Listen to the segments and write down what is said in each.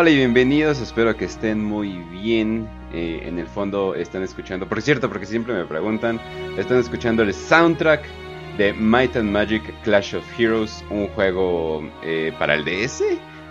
Hola y bienvenidos, espero que estén muy bien. Eh, en el fondo están escuchando, por cierto, porque siempre me preguntan, están escuchando el soundtrack de Might and Magic Clash of Heroes, un juego eh, para el DS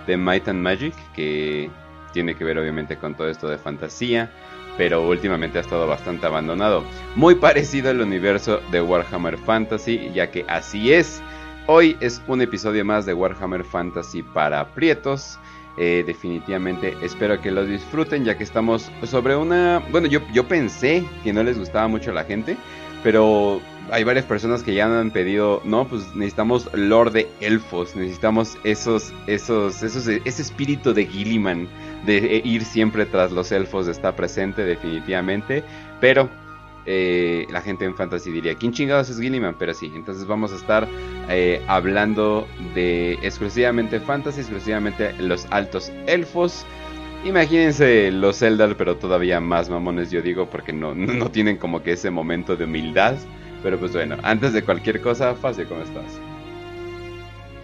de Might and Magic que tiene que ver obviamente con todo esto de fantasía, pero últimamente ha estado bastante abandonado. Muy parecido al universo de Warhammer Fantasy, ya que así es. Hoy es un episodio más de Warhammer Fantasy para Prietos. Eh, definitivamente espero que lo disfruten ya que estamos sobre una... Bueno, yo, yo pensé que no les gustaba mucho a la gente, pero hay varias personas que ya han pedido, no, pues necesitamos lore de elfos, necesitamos esos, esos, esos, ese espíritu de Gilliman, de ir siempre tras los elfos está presente definitivamente, pero eh, la gente en fantasy diría, ¿quién chingados es Gilliman? Pero sí, entonces vamos a estar eh, hablando de exclusivamente fantasy, exclusivamente los altos elfos. Imagínense los Eldar, pero todavía más mamones, yo digo, porque no, no tienen como que ese momento de humildad. Pero pues bueno, antes de cualquier cosa, Facio, ¿cómo estás?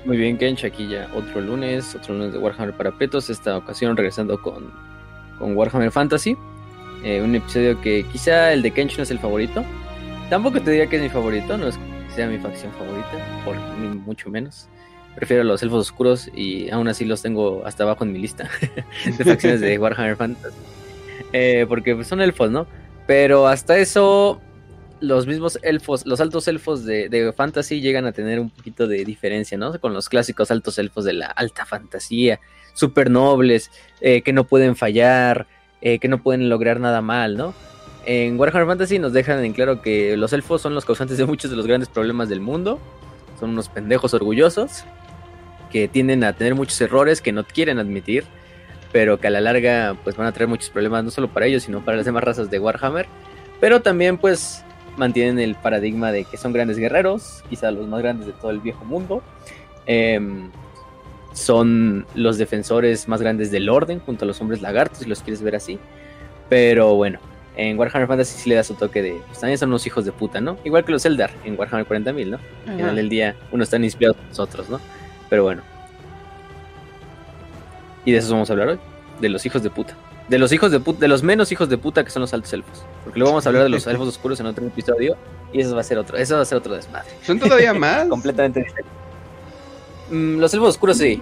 Muy bien, Kench, aquí ya otro lunes, otro lunes de Warhammer para Petos, esta ocasión regresando con, con Warhammer Fantasy. Eh, un episodio que quizá el de Kench no es el favorito. Tampoco te diría que es mi favorito, no es que sea mi facción favorita, por ni mucho menos. Prefiero los elfos oscuros y aún así los tengo hasta abajo en mi lista de facciones de Warhammer Fantasy. Eh, porque son elfos, ¿no? Pero hasta eso, los mismos elfos, los altos elfos de, fantasy llegan a tener un poquito de diferencia, ¿no? Con los clásicos altos elfos de la alta fantasía, super nobles, eh, que no pueden fallar, eh, que no pueden lograr nada mal, ¿no? En Warhammer Fantasy nos dejan en claro que los elfos son los causantes de muchos de los grandes problemas del mundo, son unos pendejos orgullosos, que tienden a tener muchos errores que no quieren admitir, pero que a la larga pues van a traer muchos problemas no solo para ellos, sino para las demás razas de Warhammer, pero también pues mantienen el paradigma de que son grandes guerreros, quizá los más grandes de todo el viejo mundo. Em, son los defensores más grandes del orden, junto a los hombres lagartos, si los quieres ver así. Pero bueno, en Warhammer Fantasy sí le da su toque de. Pues también son unos hijos de puta, ¿no? Igual que los Eldar en Warhammer 40.000, ¿no? Al final del día, uno están inspirados por los otros, ¿no? Pero bueno. Y de eso vamos a hablar hoy. De los hijos de puta de los hijos de puta, de los menos hijos de puta que son los altos elfos. Porque luego vamos a hablar de los elfos oscuros en otro episodio y eso va a ser otro, eso va a ser otro desmadre. ¿Son todavía más? Completamente diferente. Mm, los elfos oscuros sí.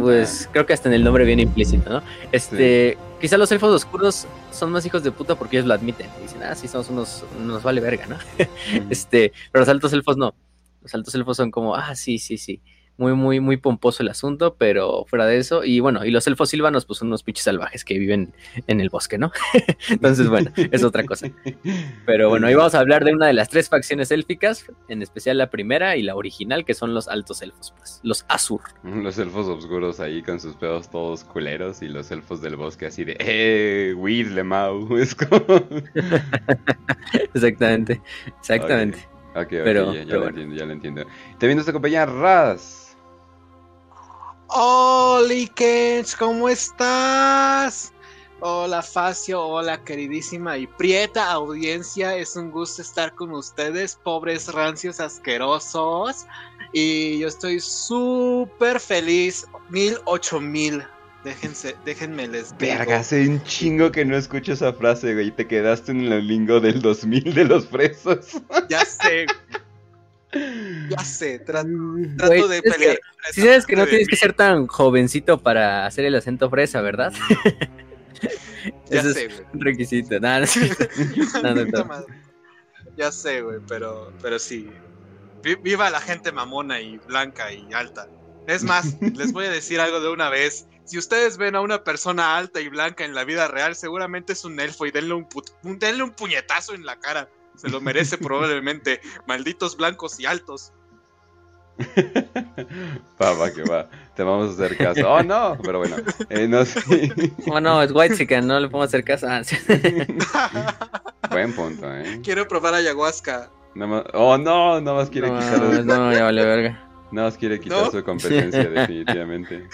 Pues ah. creo que hasta en el nombre viene implícito, ¿no? Este, quizá los elfos oscuros son más hijos de puta porque ellos lo admiten. Dicen, ah, sí, somos unos, nos vale verga, ¿no? este, pero los altos elfos no. Los altos elfos son como, ah, sí, sí, sí muy, muy, muy pomposo el asunto, pero fuera de eso, y bueno, y los elfos silvanos, pues son unos pinches salvajes que viven en el bosque, ¿no? Entonces, bueno, es otra cosa. Pero bueno, hoy vamos a hablar de una de las tres facciones élficas, en especial la primera y la original, que son los altos elfos, pues, los Azur. Los elfos oscuros ahí con sus pedos todos culeros, y los elfos del bosque así de, ¡eh, Weir, Lemau! Es como... exactamente, exactamente. Ok, pero, ya, lo entiendo, ya lo entiendo. También nos acompaña Raz. Hola, Kens, ¿cómo estás? Hola, Facio, hola, queridísima y prieta audiencia. Es un gusto estar con ustedes, pobres rancios asquerosos. Y yo estoy súper feliz. Mil, ocho mil. Déjense, déjenme les Verga, hace un chingo que no escucho esa frase, güey. Te quedaste en el lingo del 2000 de los presos. Ya sé, ya sé, trato, de pelear. Si sabes que no tienes que ser tan jovencito para hacer el acento fresa, ¿verdad? ya sé, es un requisito. ya sé, güey, pero, pero sí. Viva la gente mamona y blanca y alta. Es más, les voy a decir algo de una vez. Si ustedes ven a una persona alta y blanca en la vida real, seguramente es un elfo y denle un, denle un puñetazo en la cara. Se lo merece probablemente. Malditos blancos y altos. va, que va. Te vamos a hacer caso. Oh, no. Pero bueno. Eh, no, oh, no, es white chicken. No le podemos hacer caso. Ah, Buen punto, ¿eh? Quiero probar ayahuasca. oh, no. Nada más quiere no, No, ya vale verga. No os quiere quitar ¿No? su competencia, definitivamente.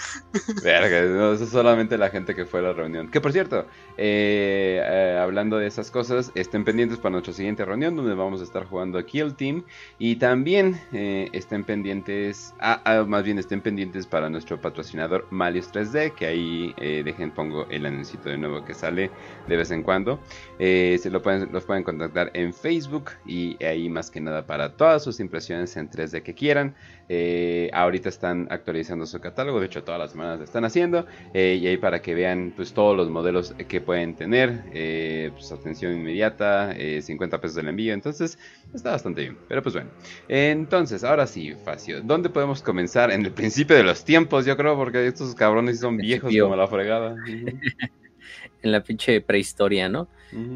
Verga, no, eso es solamente la gente que fue a la reunión. Que por cierto, eh, eh, hablando de esas cosas, estén pendientes para nuestra siguiente reunión donde vamos a estar jugando a Kill Team. Y también eh, estén pendientes, ah, ah, más bien estén pendientes para nuestro patrocinador Malius 3D, que ahí eh, dejen, pongo el anuncio de nuevo que sale de vez en cuando. Eh, se lo pueden, los pueden contactar en Facebook y ahí más que nada para todas sus impresiones en 3D que quieran. Eh, ahorita están actualizando su catálogo, de hecho todas las semanas lo están haciendo. eh, y ahí para que vean pues todos los modelos que pueden tener. eh, pues, atención inmediata, eh, 50 pesos del envío. Entonces está bastante bien. Pero pues bueno. Entonces, ahora sí, Facio. ¿Dónde podemos comenzar? En el principio de los tiempos, yo creo, porque estos cabrones son viejos como la fregada. En la pinche prehistoria, ¿no?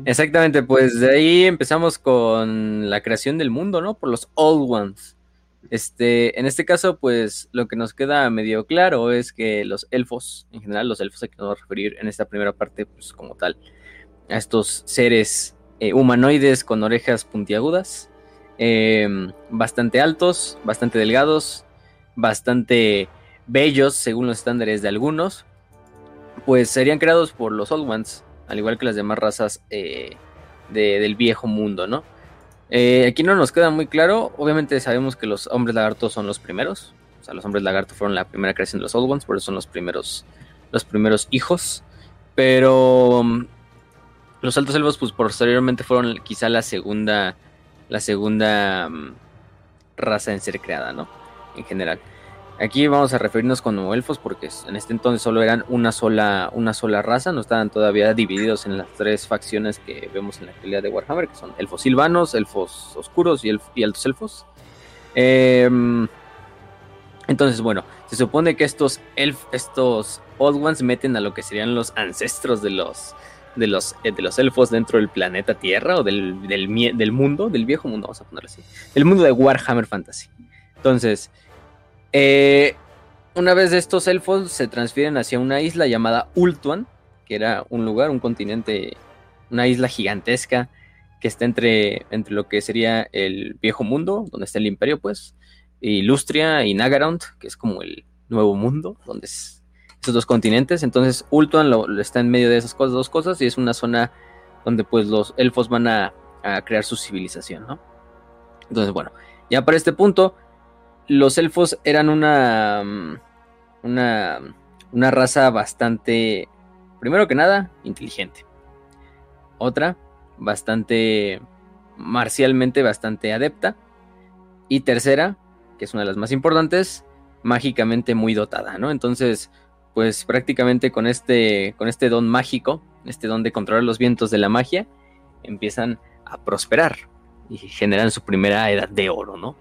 Exactamente, pues de ahí empezamos con la creación del mundo, ¿no? Por los Old Ones. Este, en este caso, pues lo que nos queda medio claro es que los elfos, en general, los elfos a que nos vamos a referir en esta primera parte, pues como tal, a estos seres eh, humanoides con orejas puntiagudas, eh, bastante altos, bastante delgados, bastante bellos según los estándares de algunos, pues serían creados por los Old Ones, al igual que las demás razas eh, de- del viejo mundo, ¿no? Eh, aquí no nos queda muy claro, obviamente sabemos que los hombres lagartos son los primeros, o sea, los hombres lagarto fueron la primera creación de los Old Ones, por eso son los primeros, los primeros hijos, pero mm, los altos elfos, pues posteriormente fueron quizá la segunda, la segunda mm, raza en ser creada, ¿no? En general. Aquí vamos a referirnos como elfos porque en este entonces solo eran una sola, una sola raza, no estaban todavía divididos en las tres facciones que vemos en la actualidad de Warhammer, que son elfos silvanos, elfos oscuros y, y altos elfos. Em, entonces, bueno, se supone que estos elf, estos Old Ones meten a lo que serían los ancestros de los de los, eh, de los elfos dentro del planeta Tierra o del, del, del mundo, del viejo mundo, vamos a ponerlo así, del mundo de Warhammer Fantasy. Entonces, eh, una vez estos elfos se transfieren hacia una isla llamada Ultuan, que era un lugar, un continente, una isla gigantesca que está entre, entre lo que sería el viejo mundo, donde está el imperio, pues, y Lustria y Nagarond, que es como el nuevo mundo, donde es esos dos continentes. Entonces, Ultuan lo, está en medio de esas dos cosas, y es una zona donde pues los elfos van a, a crear su civilización, ¿no? Entonces, bueno, ya para este punto, los elfos eran una, mm, una, una raza bastante, primero que nada, inteligente. Otra, bastante marcialmente, bastante adepta. Y tercera, que es una de las más importantes, mágicamente muy dotada, ¿no? Entonces, pues prácticamente con este, con este don mágico, este don de controlar los vientos de la magia, empiezan a prosperar y generan su primera edad de oro, ¿no?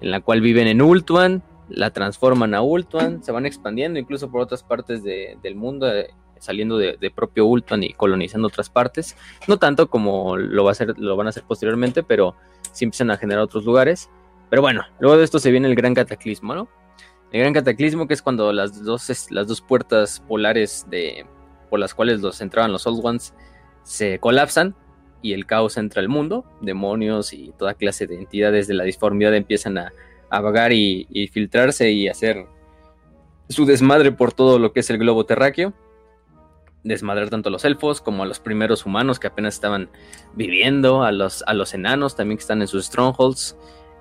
En la cual viven en Ultuan, la transforman a Ultuan, se van expandiendo incluso por otras partes de- del mundo, eh, saliendo de, de propio Ultuan y colonizando otras partes. No tanto como lo, va a hacer, lo van a hacer posteriormente, pero sí empiezan a generar otros lugares. Pero bueno, luego de esto se viene el gran cataclismo, ¿no? El gran cataclismo que es cuando las dos, las dos puertas polares de, por las cuales los entraban los Old Ones se colapsan y el caos entra al mundo, demonios y toda clase de entidades de la disformidad empiezan a, a vagar y, y filtrarse y hacer su desmadre por todo lo que es el globo terráqueo. Desmadrar tanto a los elfos como a los primeros humanos que apenas estaban viviendo, a los, a los enanos también que están en sus strongholds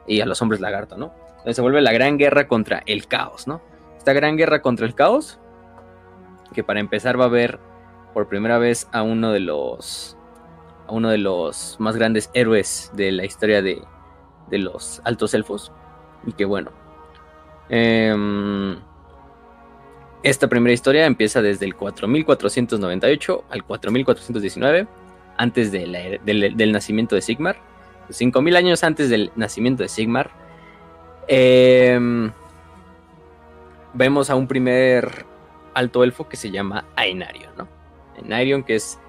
y a los hombres lagarto, ¿no? Entonces se vuelve la gran guerra contra el caos, ¿no? Esta gran guerra contra el caos, que para empezar va a haber por primera vez a uno de los uno de los más grandes héroes de la historia de, de los altos elfos. Y que bueno. em, esta primera historia empieza desde el 4498 al 4419, antes era- del, del nacimiento de Sigmar. 5000 años antes del nacimiento de Sigmar. Em, vemos a un primer alto elfo que se llama Aenarion, ¿no? Aenarion, que es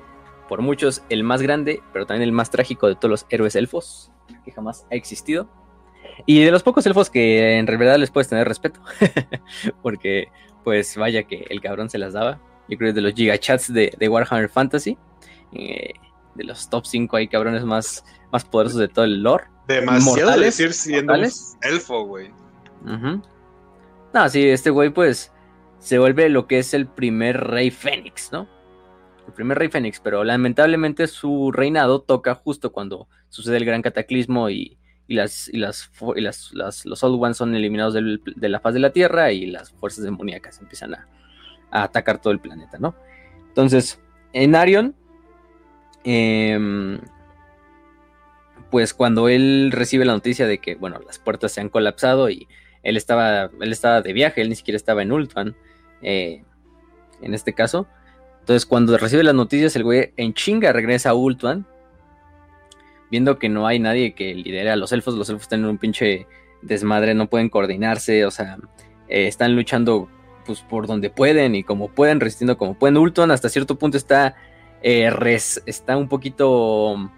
por muchos el más grande, pero también el más trágico de todos los héroes elfos que jamás ha existido. Y de los pocos elfos que en realidad les puedes tener respeto. Porque, pues vaya que el cabrón se las daba. Yo creo que es de los gigachats de, de Warhammer Fantasy. eh, de los top 5 hay cabrones más, más poderosos de todo el lore. Demasiado Mortales, decir siendo mortales. un elfo, güey. No, sí, este güey pues se vuelve lo que es el primer rey Fénix, ¿no? El primer rey Fénix, pero lamentablemente su reinado toca justo cuando sucede el gran cataclismo y, las, y, las, y las, los Old Ones son eliminados de la faz de la Tierra y las fuerzas demoníacas empiezan a, a atacar todo el planeta, ¿no? Entonces, en Arion, em, pues cuando él recibe la noticia de que, bueno, las puertas se han colapsado y él estaba, él estaba de viaje, él ni siquiera estaba en Ultron, eh, en este caso. Entonces, cuando recibe las noticias, el güey en chinga regresa a Ultron, viendo que no hay nadie que lidere a los elfos. Los elfos tienen un pinche desmadre, no pueden coordinarse, o sea, eh, están luchando pues por donde pueden y como pueden, resistiendo como pueden. Ultron hasta cierto punto está, eh, está un poquito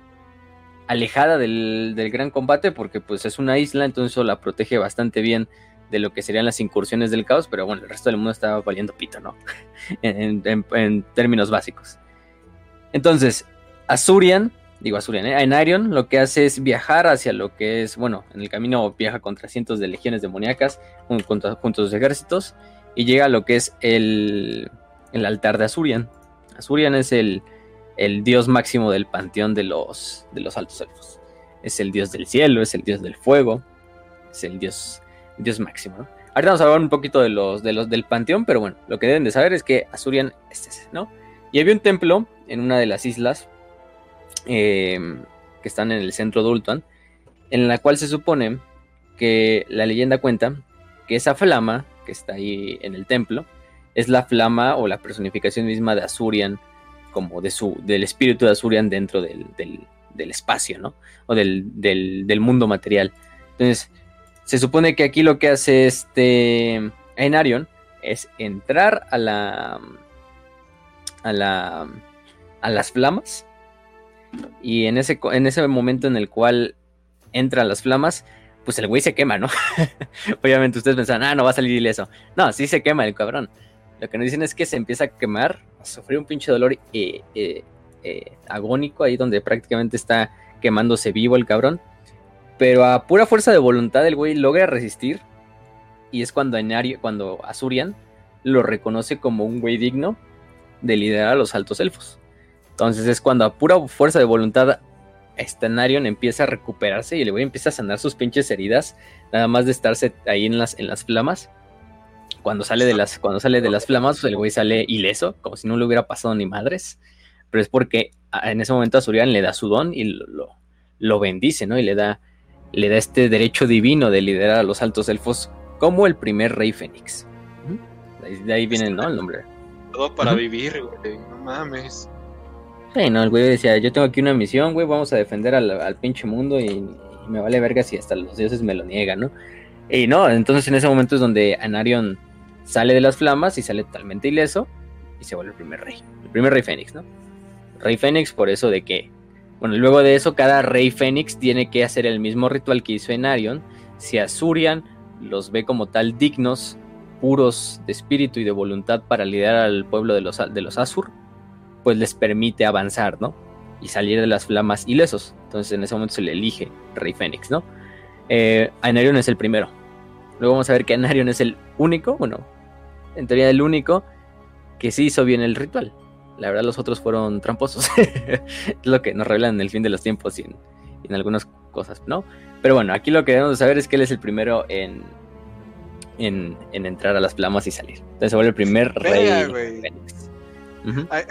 alejada del, gran combate porque pues es una isla, entonces eso la protege bastante bien de lo que serían las incursiones del caos, pero bueno, el resto del mundo estaba valiendo pito, ¿no? en, términos básicos. Entonces, Azurian, digo Azurian, ¿eh? en lo que hace es viajar hacia lo que es, bueno, en el camino viaja contra cientos de legiones demoníacas, junto, junto a sus ejércitos, y llega a lo que es el, el altar de Azurian. Azurian es el, el, dios máximo del panteón de los, de los altos elfos. Es el dios del cielo, es el dios del fuego, es el dios, dios máximo. ¿no? Ahorita vamos a hablar un poquito de los, de los del panteón, pero bueno, lo que deben de saber es que Azurian es ese, ¿no? Y había un templo en una de las islas eh, que están en el centro de Ultuan, en la cual se supone que la leyenda cuenta que esa flama que está ahí en el templo, es la flama o la personificación misma de Azurian, como de su, del espíritu de Azurian dentro del, espacio, ¿no? O del, mundo material. Entonces, se supone que aquí lo que hace este Ainarion es entrar a la. a la. a las flamas. Y en ese, en ese momento en el cual entran las flamas, pues el güey se quema, ¿no? Obviamente ustedes pensan, ah, no va a salir ileso. No, sí se quema el cabrón. Lo que nos dicen es que se empieza a quemar, a sufrir un pinche dolor eh, eh, eh, agónico, ahí donde prácticamente está quemándose vivo el cabrón. Pero a pura fuerza de voluntad el güey logra resistir. Y es cuando, cuando Azurian lo reconoce como un güey digno de liderar a los altos elfos. Entonces es cuando a pura fuerza de voluntad Stanarion empieza a recuperarse y el güey empieza a sanar sus pinches heridas, nada más de estarse ahí en las, en las flamas. Cuando sale de las, cuando sale de las flamas, pues el güey sale ileso, como si no le hubiera pasado ni madres. Pero es porque en ese momento a Surian le da su don y lo, lo, bendice, ¿no? Y le da, le da este derecho divino de liderar a los altos elfos como el primer rey fénix. De ahí, viene, ¿no? El nombre. Todo para vivir, güey. No mames no, el güey decía, yo tengo aquí una misión, güey, vamos a defender al, pinche mundo y, me vale verga si hasta los dioses me lo niegan, ¿no? Y no, entonces en ese momento es donde Anarion sale de las flamas y sale totalmente ileso y se vuelve el primer rey, el primer rey Fénix, ¿no? Rey Fénix por eso de que, bueno, luego de eso cada rey Fénix tiene que hacer el mismo ritual que hizo Enarion, si Azurian los ve como tal dignos, puros de espíritu y de voluntad para liderar al pueblo de los, de los Azur, pues les permite avanzar, ¿no? Y salir de las flamas ilesos. Entonces en ese momento se le elige Rey Fénix, ¿no? Eh, es el primero. Luego vamos a ver que Anarion es el único, bueno, en teoría el único que sí hizo bien el ritual. La verdad los otros fueron tramposos. es lo que nos revelan en el fin de los tiempos y en, algunas cosas, ¿no? Pero bueno, aquí lo que debemos saber es que él es el primero en, en, entrar a las flamas y salir. Entonces se vuelve el primer rey Fénix.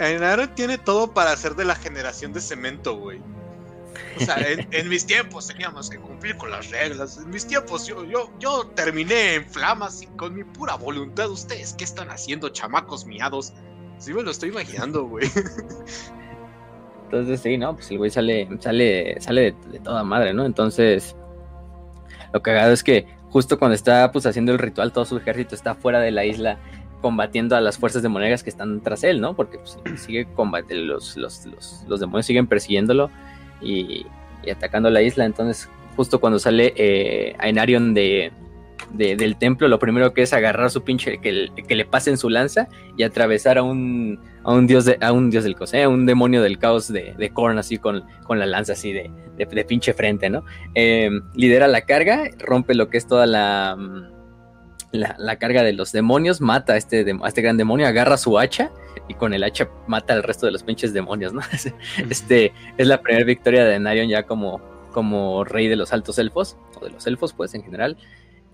Ainara tiene todo para ser de la generación de cemento, güey. O sea, en, mis tiempos teníamos que cumplir con las reglas. En mis tiempos yo, yo, yo terminé en flamas y con mi pura voluntad. ¿Ustedes qué están haciendo, chamacos miados? Sí me lo estoy imaginando, güey. Entonces sí, ¿no? Pues el güey sale, sale, sale de, toda madre, ¿no? Entonces, lo cagado es que justo cuando está pues haciendo el ritual, todo su ejército está fuera de la isla combatiendo a las fuerzas demoníacas que están tras él, ¿no? Porque pues, sigue combatiendo, los, los, los, demonios siguen persiguiéndolo y, atacando la isla. Entonces, justo cuando sale eh, Ainarion de, del templo, lo primero que es agarrar su pinche, que, le pasen su lanza y atravesar a un, a un dios de, a un dios del caos, ¿eh? a un demonio del caos de, de Korn, así con, con la lanza así de, de, pinche frente, ¿no? Eh, lidera la carga, rompe lo que es toda la la, carga de los demonios, mata a este, a este gran demonio, agarra su hacha y con el hacha mata al resto de los pinches demonios, ¿no? Este es la primera victoria de Narion ya como, como rey de los altos elfos, o de los elfos, pues en general.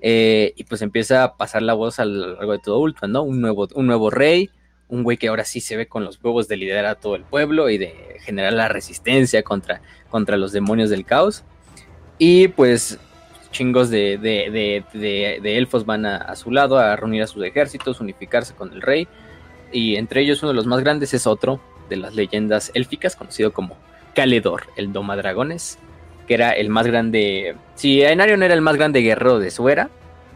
Eh, y pues empieza a pasar la voz a lo largo de todo Ultron, ¿no? Un nuevo, un nuevo rey, un güey que ahora sí se ve con los huevos de liderar a todo el pueblo y de generar la resistencia contra, contra los demonios del caos. Y pues chingos de, de, elfos van a, su lado a reunir a sus ejércitos, unificarse con el rey. Y entre ellos uno de los más grandes es otro de las leyendas élficas, conocido como Caledor, el Domadragones, que era el más grande. Si Enarion era el más grande guerrero de su era,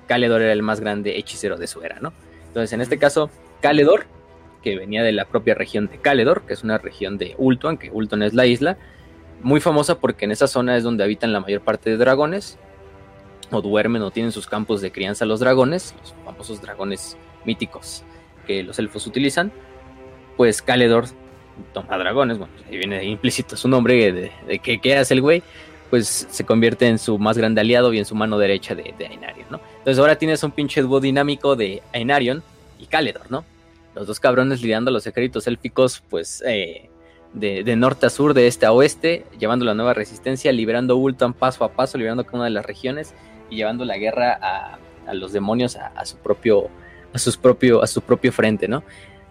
Caledor era el más grande hechicero de su era, ¿no? Entonces, en este caso, Caledor, que venía de la propia región de Caledor, que es una región de Ultuan, que Ultuan es la isla, muy famosa porque en esa zona es donde habitan la mayor parte de dragones, o duermen o tienen sus campos de crianza los dragones, los famosos dragones míticos que los elfos utilizan, pues Caledor toma dragones, bueno, ahí viene implícito su nombre de, que qué hace el güey, pues se convierte en su más grande aliado y en su mano derecha de, de Ainarion, ¿no? Entonces ahora tienes un pinche dúo dinámico de Ainarion y Caledor, ¿no? Los dos cabrones lidiando los ejércitos élficos, pues eh, de, norte a sur, de este a oeste, llevando la nueva resistencia, liberando Ultan paso a paso, liberando cada una de las regiones y llevando la guerra a, los demonios a, su propio, a sus propio, a su propio frente, ¿no?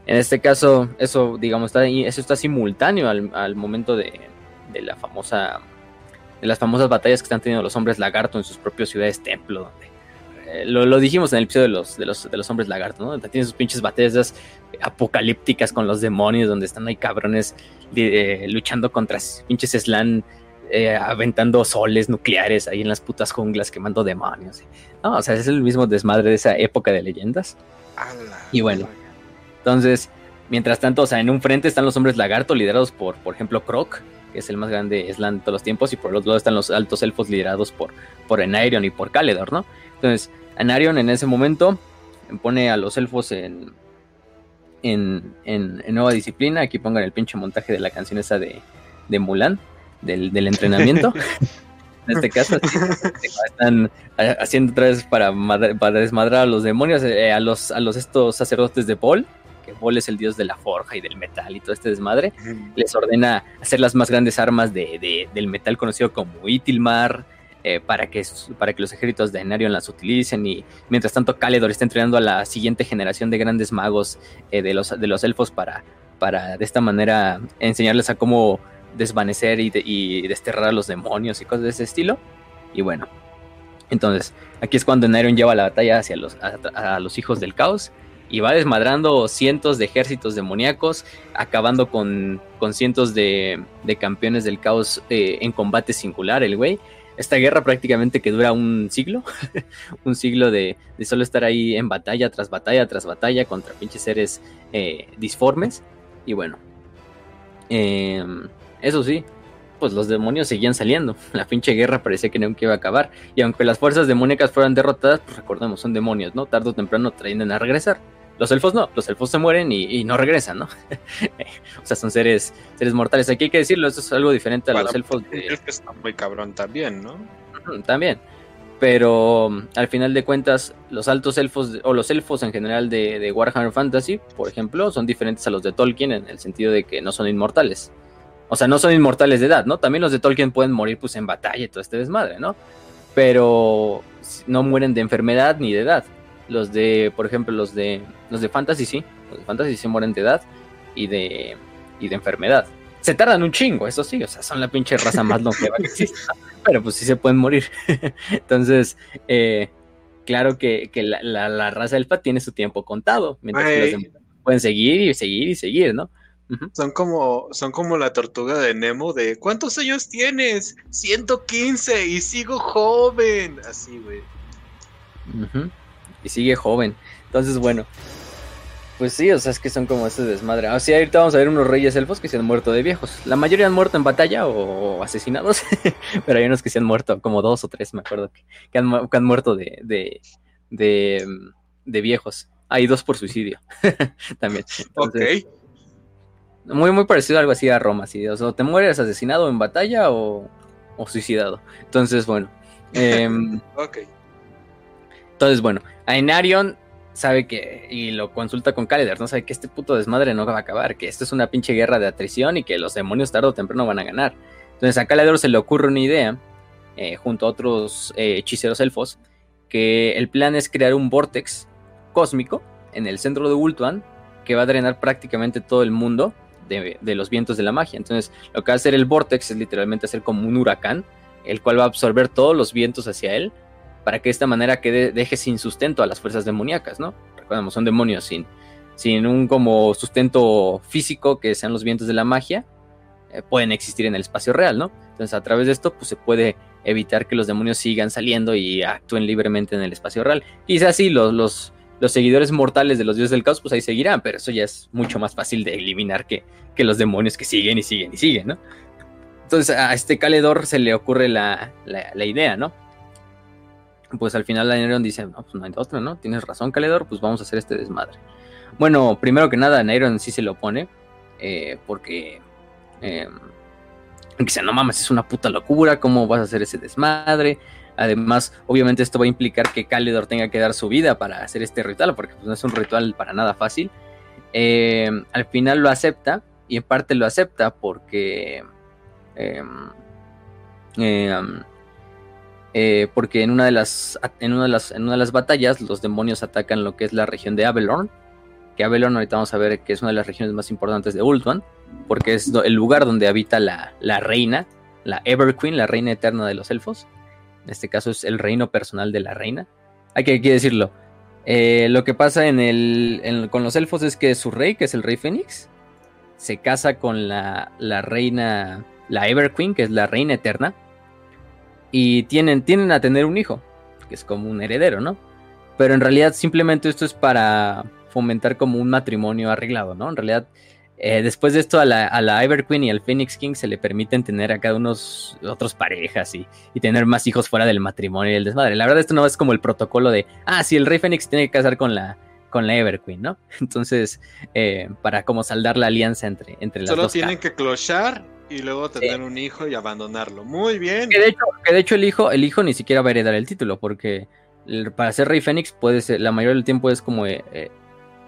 En este caso, eso, digamos, está, eso está simultáneo al, momento de, la famosa, las famosas batallas que están teniendo los hombres lagarto en sus propias ciudades templo, donde eh, lo, dijimos en el episodio de los, de los, de los hombres lagarto, ¿no? Tienen sus pinches batallas apocalípticas con los demonios, donde están ahí cabrones eh, luchando contra pinches slan eh, aventando soles nucleares ahí en las putas junglas quemando demonios. No, o sea, es el mismo desmadre de esa época de leyendas. Y bueno, entonces, mientras tanto, o sea, en un frente están los hombres lagarto liderados por, por ejemplo, Croc, es el más grande Slan de todos los tiempos, y por el otro lado están los altos elfos liderados por, por Enarion y por Caledor, ¿no? Entonces, Enarion en ese momento pone a los elfos en, en, en, nueva disciplina. Aquí pongan el pinche montaje de la canción esa de, de Mulan del, entrenamiento. en este caso, están haciendo otra vez para, para desmadrar a los demonios, eh, a los a los estos sacerdotes de Paul, que Paul es el dios de la forja y del metal y todo este desmadre, les ordena hacer las más grandes armas de, del metal conocido como Itilmar, eh, para, que, para que los ejércitos de Enarion las utilicen y mientras tanto Caledor está entrenando a la siguiente generación de grandes magos eh, de, los, de los elfos para, para de esta manera enseñarles a cómo desvanecer y, desterrar a los demonios y cosas de ese estilo. Y bueno, entonces aquí es cuando Nairon lleva la batalla hacia los, a, los hijos del caos y va desmadrando cientos de ejércitos demoníacos, acabando con, con cientos de, de, campeones del caos eh, en combate singular, el güey. Esta guerra prácticamente que dura un siglo, un siglo de, de, solo estar ahí en batalla tras batalla tras batalla contra pinches seres eh, disformes. Y bueno, eh, eso sí, pues los demonios seguían saliendo. La pinche guerra parecía que nunca iba a acabar. Y aunque las fuerzas demoníacas fueran derrotadas, pues recordemos, son demonios, ¿no? Tardo o temprano traen a regresar. Los elfos no, los elfos se mueren y, no regresan, ¿no? o sea, son seres, seres mortales. Aquí hay que decirlo, esto es algo diferente a los elfos. De... Es que está muy cabrón también, ¿no? También. Pero al final de cuentas, los altos elfos, o los elfos en general de, de Warhammer Fantasy, por ejemplo, son diferentes a los de Tolkien en el sentido de que no son inmortales. O sea, no son inmortales de edad, ¿no? También los de Tolkien pueden morir pues en batalla y todo este desmadre, ¿no? Pero no mueren de enfermedad ni de edad. Los de, por ejemplo, los de los de Fantasy sí, los de Fantasy sí mueren de edad y de y de enfermedad. Se tardan un chingo, eso sí, o sea, son la pinche raza más longeva que existe, pero pues sí se pueden morir. Entonces, eh, claro que, la, la, raza elfa tiene su tiempo contado, mientras que los pueden seguir y seguir y seguir, ¿no? Son como, son como la tortuga de Nemo de ¿cuántos años tienes? 115 y sigo joven. Así, güey. Y sigue joven. Entonces, bueno. Pues sí, o sea, es que son como este desmadre. O sea, ahorita vamos a ver unos reyes elfos que se han muerto de viejos. La mayoría han muerto en batalla o, asesinados. pero hay unos que se han muerto, como dos o tres, me acuerdo, que, han, muerto de, de, de, de, viejos. Hay dos por suicidio. También. ok muy, muy parecido a algo así a Roma, así, o sea, te mueres asesinado en batalla o, suicidado. Entonces, bueno. Em, ok. Entonces, bueno, Ainarion sabe que, y lo consulta con Kaleder, ¿no? Sabe que este puto desmadre no va a acabar, que esto es una pinche guerra de atrición y que los demonios tarde o temprano van a ganar. Entonces a Kaleder se le ocurre una idea, eh, junto a otros eh, hechiceros elfos, que el plan es crear un vortex cósmico en el centro de Ultuan que va a drenar prácticamente todo el mundo de, de, los vientos de la magia. Entonces, lo que va a hacer el vortex es literalmente hacer como un huracán, el cual va a absorber todos los vientos hacia él para que de esta manera quede, deje sin sustento a las fuerzas demoníacas, ¿no? Recordemos, son demonios sin, sin un como sustento físico que sean los vientos de la magia, eh, pueden existir en el espacio real, ¿no? Entonces a través de esto pues se puede evitar que los demonios sigan saliendo y actúen libremente en el espacio real. Quizás sí, los, los, los seguidores mortales de los dioses del caos pues ahí seguirán, pero eso ya es mucho más fácil de eliminar que, que los demonios que siguen y siguen y siguen, ¿no? Entonces a este Caledor se le ocurre la, la, la idea, ¿no? Pues al final Nairon dice, no, pues no hay otra, ¿no? Tienes razón, Caledor, pues vamos a hacer este desmadre. Bueno, primero que nada, Nairon sí se lo pone, eh, porque eh, dice, no mames, es una puta locura, ¿cómo vas a hacer ese desmadre? Además, obviamente esto va a implicar que Caledor tenga que dar su vida para hacer este ritual, porque pues, no es un ritual para nada fácil. Eh, al final lo acepta, y en parte lo acepta porque... Eh, porque en una, de las, en, una de las, en una de las batallas los demonios atacan lo que es la región de Avelorn, que Avelorn ahorita vamos a ver que es una de las regiones más importantes de Ultuan, porque es el lugar donde habita la, la reina, la Ever Queen, la reina eterna de los elfos. En este caso es el reino personal de la reina. Hay que, decirlo. Eh, lo que pasa con los elfos es que su rey, que es el rey Fénix, se casa con la, la reina, la Ever Queen, que es la reina eterna y tienen, tienen a tener un hijo, que es como un heredero, ¿no? Pero en realidad simplemente esto es para fomentar como un matrimonio arreglado, ¿no? En realidad, eh, después de esto a la, a la Iver Queen y al Phoenix King se le permiten tener a cada unos otros parejas y, y, tener más hijos fuera del matrimonio y el desmadre. La verdad esto no es como el protocolo de, ah, sí, el rey Phoenix tiene que casar con la, con la Ever Queen, ¿no? Entonces, eh, para como saldar la alianza entre, entre las Solo dos. Solo tienen que clochar y luego tener sí. un hijo y abandonarlo. Muy bien. Que de hecho, que de hecho el hijo, el hijo ni siquiera va a heredar el título, porque el, para ser rey Fénix puede ser, la mayoría del tiempo es como eh, eh,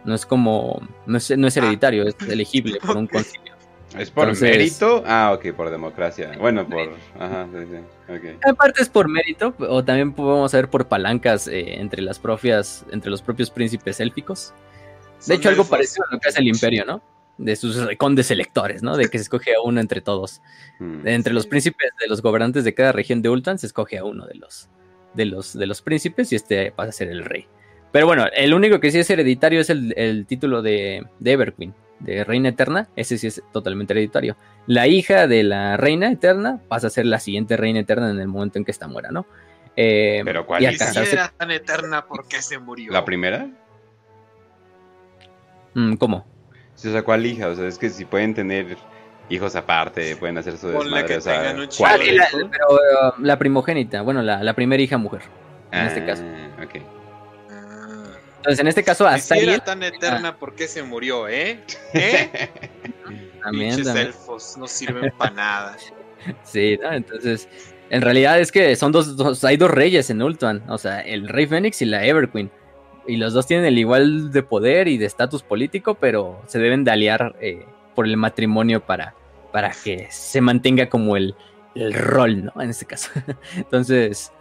no es como no es, no es hereditario, ah. es elegible por un concilio. ¿Es por Entonces, mérito? Ah, ok, por democracia. Bueno, por. Ajá, sí, sí. Okay. Aparte es por mérito, o también podemos ver por palancas eh, entre las propias, entre los propios príncipes élficos. De Son hecho, algo parecido a lo que hace el imperio, ¿no? De sus condes electores, ¿no? De que se escoge a uno entre todos. Mm, entre sí. los príncipes de los gobernantes de cada región de Ultan se escoge a uno de los, de los, de los príncipes y este pasa a ser el rey. Pero bueno, el único que sí es hereditario es el, el título de, de Everqueen, de Reina Eterna. Ese sí es totalmente hereditario. La hija de la Reina Eterna pasa a ser la siguiente Reina Eterna en el momento en que esta muera, ¿no? Eh, ¿Pero cuál y si era tan eterna porque se murió? ¿La primera? Mm, ¿Cómo? se sacó al hija, o sea, es que si pueden tener hijos aparte, pueden hacer su desmadre, o sea, ah, la, pero uh, la primogénita, bueno, la, la primera hija mujer, en ah, este caso. Okay. Entonces, en este caso, hasta si era tan eterna, ah. ¿por qué se murió, eh? ¿Eh? también, Pinches también. elfos no sirven para nada. Sí, ¿no? Entonces, en realidad es que son dos, dos, hay dos reyes en Ultuan, o sea, el rey Fénix y la Everqueen y los dos tienen el igual de poder y de estatus político, pero se deben de aliar eh, por el matrimonio para, para que se mantenga como el, el rol, ¿no? En este caso. Entonces,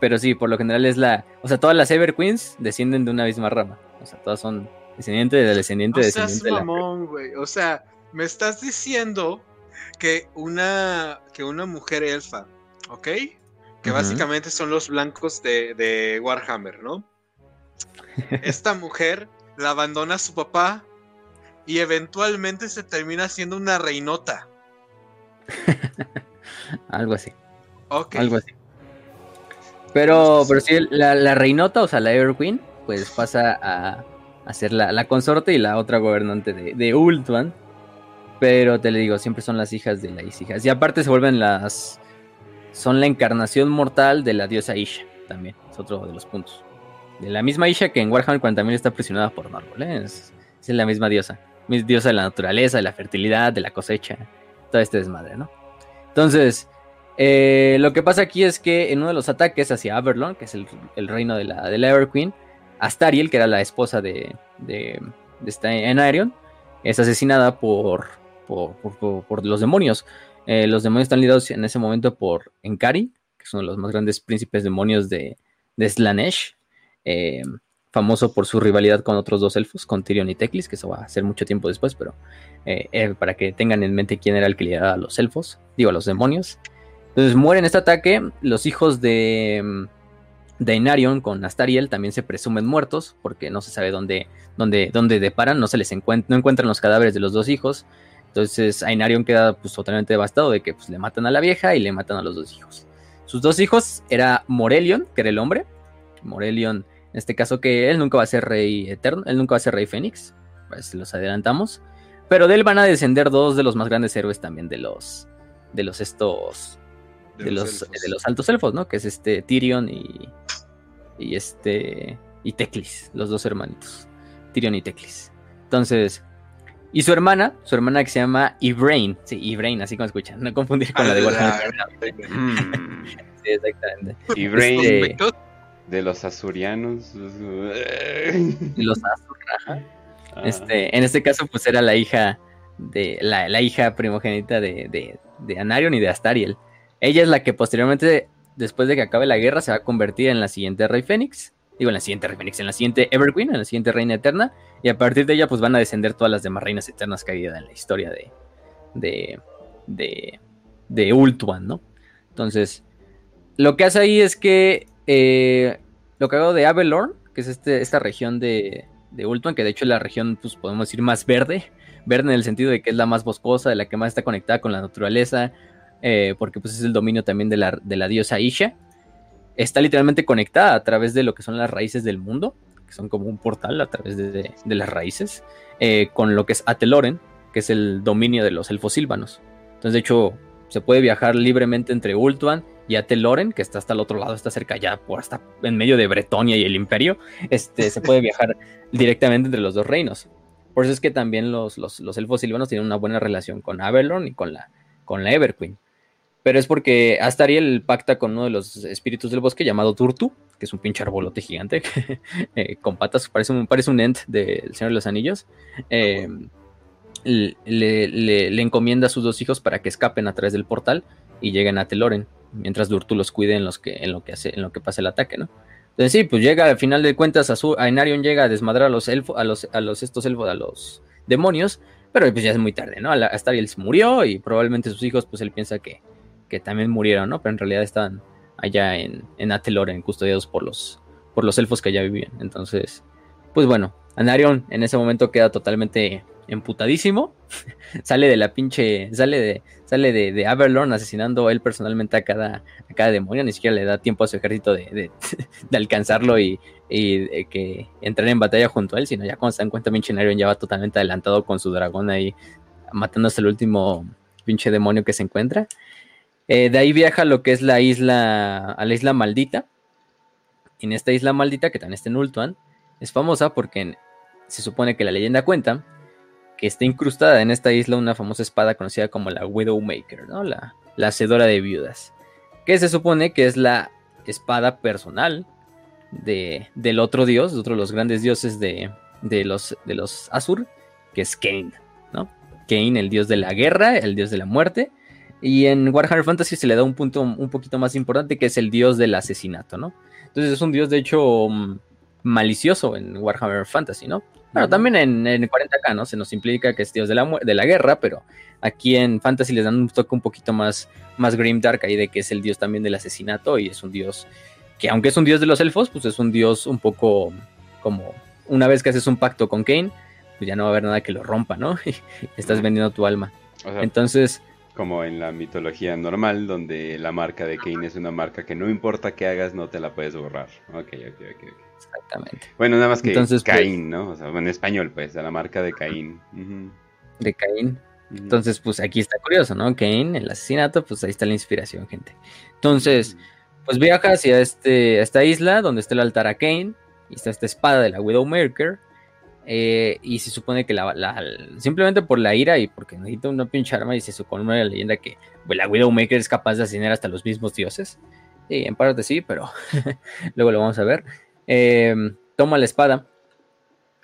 pero sí, por lo general es la, o sea, todas las Ever Queens descienden de una misma rama, o sea, todas son descendientes de descendiente o de sea, descendiente. mamón, güey. O sea, me estás diciendo que una que una mujer elfa, ¿ok? Que uh -huh. básicamente son los blancos de, de Warhammer, ¿no? Esta mujer la abandona a su papá y eventualmente se termina siendo una reinota. Algo así. Okay. Algo así. Pero, pero sí, la, la, reinota, o sea, la Ever Queen, pues pasa a, a ser la, la, consorte y la otra gobernante de, de Ultuan. Pero te le digo, siempre son las hijas de las hijas. Y aparte se vuelven las. Son la encarnación mortal de la diosa Isha, también. Es otro de los puntos de la misma Isha que en Warhammer 40.000 está aprisionada por Marvel. ¿eh? Es, es, la misma diosa. Diosa de la naturaleza, de la fertilidad, de la cosecha. Todo este desmadre, ¿no? Entonces, Eh, lo que pasa aquí es que en uno de los ataques hacia Averlon, que es el, reino de la, de la Ever Queen, Astariel, que era la esposa de, de, de esta Enarion, es asesinada por, por, los demonios. Eh, los demonios están liderados en ese momento por Enkari, que es uno de los más grandes príncipes demonios de, de Slanesh, eh, famoso por su rivalidad con otros dos elfos, con Tyrion y Teclis, que eso va a ser mucho tiempo después, pero eh, para que tengan en mente quién era el que lideraba a los elfos, digo a los demonios. Entonces mueren en este ataque, los hijos de Dainarion con Astariel también se presumen muertos porque no se sabe dónde, dónde, dónde deparan, no se les encuentra, no encuentran los cadáveres de los dos hijos. Entonces Ainarion queda pues, totalmente devastado de que pues, le matan a la vieja y le matan a los dos hijos. Sus dos hijos era Morelion, que era el hombre. Morelion, en este caso que él nunca va a ser rey eterno, él nunca va a ser rey fénix, pues los adelantamos. Pero de él van a descender dos de los más grandes héroes también de los, de los estos, de, los, de los altos elfos, ¿no? Que es este Tyrion y, y este y Teclis, los dos hermanitos, Tyrion y Teclis. Entonces, y su hermana, su hermana que se llama Ibrain, sí, Ibrain, así como escuchan, no confundir con la de Warhammer. Mm. sí, exactamente. Ibrain Este, de los azurianos. los Azur, Ah. Este, en este caso, pues era la hija de la, la hija primogénita de, de, de Anarion y de Astariel. Ella es la que posteriormente, después de que acabe la guerra, se va a convertir en la siguiente Rey Fénix. Digo, en la siguiente Rey Fénix, en la siguiente Everqueen, en la siguiente Reina Eterna. Y a partir de ella, pues van a descender todas las demás reinas eternas habido en la historia de. de. de. de Ultuan, ¿no? Entonces, lo que hace ahí es que. Eh, lo que hago de Avelorn, que es este, esta región de, de que de hecho es la región, pues podemos decir, más verde. Verde en el sentido de que es la más boscosa, de la que más está conectada con la naturaleza, eh, porque pues es el dominio también de la, de la diosa Isha. Está literalmente conectada a través de lo que son las raíces del mundo, que son como un portal a través de, de- las raíces, eh, con lo que es Ateloren, que es el dominio de los elfos silvanos. Entonces, de hecho, se puede viajar libremente entre Ultuan y Ateloren, que está hasta el otro lado, está cerca ya, por hasta en medio de Bretonia y el Imperio. Este, se puede viajar directamente entre los dos reinos. Por eso es que también los, los, los elfos silvanos tienen una buena relación con Avelorn y con la, con la Everqueen. Pero es porque Astariel pacta con uno de los espíritus del bosque llamado Turtu, que es un pinche arbolote gigante eh, con patas, parece un, parece un ent del Señor de los Anillos. Eh, le, le- le encomienda a sus dos hijos para que escapen a través del portal y lleguen a Teloren, mientras Durtu los cuide en, los que, en, lo que hace, en lo que pasa el ataque, ¿no? Entonces sí, pues llega al final de cuentas a, su, a Enarion llega a desmadrar a los elfos, a los, a los estos elfos, a los demonios, pero pues ya es muy tarde, ¿no? La- Astariel murió y probablemente sus hijos, pues él piensa que, que también murieron, ¿no? Pero en realidad estaban allá en, en Ateloren, custodiados por los, por los elfos que allá vivían. Entonces, pues bueno, Anarion en ese momento queda totalmente emputadísimo. sale de la pinche. Sale de. Sale de, de Averlorn asesinando él personalmente a cada, demonio. Ni siquiera le da tiempo a su ejército de, alcanzarlo y, de que entrar en batalla junto a él. Sino ya cuando se dan cuenta, Anarion ya va totalmente adelantado con su dragón ahí. Matándose el último pinche demonio que se encuentra. Eh, de ahí viaja lo que es la isla. A la isla maldita. En esta isla maldita, que también está en Ultuan, es famosa porque se supone que la leyenda cuenta que está incrustada en esta isla una famosa espada conocida como la Widowmaker, ¿no? La, la hacedora de viudas. Que se supone que es la espada personal de, del otro dios, de otro de los grandes dioses de, de los, de los Asur, que es Kane, ¿no? Kane, el dios de la guerra, el dios de la muerte. Y en Warhammer Fantasy se le da un punto un poquito más importante, que es el dios del asesinato, ¿no? Entonces es un dios, de hecho, mm, malicioso en Warhammer Fantasy, ¿no? Bueno, también en, en 40k, ¿no? Se nos implica que es dios de la, de la guerra, pero aquí en Fantasy les dan un toque un poquito más, más grimdark ahí de que es el dios también del asesinato y es un dios que aunque es un dios de los elfos, pues es un dios un poco como una vez que haces un pacto con Kane, pues ya no va a haber nada que lo rompa, ¿no? Y estás vendiendo tu alma. O sea, Entonces, como en la mitología normal, donde la marca de Kane es una marca que no importa qué hagas, no te la puedes borrar. Ok, ok, ok. ok. exactamente, Bueno, nada más que Entonces, pues- Caín, ¿no? O sea, en español, pues, de la marca de Caín. De Caín. Entonces, pues aquí está curioso, ¿no? Kane, el asesinato, pues ahí está la inspiración, gente. Entonces, pues viaja hacia este, esta isla donde está el altar a Kane y está esta espada de la Widowmaker. Eh, y se supone que la, simplemente por la ira y porque necesita una pinche arma y se supone una leyenda que pues, la Widowmaker es capaz de asesinar hasta los mismos dioses. Y en parte sí, pero luego lo vamos a ver. Em, toma la espada.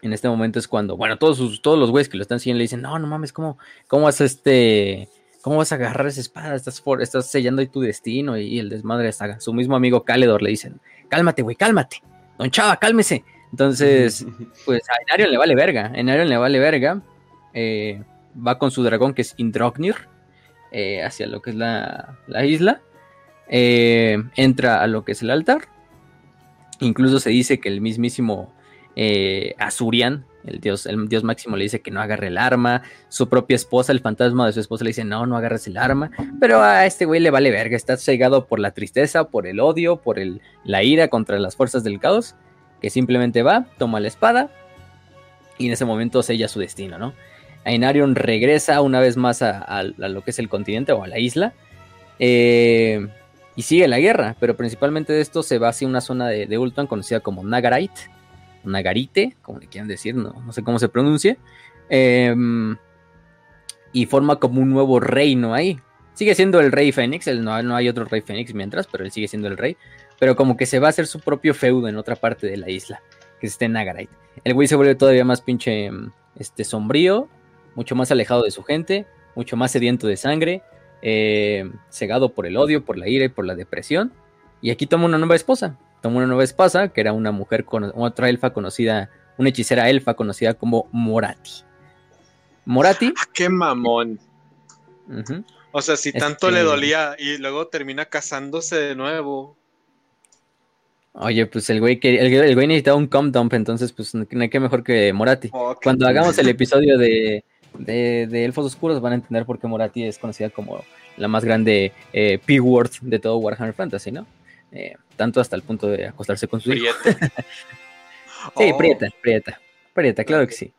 En este momento es cuando, bueno, todos, todos los güeyes que lo están siguiendo le dicen, no, no mames, ¿cómo, cómo vas este... ¿Cómo vas a agarrar esa espada? Estás, estás sellando ahí tu destino y, el desmadre está. Su mismo amigo Caledor le dicen, cálmate, güey, cálmate. Don Chava, cálmese. Entonces, pues a Enarion le vale verga. Enarion le vale verga. Eh, va con su dragón que es Indrognir eh, hacia lo que es la, la isla. Eh, entra a lo que es el altar. Incluso se dice que el mismísimo eh, Azurian, el dios, el dios máximo, le dice que no agarre el arma. Su propia esposa, el fantasma de su esposa, le dice: No, no agarres el arma. Pero a este güey le vale verga. Está cegado por la tristeza, por el odio, por el, la ira contra las fuerzas del caos. Que simplemente va, toma la espada y en ese momento sella su destino, ¿no? Ainarion regresa una vez más a, lo que es el continente o a la isla. Eh, y sigue la guerra, pero principalmente de esto se va hacia una zona de, de conocida como Nagarite, Nagarite, como le quieran decir, no, no sé cómo se pronuncia, em, y forma como un nuevo reino ahí. Sigue siendo el rey Fénix, no, no, hay otro rey Fénix mientras, pero él sigue siendo el rey, pero como que se va a hacer su propio feudo en otra parte de la isla, que está en Nagarite. El güey se vuelve todavía más pinche este, sombrío, mucho más alejado de su gente, mucho más sediento de sangre, eh, cegado por el odio, por la ira y por la depresión. Y aquí toma una nueva esposa. Toma una nueva esposa, que era una mujer, con otra elfa conocida, una hechicera elfa conocida como Morati. Morati. Ah, ¡Qué mamón! O sea, si tanto le este dolía y luego termina casándose de nuevo. Oye, pues el güey, que, el, güey necesitaba un com dump, entonces pues no hay que mejor que Morati. Oh, Cuando hagamos el episodio de, de, Elfos Oscuros van a entender por qué Morati es conocida como la más grande eh, P-word de todo Warhammer Fantasy, ¿no? Eh, tanto hasta el punto de acostarse con su hijo. sí, oh. prieta, prieta, prieta, claro que sí.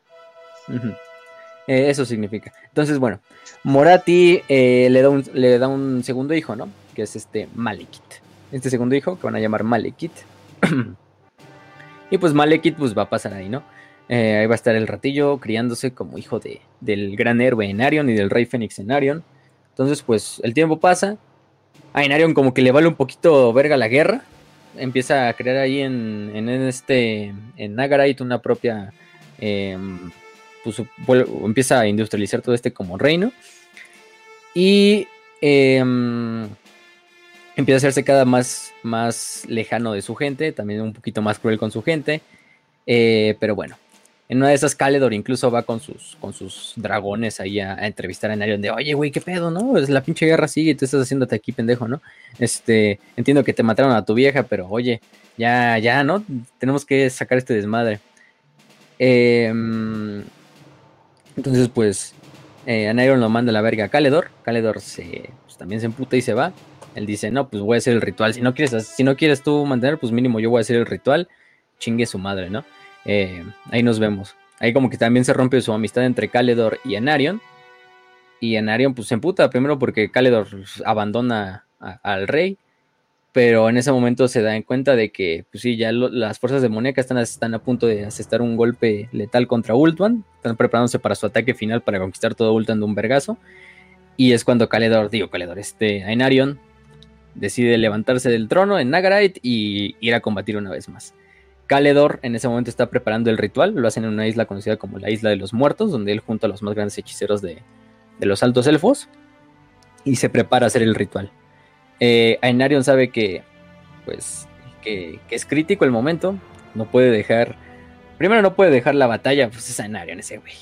Eh, eso significa. Entonces, bueno, Morati le, da un, le da un segundo hijo, ¿no? Que es este Malekith. Este segundo hijo que van a llamar Malekith. y pues Malekith pues va a pasar ahí, ¿no? Eh, ahí va a estar el ratillo criándose como hijo de, del gran héroe Enarion y del rey Fénix Enarion. Entonces, pues el tiempo pasa. A Enarion como que le vale un poquito verga la guerra. Empieza a crear ahí en, en este, en Nagarite una propia, em, pues empieza a industrializar todo este como reino. Y em, empieza a hacerse cada más, más lejano de su gente, también un poquito más cruel con su gente. Eh, pero bueno, en una de esas, Caledor incluso va con sus, con sus dragones ahí a, entrevistar a Narion de, oye, güey, ¿qué pedo, no? Es la pinche guerra sigue y tú estás haciéndote aquí, pendejo, ¿no? Este, entiendo que te mataron a tu vieja, pero oye, ya, ya, ¿no? Tenemos que sacar este desmadre. Em, entonces, pues, eh, lo manda a la verga a Caledor. Caledor se, pues, también se emputa y se va. Él dice, no, pues voy a hacer el ritual. Si no quieres, si no quieres tú mantener, pues mínimo yo voy a hacer el ritual. Chingue su madre, ¿no? Eh, ahí nos vemos. Ahí como que también se rompe su amistad entre Caledor y Anarion. Y Anarion pues se emputa primero porque Caledor abandona al rey. Pero en ese momento se da en cuenta de que, pues sí, ya las fuerzas demoníacas están, están a punto de asestar un golpe letal contra Ultuan. Están preparándose para su ataque final para conquistar todo Ultuan de un vergazo. Y es cuando Caledor, digo Caledor, este, Ainarion decide levantarse del trono en Nagarite y ir a combatir una vez más. Caledor en ese momento está preparando el ritual, lo hacen en una isla conocida como la Isla de los Muertos, donde él junta a los más grandes hechiceros de, los altos elfos y se prepara a hacer el ritual. Eh, Ainarion sabe que, pues, que, es crítico el momento, no puede dejar, primero no puede dejar la batalla, pues es Ainarion ese güey,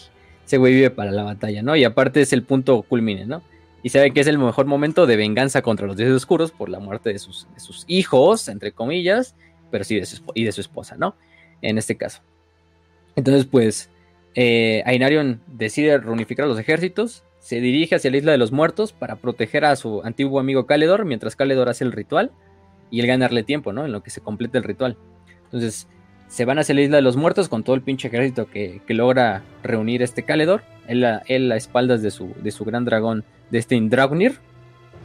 ese güey vive para la batalla, ¿no? Y aparte es el punto culmine, ¿no? Y sabe que es el mejor momento de venganza contra los dioses oscuros por la muerte de sus, de sus hijos, entre comillas, pero sí de su, y de su esposa, ¿no? En este caso. Entonces, pues, eh, Ainarion decide reunificar los ejércitos, se dirige hacia la isla de los muertos para proteger a su antiguo amigo Caledor, mientras Caledor hace el ritual y él ganarle tiempo, ¿no? En lo que se completa el ritual. Entonces, se van hacia la isla de los muertos con todo el pinche ejército que, logra reunir este Caledor, él él a espaldas de su, de su gran dragón, de este Indragnir,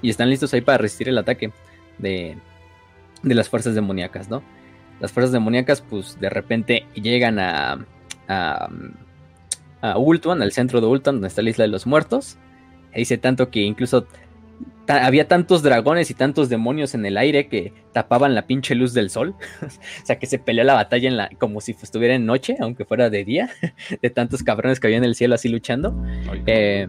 y están listos ahí para resistir el ataque de, de las fuerzas demoníacas, ¿no? las fuerzas demoníacas pues de repente llegan a, a, a Ultuan, al centro de Ultuan, donde está la isla de los muertos. E dice tanto que incluso había tantos dragones y tantos demonios en el aire que tapaban la pinche luz del sol. o sea, que se peleó la batalla en la, como si estuviera en noche, aunque fuera de día, de tantos cabrones que había en el cielo así luchando. Eh,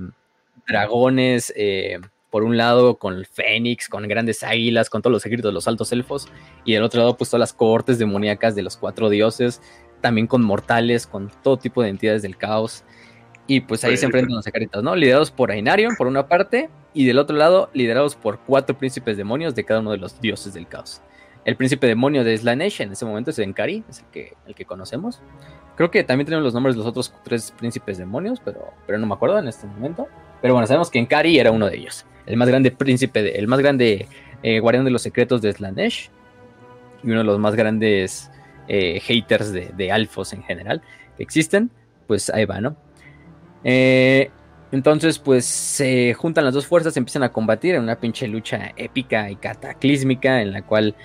dragones, eh, por un lado con el Fénix, con grandes águilas, con todos los ejércitos de los altos elfos, y del otro lado pues todas las cohortes demoníacas de los cuatro dioses, también con mortales, con todo tipo de entidades del caos. Y pues ahí se enfrentan los ejércitos, ¿no? Liderados por Ainarion, por una parte, y del otro lado, liderados por cuatro príncipes demonios de cada uno de los dioses del caos. El príncipe demonio de Slanesh en ese momento es Enkari, es el que, el que conocemos. Creo que también tenemos los nombres de los otros tres príncipes demonios, pero, pero no me acuerdo en este momento. Pero bueno, sabemos que Enkari era uno de ellos. El más grande príncipe, el más grande eh, guardián de los secretos de Slanesh. Y uno de los más grandes eh, haters de, Alfos en general que existen. Pues ahí va, ¿no? Eh, entonces, pues se juntan las dos fuerzas, empiezan a combatir en una pinche lucha épica y cataclísmica en la cual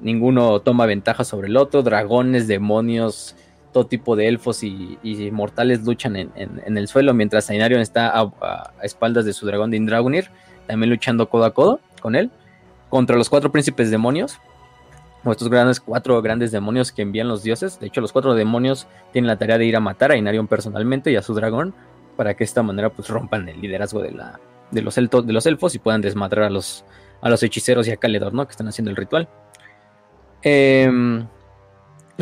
ninguno toma ventaja sobre el otro. Dragones, demonios, todo tipo de elfos y, mortales luchan en, el suelo mientras Ainarion está a, espaldas de su dragón de Indragunir, también luchando codo a codo con él contra los cuatro príncipes demonios o estos grandes cuatro grandes demonios que envían los dioses. De hecho, los cuatro demonios tienen la tarea de ir a matar a Inarion personalmente y a su dragón para que de esta manera pues rompan el liderazgo de, la, de, los, de los elfos y puedan desmadrar a los, a los hechiceros y a Caledor, ¿no? Que están haciendo el ritual. Em,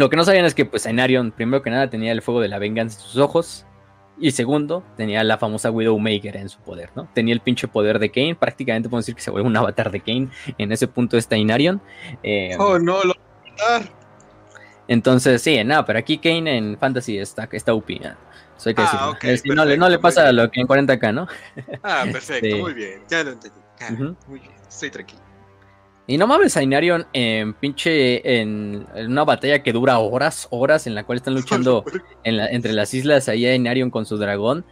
lo que no sabían es que pues Inarion, primero que nada, tenía el fuego de la venganza en sus ojos. Y segundo, tenía la famosa Widowmaker en su poder, ¿no? Tenía el pinche poder de Kane. Prácticamente podemos decir que se vuelve un avatar de Kane. En ese punto está Inarion. Eh, oh, no, lo Entonces, sí, nada, pero aquí Kane en Fantasy está, está UP. Eso hay que ah, no, le, no le pasa lo que en 40k, ¿no? Ah, perfecto, muy bien. Ya lo entendí. muy bien, estoy tranquilo. Y no mames a Inarion en pinche en, una batalla que dura horas, horas, en la cual están luchando entre las islas ahí a Inarion con su dragón.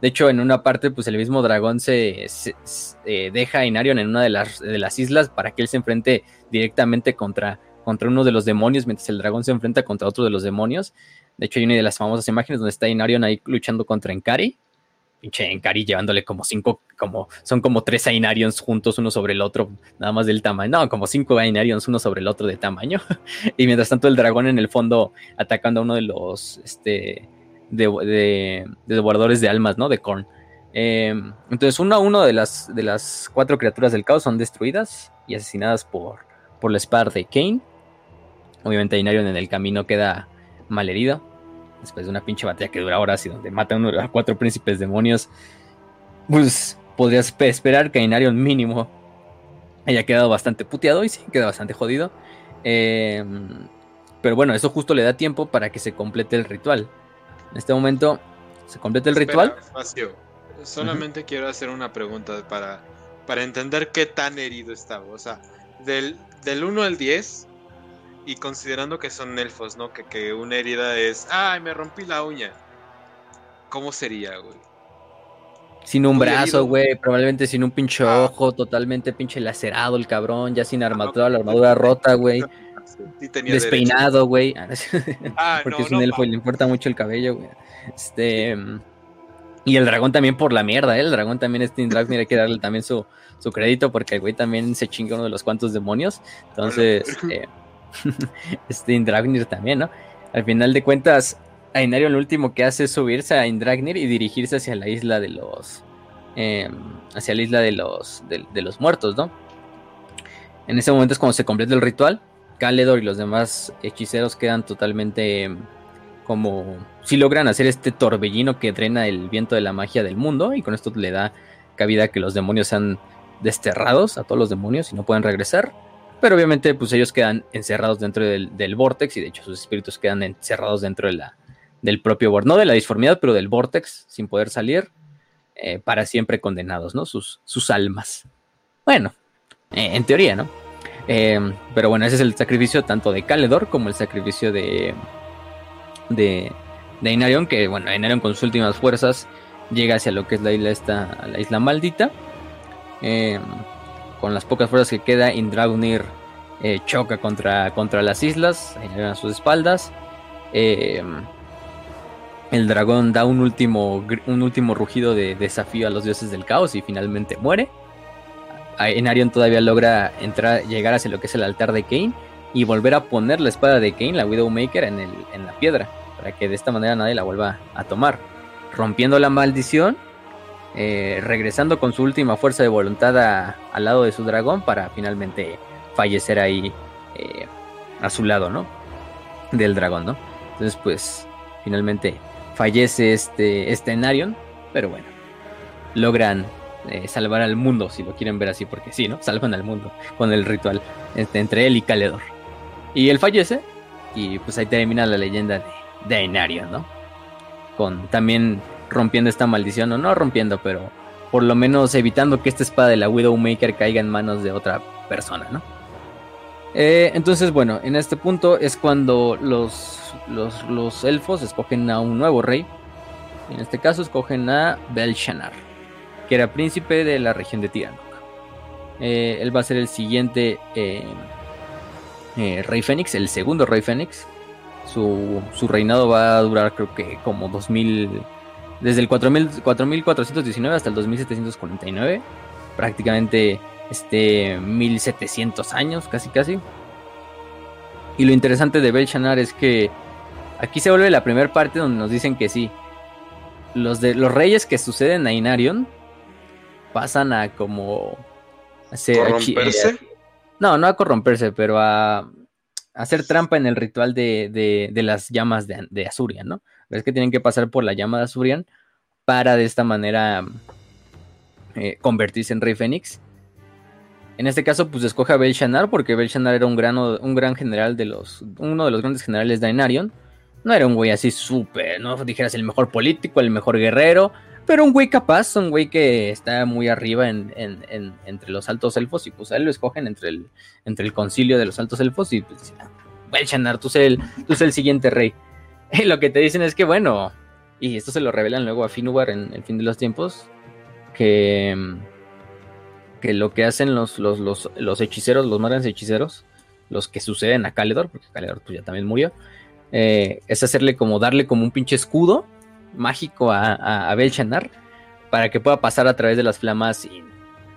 De hecho, en una parte, pues el mismo dragón se, eh, deja a Inarion en una de las, de las islas para que él se enfrente directamente contra, contra uno de los demonios, mientras el dragón se enfrenta contra otro de los demonios. De hecho, hay una de las famosas imágenes donde está Inarion ahí luchando contra Enkari pinche Enkari llevándole como cinco, como, son como tres Ainarions juntos uno sobre el otro, nada más del tamaño, no, como cinco Ainarions uno sobre el otro de tamaño, y mientras tanto el dragón en el fondo atacando a uno de los, este, de, de, de devoradores de almas, ¿no? De Korn. Em, entonces uno a uno de las, de las cuatro criaturas del caos son destruidas y asesinadas por, por la espada de Kane. Obviamente Ainarion en el camino queda malherido después de una pinche batalla que dura horas y donde mata uno a cuatro príncipes demonios, pues podrías esperar que Ainarion mínimo haya quedado bastante puteado y sí, queda bastante jodido. Em, pero bueno, eso justo le da tiempo para que se complete el ritual. En este momento se completa el ritual. Solamente quiero hacer una pregunta para, para entender qué tan herido estaba. O sea, del, del 1 al 10, y considerando que son elfos, ¿no? Que, que una herida es, ay, me rompí la uña. ¿Cómo sería, güey? Sin un brazo, güey, probablemente sin un pinche ah. ojo, totalmente pinche lacerado el cabrón, ya sin ah, armadura, la armadura rota, güey. Despeinado, güey. Ah, Porque es un elfo y le importa mucho el cabello, güey. Este. Y el dragón también por la mierda, ¿eh? El dragón también es Team Drag, hay que darle también su, su crédito porque el güey también se chinga uno de los cuantos demonios. Entonces, eh, este Indragnir también, ¿no? Al final de cuentas, Ainarion lo último que hace es subirse a Indragnir y dirigirse hacia la isla de los. Em, hacia la isla de los. De, los muertos, ¿no? En ese momento es cuando se completa el ritual. Caledor y los demás hechiceros quedan totalmente em, como si logran hacer este torbellino que drena el viento de la magia del mundo y con esto le da cabida que los demonios sean desterrados a todos los demonios y no pueden regresar. Pero obviamente, pues ellos quedan encerrados dentro del, del vortex y de hecho sus espíritus quedan encerrados dentro de la, del propio vortex, no de la disformidad, pero del vortex, sin poder salir, eh, para siempre condenados, ¿no? Sus, sus almas. Bueno, eh, en teoría, ¿no? Em, pero bueno, ese es el sacrificio tanto de Caledor como el sacrificio de, de, de Inarion, que bueno, Inarion con sus últimas fuerzas llega hacia lo que es la isla esta, la isla maldita. Eh, con las pocas fuerzas que queda, Indraunir eh, choca contra, contra las islas, a sus espaldas. Eh, el dragón da un último, un último rugido de desafío a los dioses del caos y finalmente muere. Enarion todavía logra entrar, llegar hacia lo que es el altar de Kane y volver a poner la espada de Kane, la Widowmaker, en, el, en la piedra, para que de esta manera nadie la vuelva a tomar. Rompiendo la maldición, eh, regresando con su última fuerza de voluntad al lado de su dragón para finalmente fallecer ahí eh, a su lado, ¿no? Del dragón, ¿no? Entonces, pues, finalmente fallece este, este Enarion, pero bueno, logran eh, salvar al mundo, si lo quieren ver así, porque sí, ¿no? Salvan al mundo con el ritual este, entre él y Caledor. Y él fallece, y pues ahí termina la leyenda de, de ¿no? Con también rompiendo esta maldición, o no rompiendo, pero por lo menos evitando que esta espada de la Widowmaker caiga en manos de otra persona, ¿no? Eh, entonces, bueno, en este punto es cuando los, los, los, elfos escogen a un nuevo rey. En este caso escogen a Belshanar que era príncipe de la región de Tiranok. Eh, él va a ser el siguiente eh, rey Fénix, el segundo rey Fénix. Su, reinado va a durar creo que como 2000, desde el 4419 hasta el 2749, prácticamente este 1700 años, casi casi. Y lo interesante de Belshanar es que aquí se vuelve la primera parte donde nos dicen que sí, los, de, los reyes que suceden a Inarion pasan a como... ¿Corromperse? Eh, no, no a corromperse, pero a, hacer trampa en el ritual de, las llamas de, de, Azurian, ¿no? Es que tienen que pasar por la llama de Azurian para de esta manera eh, convertirse en Rey Fénix. En este caso, pues escoge a Belshanar, porque Belshanar era un, un gran general de los. uno de los grandes generales de Ainarion. No era un güey así súper, no dijeras el mejor político, el mejor guerrero, pero un güey capaz, un güey que está muy arriba en, entre los altos elfos y pues a él lo escogen entre el, entre el concilio de los altos elfos y pues Belchanar, tú eres el, el siguiente rey. Y lo que te dicen es que bueno, y esto se lo revelan luego a Finubar en el fin de los tiempos, que, que lo que hacen los, los, los, hechiceros, los más grandes hechiceros, los que suceden a Caledor, porque Caledor pues, ya también murió, eh, es hacerle como darle como un pinche escudo mágico a, a, Belchanar para que pueda pasar a través de las flamas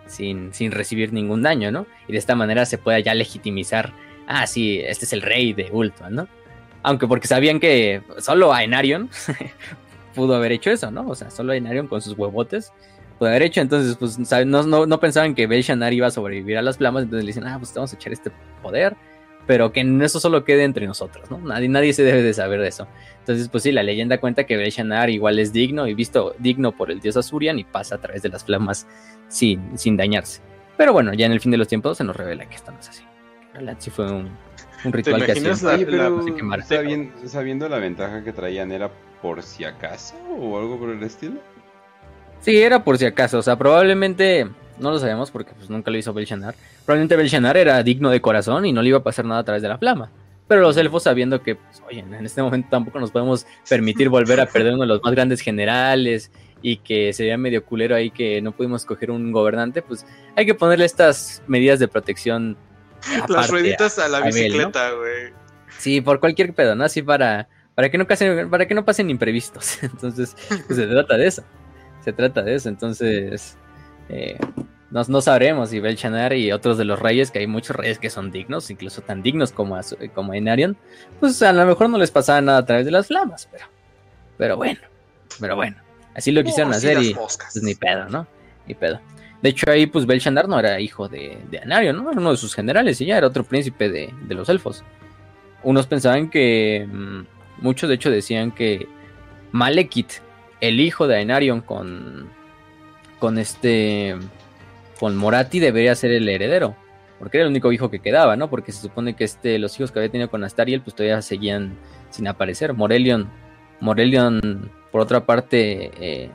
sin, sin, recibir ningún daño, ¿no? Y de esta manera se pueda ya legitimizar, ah, sí, este es el rey de Ultuan, ¿no? Aunque porque sabían que solo Aenarion pudo haber hecho eso, ¿no? O sea, solo Aenarion con sus huevotes pudo haber hecho, entonces pues no, no, pensaban que Belchanar iba a sobrevivir a las flamas, entonces le dicen, ah, pues vamos a echar este poder pero que eso solo quede entre nosotros, ¿no? Nadie, nadie se debe de saber de eso. Entonces, pues sí, la leyenda cuenta que Belshazzar igual es digno y visto digno por el dios Azurian y pasa a través de las flamas sin, sin dañarse. Pero bueno, ya en el fin de los tiempos se nos revela que esto no es así. Sí fue un, ritual que hacía. sabiendo la ventaja que traían, ¿era por si acaso o algo por el estilo? Sí, era por si acaso. O sea, probablemente no lo sabemos porque pues, nunca lo hizo Belshazzar. Probablemente Belshazzar era digno de corazón y no le iba a pasar nada a través de la flama. Pero los elfos sabiendo que, pues, oye, en este momento tampoco nos podemos permitir volver a perder uno de los más grandes generales y que sería medio culero ahí que no pudimos coger un gobernante, pues hay que ponerle estas medidas de protección. Las rueditas a, la bicicleta, güey. Sí, por cualquier pedo, ¿no? Así para, para, que, no pasen, para que no pasen imprevistos. Entonces, pues, se trata de eso. Se trata de eso. Entonces, eh, no, sabremos si Belchanar y otros de los reyes, que hay muchos reyes que son dignos, incluso tan dignos como, como Enarion, pues a lo mejor no les pasaba nada a través de las flamas, pero, pero bueno, pero bueno, así lo quisieron hacer y pues, ni pedo, ¿no? Ni pedo. De hecho ahí pues Belchanar no era hijo de, de Anarion, ¿no? Era uno de sus generales y ya era otro príncipe de, los elfos. Unos pensaban que, mm, muchos de hecho decían que Malekith, el hijo de Aenarion con, con este con Morati debería ser el heredero, porque era el único hijo que quedaba, ¿no? Porque se supone que este, los hijos que había tenido con Astariel, pues todavía seguían sin aparecer. Morelion, Morelion, por otra parte, eh,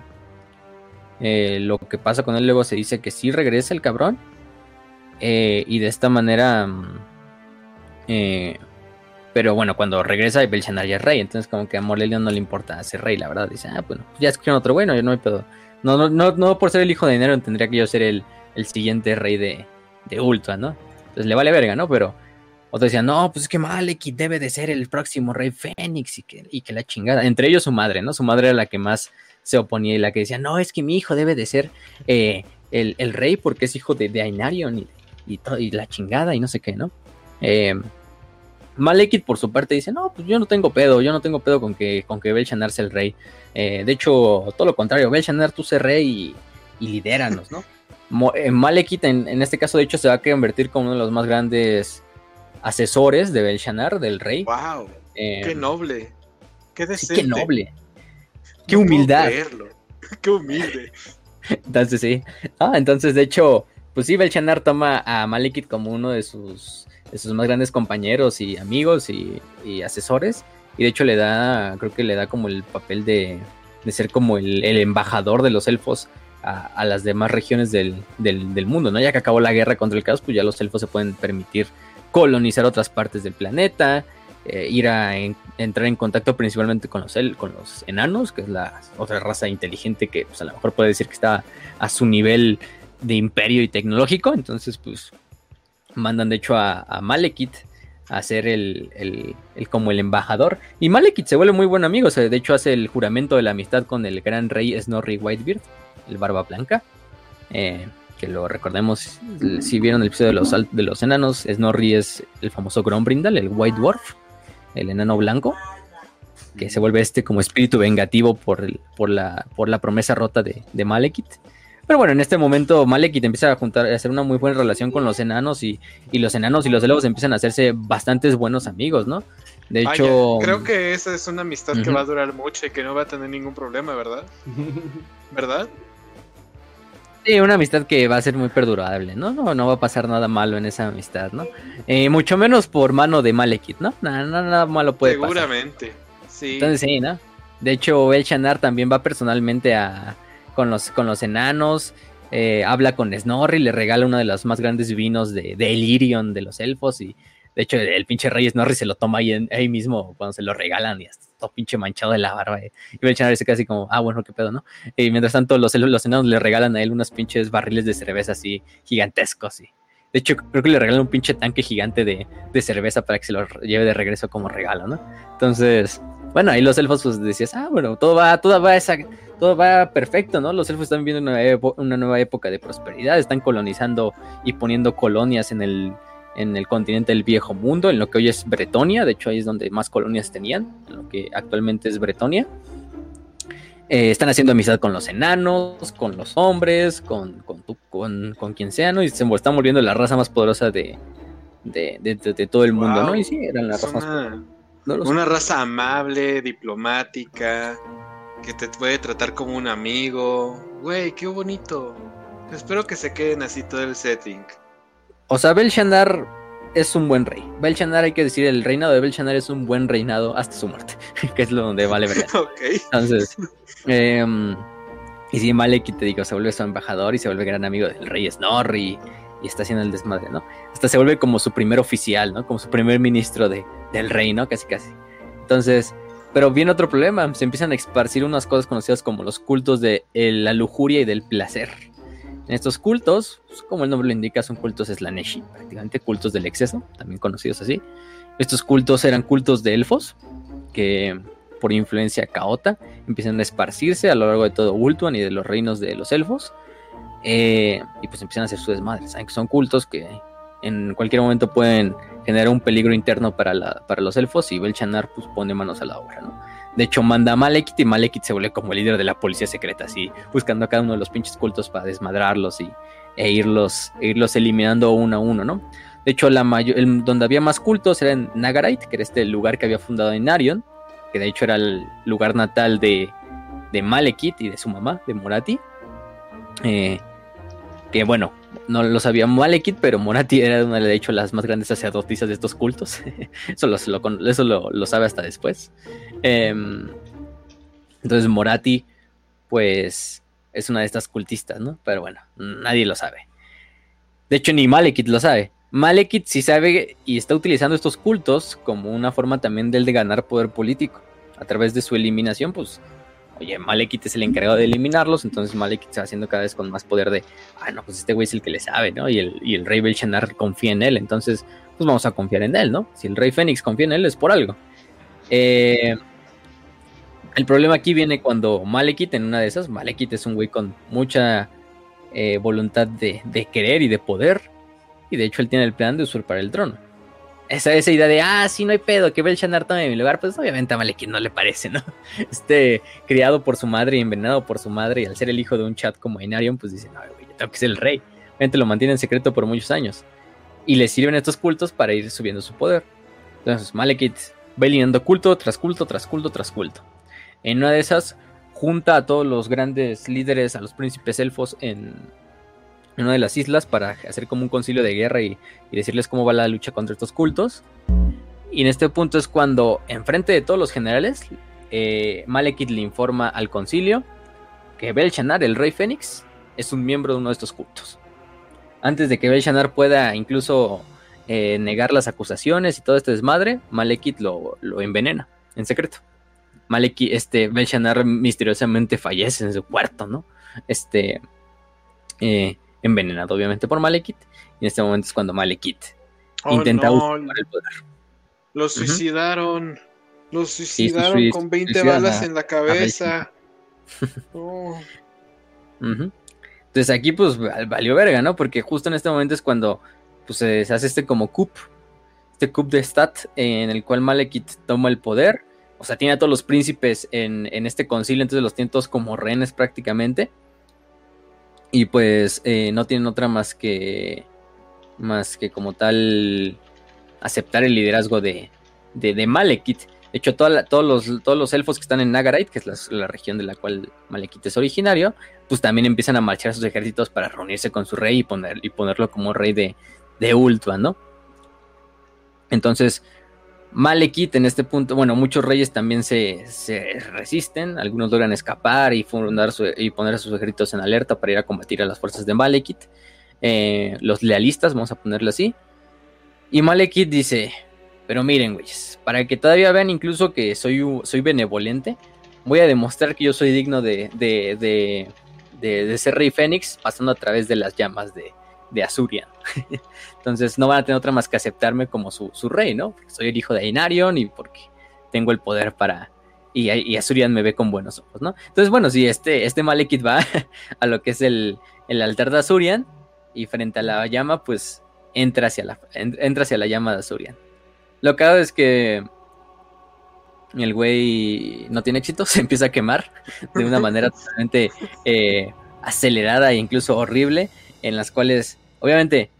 eh, lo que pasa con él luego se dice que sí regresa el cabrón, eh, y de esta manera, mm, pero bueno, cuando regresa, Belchanar ya es rey, entonces como que a Morelion no le importa ser rey, la verdad, dice, ah, bueno, ya escogieron otro bueno, yo no hay pedo. No, no, no, no por ser el hijo de dinero tendría que yo ser el, el siguiente rey de, de Ultra, ¿no? Entonces le vale verga, ¿no? Pero Otros decían, no, pues es que Malekith debe de ser el próximo rey Fénix y que, y que la chingada. Entre ellos su madre, ¿no? Su madre era la que más se oponía y la que decía, no, es que mi hijo debe de ser eh, el, rey porque es hijo de, de Ainarion y, y, la chingada y no sé qué, ¿no? Eh, Malekith por su parte dice, no, pues yo no tengo pedo, yo no tengo pedo con que, con que Belchanar sea el rey. Eh, de hecho, todo lo contrario, Belchanar tú sé rey y, y lidéranos, ¿no? Eh, Malekith en, este caso de hecho se va a convertir como uno de los más grandes asesores de Belchanar, del rey. ¡Wow! ¡Qué noble! ¡Qué decente! ¡Qué noble! ¡Qué humildad! ¡Qué humilde! entonces sí. Ah, entonces de hecho, pues sí, Belchanar toma a Malekith como uno de sus sus más grandes compañeros y amigos y, asesores. Y de hecho le da, creo que le da como el papel de, ser como el, embajador de los elfos a, las demás regiones del, mundo, ¿no? Ya que acabó la guerra contra el caos, pues ya los elfos se pueden permitir colonizar otras partes del planeta, eh, ir a entrar en contacto principalmente con los, con los enanos, que es la otra raza inteligente que pues, a lo mejor puede decir que está a su nivel de imperio y tecnológico, entonces pues mandan de hecho a, Malekith a ser el, como el embajador. Y Malekith se vuelve muy buen amigo. de hecho, hace el juramento de la amistad con el gran rey Snorri Whitebeard, el Barba Blanca. Eh, que lo recordemos, si vieron el episodio de los, de los enanos, Snorri es el famoso Grombrindal, el White Dwarf, el enano blanco, que se vuelve este como espíritu vengativo por, por, la, por la promesa rota de, de Malekith. Pero bueno, en este momento Malekith empieza a juntar, a hacer una muy buena relación con los enanos y, los enanos y los elfos empiezan a hacerse bastantes buenos amigos, ¿no? De hecho... Creo que esa es una amistad que va a durar mucho y que no va a tener ningún problema, ¿verdad? ¿Verdad? Sí, una amistad que va a ser muy perdurable, ¿no? No, no va a pasar nada malo en esa amistad, ¿no? Eh, mucho menos por mano de Malekith, ¿no? Nada, nada, malo puede pasar. Seguramente, sí. Entonces sí, ¿no? De hecho, El Shanar también va personalmente a, con los, con los enanos. Eh, habla con Snorri, le regala uno de los más grandes vinos de, de Elirion de los elfos. Y de hecho, el, pinche rey Snorri se lo toma ahí, ahí, mismo cuando se lo regalan y está todo pinche manchado de la barba. Eh. Y Belchanar dice casi como, ah, bueno, qué pedo, ¿no? Y mientras tanto, los, los enanos le regalan a él unos pinches barriles de cerveza así gigantescos. Y, de hecho, creo que le regalan un pinche tanque gigante de, de cerveza para que se lo lleve de regreso como regalo, ¿no? Entonces, bueno, ahí los elfos pues decías, ah, bueno, todo va, todo va esa, todo va perfecto, ¿no? Los elfos están viviendo una, nueva época de prosperidad, están colonizando y poniendo colonias en el, en el continente del viejo mundo, en lo que hoy es Bretonia, de hecho ahí es donde más colonias tenían, en lo que actualmente es Bretonia. Eh, están haciendo amistad con los enanos, con los hombres, con, con, con, quien sea, ¿no? Y se están volviendo la raza más poderosa de, de, todo el mundo, ¿no? Y sí, eran la raza más una raza amable, diplomática, que te puede tratar como un amigo. Güey, qué bonito. Espero que se queden así todo el setting. O sea, Belshanar es un buen rey. Belshanar, hay que decir, el reinado de Belshanar es un buen reinado hasta su muerte, que es lo donde vale verdad. ok. Entonces, em, y si Malek, te digo, se vuelve su embajador y se vuelve gran amigo del rey Snorri y está haciendo el desmadre, ¿no? Hasta se vuelve como su primer oficial, ¿no? Como su primer ministro de, del reino, casi casi. Entonces, pero viene otro problema, se empiezan a esparcir unas cosas conocidas como los cultos de la lujuria y del placer. En estos cultos, pues, como el nombre lo indica, son cultos slaneshi, prácticamente cultos del exceso, también conocidos así. Estos cultos eran cultos de elfos, que por influencia caota empiezan a esparcirse a lo largo de todo Ultuan y de los reinos de los elfos. Eh, y pues empiezan a hacer su desmadre. Saben que son cultos que en cualquier momento pueden generar un peligro interno para, la, para los elfos y Belchanar pues pone manos a la obra, ¿no? De hecho, manda a Malekith y Malekith se vuelve como el líder de la policía secreta, así, buscando a cada uno de los pinches cultos para desmadrarlos y, e irlos, irlos eliminando uno a uno, ¿no? De hecho, la mayor, donde había más cultos era en Nagarite, que era este lugar que había fundado en Arion, que de hecho era el lugar natal de, de y de su mamá, de Morati. Eh, que bueno, no lo sabía Malekith, pero Morati era una de hecho las más grandes sacerdotisas de estos cultos. eso lo, eso lo, sabe hasta después. Em, entonces Morati, pues, es una de estas cultistas, ¿no? Pero bueno, nadie lo sabe. De hecho, ni Malekith lo sabe. Malekith sí sabe y está utilizando estos cultos como una forma también de él de ganar poder político. A través de su eliminación, pues oye, Malekith es el encargado de eliminarlos, entonces Malekith se va haciendo cada vez con más poder de, ah, no, pues este güey es el que le sabe, ¿no? Y el, y el rey Belshazzar confía en él, entonces pues vamos a confiar en él, ¿no? Si el Rey Fénix confía en él es por algo. Eh, el problema aquí viene cuando Malekith, en una de esas, Malekith es un güey con mucha eh, voluntad de, querer y de poder. Y de hecho él tiene el plan de usurpar el trono. Esa, esa idea de, ah, sí, no hay pedo, que Belshazzar tome mi lugar, pues obviamente a Malekith no le parece, ¿no? Este, criado por su madre y envenenado por su madre, y al ser el hijo de un chat como Inarion, pues dice, no, güey, yo tengo que ser el rey. Obviamente lo mantiene en secreto por muchos años. Y le sirven estos cultos para ir subiendo su poder. Entonces, Malekith va eliminando culto tras culto, tras culto, tras culto. En una de esas, junta a todos los grandes líderes, a los príncipes elfos en, una de las islas para hacer como un concilio de guerra y, decirles cómo va la lucha contra estos cultos. Y en este punto es cuando, enfrente de todos los generales, eh, Malekith le informa al concilio que Belshazzar, el rey Fénix, es un miembro de uno de estos cultos. Antes de que Belshazzar pueda incluso eh, negar las acusaciones y todo este desmadre, Malekith lo, lo envenena en secreto. Malekith, este, Belshazzar misteriosamente fallece en su cuarto, ¿no? Este, eh, envenenado obviamente por Malekith. Y en este momento es cuando Malekith oh, intenta usar el poder. Lo suicidaron. Lo suicidaron con 20 balas en la cabeza. Entonces aquí pues valió verga, ¿no? Porque justo en este momento es cuando pues se hace este como coup, este coup de stat en el cual Malekith toma el poder o sea, tiene a todos los príncipes en, este concilio, entonces los tiene todos como rehenes prácticamente. Y pues eh, no tienen otra más que, más que como tal, aceptar el liderazgo de, de, Malekith. De hecho, todos, los, todos los elfos que están en Nagarite, que es la, región de la cual Malekith es originario, pues también empiezan a marchar sus ejércitos para reunirse con su rey y, poner, y ponerlo como rey de, de Ultua, ¿no? Entonces, Malekith en este punto, bueno, muchos reyes también se, resisten, algunos logran escapar y, fundar y poner a sus ejércitos en alerta para ir a combatir a las fuerzas de Malekith. Eh, los lealistas, vamos a ponerlo así. Y Malekith dice, pero miren, güeyes, para que todavía vean incluso que soy, soy benevolente, voy a demostrar que yo soy digno de, de, de ser rey Fénix pasando a través de las llamas de, de Azurian. Entonces no van a tener otra más que aceptarme como su, rey, ¿no? Porque soy el hijo de Ainarion y porque tengo el poder para... Y, y, Azurian me ve con buenos ojos, ¿no? Entonces, bueno, si este, este Malekith va a lo que es el, altar de Azurian y frente a la llama, pues entra hacia la, entra hacia la llama de Azurian. Lo que hago es que el güey no tiene éxito, se empieza a quemar de una manera totalmente eh, acelerada e incluso horrible, en las cuales Obviamente,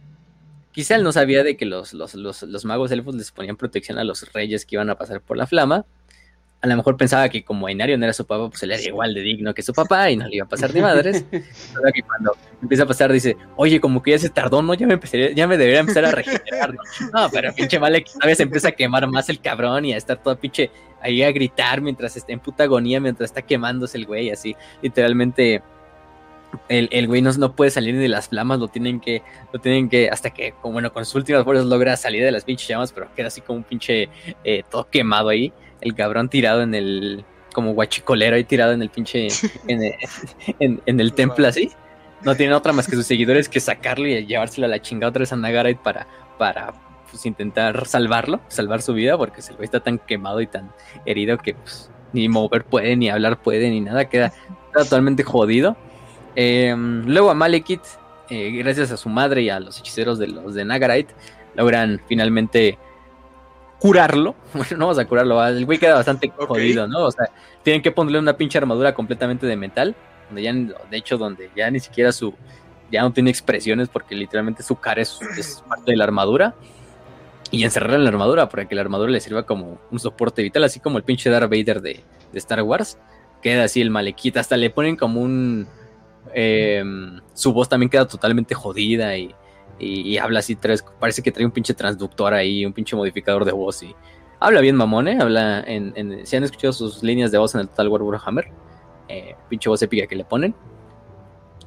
quizá él no sabía de que los, los, magos elfos les ponían protección a los reyes que iban a pasar por la flama. A lo mejor pensaba que como Ainarion era su papá, pues él era igual de digno que su papá y no le iba a pasar ni madres. Pero que cuando empieza a pasar dice, oye, como que ya se tardó, ¿no? Ya me, ya me debería empezar a regenerar. ¿no? pero pinche vale, a veces empieza a quemar más el cabrón y a estar todo pinche ahí a gritar mientras está en puta agonía, mientras está quemándose el güey, así, literalmente el, el güey no, puede salir de las flamas, lo tienen que, lo tienen que, hasta que, como, bueno, con sus últimas fuerzas logra salir de las pinches llamas, pero queda así como un pinche eh, todo quemado ahí, el cabrón tirado en el, como guachicolero ahí tirado en el pinche, en, el templo así. No tiene otra más que sus seguidores que sacarlo y llevárselo a la chingada otra vez a Nagarite para, para pues, intentar salvarlo, salvar su vida, porque el güey está tan quemado y tan herido que pues, ni mover puede, ni hablar puede, ni nada, queda totalmente jodido. Em, luego a Malekith, eh, gracias a su madre y a los hechiceros de los de Nagarite, logran finalmente curarlo. Bueno, no vamos a curarlo, el güey queda bastante jodido, ¿no? O sea, tienen que ponerle una pinche armadura completamente de metal, donde ya, de hecho, donde ya ni siquiera su, ya no tiene expresiones porque literalmente su cara es, parte de la armadura. Y encerrarla en la armadura para que la armadura le sirva como un soporte vital, así como el pinche Darth Vader de, de Star Wars. Queda así el Malekith, hasta le ponen como un Em, su voz también queda totalmente jodida y, habla así, tres, parece que trae un pinche transductor ahí, un pinche modificador de voz y habla bien mamón, ¿eh? Habla en, si han escuchado sus líneas de voz en el Total War Warhammer, eh, pinche voz épica que le ponen,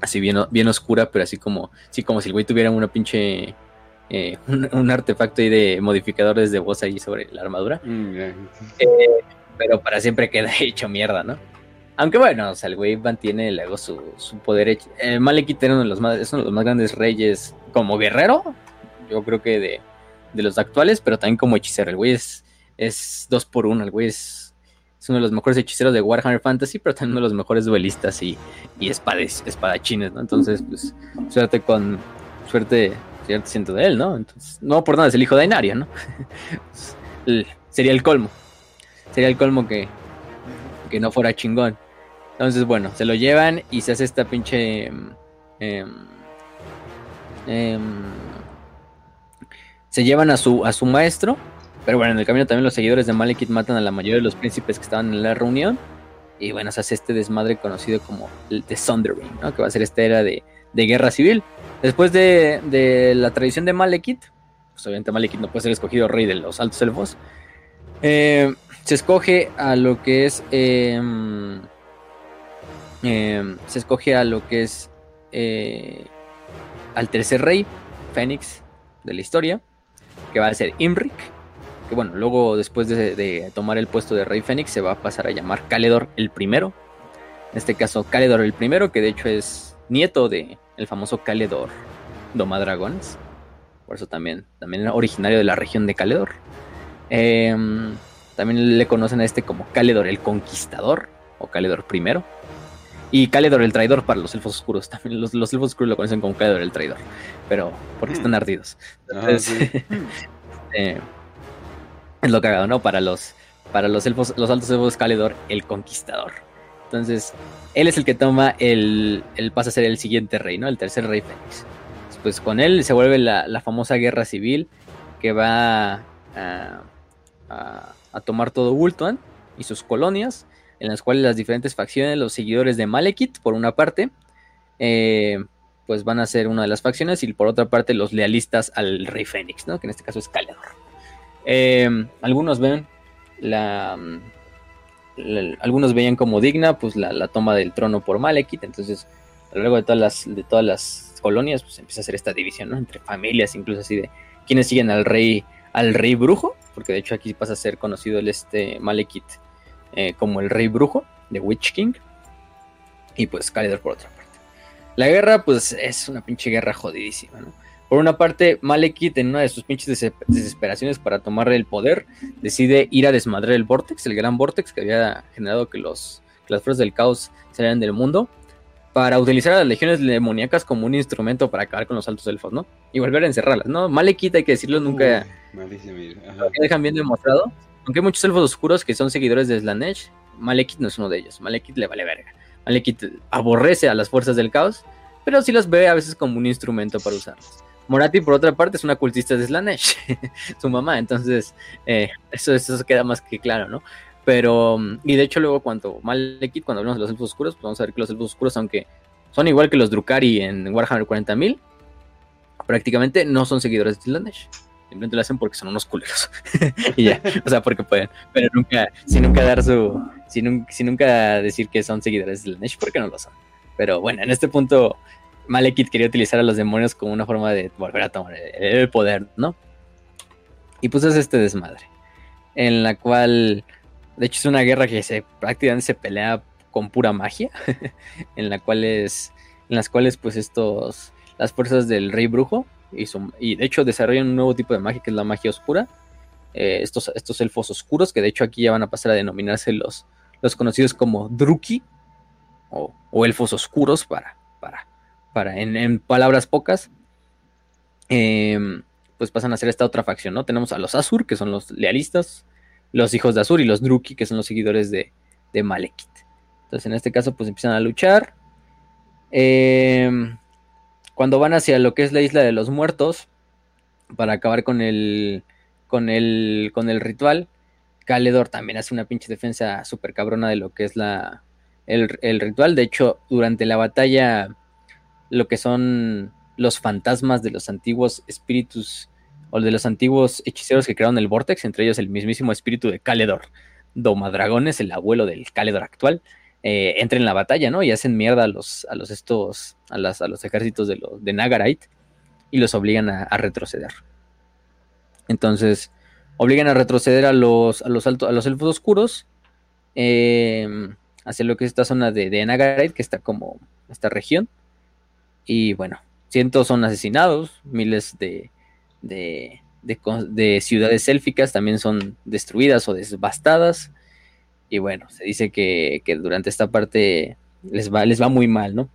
así bien, bien oscura, pero así como, sí, como si el güey tuviera una pinche... Eh, un, artefacto ahí de modificadores de voz ahí sobre la armadura. Mm, eh, pero para siempre queda hecho mierda, ¿no? Aunque bueno, o sea, el güey mantiene luego su, su poder. El eh, Malekith era uno de los más, es uno de los más grandes reyes como guerrero. Yo creo que de, de los actuales, pero también como hechicero. El güey es, es dos por uno, el güey es, es, uno de los mejores hechiceros de Warhammer Fantasy, pero también uno de los mejores duelistas y, y espadachines, ¿no? Entonces, pues, suerte con, suerte, suerte siento de él, ¿no? Entonces, no por nada es el hijo de Inaria, ¿no? sería el colmo, sería el colmo que, que no fuera chingón. Entonces, bueno, se lo llevan y se hace esta pinche... Em, em, em, se llevan a su, a su maestro, pero bueno, en el camino también los seguidores de Malekith matan a la mayoría de los príncipes que estaban en la reunión. Y bueno, se hace este desmadre conocido como The Sundering, que va a ser esta era de, de guerra civil. Después de, de, la tradición de Malekith, pues obviamente Malekith no puede ser escogido rey de los altos elfos. Eh, se escoge a lo que es. Em, se escoge a lo que es. Eh, al tercer rey, Fénix, de la historia, que va a ser Imric. Que bueno, luego después de, tomar el puesto de rey Fénix, se va a pasar a llamar Caledor el primero. En este caso, Caledor el primero, que de hecho es nieto de el famoso Caledor Domadragones. Por eso también, también originario de la región de Caledor. Eh, también le conocen a este como Caledor el Conquistador o Caledor primero. Y Caledor el Traidor para los elfos oscuros. También los, elfos oscuros lo conocen como Caledor el Traidor. Pero porque están ardidos. Ah, eh, es lo cagado, ¿no? Para los, para los elfos, los altos elfos Caledor el Conquistador. Entonces, él es el que toma el, el pasa a ser el siguiente rey, ¿no? El tercer rey Fénix. Pues con él se vuelve la, famosa guerra civil que va a, a a tomar todo Wultuan y sus colonias, en las cuales las diferentes facciones, los seguidores de Malekith, por una parte, eh, pues van a ser una de las facciones, y por otra parte, los lealistas al Rey Fénix, ¿no? que en este caso es Caledor. Eh, algunos ven la, algunos veían como digna pues la, toma del trono por Malekith, entonces a lo largo de todas las, de todas las colonias pues empieza a hacer esta división, ¿no? Entre familias, incluso así de quienes siguen al rey, al rey brujo, porque de hecho aquí pasa a ser conocido el este Malekith eh, como el rey brujo de Witch King. Y pues Caledor por otra parte. La guerra, pues es una pinche guerra jodidísima, ¿no? Por una parte, Malekith, en una de sus pinches desesperaciones para tomar el poder, decide ir a desmadrar el Vortex, el gran Vortex que había generado que, los, que las fuerzas del caos salieran del mundo para utilizar a las legiones demoníacas como un instrumento para acabar con los altos elfos, ¿no? Y volver a encerrarlas, ¿no? Malekith, hay que decirlo, nunca, dejan bien demostrado. Aunque hay muchos elfos oscuros que son seguidores de Slanesh, Malekith no es uno de ellos. Malekith le vale verga. Malekith aborrece a las fuerzas del caos, pero sí los ve a veces como un instrumento para usarlos. Morati, por otra parte, es una cultista de Slanesh, su mamá, entonces eh, eso, eso queda más que claro, ¿no? Pero, y de hecho, luego, cuando Malekith, cuando hablamos de los elfos oscuros, pues vamos a ver que los elfos oscuros, aunque son igual que los Drukari en Warhammer 40.000, prácticamente no son seguidores de Slanesh. Simplemente lo hacen porque son unos culeros. y ya, o sea, porque pueden. Pero nunca, sin nunca dar su. Sin, nunca decir que son seguidores de Slanesh, porque no lo son. Pero bueno, en este punto, Malekith quería utilizar a los demonios como una forma de volver a tomar el poder, ¿no? Y pues es este desmadre. En la cual de hecho, es una guerra que se prácticamente se pelea con pura magia, en la cual es, en las cuales pues estos las fuerzas del rey brujo y, de hecho desarrollan un nuevo tipo de magia que es la magia oscura. Eh, estos, estos elfos oscuros que de hecho aquí ya van a pasar a denominarse los, los conocidos como Druki o, elfos oscuros para, para, para en, palabras pocas. Em, pues pasan a ser esta otra facción, ¿no? Tenemos a los Azur, que son los lealistas, los hijos de Azur y los Druki, que son los seguidores de, de Malekith. Entonces, en este caso, pues empiezan a luchar. Em, cuando van hacia lo que es la isla de los muertos, para acabar con el, con el, con el ritual, Caledor también hace una pinche defensa súper cabrona de lo que es la, el, el, ritual. De hecho, durante la batalla, lo que son los fantasmas de los antiguos espíritus o de los antiguos hechiceros que crearon el Vortex, entre ellos el mismísimo espíritu de Caledor, Domadragones, el abuelo del Caledor actual, eh, entran en la batalla, ¿no? Y hacen mierda a los, a los estos, a, a los ejércitos de, los, de Nagarite y los obligan a, retroceder. Entonces, obligan a retroceder a los, a los, a los elfos oscuros em, hacia lo que es esta zona de, de Nagarite, que está como esta región. Y bueno, cientos son asesinados, miles de, de, de, ciudades élficas también son destruidas o devastadas. Y bueno, se dice que, durante esta parte les va, muy mal, ¿no?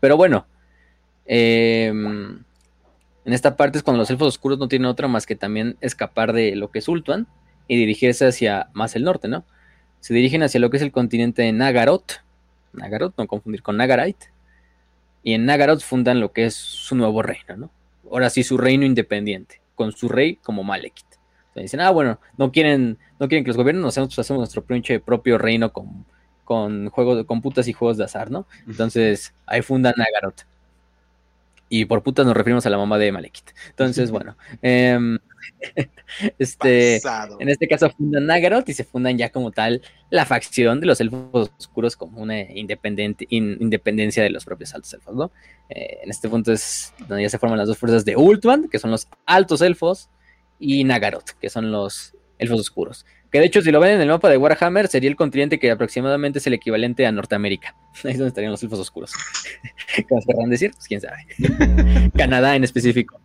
Pero bueno, em, en esta parte es cuando los elfos oscuros no tienen otra más que también escapar de lo que es Ultuan y dirigirse hacia más el norte, ¿no? Se dirigen hacia lo que es el continente de Nagaroth. Nagaroth, no confundir con Nagarite. Y en Nagaroth fundan lo que es su nuevo reino, ¿no? Ahora sí, su reino independiente, con su rey como Malekith. Dicen, ah, bueno, no quieren, no quieren que los gobiernos, nosotros hacemos nuestro propio reino con, con juegos de computas y juegos de azar, ¿no? Entonces ahí fundan Nagaroth. Y por putas nos referimos a la mamá de Malekith. Entonces, bueno, em, este, en este caso fundan Nagaroth y se fundan ya como tal la facción de los elfos oscuros como una independiente, independencia de los propios altos elfos, ¿no? Eh, en este punto es donde ya se forman las dos fuerzas de Ultman, que son los altos elfos, y Nagaroth, que son los elfos oscuros. Que de hecho, si lo ven en el mapa de Warhammer, sería el continente que aproximadamente es el equivalente a Norteamérica. Ahí es donde estarían los elfos oscuros. ¿Qué más querrán decir? Pues quién sabe. Canadá en específico.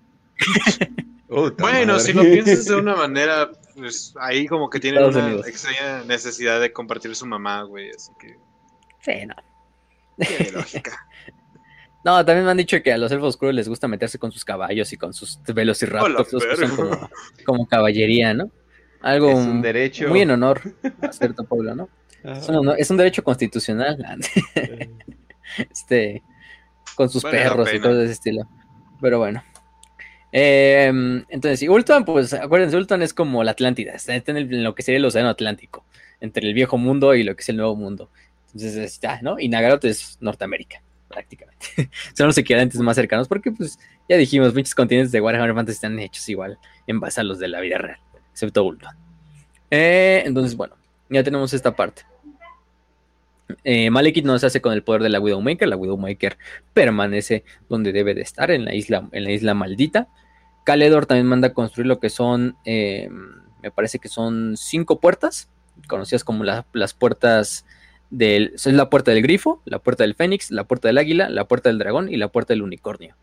bueno, si lo piensas de una manera, pues ahí como que tiene una extraña necesidad de compartir su mamá, güey, así que... Sí, no. Qué lógica. No, también me han dicho que a los elfos oscuros les gusta meterse con sus caballos y con sus velociraptors, como, como caballería, ¿no? Algo un derecho... muy en honor a cierto pueblo, ¿no? Es un, derecho constitucional. este, con sus perros y todo ese estilo. Pero bueno. Em, entonces, y Ultron, pues acuérdense, Ultron es como la Atlántida, está en, lo que sería el Océano Atlántico, entre el viejo mundo y lo que es el nuevo mundo. Entonces, está, ¿no? Y Nagaroth es Norteamérica, prácticamente. Son los equivalentes más cercanos, porque, pues, ya dijimos, muchos continentes de Warhammer Fantasy están hechos igual en base a los de la vida real, excepto Ultron. Eh, entonces, bueno, ya tenemos esta parte. Eh, Malekith no se hace con el poder de la Widowmaker. La Widowmaker permanece donde debe de estar, en la isla, en la isla maldita. Caledor también manda a construir lo que son, eh, me parece que son cinco puertas, conocidas como las puertas es la puerta del grifo, la puerta del fénix, la puerta del águila, la puerta del dragón y la puerta del unicornio.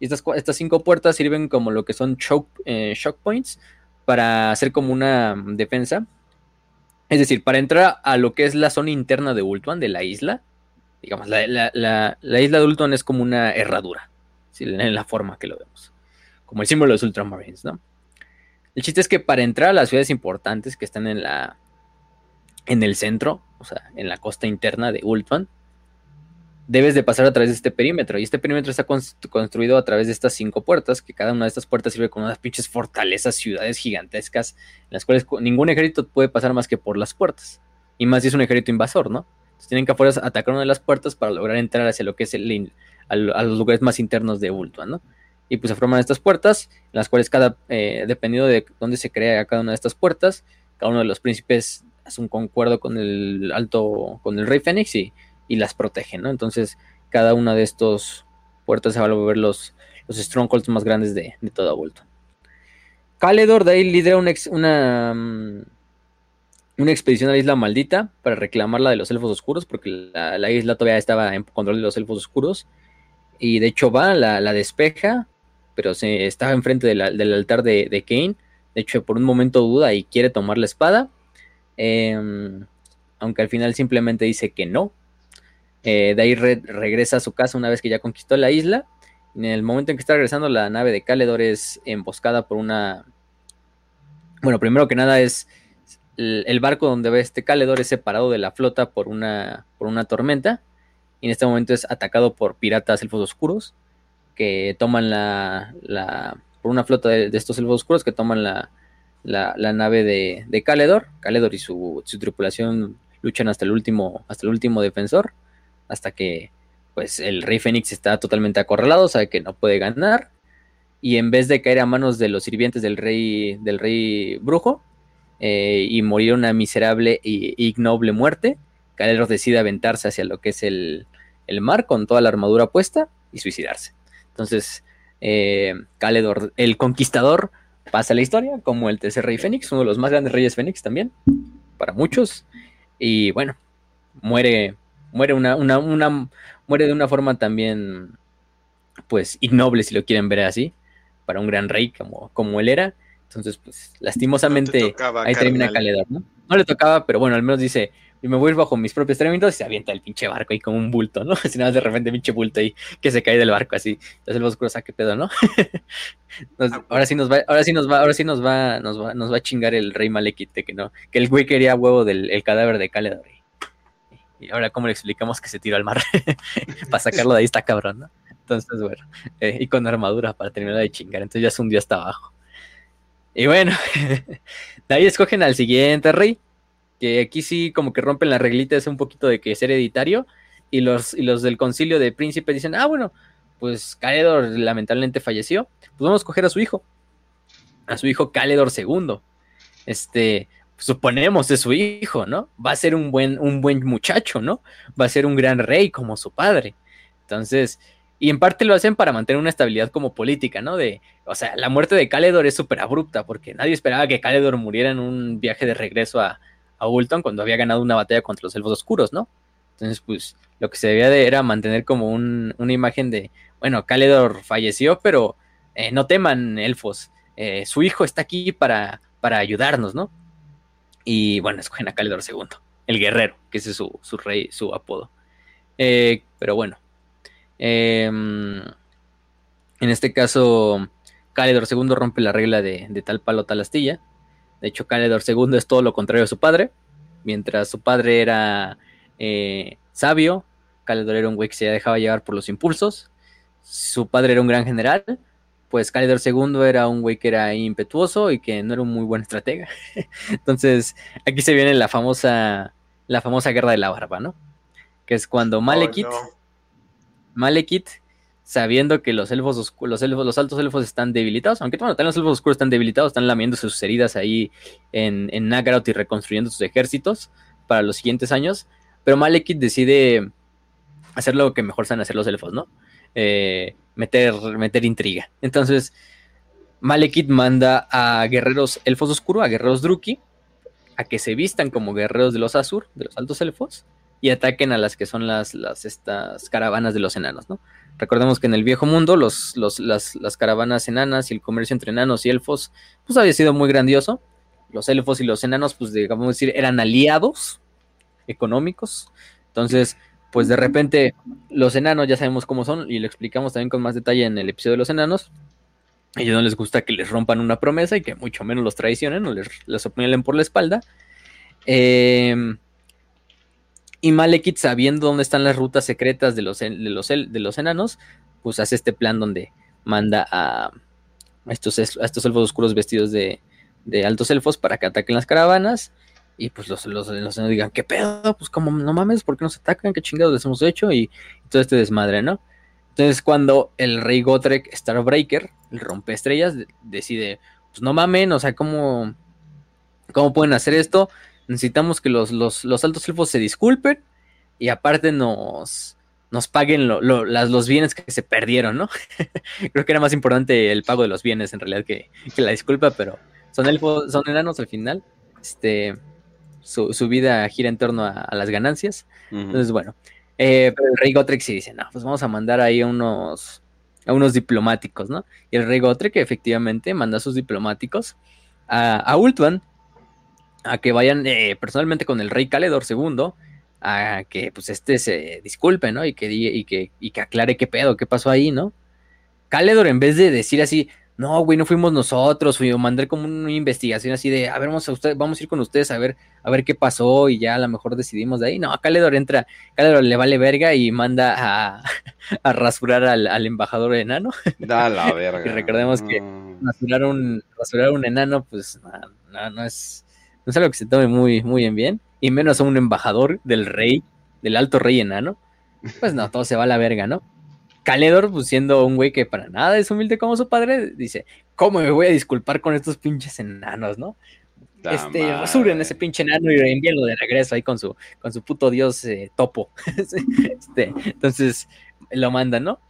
Y estas, estas cinco puertas sirven como lo que son shock, eh, shock points para hacer como una defensa es decir, para entrar a lo que es la zona interna de Ultuan, de la isla, digamos, la, isla de Ultuan es como una herradura, en la forma que lo vemos, como el símbolo de los Ultramarines, ¿no? El chiste es que para entrar a las ciudades importantes que están en la en el centro, o sea, en la costa interna de Ultuan, debes de pasar a través de este perímetro. Y este perímetro está construido a través de estas cinco puertas, que cada una de estas puertas sirve como unas pinches fortalezas, ciudades gigantescas, en las cuales ningún ejército puede pasar más que por las puertas. Y más si es un ejército invasor, ¿no? Entonces tienen que afuera atacar una de las puertas para lograr entrar hacia lo que es el, a, los lugares más internos de Ultuan, ¿no? Y pues se forman estas puertas, en las cuales cada, eh, dependiendo de dónde se crea cada una de estas puertas, cada uno de los príncipes hace un concuerdo con el alto, con el rey Fénix y y las protegen, ¿no? Entonces, cada una de estos puertas se va a volver los, los strongholds más grandes de, de toda vuelta. Caledor de ahí lidera una, mm, una, expedición a la isla maldita para reclamarla de los elfos oscuros, porque la, isla todavía estaba en control de los elfos oscuros. Y de hecho va, la, despeja, pero se estaba enfrente del altar de, de Kane. De hecho, por un momento duda y quiere tomar la espada. Em, aunque al final simplemente dice que no, eh, de ahí regresa a su casa una vez que ya conquistó la isla. En el momento en que está regresando, la nave de Caledor es emboscada por una. Bueno, primero que nada es. El, barco donde ve este Caledor es separado de la flota por una, por una tormenta. Y en este momento es atacado por piratas elfos oscuros. Que toman la. por una flota de, estos elfos oscuros que toman la, la, nave de, de Caledor. Caledor y su, tripulación luchan hasta el último, hasta el último defensor hasta que pues el rey Fénix está totalmente acorralado, sabe que no puede ganar y en vez de caer a manos de los sirvientes del rey brujo eh, y morir una miserable e ignoble muerte, Caledor decide aventarse hacia lo que es el, mar con toda la armadura puesta y suicidarse. Entonces, eh, Caledor, el conquistador, pasa la historia como el tercer rey Fénix, uno de los más grandes reyes Fénix también, para muchos. Y bueno, muere muere una, una, una, muere de una forma también, pues, ignoble, si lo quieren ver así. para un gran rey como, como él era. Entonces, pues, lastimosamente, ahí termina Caledor, ¿no? No le tocaba, pero bueno, al menos dice, y me voy a ir bajo mis propios términos y se avienta el pinche barco ahí como un bulto, ¿no? Si nada de repente pinche bulto ahí que se cae del barco así. Entonces el oscuro sabe qué pedo, ¿no? Ah, ahora sí nos va, ahora sí nos va, ahora sí nos va, nos va, nos va a chingar el rey Malekite que no, que el güey quería huevo del el cadáver de Caledor. Y, ahora cómo le explicamos que se tiró al mar para sacarlo de ahí está cabrón, ¿no? Entonces, bueno, eh, y con armadura para terminar de chingar. Entonces ya se hundió hasta abajo. Y bueno, de ahí escogen al siguiente rey, que aquí sí como que rompen la reglita es un poquito de que es hereditario y los, y los del concilio de príncipe dicen, ah, bueno, pues Caledor lamentablemente falleció, pues vamos a escoger a su hijo, a su hijo Caledor II. Este, suponemos es su hijo, ¿no? Va a ser un buen, un buen muchacho, ¿no? Va a ser un gran rey como su padre. Entonces, y en parte lo hacen para mantener una estabilidad como política, ¿no? De, o sea, la muerte de Caledor es súper abrupta porque nadie esperaba que Caledor muriera en un viaje de regreso a, a Ulton cuando había ganado una batalla contra los elfos oscuros, ¿no? Entonces, pues, lo que se debía de era mantener como una imagen de, bueno, Caledor falleció, pero eh, no teman, elfos, eh, su hijo está aquí para, para ayudarnos, ¿no? Y bueno, escogen a Caledor II, el guerrero, que ese es su, rey, su apodo. Eh, pero bueno, em, en este caso, Caledor II rompe la regla de, de tal palo, tal astilla de hecho, Caledor II es todo lo contrario a su padre. Mientras su padre era eh, sabio, Caledor era un güey que se dejaba llevar por los impulsos. Su padre era un gran general, pues Caledor II era un güey que era impetuoso y que no era un muy buen estratega. Entonces, aquí se viene la famosa, la famosa guerra de la barba, ¿no? Que es cuando Malekith, Malekith sabiendo que los elfos, los elfos, los altos elfos están debilitados, aunque bueno, también los elfos oscuros están debilitados, están lamiendo sus heridas ahí en, en y reconstruyendo sus ejércitos para los siguientes años, pero Malekith decide hacer lo que mejor saben hacer los elfos, ¿no? Eh, meter, meter intriga. Entonces, Malekith manda a guerreros elfos oscuros, a guerreros Druki, a que se vistan como guerreros de los Azur, de los altos elfos, y ataquen a las que son las, las estas caravanas de los enanos, ¿no? Recordemos que en el viejo mundo los, las, caravanas enanas y el comercio entre enanos y elfos, pues había sido muy grandioso. Los elfos y los enanos, pues digamos decir, eran aliados económicos. Entonces, pues de repente los enanos ya sabemos cómo son y lo explicamos también con más detalle en el episodio de los enanos. A ellos no les gusta que les rompan una promesa y que mucho menos los traicionen o les, les por la espalda. Eh, y Malekith, sabiendo dónde están las rutas secretas de los, de los, de los enanos, pues hace este plan donde manda a, estos, estos elfos oscuros vestidos de, altos elfos para que ataquen las caravanas. Y pues los, los, enanos digan, ¿qué pedo? Pues como no mames, ¿por qué nos atacan? ¿Qué chingados les hemos hecho? Y, todo este desmadre, ¿no? Entonces cuando el rey Gotrek Starbreaker, el rompe estrellas, decide, pues no mamen, o sea, ¿cómo, cómo pueden hacer esto? Necesitamos que los, altos elfos se disculpen y aparte nos, nos paguen los bienes que se perdieron, ¿no? Creo que era más importante el pago de los bienes en realidad que, la disculpa, pero son elfos, son enanos al final. Este, su, vida gira en torno a, las ganancias. Entonces, bueno, eh, pero el rey Gotrek sí dice, no, pues vamos a mandar ahí a unos, a unos diplomáticos, ¿no? Y el rey Gotrek efectivamente manda a sus diplomáticos a, a Ultuan a que vayan eh, personalmente con el rey Caledor II, a que pues este se disculpe, ¿no? Y que, y que, y que aclare qué pedo, qué pasó ahí, ¿no? Caledor, en vez de decir así, no, güey, no fuimos nosotros, o mandar como una investigación así de, a ver, vamos a, usted, vamos a ir con ustedes a ver, a ver qué pasó y ya a lo mejor decidimos de ahí. No, Caledor entra, Caledor le vale verga y manda a, a rasurar al, embajador enano. Da la verga. y recordemos que rasurar un, rasurar un enano, pues no, no es no es algo que se tome muy, muy en bien, y menos a un embajador del rey, del alto rey enano. Pues no, todo se va a la verga, ¿no? Caledor, pues siendo un güey que para nada es humilde como su padre, dice, ¿cómo me voy a disculpar con estos pinches enanos, no? este, rasuren ese pinche enano y envíenlo de regreso ahí con su, con su puto dios eh, topo. este, entonces lo mandan, ¿no?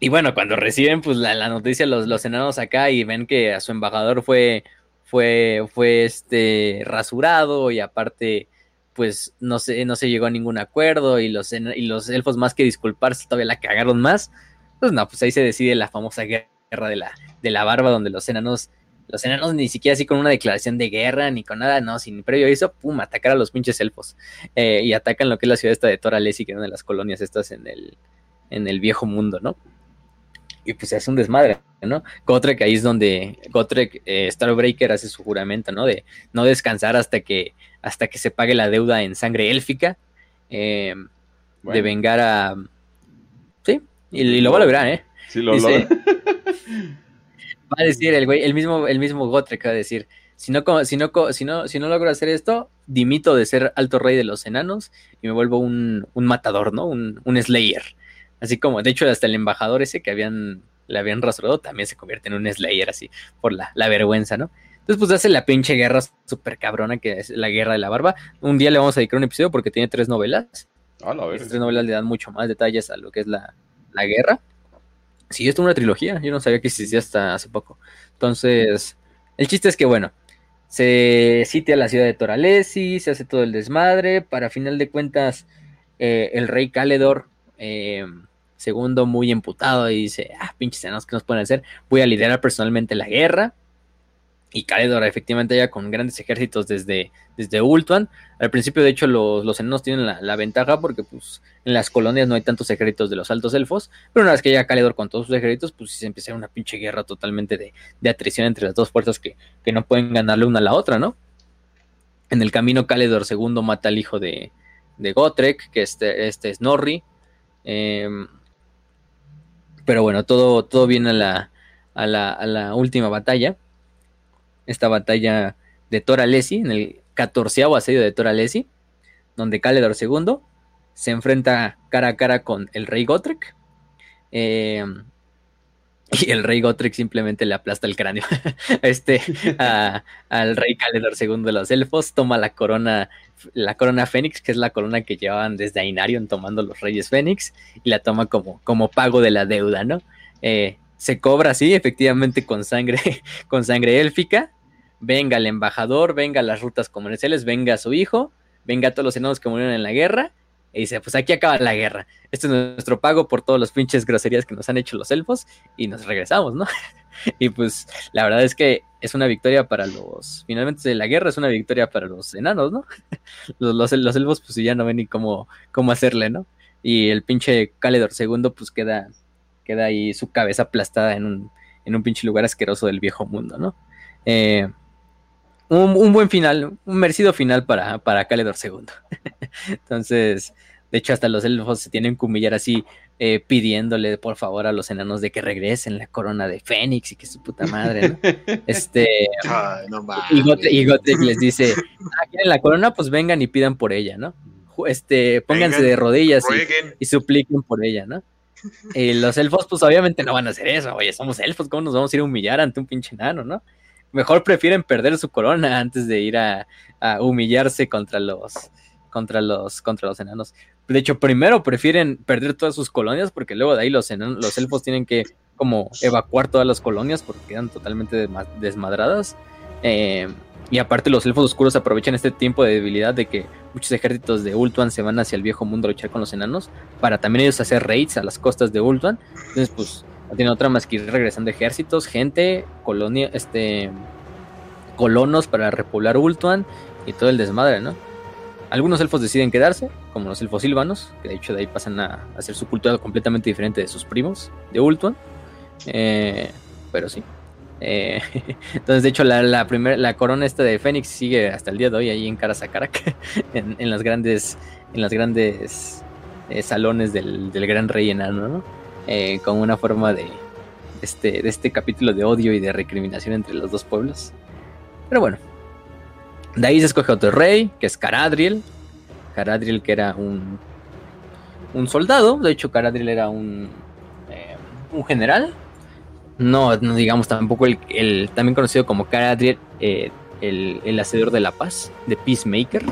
Y bueno, cuando reciben pues la, la noticia los, los enanos acá y ven que a su embajador fue fue, fue este, rasurado y aparte pues no se, no se llegó a ningún acuerdo y los, y los elfos más que disculparse todavía la cagaron más. Pues no, pues ahí se decide la famosa guerra de la, de la barba, donde los enanos, los enanos ni siquiera así con una declaración de guerra, ni con nada, no, sin previo hizo, pum, atacar a los pinches elfos. Eh, y atacan lo que es la ciudad esta de Toralesi, que es una de las colonias estas en el, en el viejo mundo, ¿no? Y pues es un desmadre, ¿no? Gotrek ahí es donde Gotrek, eh, Starbreaker hace su juramento, ¿no? De no descansar hasta que, hasta que se pague la deuda en sangre élfica, eh, de vengar a... Sí, y, y lo va a lograr, ¿eh? Sí, lo Dice-. Va a decir el güey, el mismo, el mismo Gotrek va a decir, si no, si, no, si, no, si no logro hacer esto, dimito de ser alto rey de los enanos y me vuelvo un, un matador, ¿no? Un, un slayer. Así como, de hecho, hasta el embajador ese que habían, le habían rasurado también se convierte en un slayer, así, por la, la vergüenza, ¿no? Entonces, pues hace la pinche guerra súper cabrona que es la guerra de la barba. Un día le vamos a dedicar un episodio porque tiene tres novelas. Ah, la Estas tres novelas le dan mucho más detalles a lo que es la, la guerra. Sí, esto es una trilogía. Yo no sabía que existía hasta hace poco. Entonces, el chiste es que, bueno, se sitia la ciudad de Toralesi, se hace todo el desmadre. Para final de cuentas, eh, el rey Caledor, eh, segundo, muy emputado, y dice: Ah, pinches enanos, ¿qué nos pueden hacer? Voy a liderar personalmente la guerra. Y Caledor, efectivamente, ya con grandes ejércitos desde, desde Ultuan. Al principio, de hecho, los, los enanos tienen la, ventaja porque, pues, en las colonias no hay tantos ejércitos de los altos elfos. Pero una vez que llega Caledor con todos sus ejércitos, pues sí se empieza una pinche guerra totalmente de, de atrición entre las dos fuerzas que, que no pueden ganarle una a la otra, ¿no? En el camino, Caledor II mata al hijo de, de Gotrek, que este, este es Norri. Em, pero bueno, todo, todo viene a la, a, la, a la última batalla. Esta batalla de Toralesi, en el 14 asedio de Toralesi, donde Caledor II se enfrenta cara a cara con el rey Gotrek. eh, y el rey Gotrek simplemente le aplasta el cráneo este, a- al rey Caledor II de los elfos. Toma la corona, la corona Fénix, que es la corona que llevaban desde Ainarion tomando los reyes Fénix, y la toma como, como pago de la deuda, ¿no? Eh, se cobra así, efectivamente, con sangre, con sangre élfica. Venga el embajador, venga las rutas comerciales, venga su hijo, venga todos los enanos que murieron en la guerra. Y dice, pues aquí acaba la guerra. Este es nuestro pago por todos los pinches groserías que nos han hecho los elfos. Y nos regresamos, ¿no? y pues la verdad es que es una victoria para los... Finalmente la guerra es una victoria para los enanos, ¿no? los, los, elfos pues ya no ven ni cómo, cómo hacerle, ¿no? Y el pinche Caledor II pues queda, queda ahí su cabeza aplastada en un, en un pinche lugar asqueroso del viejo mundo, ¿no? Eh, un, un, buen final, un merecido final para, para Caledor II. Entonces, de hecho, hasta los elfos se tienen que humillar así, eh, pidiéndole por favor a los enanos de que regresen la corona de Fénix y que su puta madre, ¿no? Este, Ay, no mames. y Gotrek les dice, ah, quieren la corona, pues vengan y pidan por ella, ¿no? Este, pónganse Vengan, de rodillas y, y supliquen por ella, ¿no? Y los elfos, pues obviamente no van a hacer eso. Oye, somos elfos, ¿cómo nos vamos a ir a humillar ante un pinche enano, no? Mejor prefieren perder su corona antes de ir a, humillarse contra los, contra los, contra los enanos. De hecho, primero prefieren perder todas sus colonias porque luego de ahí los, enan- los elfos tienen que como evacuar todas las colonias porque quedan totalmente desma- desmadradas. Eh, y aparte los elfos oscuros aprovechan este tiempo de debilidad de que muchos ejércitos de Ultuan se van hacia el viejo mundo a luchar con los enanos para también ellos hacer raids a las costas de Ultuan. Entonces, pues, tiene otra más que ir regresando ejércitos, gente, colonia, este, colonos para repoblar Ultuan y todo el desmadre, ¿no? Algunos elfos deciden quedarse, como los elfos silvanos, que de hecho de ahí pasan a hacer su cultura completamente diferente de sus primos de Ultuan. Eh, pero sí. Eh, entonces, de hecho, la, la, primer, la corona esta de Fénix sigue hasta el día de hoy ahí en Karasakarak, en, en las grandes, en las grandes eh, salones del, del, gran rey enano, ¿no? Eh, con una forma de este, de este capítulo de odio y de recriminación entre los dos pueblos. Pero bueno, de ahí se escoge otro rey, que es Caradriel. Caradriel, que era un, un soldado, de hecho, Caradriel era un, eh, un general. No, no, digamos tampoco el, el, también conocido como Caradriel, eh, el, el, hacedor de la paz, de Peacemaker.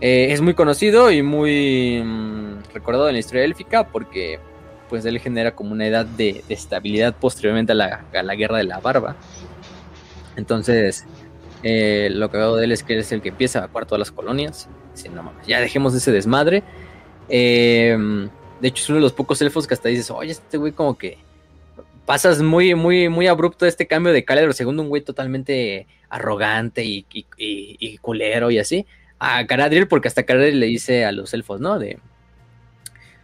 Eh, es muy conocido y muy mmm, recordado en la historia élfica porque pues él genera como una edad de, estabilidad posteriormente a la, a la, guerra de la barba. Entonces, eh, lo que veo de él es que es el que empieza a evacuar todas las colonias. No ya dejemos ese desmadre. Eh, de hecho, es uno de los pocos elfos que hasta dices, oye, este güey como que pasas muy, muy, muy abrupto este cambio de Caledor, segundo un güey totalmente arrogante y, y, culero y así, a Galadriel, porque hasta Galadriel le dice a los elfos, ¿no? De,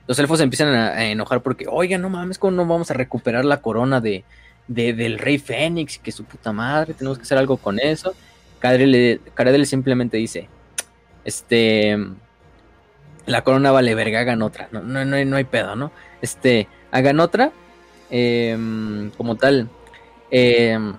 los elfos empiezan a, enojar porque, oiga, no mames, ¿cómo no vamos a recuperar la corona de, del rey Fénix? Que su puta madre, tenemos que hacer algo con eso. Galadriel simplemente dice, este, la corona vale verga, hagan otra, no, no, no, no hay pedo, ¿no? Este, hagan otra Em, como tal, em,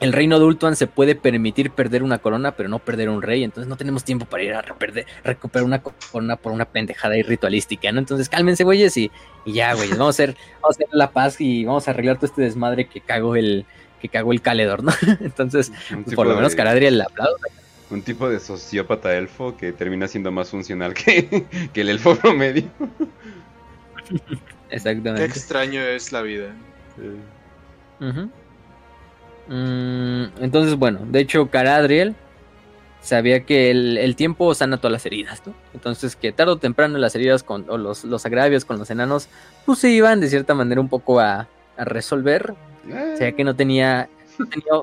el reino de Ultuan se puede permitir perder una corona, pero no perder un rey. Entonces no tenemos tiempo para ir a perder, recuperar una corona por una pendejada y ritualística, ¿no? Entonces cálmense, güeyes, y, ya, güeyes, vamos a hacer, vamos a hacer la paz y vamos a arreglar todo este desmadre que cago el, que cago el caledor, ¿no? Entonces, pues, por lo menos Caladriel la aplaude. Un tipo de sociópata elfo que termina siendo más funcional que, que el elfo promedio. Exactamente. Qué extraño es la vida. Mm, entonces, bueno, de hecho, Caradriel sabía que el, tiempo sana todas las heridas, ¿no? Entonces, que tarde o temprano las heridas con, o los, los agravios con los enanos, pues se iban de cierta manera un poco a, resolver. O sea que no tenía,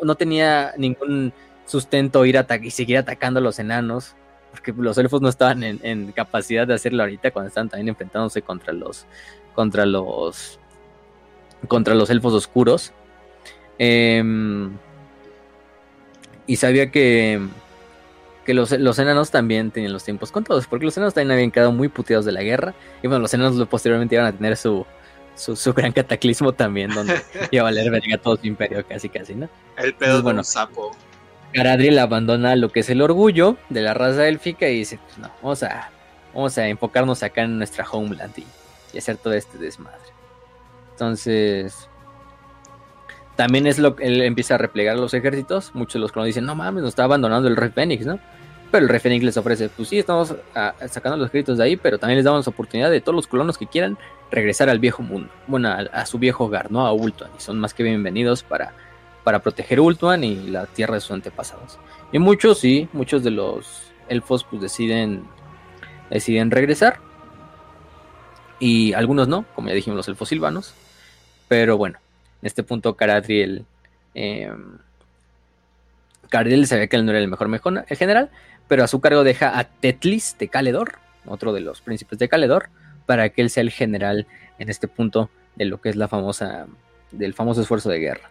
no tenía, ningún sustento ir a y seguir atacando a los enanos porque los elfos no estaban en, en, capacidad de hacerlo ahorita cuando estaban también enfrentándose contra los contra los contra los elfos oscuros. Em, y sabía que, que los, enanos también tenían los tiempos contados, porque los enanos también habían quedado muy puteados de la guerra. Y bueno, los enanos posteriormente iban a tener su, su, gran cataclismo también, donde iba a valer verga todo su imperio, casi, casi, ¿no? El pedo bueno, un sapo. Garadriel abandona lo que es el orgullo de la raza élfica y dice: Pues no, vamos a, vamos a enfocarnos acá en nuestra homeland y hacer todo este desmadre. Entonces, también es lo que él empieza a replegar los ejércitos. Muchos de los colonos dicen, no mames, nos está abandonando el rey Fénix, ¿no? Pero el rey Fénix les ofrece, pues sí, estamos ah, sacando los ejércitos de ahí, pero también les damos oportunidad de todos los colonos que quieran regresar al viejo mundo, bueno, a, su viejo hogar, ¿no? A Ultuan. Y son más que bienvenidos para, para proteger Ultuan y la tierra de sus antepasados. Y muchos, sí, muchos de los elfos pues deciden, deciden regresar y algunos no, como ya dijimos los elfos silvanos. Pero bueno, en este punto Caradriel... Eh, Caradriel sabía que él no era el mejor mejor, general, pero a su cargo deja a Tetlis de Caledor, otro de los príncipes de Caledor, para que él sea el general en este punto de lo que es la famosa, del famoso esfuerzo de guerra.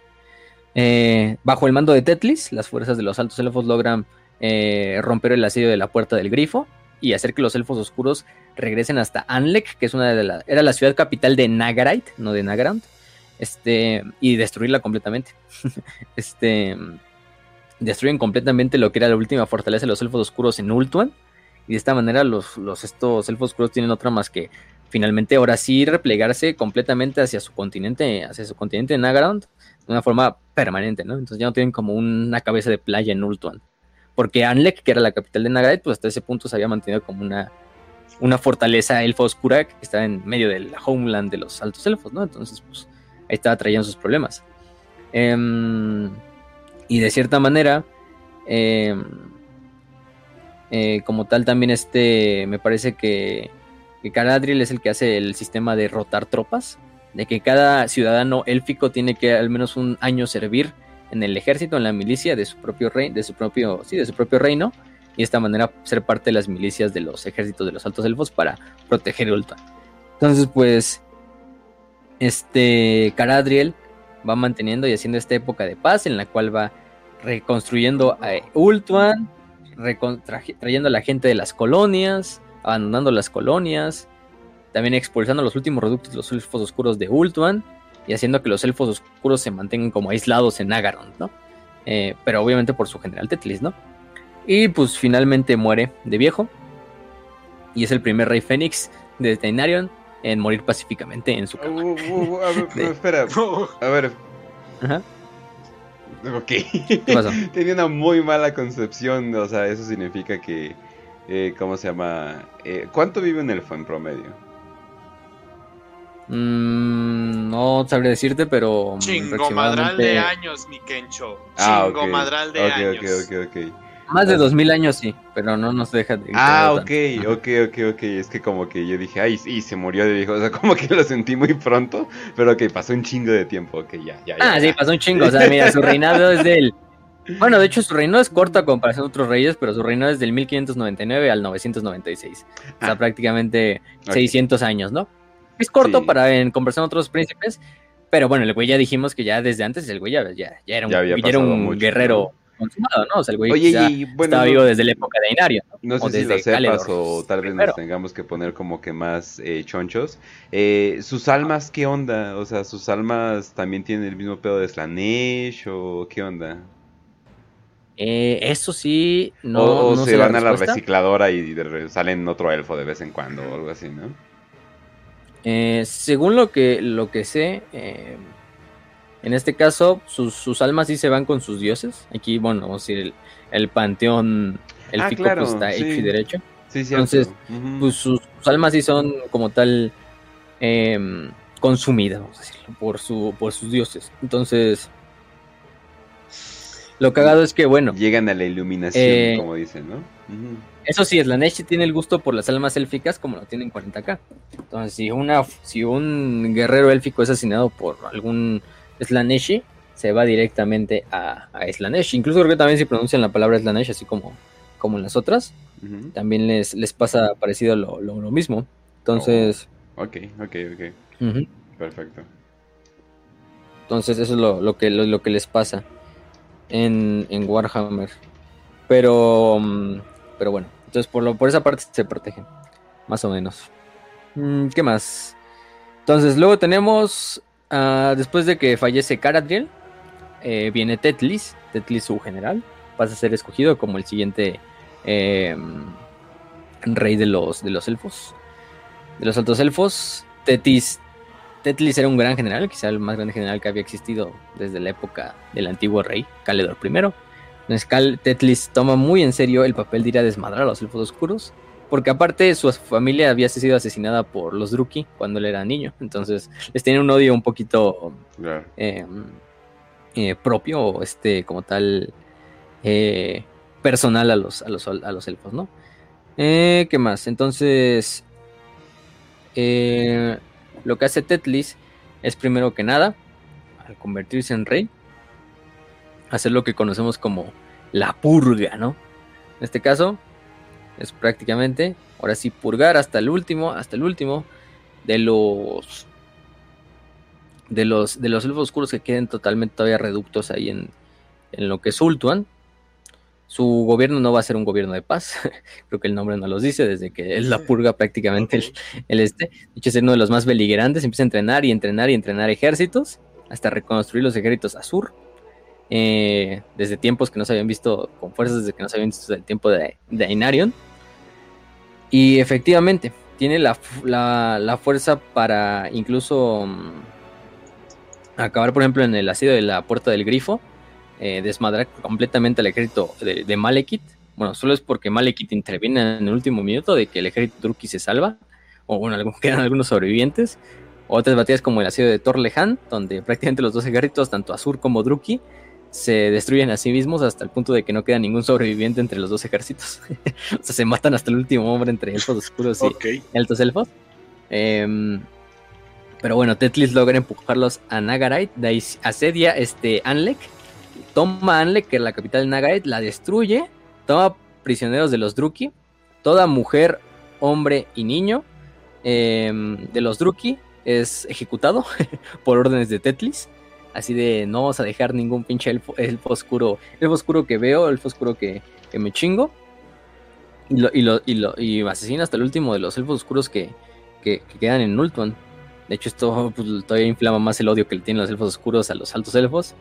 Eh, bajo el mando de Tetlis, las fuerzas de los altos elfos logran eh, romper el asedio de la puerta del grifo y hacer que los elfos oscuros regresen hasta Anlek, que es una de era la ciudad capital de Nagarite, no de Nagrand, este, y destruirla completamente. este, destruyen completamente lo que era la última fortaleza de los elfos oscuros en Ultuan, y de esta manera los, los estos elfos oscuros tienen otra más que finalmente ahora sí replegarse completamente hacia su continente, hacia su continente de Nagrand, de una forma permanente, ¿no? Entonces ya no tienen como una cabeza de playa en Ultuan. Porque Anlek, que era la capital de Nagarite, pues hasta ese punto se había mantenido como una, una fortaleza elfa oscura que está en medio del homeland de los altos elfos, ¿no? Entonces, pues estaba trayendo sus problemas. Em, y de cierta manera, em, eh, como tal, también este, me parece que, que es el que hace el sistema de rotar tropas, de que cada ciudadano élfico tiene que al menos un año servir en el ejército, en la milicia de su propio rey, de su propio, sí, de su propio reino, y de esta manera ser parte de las milicias de los ejércitos de los altos elfos para proteger Ultuan. Entonces, pues, este Caradriel va manteniendo y haciendo esta época de paz en la cual va reconstruyendo a Ultuan, trayendo a la gente de las colonias, abandonando las colonias, también expulsando los últimos reductos de los elfos oscuros de Ultuan y haciendo que los elfos oscuros se mantengan como aislados en Agarond, ¿no? Eh, pero obviamente por su general Tetlis, ¿no? Y pues finalmente muere de viejo. Y es el primer rey Fénix de Tainarion en morir pacíficamente en su cama. Uh, uh, uh, a ver, espera. A ver. Ajá. Ok. ¿Qué pasó? Tenía una muy mala concepción. O sea, eso significa que. Eh, ¿Cómo se llama? Eh, ¿Cuánto vive un elfo en promedio? Mm, no sabría decirte, pero. Chingomadral de años, mi Kencho. Ah, Chingomadral de años. Ok, ok, ok, Más de dos mil años sí, pero no nos deja de... Ah, ok, tanto. ok, ok, ok. Es que como que yo dije, ay, sí, se murió de viejo. O sea, como que lo sentí muy pronto, pero que pasó un chingo de tiempo. Ok, ya, ya, ya. Ah, sí, pasó un chingo. O sea, mira, su reinado es del. Bueno, de hecho, su reinado es corto a comparación de otros reyes, pero su reinado es del 1599 al 996. O sea, Ah. prácticamente Ok. 600 años, ¿no? Es corto Sí. para en comparación a otros príncipes, pero bueno, el güey ya dijimos que ya desde antes el güey ya, ya, ya era un, Ya había ya era un mucho, guerrero consumado, ¿no? O sea, el güey Oye, ya y bueno, no- vivo desde la época de Inario, ¿no? No o sé si desde lo sepas o tal vez nos tengamos que poner como que más eh, chonchos. Eh, ¿Sus almas qué onda? O sea, ¿sus almas también tienen el mismo pedo de Slanesh o qué onda? Eh, eso sí, no. o o no se sé van a la recicladora y salen otro elfo de vez en cuando o algo así, ¿no? Eh, según lo que, lo que sé, eh, en este caso, sus, sus almas sí se van con sus dioses. Aquí, bueno, vamos a decir, el, el panteón élfico claro, pues, está sí. hecho y derecho. Sí, sí. Entonces, Pues sus, sus almas sí son como tal em, consumidas, vamos a decirlo, por, su, por sus dioses. Entonces, lo cagado es que, bueno, Llegan a la iluminación, Eh, como dicen, ¿no? Eso sí, Slanesh tiene el gusto por las almas élficas como lo tienen 40k. Entonces, si, una, si un guerrero élfico es asesinado por algún Slaneshi, se va directamente a, a Slanesh. Incluso creo que también si pronuncian la palabra Slanesh, así como, como en las otras, también les, les pasa parecido lo, lo- lo mismo. Entonces, Ok, ok, ok. ujú. Perfecto. entonces eso es lo, lo que, lo, lo que les pasa en, en Warhammer. Pero, mm, pero bueno, entonces por, lo, por esa parte se protegen, más o menos. Mm, ¿Qué más? Entonces luego tenemos, ah, después de que fallece Caradriel, eh, viene Tetlis, Tetlis su general, pasa a ser escogido como el siguiente eh, rey de los, de los elfos, de los altos elfos. Tetlis era un gran general, quizá el más grande general que había existido desde la época del antiguo rey, Caledor I. Entonces Cal Tetlis toma muy en serio el papel de ir a desmadrar a los elfos oscuros, porque aparte su familia había sido asesinada por los Druki cuando él era niño, entonces les tiene un odio un poquito Claro. eh, eh, propio, este, como tal, eh, personal a los, a los, a los elfos, ¿no? Eh, ¿Qué más? Entonces, lo que hace Tetlis es primero que nada, al convertirse en rey, hacer lo que conocemos como la purga, ¿no? En este caso, es prácticamente, ahora sí, purgar hasta el último, hasta el último de los de los de los elfos oscuros que queden totalmente todavía reductos ahí en, en lo que es Ultuan. Su gobierno no va a ser un gobierno de paz, creo que el nombre no los dice, desde que es la purga prácticamente el, el este. De hecho, es uno de los más beligerantes, empieza a entrenar y entrenar y entrenar ejércitos, hasta reconstruir los ejércitos Azur. eh, desde tiempos que no se habían visto con fuerzas, desde que no se habían visto desde el tiempo de, de Ainarion. Y efectivamente, tiene la, la- fuerza para incluso mm, acabar, por ejemplo, en el asedio de la Puerta del Grifo, eh, desmadrar completamente al ejército de, de Malekith. Bueno, solo es porque Malekith interviene en el último minuto de que el ejército Druki se salva, o bueno, algún- quedan algunos sobrevivientes. Otras batallas como el asedio de Torlehan, donde prácticamente los dos ejércitos, tanto Azur como Druki, se destruyen a sí mismos hasta el punto de que no queda ningún sobreviviente entre los dos ejércitos. o sea, se matan hasta el último hombre entre elfos oscuros y, altos elfos. Em, pero bueno, Tetlis logra empujarlos a Nagarite, de ahí asedia este Anlek, toma Anlek, que es la capital de Nagarite, la destruye, toma prisioneros de los Druki, toda mujer, hombre y niño em, de los Druki es ejecutado por órdenes de Tetlis. Así de no vamos a dejar ningún pinche elfo, elfo oscuro, elfo oscuro que veo, elfo oscuro que, que me chingo. Y, lo, y, lo, y, lo, y asesina hasta el último de los elfos oscuros que, que, que quedan en Nultuan. De hecho, esto pues, todavía inflama más el odio que le tienen los elfos oscuros a los altos elfos.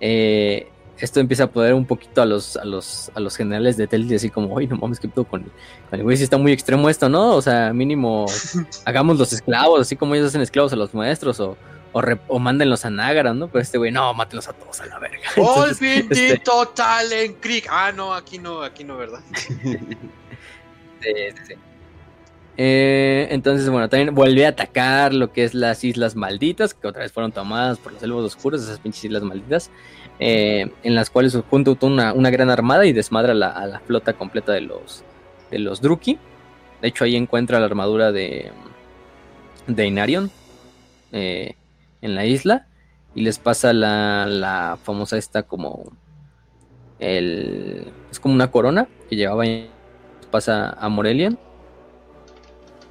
Eh, esto empieza a poder un poquito a los, a los, a los generales de Telti, así como, oye, no mames, ¿qué pedo con, con el güey? Si está muy extremo esto, ¿no? O sea, mínimo hagamos los esclavos, así como ellos hacen esclavos a los maestros, o, o, re, o mándenlos a Nágara, ¿no? Pero este güey, no, mátenlos a todos a la verga. Entonces, bendito este, Talent Creek. Ah, no, aquí no, aquí no, ¿verdad? sí, sí, sí. Eh, entonces, bueno, también vuelve a atacar lo que es las Islas Malditas, que otra vez fueron tomadas por los elfos oscuros, esas pinches Islas Malditas, eh, en las cuales junta una, una gran armada y desmadra la, a la flota completa de los, de los Druki. De hecho, ahí encuentra la armadura de, de Inarion eh, en la isla y les pasa la, la famosa esta como el es como una corona que llevaba pasa a Morelion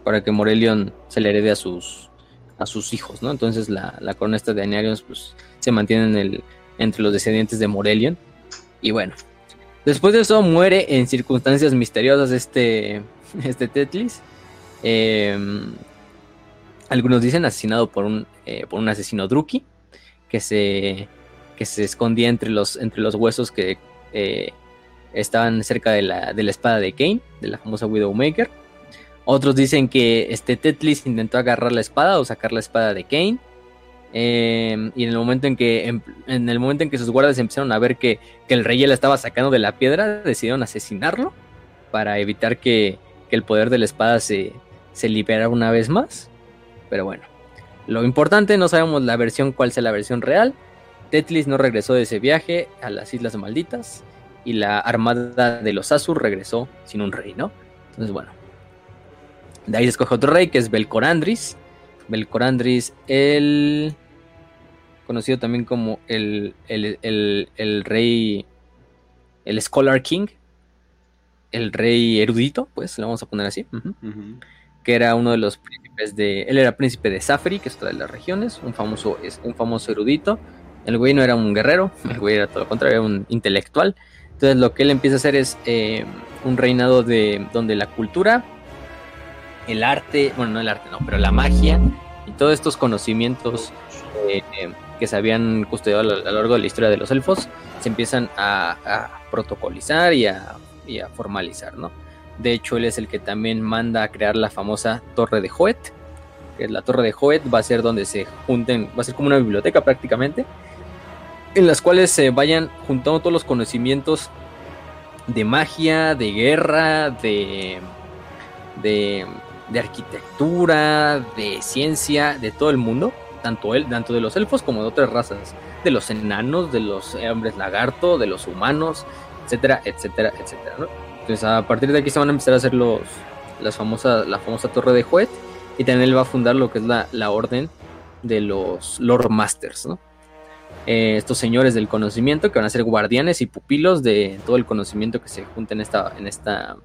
para que Morelion se le herede a sus a sus hijos, ¿no? Entonces la, la corona esta de Inarion pues se mantiene en el, entre los descendientes de Morelion y bueno, después de eso muere en circunstancias misteriosas este este Tetlis eh, algunos dicen asesinado por un, eh, por un asesino Druki que se, que se escondía entre los, entre los huesos que eh, estaban cerca de la, de la espada de Kane, de la famosa Widowmaker. Otros dicen que este Tetlis intentó agarrar la espada o sacar la espada de Kane. Eh, y en el momento en que en, el momento en que sus guardias empezaron a ver que, que, el rey ya la estaba sacando de la piedra, decidieron asesinarlo para evitar que, que el poder de la espada se, se liberara una vez más. Pero bueno, lo importante, no sabemos la versión, cuál sea la versión real. Tetlis no regresó de ese viaje a las Islas Malditas y la armada de los Azur regresó sin un rey, ¿no? Entonces, bueno. De ahí se escoge otro rey que es Belcorandris. Belcorandris, el. conocido también como el, el, el, el rey. El Scholar King. El rey erudito, pues, lo vamos a poner así. Uh -huh. Uh -huh que era uno de los príncipes de. Él era príncipe de Safri, que es otra de las regiones, un famoso, un famoso erudito. El güey no era un guerrero, el güey era todo lo contrario, era un intelectual. Entonces lo que él empieza a hacer es eh, un reinado de donde la cultura, el arte, bueno, no el arte, no, pero la magia y todos estos conocimientos eh, que se habían custodiado a lo largo de la historia de los elfos se empiezan a, a protocolizar y a, y a formalizar, ¿no? De hecho, él es el que también manda a crear la famosa Torre de Hoet. La Torre de Hoet va a ser donde se junten, va a ser como una biblioteca prácticamente, en las cuales se vayan juntando todos los conocimientos de magia, de guerra, de, de, arquitectura, de ciencia, de todo el mundo, tanto él, tanto de los elfos como de otras razas, de los enanos, de los hombres lagarto, de los humanos, etcétera, etcétera, etcétera. ¿no? Entonces a partir de aquí se van a empezar a hacer los, las famosas, la famosa torre de Huet y también él va a fundar lo que es la, la orden de los Lord Masters, ¿no? Eh, estos señores del conocimiento que van a ser guardianes y pupilos de todo el conocimiento que se junta en esta, en esta,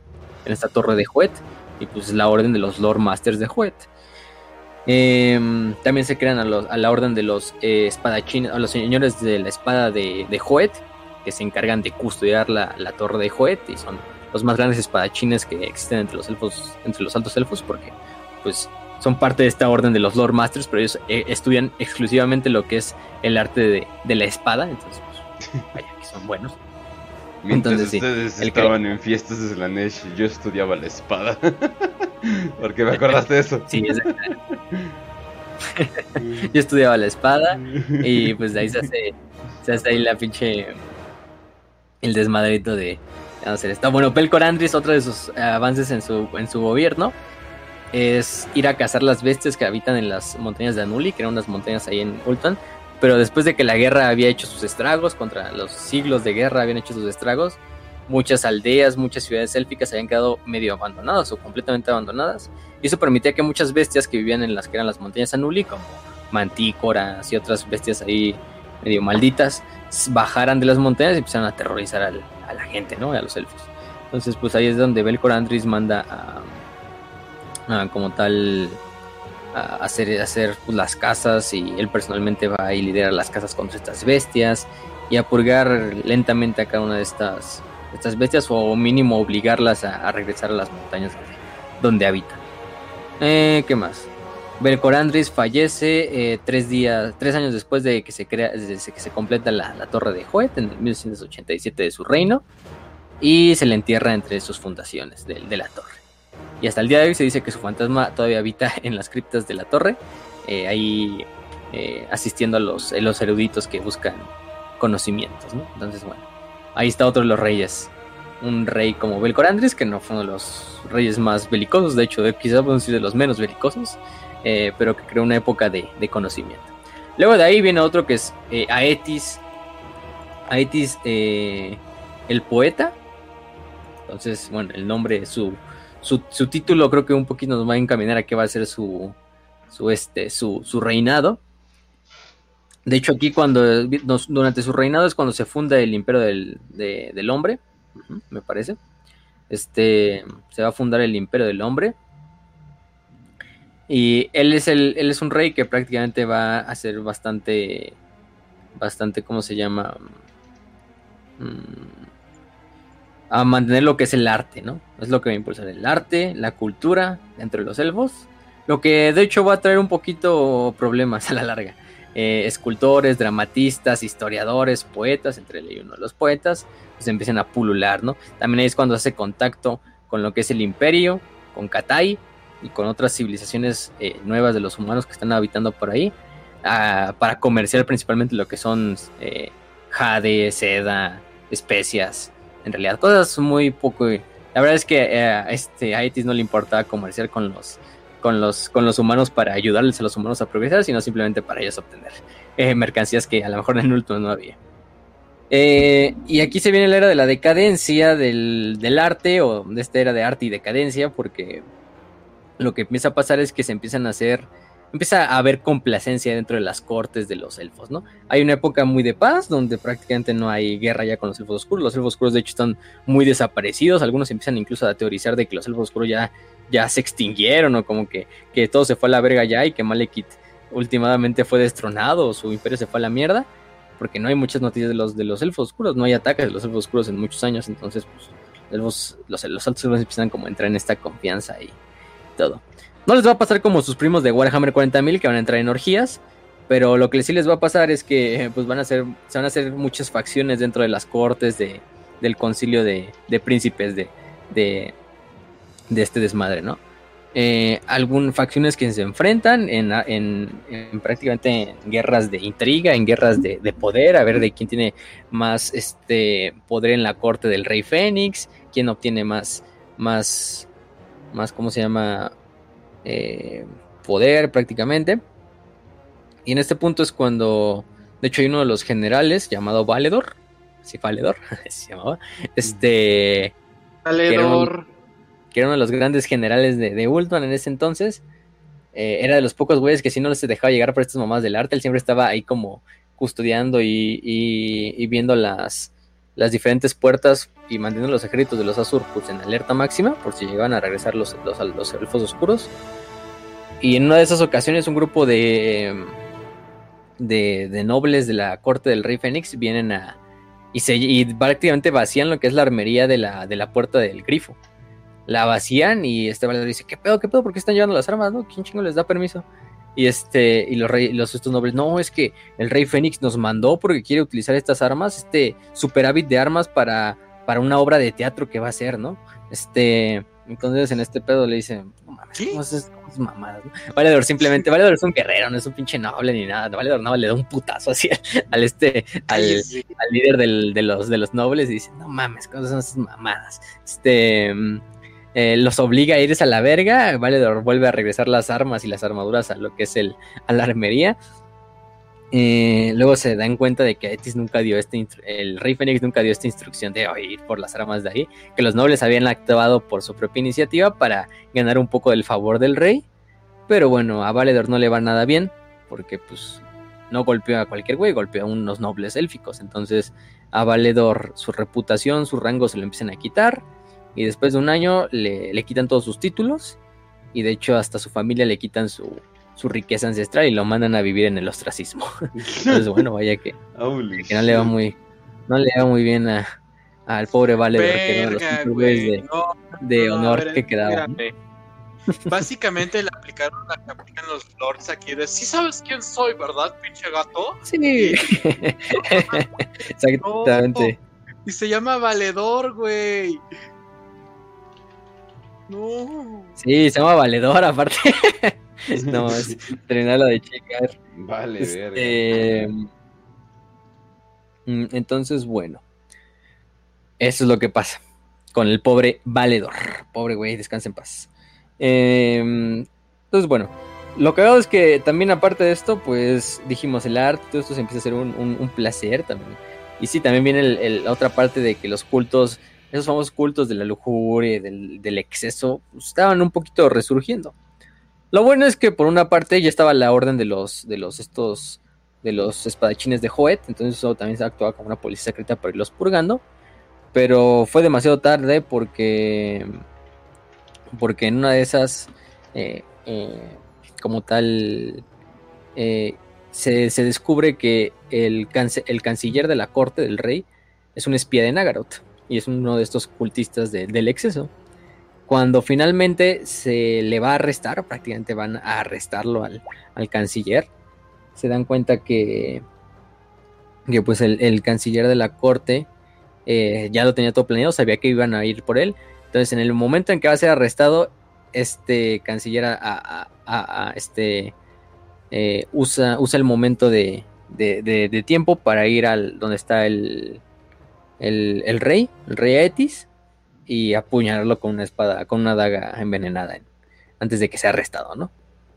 en esta torre de Huet y pues la orden de los Lord Masters de Huet. Eh, también se crean a, la orden de los eh, espadachines, a los señores de la espada de, de Huet, que se encargan de custodiar la, la torre de Huet y son los más grandes espadachines que existen entre los elfos, entre los altos elfos, porque pues son parte de esta orden de los Lord Masters, pero ellos eh, estudian exclusivamente lo que es el arte de, de la espada, entonces pues, vaya que son buenos. Mientras entonces, ustedes sí, estaban en fiestas de Slanesh, yo estudiaba la espada. ¿Por qué me acordaste de eso? Sí, yo estudiaba la espada y pues de ahí se hace, se hace ahí la pinche el desmadrito de, hacer esto. Bueno, Pelcor Andris, otro de sus avances en su, en su gobierno, es ir a cazar las bestias que habitan en las montañas de Anuli, que eran unas montañas ahí en Ultan. Pero después de que la guerra había hecho sus estragos, contra los siglos de guerra habían hecho sus estragos, muchas aldeas, muchas ciudades élficas habían quedado medio abandonadas o completamente abandonadas. Y eso permitía que muchas bestias que vivían en las que eran las montañas Anuli, como mantícoras y otras bestias ahí medio malditas, bajaran de las montañas y empezaron a aterrorizar al, a la gente, ¿no? A los elfos. Entonces, pues ahí es donde Belcor Andris manda a, a como tal a hacer, hacer pues, las casas y él personalmente va a liderar las casas contra estas bestias y a purgar lentamente a cada una de estas, estas bestias o mínimo obligarlas a, regresar a las montañas donde habitan. Eh, ¿Qué más? Belcorandris fallece eh, tres días, tres años después de que se crea, desde que se completa la, torre de Hoet en el 1987 de su reino y se le entierra entre sus fundaciones de, la torre. Y hasta el día de hoy se dice que su fantasma todavía habita en las criptas de la torre, eh, ahí eh, asistiendo a los, eruditos que buscan conocimientos. ¿no? Entonces, bueno, ahí está otro de los reyes un rey como Belcorandris, que no fue uno de los reyes más belicosos, de hecho, quizás decir de los menos belicosos, eh, pero que creó una época de, conocimiento. Luego de ahí viene otro que es eh, Aetis, Aetis eh, el poeta. Entonces, bueno, el nombre, su, su, su, título creo que un poquito nos va a encaminar a qué va a ser su, su, este, su, su reinado. De hecho, aquí cuando durante su reinado es cuando se funda el imperio del, del hombre, me parece. Este se va a fundar el imperio del hombre. Y él es el, él es un rey que prácticamente va a ser bastante, bastante, ¿cómo se llama? Mm, a mantener lo que es el arte, ¿no? Es lo que va a impulsar el arte, la cultura entre los elfos, lo que de hecho va a traer un poquito problemas a la larga. Eh, escultores, dramatistas, historiadores, poetas, entre ellos uno de los poetas, pues empiezan a pulular, ¿no? También ahí es cuando hace contacto con lo que es el imperio, con Katai y con otras civilizaciones eh, nuevas de los humanos que están habitando por ahí, ah, para comerciar principalmente lo que son eh, jade, seda, especias, en realidad cosas muy poco... La verdad es que a este, a no le importaba comerciar con los con los, con los humanos para ayudarles a los humanos a progresar, sino simplemente para ellos obtener eh, mercancías que a lo mejor en último no había. Eh, y aquí se viene la era de la decadencia del, del, arte, o de esta era de arte y decadencia, porque lo que empieza a pasar es que se empiezan a hacer, empieza a haber complacencia dentro de las cortes de los elfos, ¿no? Hay una época muy de paz, donde prácticamente no hay guerra ya con los elfos oscuros, los elfos oscuros de hecho están muy desaparecidos, algunos empiezan incluso a teorizar de que los elfos oscuros ya ya se extinguieron o como que, que todo se fue a la verga ya y que Malekith últimamente fue destronado o su imperio se fue a la mierda, porque no hay muchas noticias de los, de los elfos oscuros, no hay ataques de los elfos oscuros en muchos años, entonces pues, los, los altos elfos empiezan como a entrar en esta confianza y todo. No les va a pasar como sus primos de Warhammer 40.000 que van a entrar en orgías, pero lo que sí les va a pasar es que pues van a ser, se van a hacer muchas facciones dentro de las cortes de, del concilio de, de príncipes de, de, de este desmadre, ¿no? Eh, algunas facciones que se enfrentan en, en, prácticamente en guerras de intriga, en guerras de, poder, a ver de quién tiene más este poder en la corte del rey Fénix, quién obtiene más, más, más, ¿cómo se llama? Eh, poder prácticamente. Y en este punto es cuando, de hecho, hay uno de los generales llamado Valedor, sí, Valedor, se llamaba, este... Valedor que era uno de los grandes generales de, de Ultron en ese entonces. Eh, era de los pocos güeyes que si no se dejaba llegar por estas mamás del arte. Él siempre estaba ahí como custodiando y, viendo las, las diferentes puertas y manteniendo los ejércitos de los Azur pues, en alerta máxima por si llegaban a regresar los, los, elfos oscuros. Y en una de esas ocasiones un grupo de, de, de nobles de la corte del rey Fénix vienen a... Y, se, prácticamente vacían lo que es la armería de la, de la puerta del grifo la vacían y este valedor dice, ¿qué pedo, qué pedo? ¿Por qué están llevando las armas? ¿No? ¿Quién chingo les da permiso? Y este, y los rey, los estos nobles, no, es que el rey Fénix nos mandó porque quiere utilizar estas armas, este superávit de armas para, para una obra de teatro que va a hacer, ¿no? Este, entonces en este pedo le dicen, no mames, ¿cómo es, mamadas? Valedor simplemente, Valedor es un guerrero, no es un pinche noble ni nada. Valedor no le da un putazo así al este, al, al líder del, de los de los nobles y dice, no mames, ¿cómo son esas mamadas? Este eh, los obliga a irse a la verga, Valedor vuelve a regresar las armas y las armaduras a lo que es el, a la armería. Eh, luego se dan cuenta de que Etis nunca dio este el rey Fénix nunca dio esta instrucción de ir por las armas de ahí, que los nobles habían actuado por su propia iniciativa para ganar un poco del favor del rey. Pero bueno, a Valedor no le va nada bien, porque pues no golpeó a cualquier güey, golpeó a unos nobles élficos. Entonces a Valedor su reputación, su rango se lo empiezan a quitar y después de un año le, quitan todos sus títulos y de hecho hasta su familia le quitan su, riqueza ancestral y lo mandan a vivir en el ostracismo. Entonces, bueno, vaya que, no le va muy, no le va muy bien a, al pobre Valedor, que era de clubes de, honor que quedaban. Básicamente le aplicaron la que aplican los lords aquí de ¿sí sabes quién soy, ¿verdad, pinche gato? Sí. Exactamente. Y se llama Valedor, güey. No. Sí, se llama Valedor, aparte. no, es terminar de checar. Vale, este, mm, Entonces, bueno. Eso es lo que pasa. con el pobre Valedor. Pobre güey, descansa en paz. Em, entonces, bueno, lo que hago es que también aparte de esto, pues dijimos, el arte, todo esto se empieza a ser un, placer también. Y sí, también viene la otra parte de que los cultos, esos famosos cultos de la lujuria, del, del exceso, pues, estaban un poquito resurgiendo. Lo bueno es que por una parte ya estaba la orden de los, de los estos, de los espadachines de Joet, entonces eso también se actuaba como una policía secreta para irlos purgando. Pero fue demasiado tarde porque, porque en una de esas, eh, eh, como tal, eh, se, descubre que el, el, canciller de la corte del rey es un espía de Nagaroth y es uno de estos cultistas del exceso. Cuando finalmente se le va a arrestar, prácticamente van a arrestarlo al, canciller, se dan cuenta que, que pues el, canciller de la corte eh, ya lo tenía todo planeado, sabía que iban a ir por él. Entonces, en el momento en que va a ser arrestado, este canciller a, este, eh, usa, usa el momento de, tiempo para ir al donde está el, el, rey, el rey Etis, y apuñalarlo con una espada, con una daga envenenada antes de que sea arrestado, ¿no?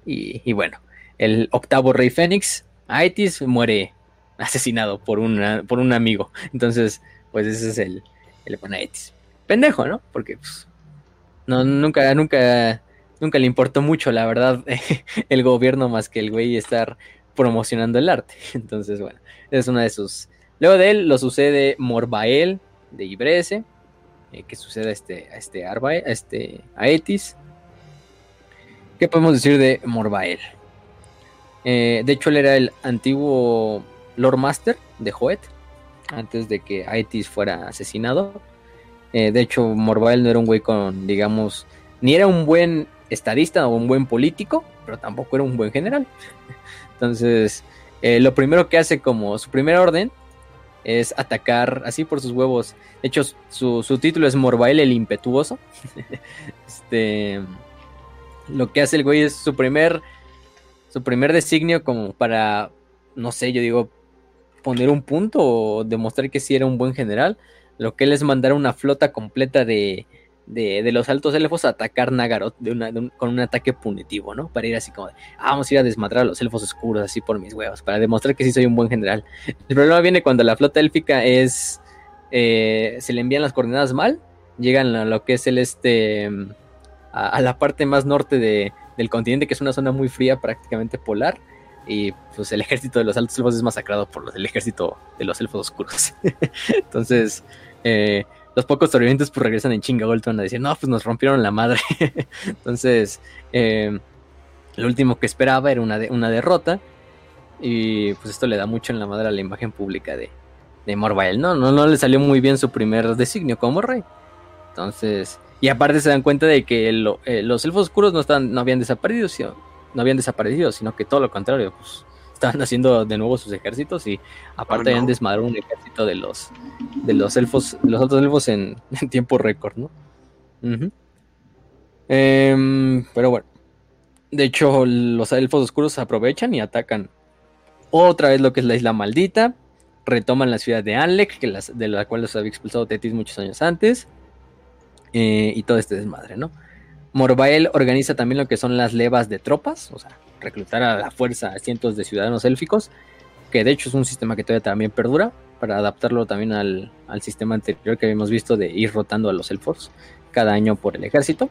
Y, bueno, el octavo rey Fénix, Aetis, muere asesinado por, una, por un amigo. Entonces, pues ese es el, el Aetis. Pendejo, ¿no? Porque pues, no, nunca, nunca, nunca le importó mucho, la verdad, el gobierno más que el güey estar promocionando el arte. Entonces, bueno, es una de sus. Luego de él lo sucede Morbael de Ibrese, eh, que suceda a este, a este Arba, este Aetis. ¿Qué podemos decir de Morbael? Eh, de hecho, él era el antiguo Lord Master de Joet, antes de que Aetis fuera asesinado. Eh, de hecho, Morbael no era un güey con, digamos, ni era un buen estadista o un buen político, pero tampoco era un buen general. Entonces, lo primero que hace como su primer orden es atacar así por sus huevos. De hecho, su, título es Morbael el Impetuoso. este, lo que hace el güey es su primer, su primer designio como para, no sé, yo digo, poner un punto o demostrar que sí era un buen general. Lo que él es mandar una flota completa de, de, los altos elfos a atacar Nagaroth con un ataque punitivo, ¿no? Para ir así como de, ah, vamos a ir a desmadrar a los elfos oscuros así por mis huevos, para demostrar que sí soy un buen general. El problema viene cuando la flota élfica es, eh, se le envían las coordenadas mal, llegan a lo que es el este, a, la parte más norte del continente, que es una zona muy fría, prácticamente polar. Y pues el ejército de los altos elfos es masacrado por el ejército de los elfos oscuros. Entonces, eh, los pocos sobrevivientes pues regresan en chinga Golton a decir, no, pues nos rompieron la madre. Entonces, eh, lo último que esperaba era una, una derrota. Y pues esto le da mucho en la madre a la imagen pública de, de ¿no? ¿no? No le salió muy bien su primer designio como rey. Entonces, y aparte se dan cuenta de que eh, los elfos oscuros no, están, no habían desaparecido, no habían desaparecido, sino que todo lo contrario, pues estaban haciendo de nuevo sus ejércitos y aparte oh, habían desmadrado un ejército de los de los elfos, los otros elfos en, tiempo récord, ¿no? Em, pero bueno, de hecho los elfos oscuros aprovechan y atacan otra vez lo que es la isla maldita, retoman la ciudad de Anlek, que las, de la cual los había expulsado Tetis muchos años antes, eh, y todo este desmadre, ¿no? Morbael organiza también lo que son las levas de tropas, o sea, reclutar a la fuerza a cientos de ciudadanos élficos, que de hecho es un sistema que todavía también perdura, para adaptarlo también al, sistema anterior que habíamos visto de ir rotando a los elfos cada año por el ejército.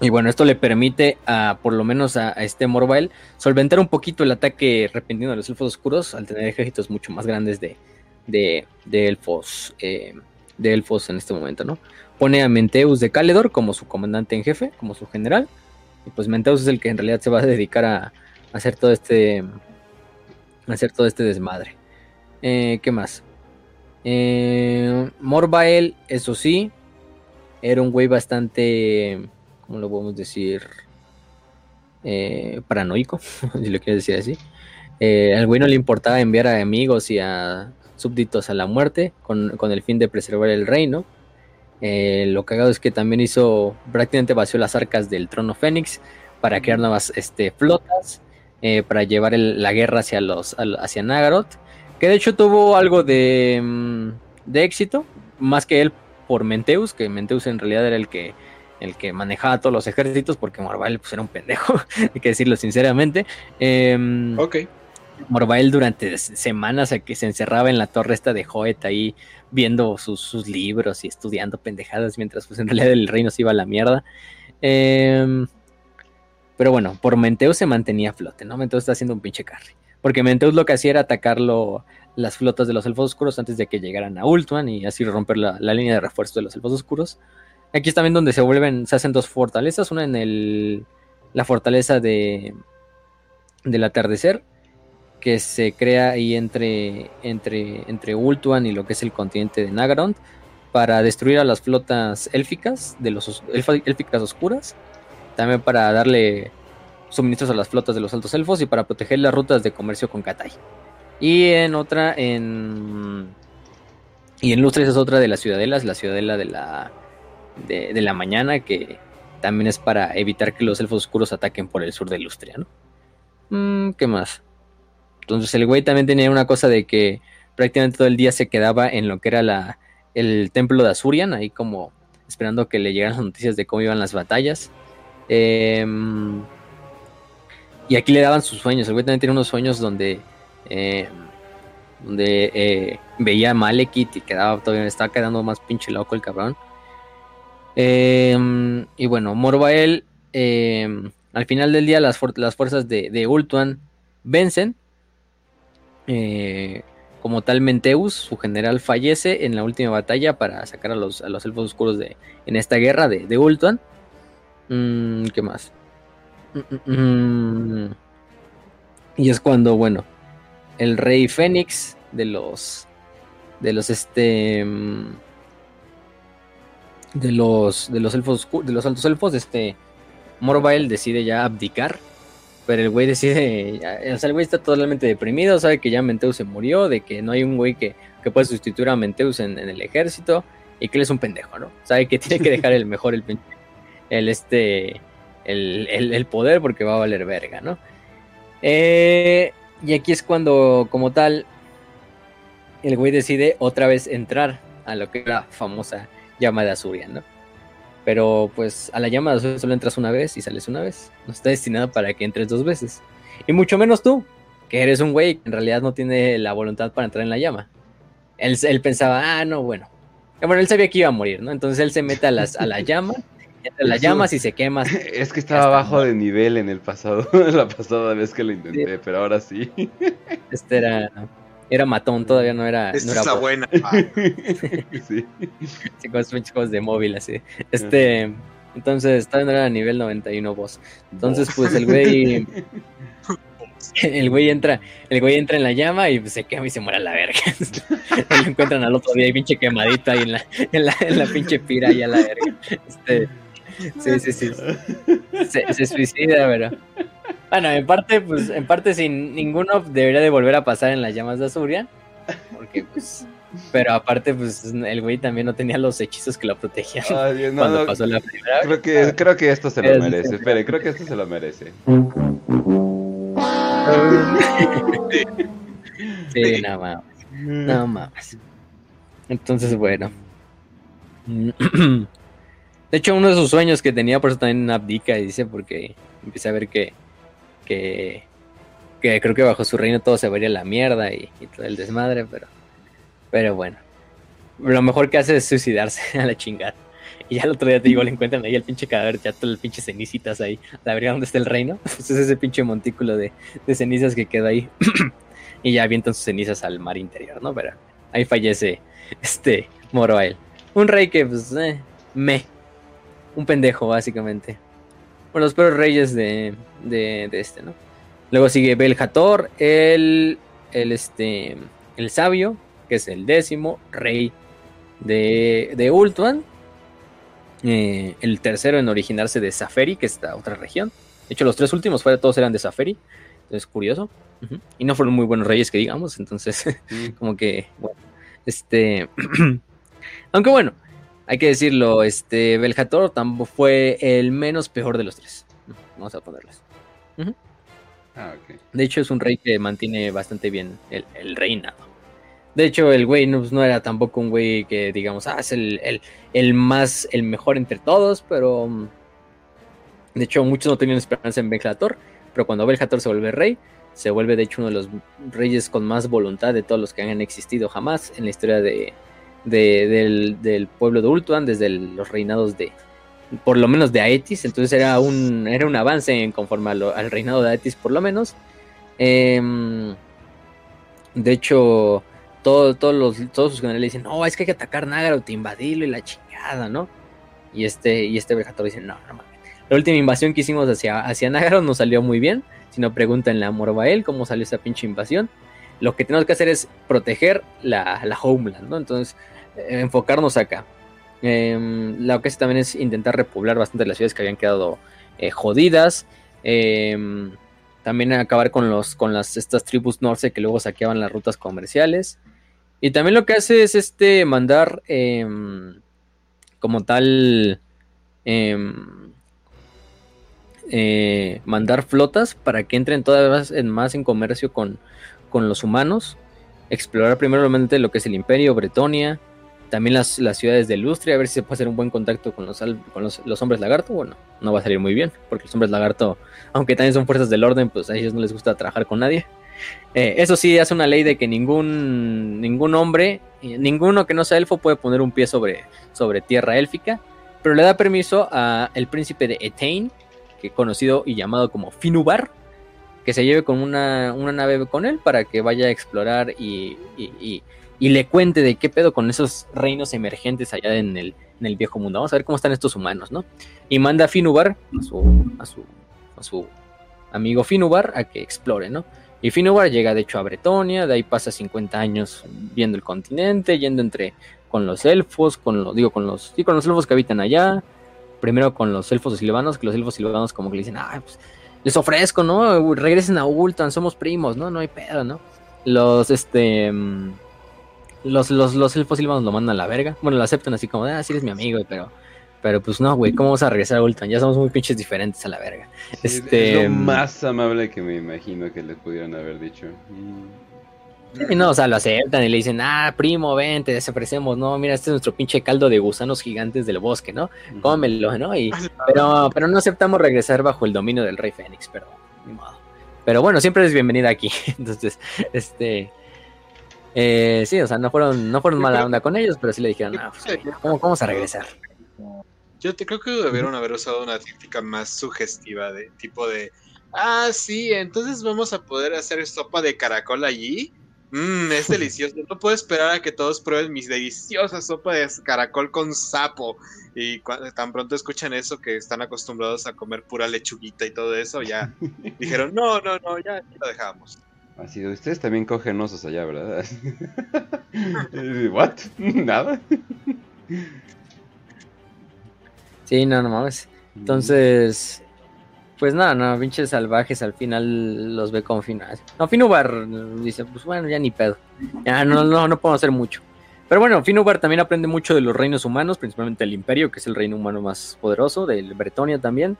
Y bueno, esto le permite a, por lo menos a, este Morbael, solventar un poquito el ataque repentino de los elfos oscuros al tener ejércitos mucho más grandes de, de, elfos, eh, de elfos en este momento, ¿no? Pone a Menteus de Caledor como su comandante en jefe, como su general, y pues Menteus es el que en realidad se va a dedicar a, hacer todo este hacer todo este desmadre. Eh, ¿Qué más? Eh, Morbael, eso sí, era un güey bastante, ¿cómo lo podemos decir? Eh, paranoico, si lo quieres decir así. al güey no le importaba enviar a amigos y a súbditos a la muerte con, con el fin de preservar el reino. Eh, lo cagado es que también hizo, prácticamente vació las arcas del trono Fénix para crear nuevas este, flotas, eh, para llevar la guerra hacia, los, hacia Nagaroth, que de hecho tuvo algo de, mm, de éxito, más que él por Menteus, que Menteus en realidad era el que el que manejaba todos los ejércitos, porque Morbael pues, era un pendejo, hay que decirlo sinceramente. Em, Ok. Morbael durante semanas a que se encerraba en la torre esta de Joet ahí viendo sus, sus libros y estudiando pendejadas mientras pues en realidad el reino se iba a la mierda. Em, pero bueno, por Menteus se mantenía flote, ¿no? Menteus está haciendo un pinche carry. Porque Menteus lo que hacía era atacarlo las flotas de los elfos oscuros antes de que llegaran a Ultuan y así romper la, la línea de refuerzo de los elfos oscuros. Aquí es también donde se vuelven, se hacen dos fortalezas, una en el la fortaleza de del atardecer que se crea ahí entre entre entre Ultuan y lo que es el continente de Nagarond para destruir a las flotas élficas de los élficas oscuras, también para darle suministros a las flotas de los altos elfos y para proteger las rutas de comercio con Katai. Y en otra en y en Lustres es otra de las ciudadelas, la ciudadela de la de la mañana que también es para evitar que los elfos oscuros ataquen por el sur de Lustria, ¿no? Mm, ¿Qué más? Entonces el güey también tenía una cosa de que prácticamente todo el día se quedaba en lo que era la, el templo de Azurian, ahí como esperando que le llegaran las noticias de cómo iban las batallas. Em, y aquí le daban sus sueños. El güey también tiene unos sueños donde, eh, donde eh, veía a Malekith y quedaba todavía estaba quedando más pinche loco el cabrón. Em, y bueno, Morbael, em, al final del día las, las fuerzas de, de Ultuan vencen. Eh, como tal, Menteus, su general, fallece en la última batalla para sacar a los, elfos oscuros de, en esta guerra de, de Ultuan. Mm, ¿Qué más? Mm, mm. Y es cuando, bueno, el rey Fénix de los. De los este. De los. De los elfos de los altos elfos, este. Morbael decide ya abdicar. Pero el güey decide. O sea, el güey está totalmente deprimido. Sabe que ya Menteus se murió. De que no hay un güey que, que pueda sustituir a Menteus en, en el ejército. Y que él es un pendejo, ¿no? Sabe que tiene que dejar el mejor, el, el este. El, el- el poder porque va a valer verga, ¿no? Eh, y aquí es cuando, como tal, el güey decide otra vez entrar a lo que era la famosa llama de Azurian, ¿no? Pero pues a la llama solo entras una vez y sales una vez. No está destinado para que entres dos veces. Y mucho menos tú, que eres un güey que en realidad no tiene la voluntad para entrar en la llama. Él, él pensaba, ah, no, bueno. Bueno, él sabía que iba a morir, ¿no? Entonces él se mete a, las, a la llama, entra a las llamas y se quema. Es que estaba está bajo mal. de nivel en el pasado, la pasada vez que lo intenté, pero ahora sí. Este era, era matón, todavía no era. Esta no era es la buena. Ah, sí. Sí, con juegos de móvil así. Este, entonces todavía no era nivel 91 boss. Entonces, pues el güey, el güey entra, el güey entra en la llama y se quema y se muere a la verga. Y lo encuentran al otro día y pinche quemadito ahí en la, en la, en la pinche pira y a la verga. Este, sí, sí, sí. Se, se suicida, pero. Bueno, en parte, pues, en parte sin ninguno debería de volver a pasar en las llamas de Azuria. Porque pues. Pero aparte, pues el güey también no tenía los hechizos que lo protegían Ay, Dios, no, cuando no, pasó la primera creo que, creo que esto se lo merece. Espere, creo que esto se lo merece. Sí, no mames. No mames. Entonces, bueno. De hecho, uno de sus sueños que tenía, por eso también abdica, y dice, porque empieza a ver que, que, que creo que bajo su reino todo se vería la mierda y, todo el desmadre, pero, pero bueno. Lo mejor que hace es suicidarse a la chingada. Y ya el otro día te digo, le encuentran ahí el pinche cadáver, ya todo el pinche cenicitas ahí. La verga donde está el reino. Pues es ese pinche montículo de, cenizas que queda ahí. y ya avientan sus cenizas al mar interior, ¿no? Pero ahí fallece este Moroael. Un rey que, pues, eh, me. Un pendejo, básicamente. Bueno, los peores reyes de, de, de este, ¿no? Luego sigue Belhator, el, el, este, el sabio, que es el décimo rey de, de Ultuan. Eh, el tercero en originarse de Saferi, que es esta otra región. De hecho, los tres últimos fuera todos eran de Saferi. Entonces, curioso. Y no fueron muy buenos reyes que digamos. Entonces, como que, bueno, este... Aunque bueno, hay que decirlo, este Belhator tampoco fue el menos peor de los tres. Vamos a ponerlos. Ah. De hecho, es un rey que mantiene bastante bien el, el reinado. De hecho, el güey no, pues, no era tampoco un güey que digamos, ah, es el, el, el más, el mejor entre todos, pero mm, de hecho muchos no tenían esperanza en Belhator, pero cuando Belhator se vuelve rey, se vuelve de hecho uno de los reyes con más voluntad de todos los que han existido jamás en la historia de, de- del, pueblo de Ultuan, desde los reinados de, por lo menos de Aetis, entonces era un, era un avance en conforme al reinado de Aetis por lo menos. Em, de hecho, todo- todos, los, todos sus generales dicen, no, es que hay que atacar Nagaroth, invadirlo y la chingada, ¿no? Y este, y este Verjator dice, no, no mames. La última invasión que hicimos hacia, hacia no salió muy bien. Si no, pregúntenle a Morbael cómo salió esa pinche invasión. Lo que tenemos que hacer es proteger la, la homeland, ¿no? Entonces, enfocarnos acá. Em, lo que hace también es intentar repoblar bastante las ciudades que habían quedado eh, jodidas. Em, también acabar con los con las estas tribus norte que luego saqueaban las rutas comerciales. Y también lo que hace es este mandar em, como tal eh, mandar flotas para que entren todavía más en, más en comercio con, con los humanos. Explorar primeramente lo que es el imperio, Bretonia, también las, las ciudades de Lustria, a ver si se puede hacer un buen contacto con los, al- con los, los hombres lagarto. Bueno, no va a salir muy bien, porque los hombres lagarto, aunque también son fuerzas del orden, pues a ellos no les gusta trabajar con nadie. Eh, eso sí, hace una ley de que ningún, ningún hombre, eh, ninguno que no sea elfo puede poner un pie sobre, sobre tierra élfica, pero le da permiso a el príncipe de Etain, que conocido y llamado como Finubar, que se lleve con una, una nave con él para que vaya a explorar y- y le cuente de qué pedo con esos reinos emergentes allá en el, en el viejo mundo. Vamos a ver cómo están estos humanos, ¿no? Y manda a Finubar, a su, a su, a su amigo Finubar, a que explore, ¿no? Y Finubar llega de hecho a Bretonia, de ahí pasa 50 años viendo el continente, yendo entre con los elfos, con los, digo, con los, sí, con los elfos que habitan allá, primero con los elfos silvanos, que los elfos silvanos como que le dicen, ah, pues les ofrezco, ¿no? Regresen a Ultan, somos primos, ¿no? No hay pedo, ¿no? Los, este, mm, los, los, los elfos silvanos lo mandan a la verga. Bueno, lo aceptan así como, ah, sí eres mi amigo, pero, pero pues no, güey, ¿cómo vamos a regresar a Ultan? Ya somos muy pinches diferentes a la verga. Sí, Este, Es lo más amable que me imagino que les pudieran haber dicho. Y no, o sea, lo aceptan y le dicen, ah, primo, ven, te desofrecemos, no, mira, este es nuestro pinche caldo de gusanos gigantes del bosque, ¿no? Cómelo, ¿no? Y, pero, pero no aceptamos regresar bajo el dominio del rey Fénix, pero ni modo. Pero bueno, siempre es bienvenida aquí. Entonces, este. Eh, sí, o sea, no fueron, no fueron mala onda con ellos, pero sí le dijeron, no, pues, ¿cómo, ¿cómo vamos a regresar? Yo te, creo que debieron haber usado una táctica más sugestiva, de tipo de, ah, sí, entonces vamos a poder hacer sopa de caracol allí. Mmm, es delicioso. No puedo esperar a que todos prueben mis deliciosas sopa de caracol con sapo. Y cuando tan pronto escuchan eso, que están acostumbrados a comer pura lechuguita y todo eso, ya dijeron, no, no, no, ya, ya lo dejamos. Así de ustedes también cogen osos allá, ¿verdad? ¿What? ¿Nada? Sí, no, no mames. Entonces, pues nada, no, pinches salvajes al final los ve con final. No, Finubar dice, pues bueno, ya ni pedo. Ya no, no, no podemos hacer mucho. Pero bueno, Finubar también aprende mucho de los reinos humanos, principalmente el Imperio, que es el reino humano más poderoso, del Bretonia también.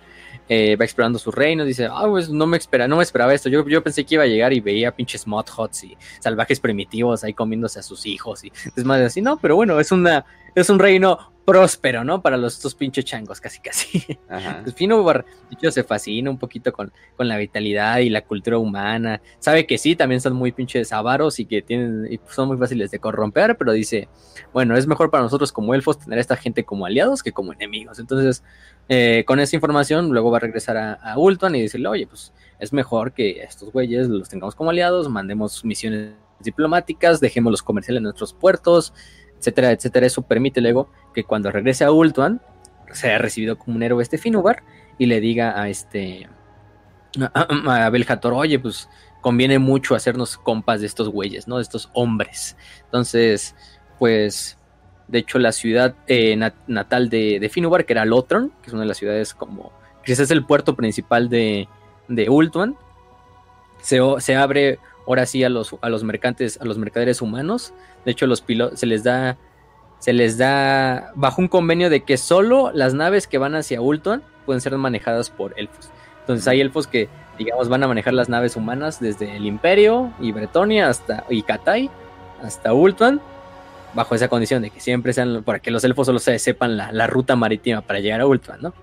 Eh, va explorando sus reinos, dice, ah, pues no me espera, no me esperaba esto. Yo, yo pensé que iba a llegar y veía pinches mod hots y salvajes primitivos ahí comiéndose a sus hijos y es más así, no, pero bueno, es una, es un reino próspero, ¿no? Para los estos pinches changos, casi casi. Ajá. Pues Finubar, de hecho, se fascina un poquito con, con la vitalidad y la cultura humana. Sabe que sí, también son muy pinches avaros y que tienen, y son muy fáciles de corromper, pero dice, bueno, es mejor para nosotros como elfos tener a esta gente como aliados que como enemigos. Entonces, eh, con esa información, luego va a regresar a, a Ultron y decirle, oye, pues es mejor que estos güeyes los tengamos como aliados, mandemos misiones diplomáticas, dejemos los comerciales en nuestros puertos, etcétera, etcétera. Eso permite luego que cuando regrese a Ultron sea recibido como un héroe este Finubar y le diga a este a, a oye, pues conviene mucho hacernos compas de estos güeyes, ¿no? De estos hombres. Entonces, pues, de hecho, la ciudad eh, nat natal de, de, Finubar, que era Lotron, que es una de las ciudades como, que es el puerto principal de, de Ultuan, se, se, abre ahora sí a los, a los mercantes, a los mercaderes humanos. De hecho, los pilotos se les da se les da bajo un convenio de que solo las naves que van hacia Ultuan pueden ser manejadas por elfos. Entonces hay elfos que, digamos, van a manejar las naves humanas desde el Imperio y Bretonia hasta y Katai, hasta Ultuan, bajo esa condición de que siempre sean, para que los elfos solo se sepan la, la ruta marítima para llegar a Ultuan, ¿no?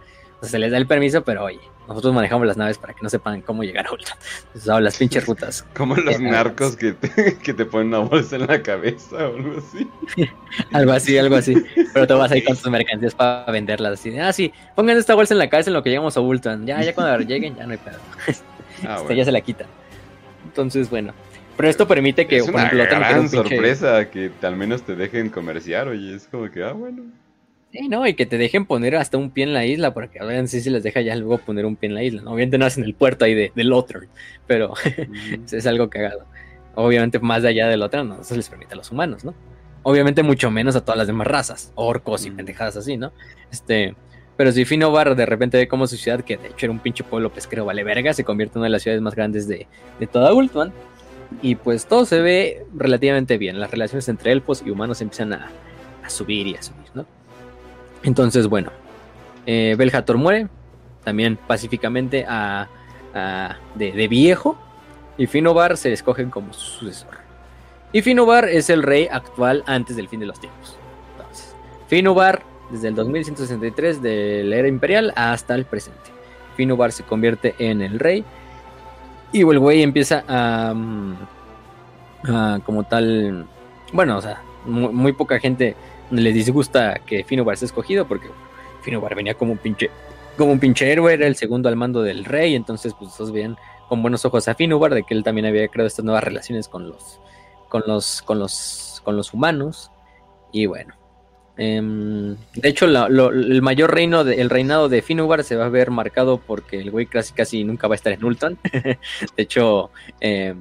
Se les da el permiso, pero oye, nosotros manejamos las naves para que no sepan cómo llegar a Ultuan. Entonces, las pinches rutas. Como los narcos que te, que te ponen una bolsa en la cabeza o algo así. algo así, algo así. Pero tú vas ahí con tus mercancías para venderlas. Así, ah, sí, pongan esta bolsa en la cabeza en lo que llegamos a Ultuan. Ya, ya cuando lleguen, ya no hay pedo. Ah, Ya se la quitan. Entonces, bueno. Pero esto permite que, es una gran sorpresa que al menos te dejen comerciar, oye, es como que, ah, bueno. Sí, no, y que te dejen poner hasta un pie en la isla, porque a ver si se les deja ya luego poner un pie en la isla, ¿no? Obviamente no hacen el puerto ahí de, de Lothar, pero es algo cagado. Obviamente más de allá de Lothar no se les permite a los humanos, ¿no? Obviamente mucho menos a todas las demás razas, orcos y pendejadas así, ¿no? Este, pero si Finobar de repente ve como su ciudad, que de hecho era un pinche pueblo pesquero vale verga, se convierte en una de las ciudades más grandes de, de toda Ultuan, y pues todo se ve relativamente bien, las relaciones entre elfos y humanos empiezan a, a subir y a subir, ¿no? Entonces, bueno, eh, Belhator muere, también pacíficamente a, de, viejo, y Finobar se escoge como su sucesor. Y Finobar es el rey actual antes del fin de los tiempos. Entonces, Finobar, desde el 2163 de la era imperial hasta el presente. Finobar se convierte en el rey. Y el güey empieza a, mm, a, como tal. Bueno, o sea, muy poca gente le disgusta que Finobar sea escogido porque Finobar venía como un pinche como un pinche héroe, era el segundo al mando del rey, entonces pues todos con buenos ojos a Finobar de que él también había creado estas nuevas relaciones con los con los con los con los humanos y bueno em, de hecho, el mayor reino, el reinado de Finobar se va a ver marcado porque el güey casi, casi nunca va a estar en Ultan. de hecho, eh,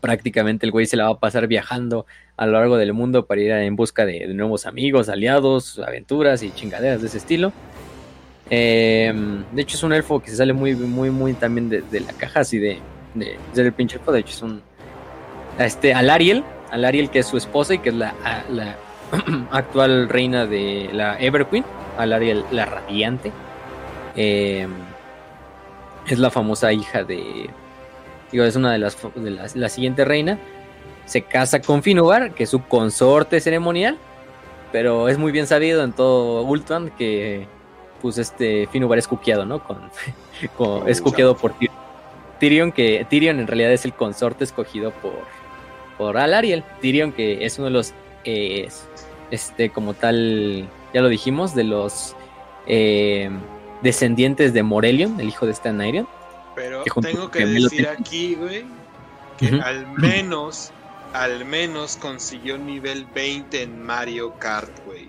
prácticamente el güey se la va a pasar viajando a lo largo del mundo para ir en busca de, nuevos amigos, aliados, aventuras y chingaderas de ese estilo. Em, de hecho es un elfo que se sale muy, muy, muy también de, la caja así de, de, ser el pinche elfo. De hecho es un... Este, Alariel, Alariel que es su esposa y que es la, la actual reina de la Everqueen, Alariel la Radiante. Em, es la famosa hija de digo, es una de las, de la siguiente reina, se casa con Finubar, que es su consorte ceremonial, pero es muy bien sabido en todo Ultron que pues este Finubar es cuqueado, ¿no? Con, es cuqueado por Tyrion, que Tyrion en realidad es el consorte escogido por, por Alariel. Tyrion que es uno de los, eh, este, como tal, ya lo dijimos, de los eh, descendientes de Morelion, el hijo de Stan pero tengo que decir aquí, güey, que al menos, al menos consiguió nivel 20 en Mario Kart, güey.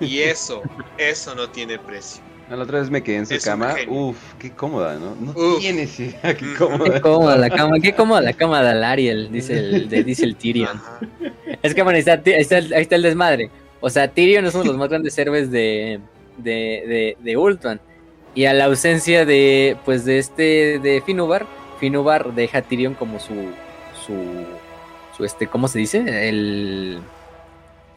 Y eso, eso no tiene precio. La otra vez me quedé en su cama. Uf, qué cómoda, ¿no? No tiene qué cómoda. Qué cómoda la cama, qué cómoda la cama de Alariel, dice el, de, dice el Tyrion. Es que bueno, ahí está, ahí, está, ahí está, el desmadre. O sea, Tyrion es uno de los más grandes héroes de, de, de, de Ultron. Y a la ausencia de, pues, de este, de Finubar, Finubar deja a Tyrion como su, su, este, ¿cómo se dice? El,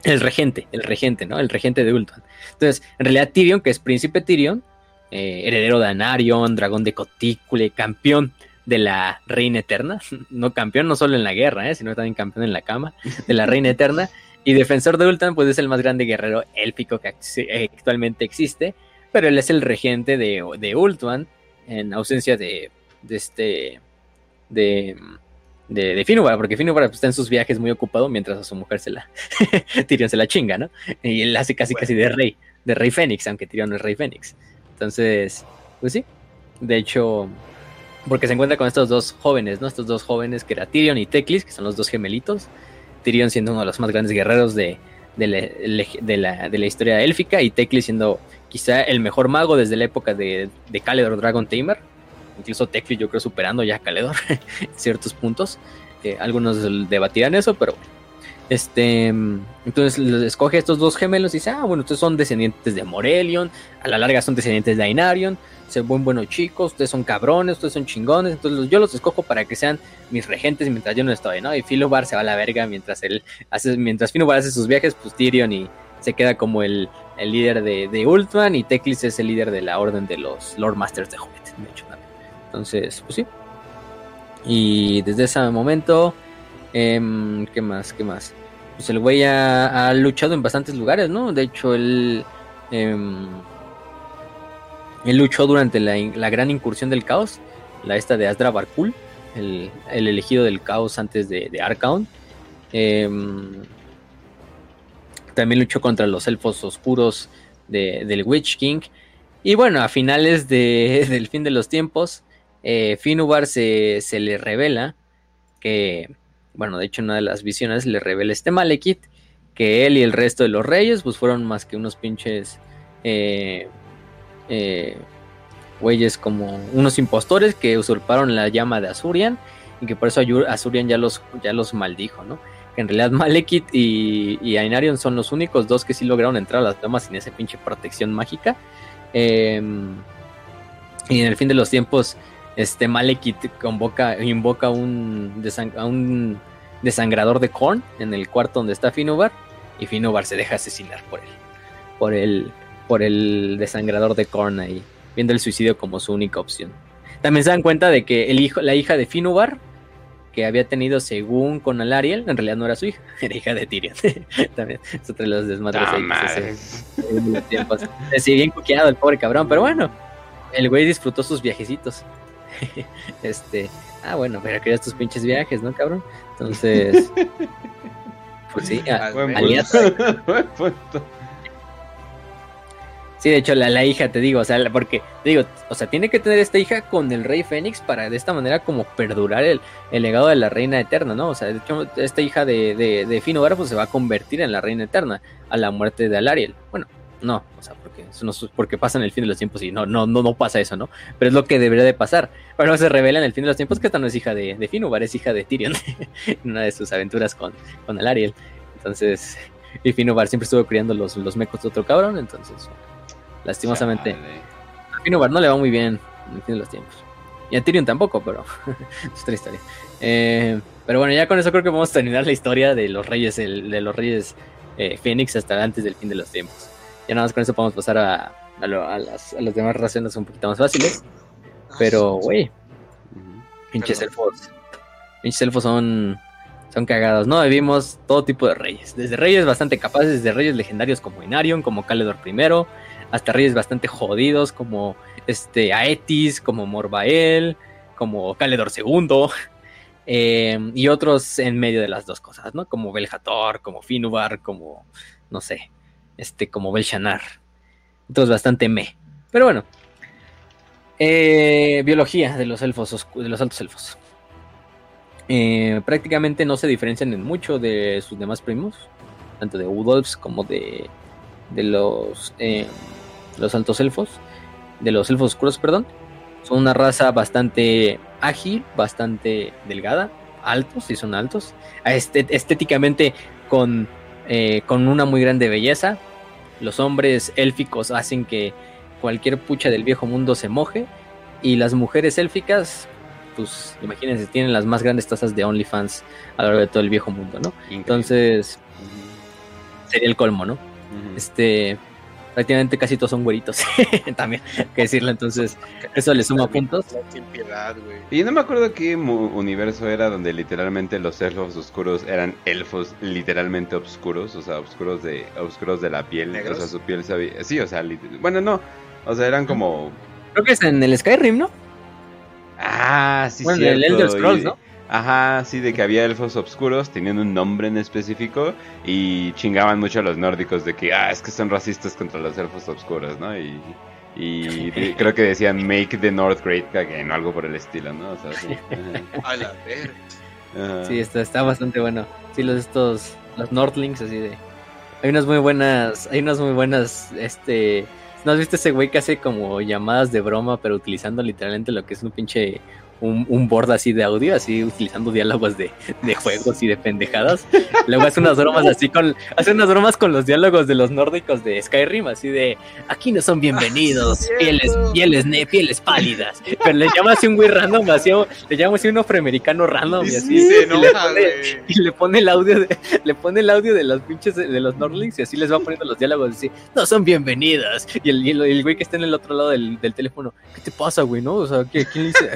el regente, el regente, ¿no? El regente de Ultron. Entonces, en realidad Tyrion, que es príncipe Tyrion, eh, heredero de Anarion, dragón de Cotícule, campeón de la Reina Eterna, no campeón no solo en la guerra, ¿eh? sino también campeón en la cama de la Reina Eterna, y defensor de Ultron, pues es el más grande guerrero élfico que actualmente existe, pero él es el regente de, de Ultuan en ausencia de, de este de, de, de Finubar, porque Finubar pues, está en sus viajes muy ocupado mientras a su mujer se la Tyrion se la chinga, ¿no? Y él hace casi casi de rey, de rey Fénix, aunque Tyrion no es rey Fénix. Entonces, pues sí. De hecho, porque se encuentra con estos dos jóvenes, ¿no? Estos dos jóvenes que era Tyrion y Teclis, que son los dos gemelitos. Tyrion siendo uno de los más grandes guerreros de, de, la, de la, historia élfica y Teclis siendo quizá el mejor mago desde la época de, de Caledor Dragon Tamer. Incluso Tecli yo creo superando ya a Caledor en ciertos puntos. algunos debatirán eso, pero este, entonces escoge estos dos gemelos y dice, ah, bueno, ustedes son descendientes de Morelion, a la larga son descendientes de Ainarion, se buen buenos chicos, ustedes son cabrones, ustedes son chingones, entonces yo los escojo para que sean mis regentes mientras yo no estoy, ¿no? Y Filobar se va a la verga mientras él hace, mientras Filobar hace sus viajes, pues Tyrion y se queda como el, el líder de, de, Ultron y Teclis es el líder de la orden de los Lord Masters de Hobbit, de hecho, Entonces, pues sí. Y desde ese momento, Em, ¿Qué más? ¿Qué más? Pues el güey ha, ha luchado en bastantes lugares, ¿no? De hecho, él... em, él luchó durante la gran incursión del caos, la esta de Asdra Barkul, el, el elegido del caos antes de, de Arcaon. Em, también luchó contra los elfos oscuros de- del Witch King. Y bueno, a finales de- del fin de los tiempos, eh, se, le revela que, bueno, de hecho, una de las visiones le revela este Malekith que él y el resto de los reyes, pues fueron más que unos pinches eh, eh, güeyes como unos impostores que usurparon la llama de Azurian y que por eso Azurian ya los, ya los maldijo, ¿no? Que en realidad Malekith y, y Ainarion son los únicos dos que sí lograron entrar a las llamas sin esa pinche protección mágica. Em, y en el fin de los tiempos, este Malekith convoca, invoca un a un desangrador de Korn en el cuarto donde está Finubar y Finubar se deja asesinar por él, por el, por el desangrador de Korn ahí, viendo el suicidio como su única opción. También se dan cuenta de que el hijo, la hija de Finubar, que había tenido según con Alariel, en realidad no era su hija, era hija de Tyrion. También es otro de los desmadres Ah, ahí se los tiempos. Sí, bien coqueado el pobre cabrón, pero bueno, el güey disfrutó sus viajecitos. este, ah, bueno, pero querías tus pinches viajes, ¿no, cabrón? Entonces, pues sí, a- sí, de hecho, la, la hija, te digo, o sea, la- porque, te digo, o sea, tiene que tener esta hija con el rey Fénix para de esta manera como perdurar el, el legado de la reina eterna, ¿no? O sea, de hecho, esta hija de, de, de pues se va a convertir en la reina eterna a la muerte de Alariel. Bueno, no, o sea, porque, eso no, es- porque pasa en el fin de los tiempos y no, no, no, no pasa eso, ¿no? Pero es lo que debería de pasar. Pero se revela en el fin de los tiempos que esta no es hija de, de Finubar, es hija de Tyrion, en una de sus aventuras con, con Alariel. Entonces, y Finubar siempre estuvo criando los, los mecos de otro cabrón, entonces, lastimosamente, a Finubar no le va muy bien en el fin de los tiempos. Y a Tyrion tampoco, pero es otra historia. Eh, pero bueno, ya con eso creo que vamos a terminar la historia de los reyes, el- de los reyes eh, Fénix hasta antes del fin de los tiempos. Ya nada más con eso podemos pasar a, a, lo- a las, a las demás razones un poquito más fáciles. Pero, güey, Ujú. pinches elfos. Pinches elfos son, son cagados, ¿no? Vivimos todo tipo de reyes. Desde reyes bastante capaces, desde reyes legendarios como Inarion, como Caledor I, hasta reyes bastante jodidos como este Aetis, como Morbael, como Caledor II. eh, y otros en medio de las dos cosas, ¿no? Como Belhator, como Finubar, como, no sé, este, como Belshanar. Entonces bastante me. Pero bueno. Eh, biología de los elfos, de los altos elfos. Eh, prácticamente no se diferencian en mucho de sus demás primos, tanto de Udolfs como de, de los, eh, los altos elfos, de los elfos oscuros, perdón. Son una raza bastante ágil, bastante delgada, altos, sí son altos, estéticamente con, eh, con una muy grande belleza. Los hombres élficos hacen que cualquier pucha del viejo mundo se moje y las mujeres élficas, pues imagínense, tienen las más grandes tasas de OnlyFans a lo largo de todo el viejo mundo, ¿no? Increíble. Entonces sería el colmo, ¿no? Este, prácticamente casi todos son güeritos, también, hay que decirlo, entonces eso le suma puntos. Sin piedad, güey. Y no me acuerdo qué mu- universo era donde literalmente los elfos oscuros eran elfos literalmente oscuros, o sea, oscuros de oscuros de la piel, ¿Negros? o sea, su piel sabía, sí, o sea, bueno, no, o sea, eran como Creo que es en el Skyrim, ¿no? ah, sí bueno, cierto. el Elder Scrolls, ¿no? Ajá, sí, de que había elfos oscuros, tenían un nombre en específico y chingaban mucho a los nórdicos de que, ah, es que son racistas contra los elfos oscuros, ¿no? Y, y de- creo que decían make the North great again o algo por el estilo, ¿no? O sea, sí. A la verga. Sí, está, está bastante bueno. Sí, los estos, los Nordlings, así de. Hay unas muy buenas, hay unas muy buenas, este. ¿No has visto ese güey que hace como llamadas de broma, pero utilizando literalmente lo que es un pinche, un, un board así de audio, así utilizando diálogos de, de juegos y de pendejadas? Luego hace unas bromas así con, hace unas bromas con los diálogos de los nórdicos de Skyrim, así de, aquí no son bienvenidos, pieles, pieles, pieles pálidas. Pero le llama así un güey random, así, le llama así un afroamericano random y así. y le pone- y le pone el audio de, le pone el audio de los pinches de, de los Nordlings y así les va poniendo los diálogos así, no son bienvenidas. Y el, y el, el güey que está en el otro lado del, del teléfono, ¿qué te pasa, güey? ¿No? O sea, ¿qué- ¿quién le dice?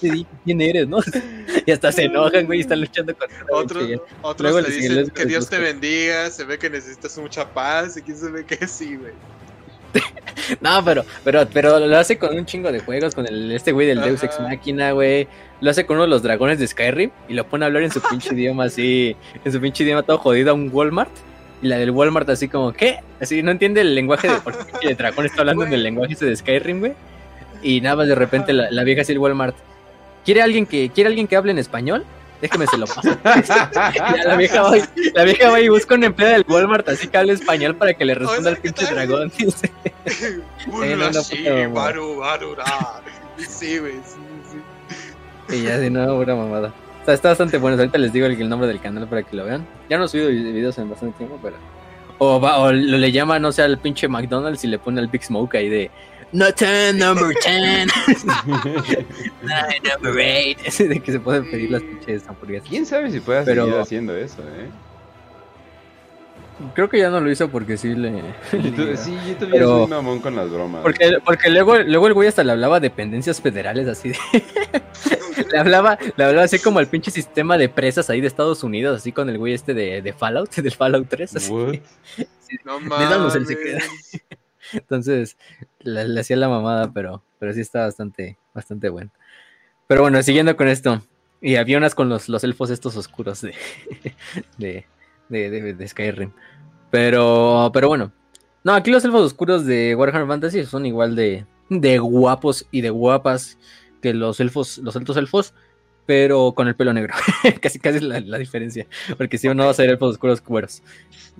¿Qué te ¿Quién eres? ¿No? y hasta se enojan, güey, y están luchando con Otros, otros Luego le dicen les- que Dios te bendiga, se ve que necesitas mucha paz, y quién se ve que sí, güey. No, pero, pero, pero lo hace con un chingo de juegos, con el, este güey del Deus Ex. Máquina, güey. Lo hace con uno de los dragones de Skyrim y lo pone a hablar en su pinche idioma así, en su pinche idioma todo jodido a un Walmart. Y la del Walmart así como, ¿qué? Así no entiende el lenguaje de por qué el dragón está hablando en el lenguaje ese de Skyrim, güey. Y nada más de repente la, la vieja así el Walmart. ¿Quiere alguien que, ¿quiere alguien que hable en español? Déjeme se lo paso. La vieja va, y- la vieja va y busca un empleado del Walmart así que hable español para que le responda al ¿qué pinche dragón. Sí, güey, sí, sí. Y ya de nuevo, pura mamada. O sea, está bastante bueno. Ahorita les digo el, el nombre del canal para que lo vean. Ya no he subido vi- videos en bastante tiempo, pero. O, va, o lo le llama, no sé, al pinche McDonald's y le pone al Big Smoke ahí de. No 10, number 10, nine, number 8. Ese de que se pueden pedir las pinches hamburguesas. ¿Quién sabe si pueda Pero- seguir haciendo eso, eh? Creo que ya no lo hizo porque sí le. YouTube- sí, YouTube ya Pero- es muy mamón con las bromas. Porque, porque luego, luego el güey hasta le hablaba de dependencias federales así de... le hablaba, le hablaba así como el pinche sistema de presas ahí de Estados Unidos, así con el güey este de, de Fallout, del Fallout 3, así. What? No el secreto. Entonces, le, le hacía la mamada, pero, pero sí está bastante, bastante bueno. Pero bueno, siguiendo con esto. Y había unas con los, los elfos estos oscuros de, de, de, de- de Skyrim. Pero, pero bueno. No, aquí los elfos oscuros de Warhammer Fantasy son igual de, de guapos y de guapas que los elfos, los altos elfos, pero con el pelo negro. casi casi es la, la diferencia. Porque si no va a ser elfos oscuros cueros.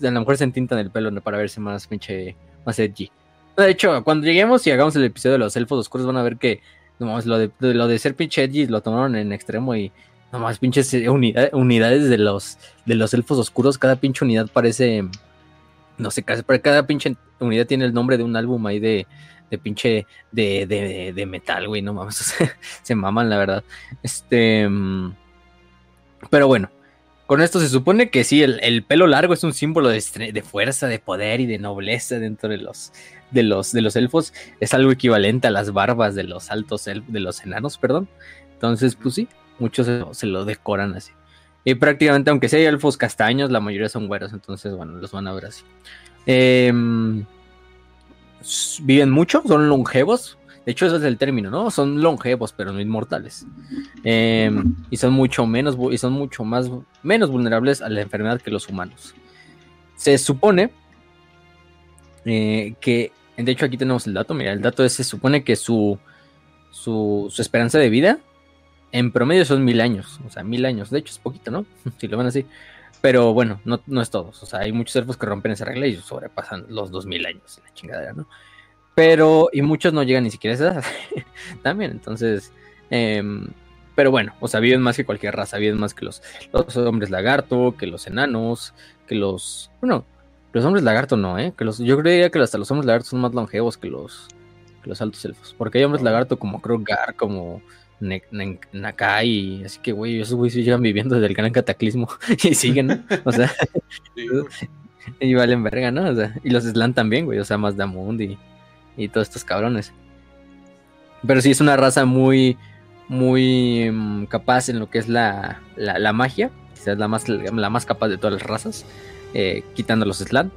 A lo mejor se entintan el pelo ¿no? para verse más pinche, más edgy. De hecho, cuando lleguemos y hagamos el episodio de los elfos oscuros, van a ver que no mames, lo de, lo de ser pinche edgy lo tomaron en extremo y nomás pinches eh, unida- unidades de los, de los elfos oscuros. Cada pinche unidad parece, no sé, cada pinche unidad tiene el nombre de un álbum ahí de, de pinche de, de, de metal, güey, no mames, o sea, se maman, la verdad. Este, mm, pero bueno, con esto se supone que sí, el, el pelo largo es un símbolo de fuerza, de poder y de nobleza dentro de los, de los, de los elfos. Es algo equivalente a las barbas de los altos, el- de los enanos, perdón. Entonces, pues sí, muchos se, lo- decoran así. Y prácticamente, aunque sea elfos castaños, la mayoría son güeros, entonces, bueno, los van a ver así. Em, viven mucho, son longevos. De hecho, ese es el término, ¿no? Son longevos, pero no inmortales. Em, y son mucho menos y son mucho más menos vulnerables a la enfermedad que los humanos. Se supone eh, que, de hecho, aquí tenemos el dato. Mira, el dato es: se supone que su, su, su esperanza de vida en promedio son mil años. O sea, mil años. De hecho, es poquito, ¿no? si lo ven así. Pero bueno, no, no es todos. O sea, hay muchos elfos que rompen esa regla y sobrepasan los dos mil años. La chingadera, ¿no? Pero, y muchos no llegan ni siquiera a esa edad. También, entonces. em, pero bueno, o sea, viven más que cualquier raza, viven más que los, los hombres lagarto, que los enanos, que los. Bueno, los hombres lagarto no, ¿eh? Que los, yo creería que hasta los hombres lagarto son más longevos que los, que los altos elfos. Porque hay hombres lagarto como Krogar, como Ne- Ne- Nakai, así que, güey, esos güeyes sí llegan viviendo desde el gran cataclismo y siguen, ¿no? O sea, Sí, y valen verga, ¿no? O sea, y los Slan también, güey, o sea, más Damund y, y todos estos cabrones. Pero sí es una raza muy, muy mm, capaz en lo que es la, la, la magia. Quizás la más, la más capaz de todas las razas, eh, quitando los Slan.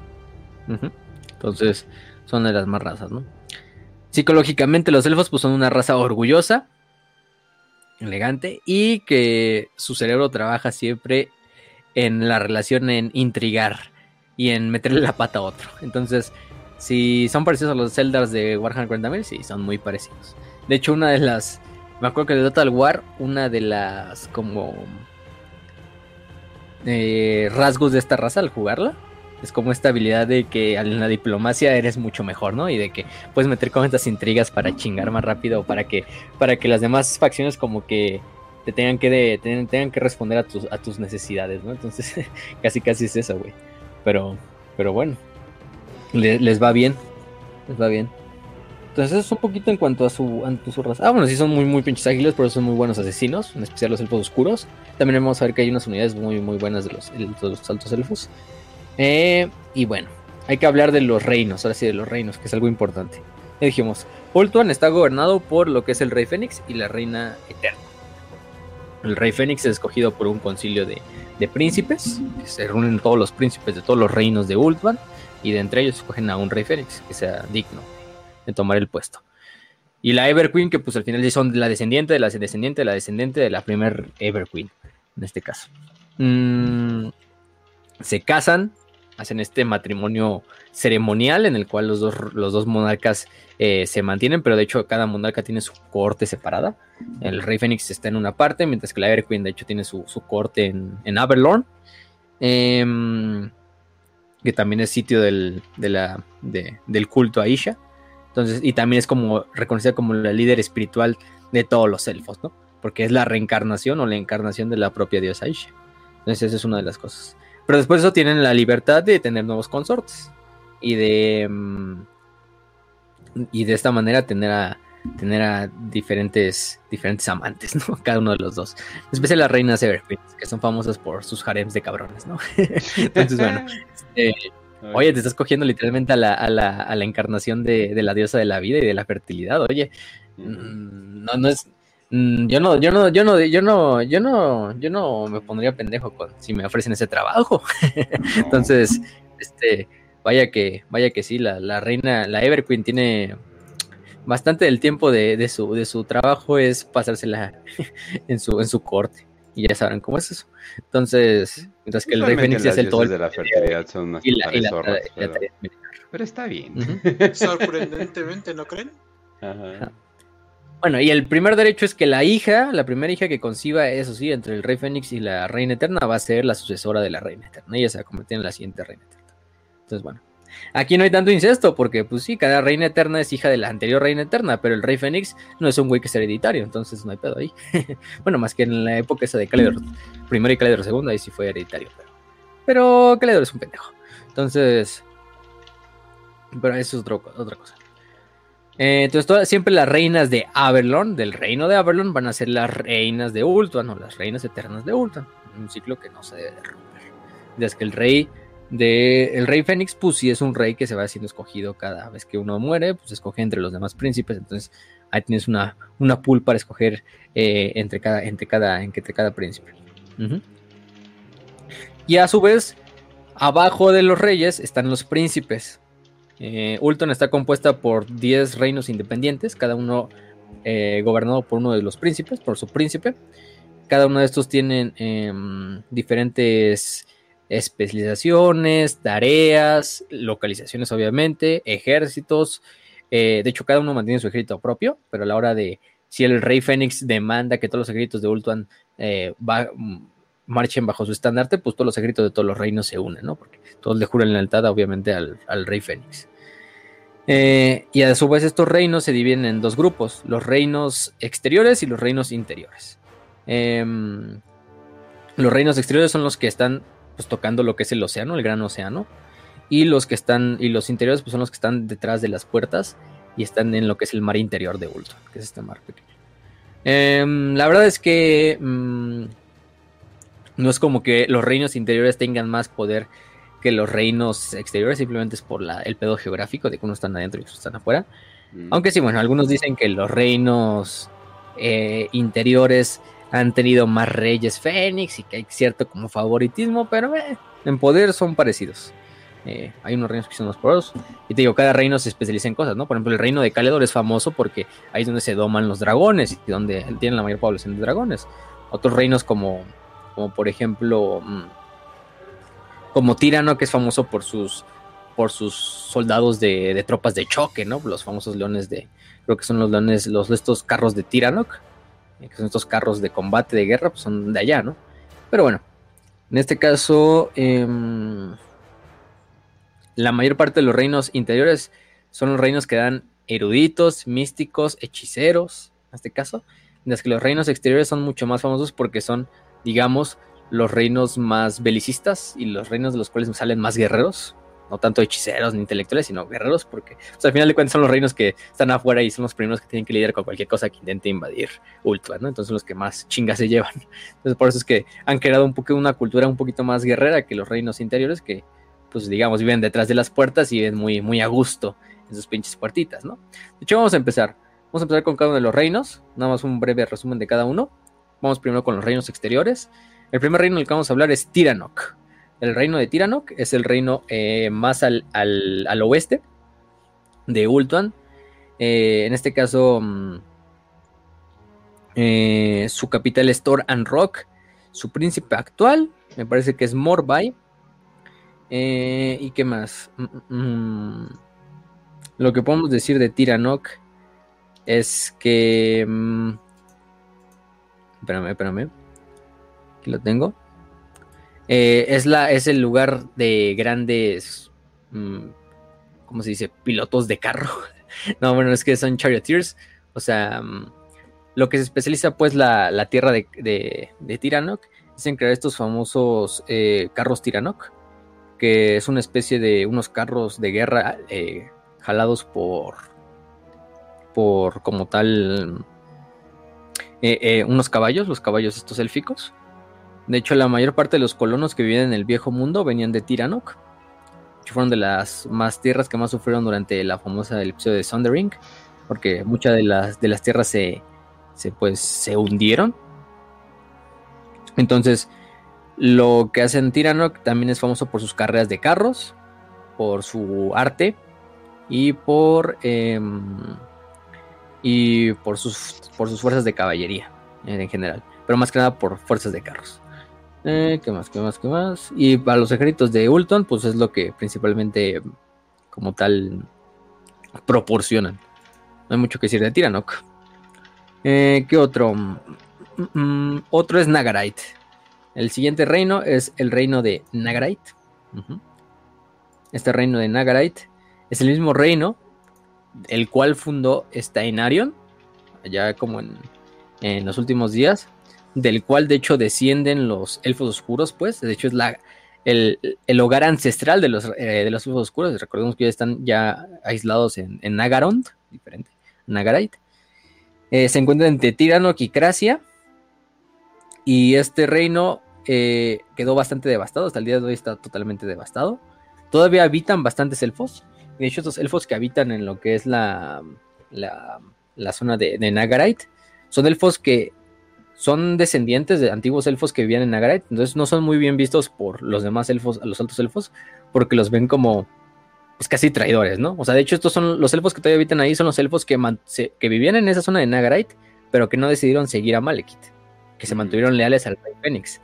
Ujú. Entonces, son de las más razas, ¿no? Psicológicamente, los elfos pues, son una raza orgullosa, elegante, y que su cerebro trabaja siempre en la relación en intrigar y en meterle la pata a otro. Entonces, si son parecidos a los Zeldars de Warhammer 40.000, sí, son muy parecidos. De hecho, una de las. Me acuerdo que de Total War, una de las como. Eh, rasgos de esta raza al jugarla. Es como esta habilidad de que en la diplomacia eres mucho mejor, ¿no? Y de que puedes meter como estas intrigas para chingar más rápido o para que, para que las demás facciones como que te tengan que, de- tengan, que responder a tus, a tus necesidades, ¿no? Entonces, casi casi es eso, güey. Pero, pero bueno, le- les va bien, les va bien. Entonces, eso es un poquito en cuanto a su, a su raza. Ah, bueno, sí son muy, muy pinches ágiles, pero son muy buenos asesinos, en especial los elfos oscuros. También vamos a ver que hay unas unidades muy, muy buenas de los, de los altos elfos. Eh, y bueno, hay que hablar de los reinos, ahora sí de los reinos, que es algo importante. Ya dijimos, Ultuan está gobernado por lo que es el rey Fénix y la reina eterna. El rey Fénix es escogido por un concilio de, de príncipes, se reúnen todos los príncipes de todos los reinos de Ultvan, y de entre ellos escogen a un rey Fénix que sea digno de tomar el puesto. Y la Everqueen, que pues al final son la descendiente de la descendiente de la descendiente de la primer Everqueen, en este caso. Mm, se casan, hacen este matrimonio ceremonial en el cual los dos, los dos monarcas eh, se mantienen, pero de hecho cada monarca tiene su corte separada. El rey Fénix está en una parte, mientras que la Everqueen de hecho tiene su, corte en, en. Em, que también es sitio del, del culto a Isha. Entonces, y también es como reconocida como la líder espiritual de todos los elfos, ¿no? Porque es la reencarnación o la encarnación de la propia diosa Isha. Entonces, esa es una de las cosas. Pero después de eso tienen la libertad de tener nuevos consortes. Y de. Mm, y de esta manera tener a. Tener a diferentes, diferentes amantes, ¿no? Cada uno de los dos. En especial las reinas Everqueen, que son famosas por sus harems de cabrones, ¿no? Entonces, bueno. Este, Oye, te estás cogiendo literalmente a la, a la, a la encarnación de, de, la diosa de la vida y de la fertilidad. Oye, mm, no, no es. Mm, yo no, yo no, yo no, yo no, yo no, yo no me pondría pendejo con, si me ofrecen ese trabajo. Entonces, este, vaya que, vaya que sí, la, la reina, la Everqueen tiene bastante del tiempo de, de, su, de su trabajo es pasársela en su, en su corte. Y ya sabrán cómo es eso. Entonces, mientras que el Rey Fénix es el todo. de la fertilidad son unas y pero, está bien. Sorprendentemente, ¿no creen? Ajá. Bueno, y el primer derecho es que la hija, la primera hija que conciba, eso sí, entre el Rey Fénix y la Reina Eterna, va a ser la sucesora de la Reina Eterna. Ella se va a convertir en la siguiente Reina Eterna. Entonces, bueno. Aquí no hay tanto incesto, porque pues sí, cada reina eterna es hija de la anterior reina eterna, pero el rey Fénix no es un güey que es hereditario, entonces no hay pedo ahí. bueno, más que en la época esa de Caledor primero y Caledor segundo, ahí sí fue hereditario, pero, pero Caledor es un pendejo. Entonces, pero eso es otra cosa. Eh, entonces, siempre las reinas de Averlon, del reino de Averlon, van a ser las reinas de Ultuan o las reinas eternas de Ultuan. Un ciclo que no se debe romper. Desde que el rey de el rey Fénix, pues sí es un rey que se va siendo escogido cada vez que uno muere, pues escoge entre los demás príncipes, entonces ahí tienes una, una pool para escoger eh, entre, cada, entre, cada, entre cada príncipe. Y a su vez, abajo de los reyes están los príncipes. Eh, Ulton está compuesta por 10 reinos independientes, cada uno eh, gobernado por uno de los príncipes, por su príncipe. Cada uno de estos tienen em, diferentes especializaciones, tareas, localizaciones obviamente, ejércitos. Eh, de hecho, cada uno mantiene su ejército propio, pero a la hora de si el rey Fénix demanda que todos los ejércitos de Ultuan eh, mm, marchen bajo su estandarte, pues todos los ejércitos de todos los reinos se unen, ¿no? Porque todos le juran lealtad, obviamente, al, rey Fénix. Eh, y a su vez estos reinos se dividen en dos grupos, los reinos exteriores y los reinos interiores. Em, los reinos exteriores son los que están pues tocando lo que es el océano, el gran océano. Y los que están, y los interiores pues son los que están detrás de las puertas y están en lo que es el mar interior de Ultron, que es este mar pequeño. Em, la verdad es que mm, no es como que los reinos interiores tengan más poder que los reinos exteriores, simplemente es por la, el pedo geográfico de que unos están adentro y otros están afuera. Mm. Aunque sí, bueno, algunos dicen que los reinos eh, interiores han tenido más reyes Fénix y que hay cierto como favoritismo, pero eh, en poder son parecidos. Eh, hay unos reinos que son más poderosos. Y te digo, cada reino se especializa en cosas, ¿no? Por ejemplo, el reino de Caledor es famoso porque ahí es donde se doman los dragones y donde tienen la mayor población de dragones. Otros reinos como, como por ejemplo, mm, como Tirano, que es famoso por sus, por sus soldados de, de, tropas de choque, ¿no? Los famosos leones de, creo que son los leones, los estos carros de Tiranoc eh, que son estos carros de combate de guerra, pues son de allá, ¿no? Pero bueno, en este caso, em, la mayor parte de los reinos interiores son los reinos que dan eruditos, místicos, hechiceros, en este caso, mientras que los reinos exteriores son mucho más famosos porque son, digamos, los reinos más belicistas y los reinos de los cuales salen más guerreros, no tanto hechiceros ni intelectuales, sino guerreros, porque al final de cuentas son los reinos que están afuera y son los primeros que tienen que lidiar con cualquier cosa que intente invadir Ultra, ¿no? Entonces los que más chingas se llevan. Entonces por eso es que han creado un poco una cultura un poquito más guerrera que los reinos interiores que, pues digamos, viven detrás de las puertas y viven muy, muy a gusto en sus pinches puertitas, ¿no? De hecho, vamos a empezar. Vamos a empezar con cada uno de los reinos, nada más un breve resumen de cada uno. Vamos primero con los reinos exteriores. El primer reino del que vamos a hablar es Tiranok. El reino de Tiranok es el reino eh, más al, oeste de Ultuan. Eh, en este caso, mm, eh, su capital es Thor and Rock. Su príncipe actual, me parece que es Morbai. ¿Y qué más? Mm, mm, lo que podemos decir de Tiranok es que. Espérame, espérame. Aquí lo tengo. Eh, es, la, es el lugar de grandes, mm, ¿cómo se dice? Pilotos de carro. no, bueno, es que son charioteers. O sea, mm, lo que se especializa pues la, tierra de, de, Tiranok es en crear estos famosos eh, carros Tiranok, que es una especie de unos carros de guerra eh, jalados por, por como tal, unos caballos, los caballos estos élficos de hecho, la mayor parte de los colonos que vivían en el viejo mundo venían de Tiranok. Fueron de las más tierras que más sufrieron durante la famosa episodio de Sundering. Porque muchas de las, de las tierras se, pues, se hundieron. Entonces, lo que hacen Tiranok también es famoso por sus carreras de carros, por su arte y por, em, y por, sus, por sus fuerzas de caballería en general. Pero más que nada por fuerzas de carros. Eh, ¿Qué más? ¿Qué más? ¿Qué más? Y para los ejércitos de Ulton, pues es lo que principalmente como tal proporcionan. No hay mucho que decir de Tiranok. Eh, ¿Qué otro? Mm, mm, otro es Nagarite. El siguiente reino es el reino de Nagarite. Este reino de Nagarite es el mismo reino el cual fundó Stainarion, allá como en, los últimos días del cual de hecho descienden los elfos oscuros, pues, de hecho es la, el, hogar ancestral de los, eh, de los elfos oscuros, recordemos que ya están ya aislados en, Nagarond, diferente, Nagarite, eh, se encuentran entre Tiranok y Cracia, y este reino eh, quedó bastante devastado, hasta el día de hoy está totalmente devastado, todavía habitan bastantes elfos, de hecho estos elfos que habitan en lo que es la, la, zona de, de Nagarite, son elfos que son descendientes de antiguos elfos que vivían en Nagarite, entonces no son muy bien vistos por los demás elfos, los altos elfos, porque los ven como pues casi traidores, ¿no? O sea, de hecho estos son los elfos que todavía habitan ahí, son los elfos que, que vivían en esa zona de Nagarite, pero que no decidieron seguir a Malekith, que se mantuvieron leales al rey Fénix,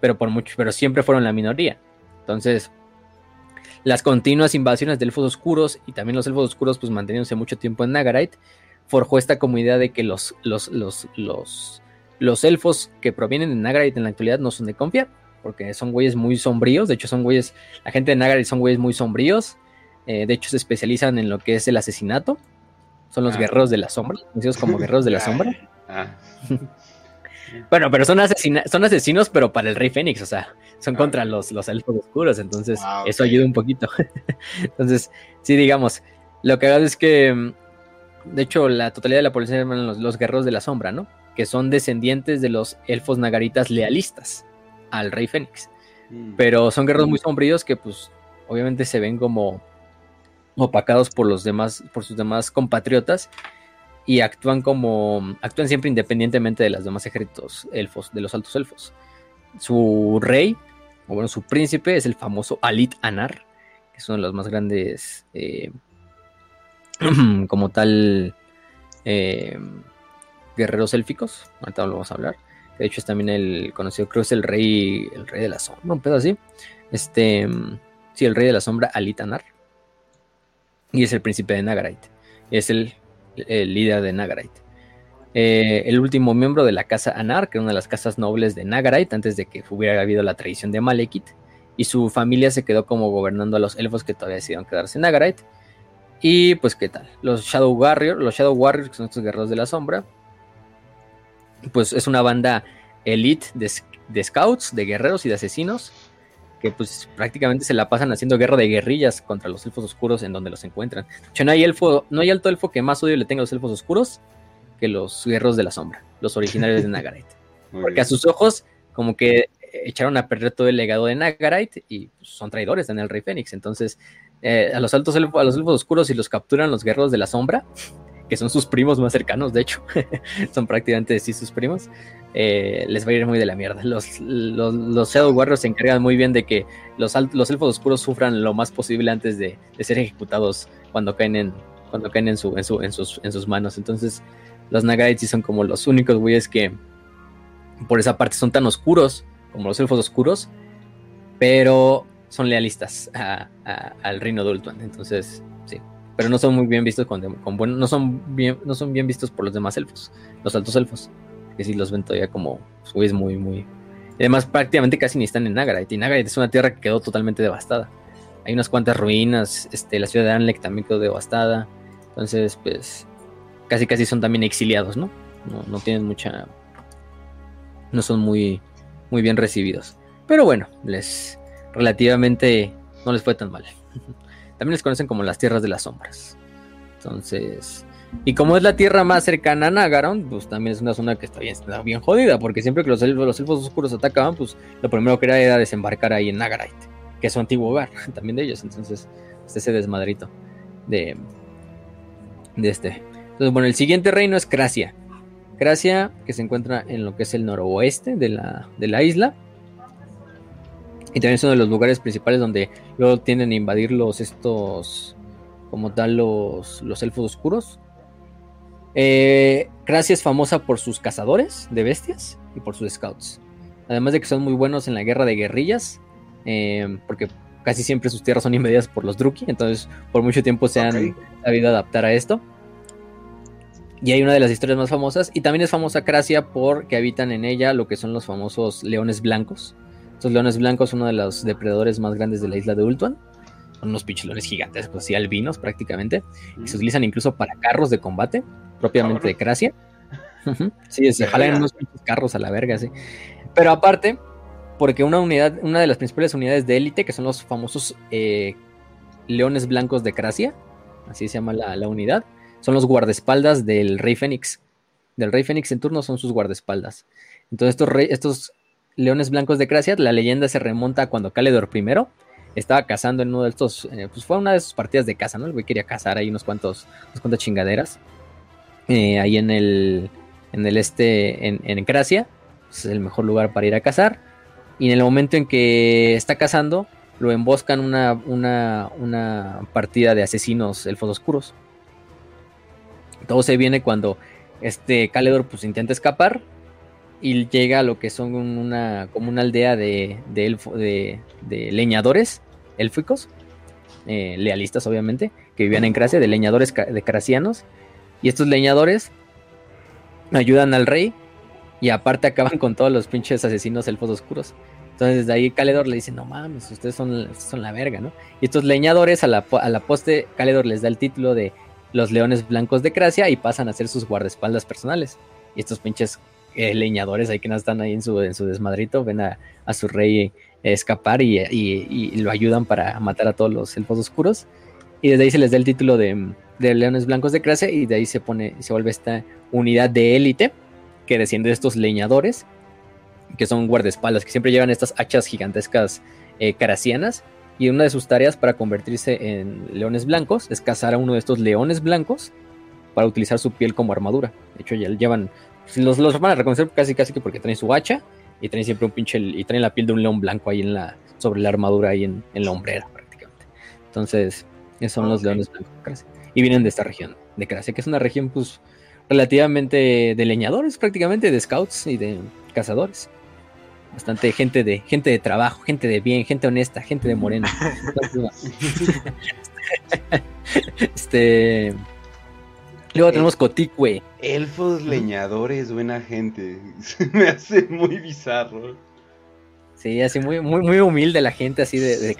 pero por mucho, pero siempre fueron la minoría. Entonces, las continuas invasiones de elfos oscuros y también los elfos oscuros pues manteniéndose mucho tiempo en Nagarite, forjó esta comunidad de que los, los, los, los los elfos que provienen de Nagarite en la actualidad no son de confiar, porque son güeyes muy sombríos. De hecho, son güeyes, la gente de Nagarite son güeyes muy sombríos. Eh, de hecho, se especializan en lo que es el asesinato. Son los ah. guerreros de la sombra, conocidos como guerreros de la sombra. Ah. bueno, pero son, son asesinos, pero para el rey Fénix, o sea, son contra los, los elfos oscuros, entonces eso ayuda un poquito. entonces, sí, digamos, lo que hago es que, mm, de hecho, la totalidad de la población eran los, los guerreros de la sombra, ¿no? que son descendientes de los elfos nagaritas lealistas al rey Fénix. Mm. Pero son guerreros muy sombríos que pues obviamente se ven como opacados por los demás, por sus demás compatriotas y actúan como, actúan siempre independientemente de los demás ejércitos elfos, de los altos elfos. Su rey, o bueno, su príncipe es el famoso Alit Anar, que es uno de los más grandes, eh, como tal, eh, guerreros élficos. Ahorita lo vamos a hablar. De hecho, es también el conocido, creo que es el rey, el rey de la sombra, un pedo así. Este, sí, el rey de la sombra, Alitanar. Y es el príncipe de Nagarite. Es el, líder de Nagarite. Eh, el último miembro de la casa Anar, que era una de las casas nobles de Nagarite, antes de que hubiera habido la traición de Malekith. Y su familia se quedó como gobernando a los elfos que todavía decidieron quedarse en Nagarite. Y pues, ¿qué tal? Los Shadow Warriors, los Shadow Warriors, que son estos guerreros de la sombra, pues es una banda elite de, scouts, de guerreros y de asesinos que pues prácticamente se la pasan haciendo guerra de guerrillas contra los elfos oscuros en donde los encuentran. no hay elfo, no hay alto elfo que más odio le tenga a los elfos oscuros que los guerreros de la sombra, los originarios de Nagarite. Porque a sus ojos, como que echaron a perder todo el legado de Nagarite y pues, son traidores en el Rey Fénix. Entonces, eh, a los altos elfos, a los elfos oscuros, si los capturan los guerreros de la sombra, que son sus primos más cercanos, de hecho, son prácticamente sí sus primos, eh, les va a ir muy de la mierda. Los, los, Shadow Warriors se encargan muy bien de que los, los elfos oscuros sufran lo más posible antes de, ser ejecutados cuando caen en, cuando caen en, su, en, su, en, sus, en sus manos. Entonces, los Nagaites son como los únicos güeyes que por esa parte son tan oscuros como los elfos oscuros, pero son lealistas al reino de Ultuan. Entonces, sí. Pero no son muy bien vistos con, con no son bien, no son bien vistos por los demás elfos, los altos elfos. Que sí los ven todavía como pues, muy, muy. Y además, prácticamente casi ni están en Nagarite. Y Nagarite es una tierra que quedó totalmente devastada. Hay unas cuantas ruinas. Este, la ciudad de Anlek también quedó devastada. Entonces, pues. Casi casi son también exiliados, ¿no? No, no tienen mucha. No son muy, muy bien recibidos. Pero bueno, les relativamente no les fue tan mal. También les conocen como las tierras de las sombras. Entonces, y como es la tierra más cercana a Nagaron, pues también es una zona que está bien, bien jodida, porque siempre que los elfos, los elfos oscuros atacaban, pues lo primero que era era desembarcar ahí en Nagarite, que es su antiguo hogar también de ellos. Entonces, es ese desmadrito de, de este. Entonces, bueno, el siguiente reino es Cracia. Cracia, que se encuentra en lo que es el noroeste de la, de la isla. Y también es uno de los lugares principales donde luego tienden a invadir los estos, como tal, los, los elfos oscuros. Eh, Cracia es famosa por sus cazadores de bestias y por sus scouts. Además de que son muy buenos en la guerra de guerrillas, eh, porque casi siempre sus tierras son invadidas por los Druki, entonces por mucho tiempo se han sabido adaptar a esto. Y hay una de las historias más famosas, y también es famosa Cracia porque habitan en ella lo que son los famosos leones blancos, estos leones blancos son uno de los depredadores más grandes de la isla de Ultuan. Son unos pichilones gigantescos, así albinos prácticamente. Y se utilizan incluso para carros de combate, propiamente de Cracia. sí, se jalan unos carros a la verga, sí. Pero aparte, porque una unidad, una de las principales unidades de élite, que son los famosos eh, leones blancos de Cracia, así se llama la, unidad, son los guardaespaldas del Rey Fénix. Del Rey Fénix en turno son sus guardaespaldas. Entonces estos, estos Leones Blancos de Cracia, la leyenda se remonta a cuando Caledor I estaba cazando en uno de estos, eh, pues fue una de sus partidas de caza, ¿no? El güey quería cazar ahí unos cuantos, unas cuantas chingaderas. Eh, ahí en el, en el este, en, en Cracia, pues, es el mejor lugar para ir a cazar. Y en el momento en que está cazando, lo emboscan una, una, una partida de asesinos elfos oscuros. Todo se viene cuando este Caledor pues intenta escapar y llega a lo que son una como una aldea de, de, leñadores élficos, eh, lealistas obviamente, que vivían en Cracia, de leñadores de cracianos, y estos leñadores ayudan al rey y aparte acaban con todos los pinches asesinos elfos oscuros. Entonces desde ahí Caledor le dice, no mames, ustedes son, son la verga, ¿no? Y estos leñadores a la, a la poste, Caledor les da el título de los leones blancos de Cracia y pasan a ser sus guardaespaldas personales. Y estos pinches eh, leñadores ahí que no están ahí en su, en su desmadrito, ven a, su rey escapar y, lo ayudan para matar a todos los elfos oscuros. Y desde ahí se les da el título de, Leones Blancos de Clase y de ahí se pone, se vuelve esta unidad de élite que desciende de estos leñadores, que son guardaespaldas, que siempre llevan estas hachas gigantescas eh, caracianas. Y una de sus tareas para convertirse en leones blancos es cazar a uno de estos leones blancos para utilizar su piel como armadura. De hecho, ya llevan los, los van a reconocer casi casi que porque traen su hacha y traen siempre un pinche y traen la piel de un león blanco ahí en la sobre la armadura ahí en, la hombrera prácticamente. Entonces, esos son los leones blancos y vienen de esta región de Cracia, que es una región pues relativamente de leñadores prácticamente, de scouts y de cazadores. Bastante gente de gente de trabajo, gente de bien, gente honesta, gente de morena. este Luego tenemos Coticue. Elfos leñadores, buena gente. me hace muy bizarro. Sí, así muy, muy, muy humilde la gente, así de, de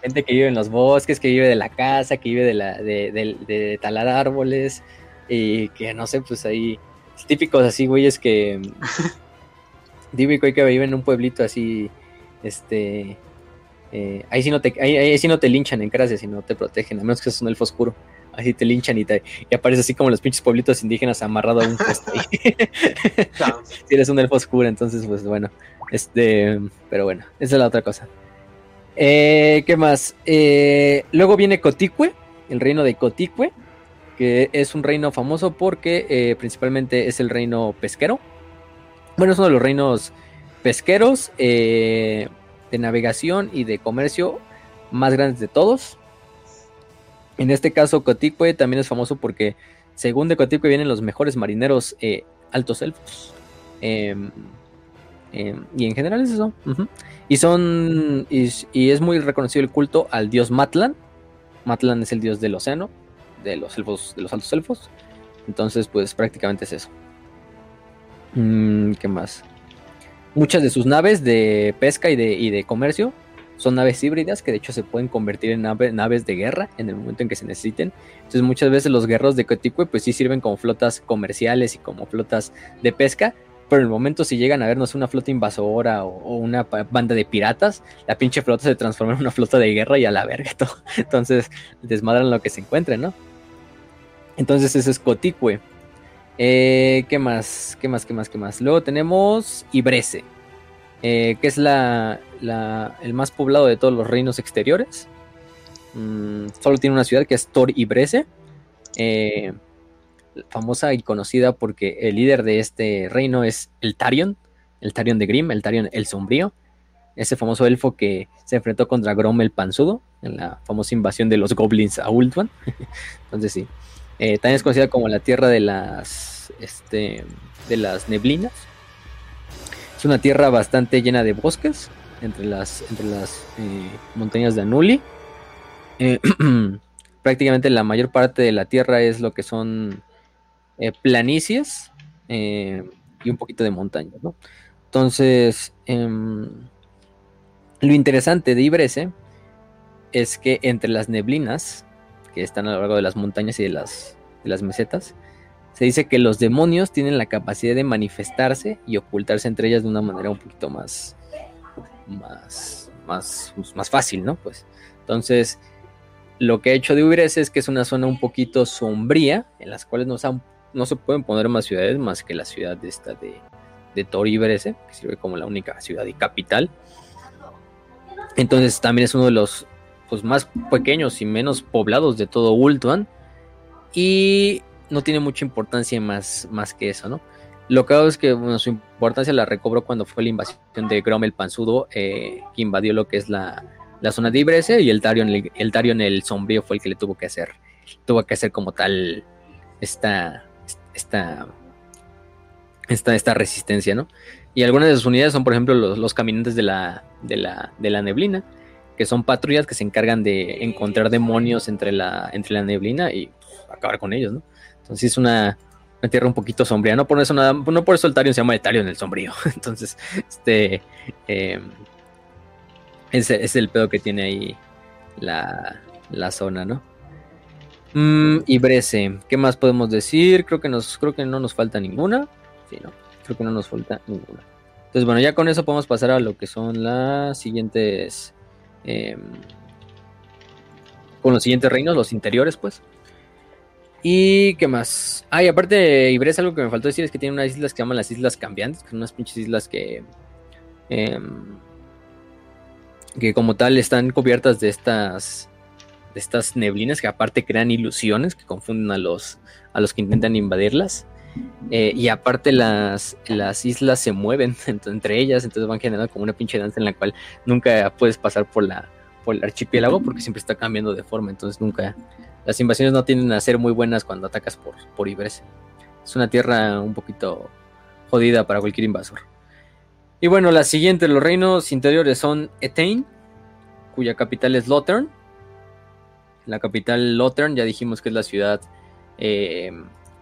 Gente que vive en los bosques, que vive de la casa, que vive de, la, de, talar árboles. Y que no sé, pues ahí. Típicos así, güeyes que. típico que vive en un pueblito así. Este. Eh, ahí, sí no te, ahí, ahí sí no te linchan en Cracia, si no te protegen, a menos que seas un elfo oscuro así te linchan y, te, y aparece así como los pinches pueblitos indígenas amarrado a un poste si eres un elfo oscuro, entonces, pues bueno. Este, pero bueno, esa es la otra cosa. Eh, ¿Qué más? Eh, luego viene Coticue, el reino de Coticue, que es un reino famoso porque principalmente es el reino pesquero. Bueno, es uno de los reinos pesqueros eh, de navegación y de comercio más grandes de todos. En este caso, Coticue también es famoso porque, según de Coticue, vienen los mejores marineros eh, altos elfos. Em, em, y en general es eso. Y son. Y, es muy reconocido el culto al dios Matlan. Matlan es el dios del océano. De los elfos. De los altos elfos. Entonces, pues prácticamente es eso. Mm, ¿Qué más? Muchas de sus naves de pesca y de, y de comercio son naves híbridas que de hecho se pueden convertir en naves de guerra en el momento en que se necesiten. Entonces muchas veces los guerreros de Coticue pues sí sirven como flotas comerciales y como flotas de pesca, pero en el momento si llegan a vernos una flota invasora o, una banda de piratas, la pinche flota se transforma en una flota de guerra y a la verga todo. Entonces desmadran lo que se encuentre, ¿no? Entonces eso es Coticue. Eh, ¿Qué más? ¿Qué más? ¿Qué más? ¿Qué más? Luego tenemos Ibrese. Eh, que es la, el más poblado de todos los reinos exteriores. Mm, solo tiene una ciudad que es Tor Ibrese, eh, famosa y conocida porque el líder de este reino es el Tarion, el Tarion de Grimm, el Tarion el Sombrío, ese famoso elfo que se enfrentó contra Grom el Panzudo en la famosa invasión de los goblins a Ultuan. Entonces sí, eh, también es conocida como la tierra de las, este, de las neblinas es una tierra bastante llena de bosques entre las, entre las eh, montañas de Anuli. Eh, prácticamente la mayor parte de la tierra es lo que son planicies y un poquito de montaña. Entonces, em, lo interesante de Ibrese es que entre las neblinas están a lo largo de las montañas y de las, de las mesetas, se dice que los demonios tienen la capacidad de manifestarse y ocultarse entre ellas de una manera un poquito más, más, más, más fácil, ¿no? Pues entonces, lo que ha hecho de Ugrese es que es una zona un poquito sombría, en las cuales no, no se pueden poner más ciudades más que la ciudad de esta de, de Toribrese, que sirve como la única ciudad y capital. Entonces también es uno de los pues, más pequeños y menos poblados de todo Ultuan. Y no tiene mucha importancia más, más que eso, ¿no? Lo que hago es que su importancia la recobró cuando fue la invasión de Grom el Panzudo, eh, que invadió lo que es la, zona de Ibrese, y el Tarion, el, Tarion el Sombrío fue el que le tuvo que hacer, tuvo que hacer como tal esta, esta, esta, esta resistencia, ¿no? Y algunas de sus unidades son, por ejemplo, los, caminantes de la, de, la, de la neblina, que son patrullas que se encargan de encontrar demonios entre la, entre la neblina y pues, acabar con ellos, ¿no? Entonces es una, tierra un poquito sombría. No por eso nada, no por eso el Tarion se llama en el sombrío. Entonces, este eh, es, el pedo que tiene ahí la, zona, ¿no? Mm, y Brese, ¿qué más podemos decir? Creo que nos, creo que no nos falta ninguna. Sí, no, creo que no nos falta ninguna. Entonces, bueno, ya con eso podemos pasar a lo que son las siguientes. Em, con los siguientes reinos, los interiores, pues. ¿Y qué más? Ah, y aparte Ibres, algo que me faltó decir es que tiene unas islas que llaman las Islas Cambiantes, que son unas pinches islas que. Em, que como tal están cubiertas de estas. de estas neblinas que aparte crean ilusiones que confunden a los. a los que intentan invadirlas. Eh, y aparte las, las islas se mueven entre ellas, entonces van generando como una pinche danza en la cual nunca puedes pasar por la por el archipiélago porque siempre está cambiando de forma, entonces nunca las invasiones no tienden a ser muy buenas cuando atacas por, por Ibres. Es una tierra un poquito jodida para cualquier invasor. Y bueno, la siguiente, los reinos interiores son Etain, cuya capital es Lothern. La capital Lothern, ya dijimos que es la ciudad eh,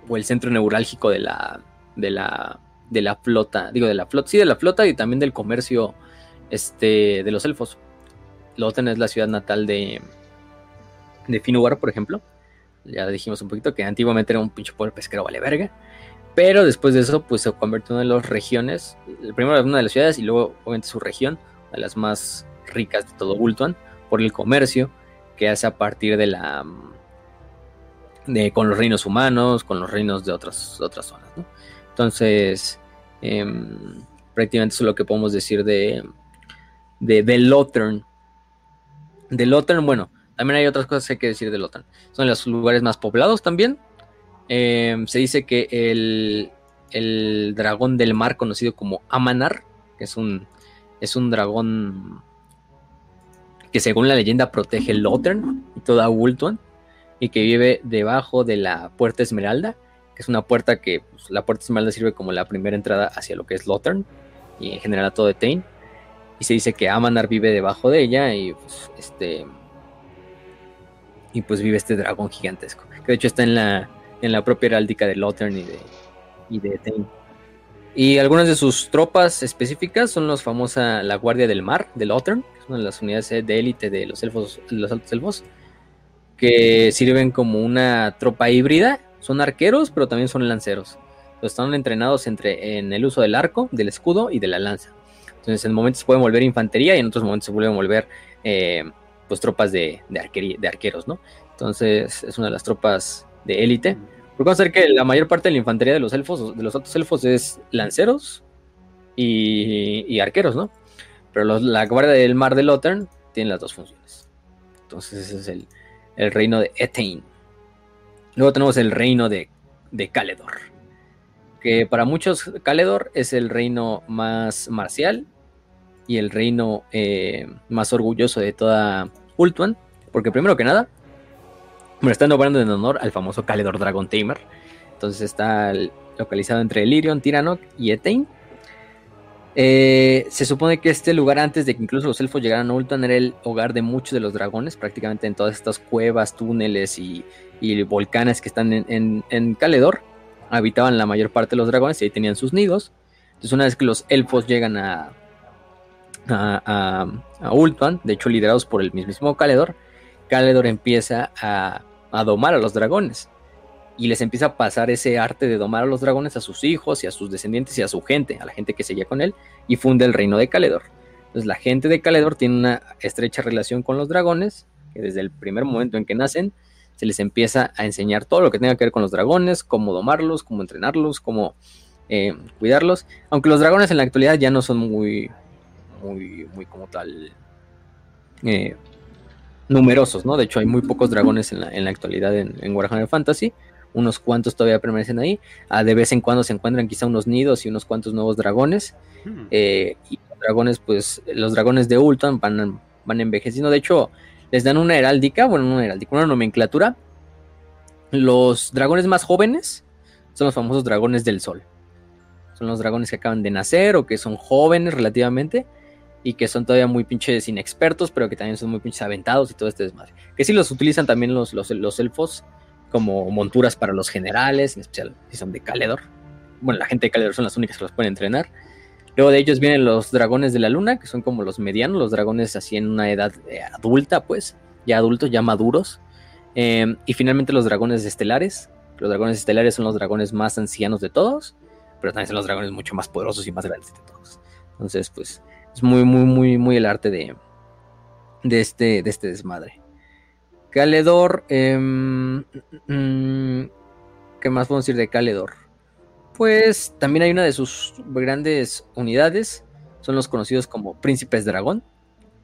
o el centro neurálgico de la, de la, de la flota, digo de la flota, sí, de la flota y también del comercio este, de los elfos. Lothern es la ciudad natal de, de Finuar, por ejemplo. Ya dijimos un poquito que antiguamente era un pinche pueblo pesquero vale verga. Pero después de eso, pues se convirtió en una de las regiones, primero una de las ciudades y luego obviamente su región, una de las más ricas de todo Ultuan, por el comercio que hace a partir de la de, con los reinos humanos, con los reinos de otras, otras zonas. Entonces, em, prácticamente eso es lo que podemos decir de, de, de Lothern. Lothern, bueno, también hay otras cosas que hay que decir de Lothar. Son los lugares más poblados también. eh, se dice que el, el dragón del mar conocido como Amanar, que es un, es un dragón que según la leyenda protege Lothern y toda Wulton y que vive debajo de la puerta Esmeralda, que es una puerta que pues, la puerta Esmeralda sirve como la primera entrada hacia lo que es Lothern y en general a todo de Tain. Y se dice que Amanar vive debajo de ella y pues, este y pues vive este dragón gigantesco, que de hecho está en la en la propia heráldica de Lothern y de y de Tain. Y algunas de sus tropas específicas son los famosa la Guardia del Mar de Lothern, que es una de las unidades de élite de los elfos, los altos elfos, que sirven como una tropa híbrida. Son arqueros, pero también son lanceros. están entrenados entre, en el uso del arco, del escudo y de la lanza. Entonces, en momentos se pueden volver infantería y en otros momentos se pueden volver eh, pues tropas de, de, de arqueros, ¿no? Entonces, es una de las tropas de élite. Porque vamos a ver que la mayor parte de la infantería de los elfos, de los altos elfos, es lanceros y, arqueros, ¿no? Pero la guardia del mar de Lothern tiene las dos funciones. Entonces ese es el, el reino de Etain. Luego tenemos el reino de, de Caledor. Que para muchos Caledor es el reino más marcial y el reino eh, más orgulloso de toda Ultuan. Porque primero que nada, bueno, está nombrando en honor al famoso Caledor Dragon Tamer. Entonces está localizado entre Elirion, Tiranoc y Etain. Eh, se supone que este lugar, antes de que incluso los elfos llegaran a Ultan, era el hogar de muchos de los dragones, prácticamente en todas estas cuevas, túneles y, volcanes que están en, Caledor. Habitaban la mayor parte de los dragones y ahí tenían sus nidos. Entonces, una vez que los elfos llegan a, a, de hecho liderados por el mismo Caledor, Caledor empieza a, a domar a los dragones y les empieza a pasar ese arte de domar a los dragones a sus hijos y a sus descendientes y a su gente, a la gente que seguía con él, y funda el reino de Caledor. Entonces la gente de Caledor tiene una estrecha relación con los dragones, que desde el primer momento en que nacen, se les empieza a enseñar todo lo que tenga que ver con los dragones, cómo domarlos, cómo entrenarlos, cómo eh, cuidarlos, aunque los dragones en la actualidad ya no son muy, muy, muy como tal eh, numerosos, ¿no? De hecho hay muy pocos dragones en la, actualidad en, en Warhammer Fantasy, unos cuantos todavía permanecen ahí. Ah, de vez en cuando se encuentran quizá unos nidos y unos cuantos nuevos dragones. Hmm. Eh, y los dragones, pues, los dragones de Ultan van, van envejeciendo. De hecho, les dan una heráldica, bueno, una heráldica, una nomenclatura. Los dragones más jóvenes son los famosos dragones del sol. Son los dragones que acaban de nacer o que son jóvenes relativamente y que son todavía muy pinches inexpertos, pero que también son muy pinches aventados y todo este desmadre. Que sí los utilizan también los, los, los elfos como monturas para los generales, en especial si son de Caledor. Bueno, la gente de Caledor son las únicas que los pueden entrenar. Luego de ellos vienen los dragones de la luna, que son como los medianos, los dragones así en una edad eh, adulta, pues, ya adultos, ya maduros. Em, y finalmente los dragones estelares. Los dragones estelares son los dragones más ancianos de todos, pero también son los dragones mucho más poderosos y más grandes de todos. Entonces, pues, es muy, muy, muy, muy el arte de, de, este, de este desmadre. Caledor. Em, mm, ¿Qué más podemos decir de Caledor? Pues también hay una de sus grandes unidades. Son los conocidos como príncipes dragón.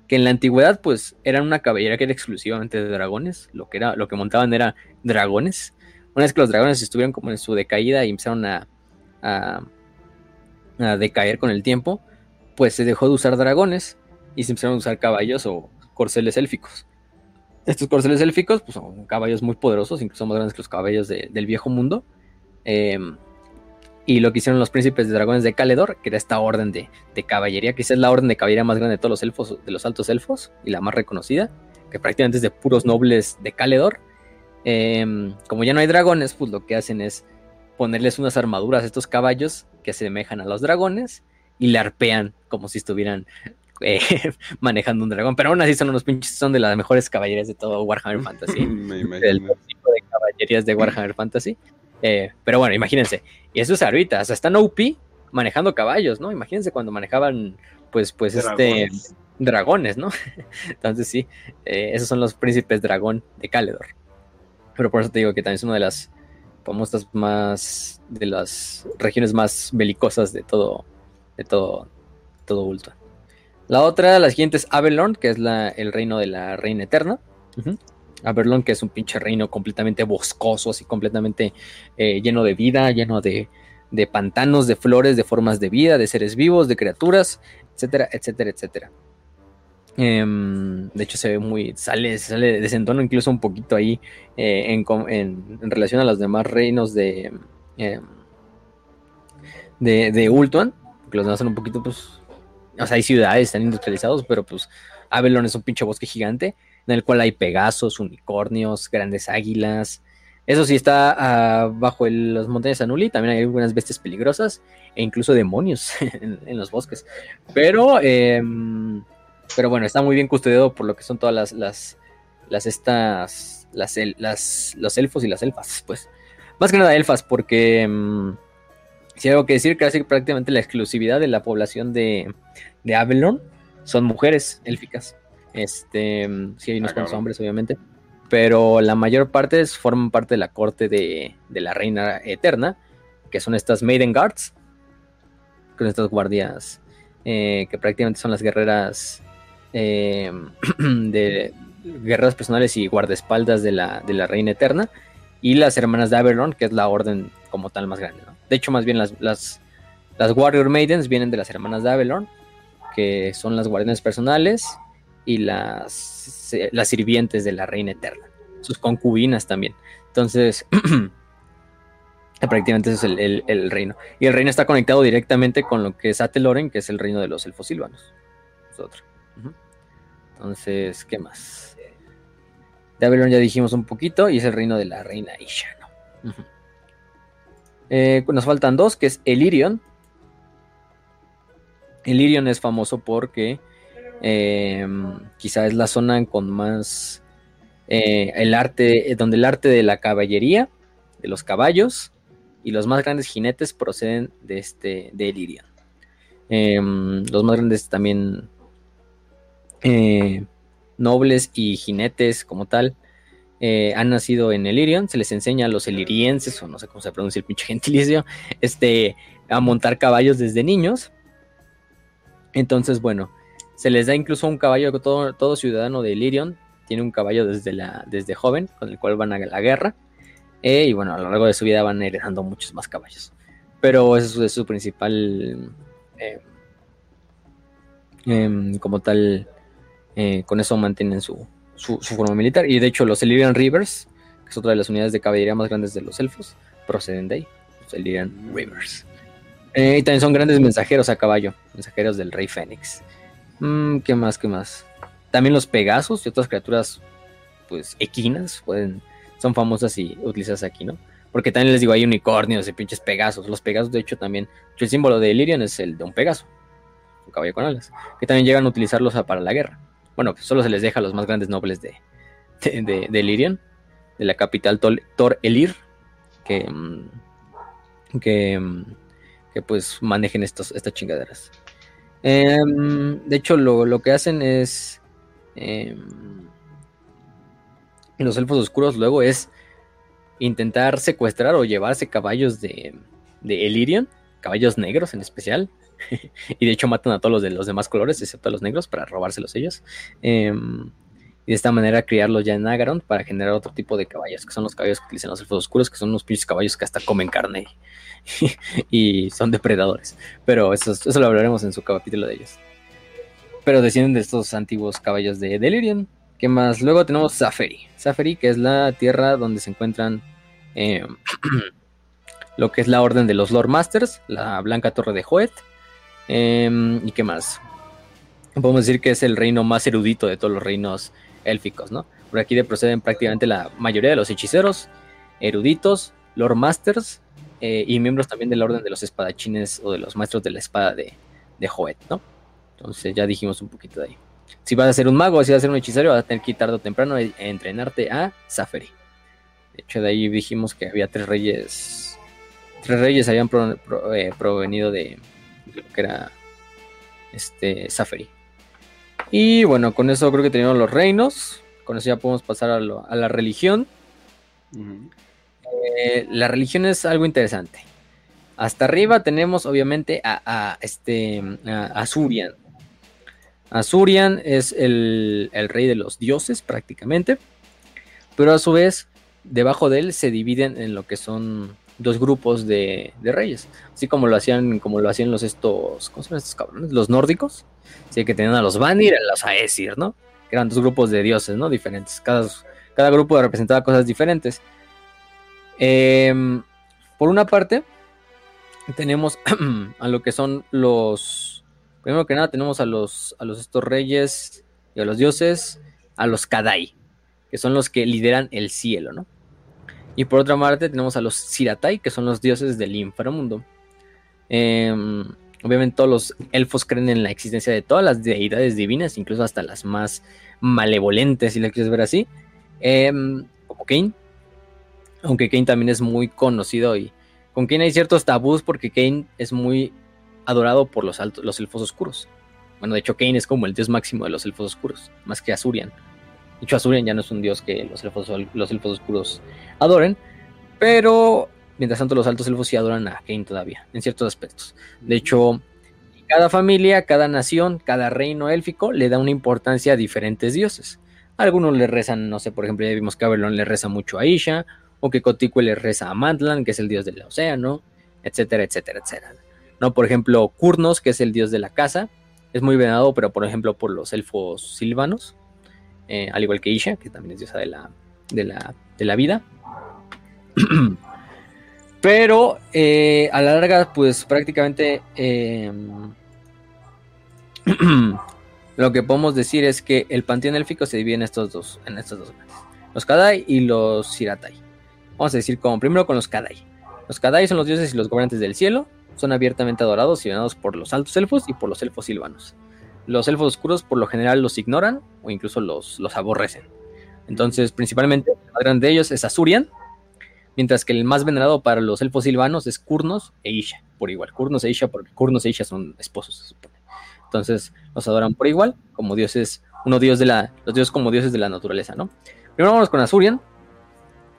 Que en la antigüedad, pues, eran una caballera que era exclusivamente de dragones. Lo que, era, lo que montaban era dragones. Una vez que los dragones estuvieron como en su decaída y empezaron a, a, a decaer con el tiempo, pues se dejó de usar dragones y se empezaron a usar caballos o corceles élficos. Estos corceles élficos pues, son caballos muy poderosos, incluso más grandes que los caballos del viejo mundo. Em, y lo que hicieron los príncipes de dragones de Caledor, que era esta orden de, caballería, que es la orden de caballería más grande de todos los elfos, de los altos elfos, y la más reconocida, que prácticamente es de puros nobles de Caledor. Em, como ya no hay dragones, pues lo que hacen es ponerles unas armaduras a estos caballos que se asemejan a los dragones y le arpean como si estuvieran eh, manejando un dragón. Pero aún así son unos pinches, son de las mejores caballerías de todo Warhammer Fantasy. del tipo de caballerías de Warhammer Fantasy. Eh, pero bueno, imagínense. Y eso es ahorita, o sea, están OP manejando caballos, ¿no? Imagínense cuando manejaban, pues, pues, este dragones, ¿no? Entonces sí, eh, esos son los príncipes dragón de Caledor. Pero por eso te digo que también es una de las famosas más, de las regiones más belicosas de todo, de todo, todo Ultra. La otra, la siguiente es Avelorn, que es el reino de la reina eterna. Aberlón, que es un pinche reino completamente boscoso, así completamente eh, lleno de vida, lleno de, de pantanos, de flores, de formas de vida, de seres vivos, de criaturas, etcétera, etcétera, etcétera. Em, de hecho, se ve muy. Sale, sale de entono incluso un poquito ahí eh, en, relación a los demás reinos de. Em, de, de Ultuan. Que los demás son un poquito, pues. O sea, hay ciudades, están industrializados, pero pues. Avalon es un pinche bosque gigante. En el cual hay pegasos, unicornios, grandes águilas. Eso sí está ah, bajo las montañas Anuli. También hay algunas bestias peligrosas. E incluso demonios en, los bosques. Pero. Em, pero bueno, está muy bien custodiado por lo que son todas las, las, estas, las, las, los elfos y las elfas, pues. Más que nada elfas, porque mm, si hay algo que decir, casi prácticamente la exclusividad de la población de, de Avalon son mujeres élficas. Este, sí hay unos ah, cuantos hombres, obviamente. Pero la mayor parte forman parte de la corte de, de la reina eterna, que son estas Maiden Guards, con estas guardias eh, que prácticamente son las guerreras eh, de guerras personales y guardaespaldas de la, de la Reina Eterna, y las hermanas de Avalon, que es la orden como tal más grande. De hecho, más bien las, las, las Warrior Maidens vienen de las hermanas de Avalon, que son las guardianes personales y las, las sirvientes de la Reina Eterna, sus concubinas también. Entonces, prácticamente eso es el, reino. Y el reino está conectado directamente con lo que es Ateloren, que es el reino de los elfos silvanos. Es. Entonces, ¿qué más? De Avalon ya dijimos un poquito y es el reino de la reina Isha, eh, nos faltan dos, que es Elirion. Elirion es famoso porque eh, quizá es la zona con más eh, el arte, donde el arte de la caballería, de los caballos y los más grandes jinetes proceden de este de Elirion. los más grandes también eh, nobles y jinetes como tal eh, han nacido en Elirion, se les enseña a los elirienses, o no sé cómo se pronuncia el pinche gentilicio, este, a montar caballos desde niños. Entonces, bueno, se les da incluso un caballo, todo, todo ciudadano de Elirion tiene un caballo desde, joven, con el cual van a la guerra. Eh, y bueno, a lo largo de su vida van heredando muchos más caballos. Pero eso es su principal, em, como tal, eh, con eso mantienen su, forma militar. Y de hecho, los Illyrian Rivers, que es otra de las unidades de caballería más grandes de los elfos, proceden de ahí. Los Illyrian Rivers. Eh, y también son grandes mensajeros a caballo, mensajeros del rey Fénix. Mm, ¿Qué más? ¿Qué más? También los Pegasos y otras criaturas, pues, equinas, pueden, son famosas y utilizadas aquí, ¿no? Porque también les digo, hay unicornios y pinches Pegasos. Los Pegasos, de hecho, también. el símbolo de Illyrian es el de un Pegaso, un caballo con alas, que también llegan a utilizarlos para la guerra. Bueno, solo se les deja a los más grandes nobles de, de, de, de la capital Tor Elir, que, mm, mm, que pues manejen estas chingaderas. Em, de hecho, lo, que hacen es. Em, los elfos oscuros luego es intentar secuestrar o llevarse caballos de, de Elirion, caballos negros en especial, y de hecho matan a todos los de los demás colores, excepto a los negros, para robárselos ellos. Em, y de esta manera criarlos ya en Agaron para generar otro tipo de caballos, que son los caballos que utilizan los elfos oscuros, que son unos pinches caballos que hasta comen carne y son depredadores. Pero eso, eso lo hablaremos en su capítulo de ellos. Pero descienden de estos antiguos caballos de Delirium. ¿Qué más? Luego tenemos Zaferi. Zaferi, que es la tierra donde se encuentran em, lo que es la orden de los Lord Masters, la Blanca Torre de Hoet Em, ¿Y qué más? Podemos decir que es el reino más erudito de todos los reinos élficos, ¿no? Por aquí de proceden prácticamente la mayoría de los hechiceros, eruditos, lord masters eh, y miembros también de la orden de los espadachines o de los maestros de la espada de, de Joet, ¿no? Entonces ya dijimos un poquito de ahí. Si vas a ser un mago si vas a ser un hechicero, vas a tener que ir tarde o temprano a entrenarte a Zaferi. De hecho, de ahí dijimos que había tres reyes. Tres reyes habían eh, provenido de, que era este Safari. Y bueno, con eso creo que tenemos los reinos. Con eso ya podemos pasar a, la religión. Eh, la religión es algo interesante. Hasta arriba tenemos obviamente a, este a Azurian. Azurian es el, rey de los dioses prácticamente. pero a su vez, debajo de él se dividen en lo que son dos grupos de, reyes, así como lo hacían, como lo hacían los estos, ¿cómo estos cabrones? Los nórdicos, así que tenían a los Vanir y a los Aesir, ¿no? Que eran dos grupos de dioses, ¿no? Diferentes, cada, cada grupo representaba cosas diferentes. Em, por una parte, tenemos a lo que son los, primero que nada tenemos a los, a los estos reyes y a los dioses, a los Kadai, que son los que lideran el cielo, ¿no? Y por otra parte tenemos a los Siratai, que son los dioses del inframundo. Em, obviamente todos los elfos creen en la existencia de todas las deidades divinas, incluso hasta las más malevolentes, si la quieres ver así. Em, como Kane. Aunque Kane también es muy conocido y con Kane hay ciertos tabús porque Kane es muy adorado por los, altos, los elfos oscuros. Bueno, de hecho Kane es como el dios máximo de los elfos oscuros, más que Azurian. De hecho, Azurian ya no es un dios que los elfos, oscuros adoren, pero mientras tanto los altos elfos sí adoran a Kane todavía, en ciertos aspectos. De hecho, cada familia, cada nación, cada reino élfico le da una importancia a diferentes dioses. Algunos le rezan, no sé, por ejemplo, ya vimos que Avalon le reza mucho a Isha, o que Coticue le reza a Mantlan, que es el dios del océano, etcétera, etcétera, etcétera. No, por ejemplo, Kurnos, que es el dios de la casa, es muy venerado, pero por ejemplo por los elfos silvanos. Eh, al igual que Isha, que también es diosa de la, de la, vida. Pero eh, a la larga, pues prácticamente em, lo que podemos decir es que el panteón élfico se divide en estos dos, en estos dos los Kadai y los Siratai. Vamos a decir como primero con los Kadai. Los Kadai son los dioses y los gobernantes del cielo, son abiertamente adorados y venerados por los altos elfos y por los elfos silvanos. Los elfos oscuros por lo general los ignoran o incluso los, los aborrecen. Entonces, principalmente, el grande de ellos es Azurian, mientras que el más venerado para los elfos silvanos es Kurnos e Isha, por igual. Kurnos e Isha, porque Kurnos e Isha son esposos, se supone. Entonces, los adoran por igual, como dioses, uno dios de la, los dioses como dioses de la naturaleza, ¿no? Primero vamos con Azurian,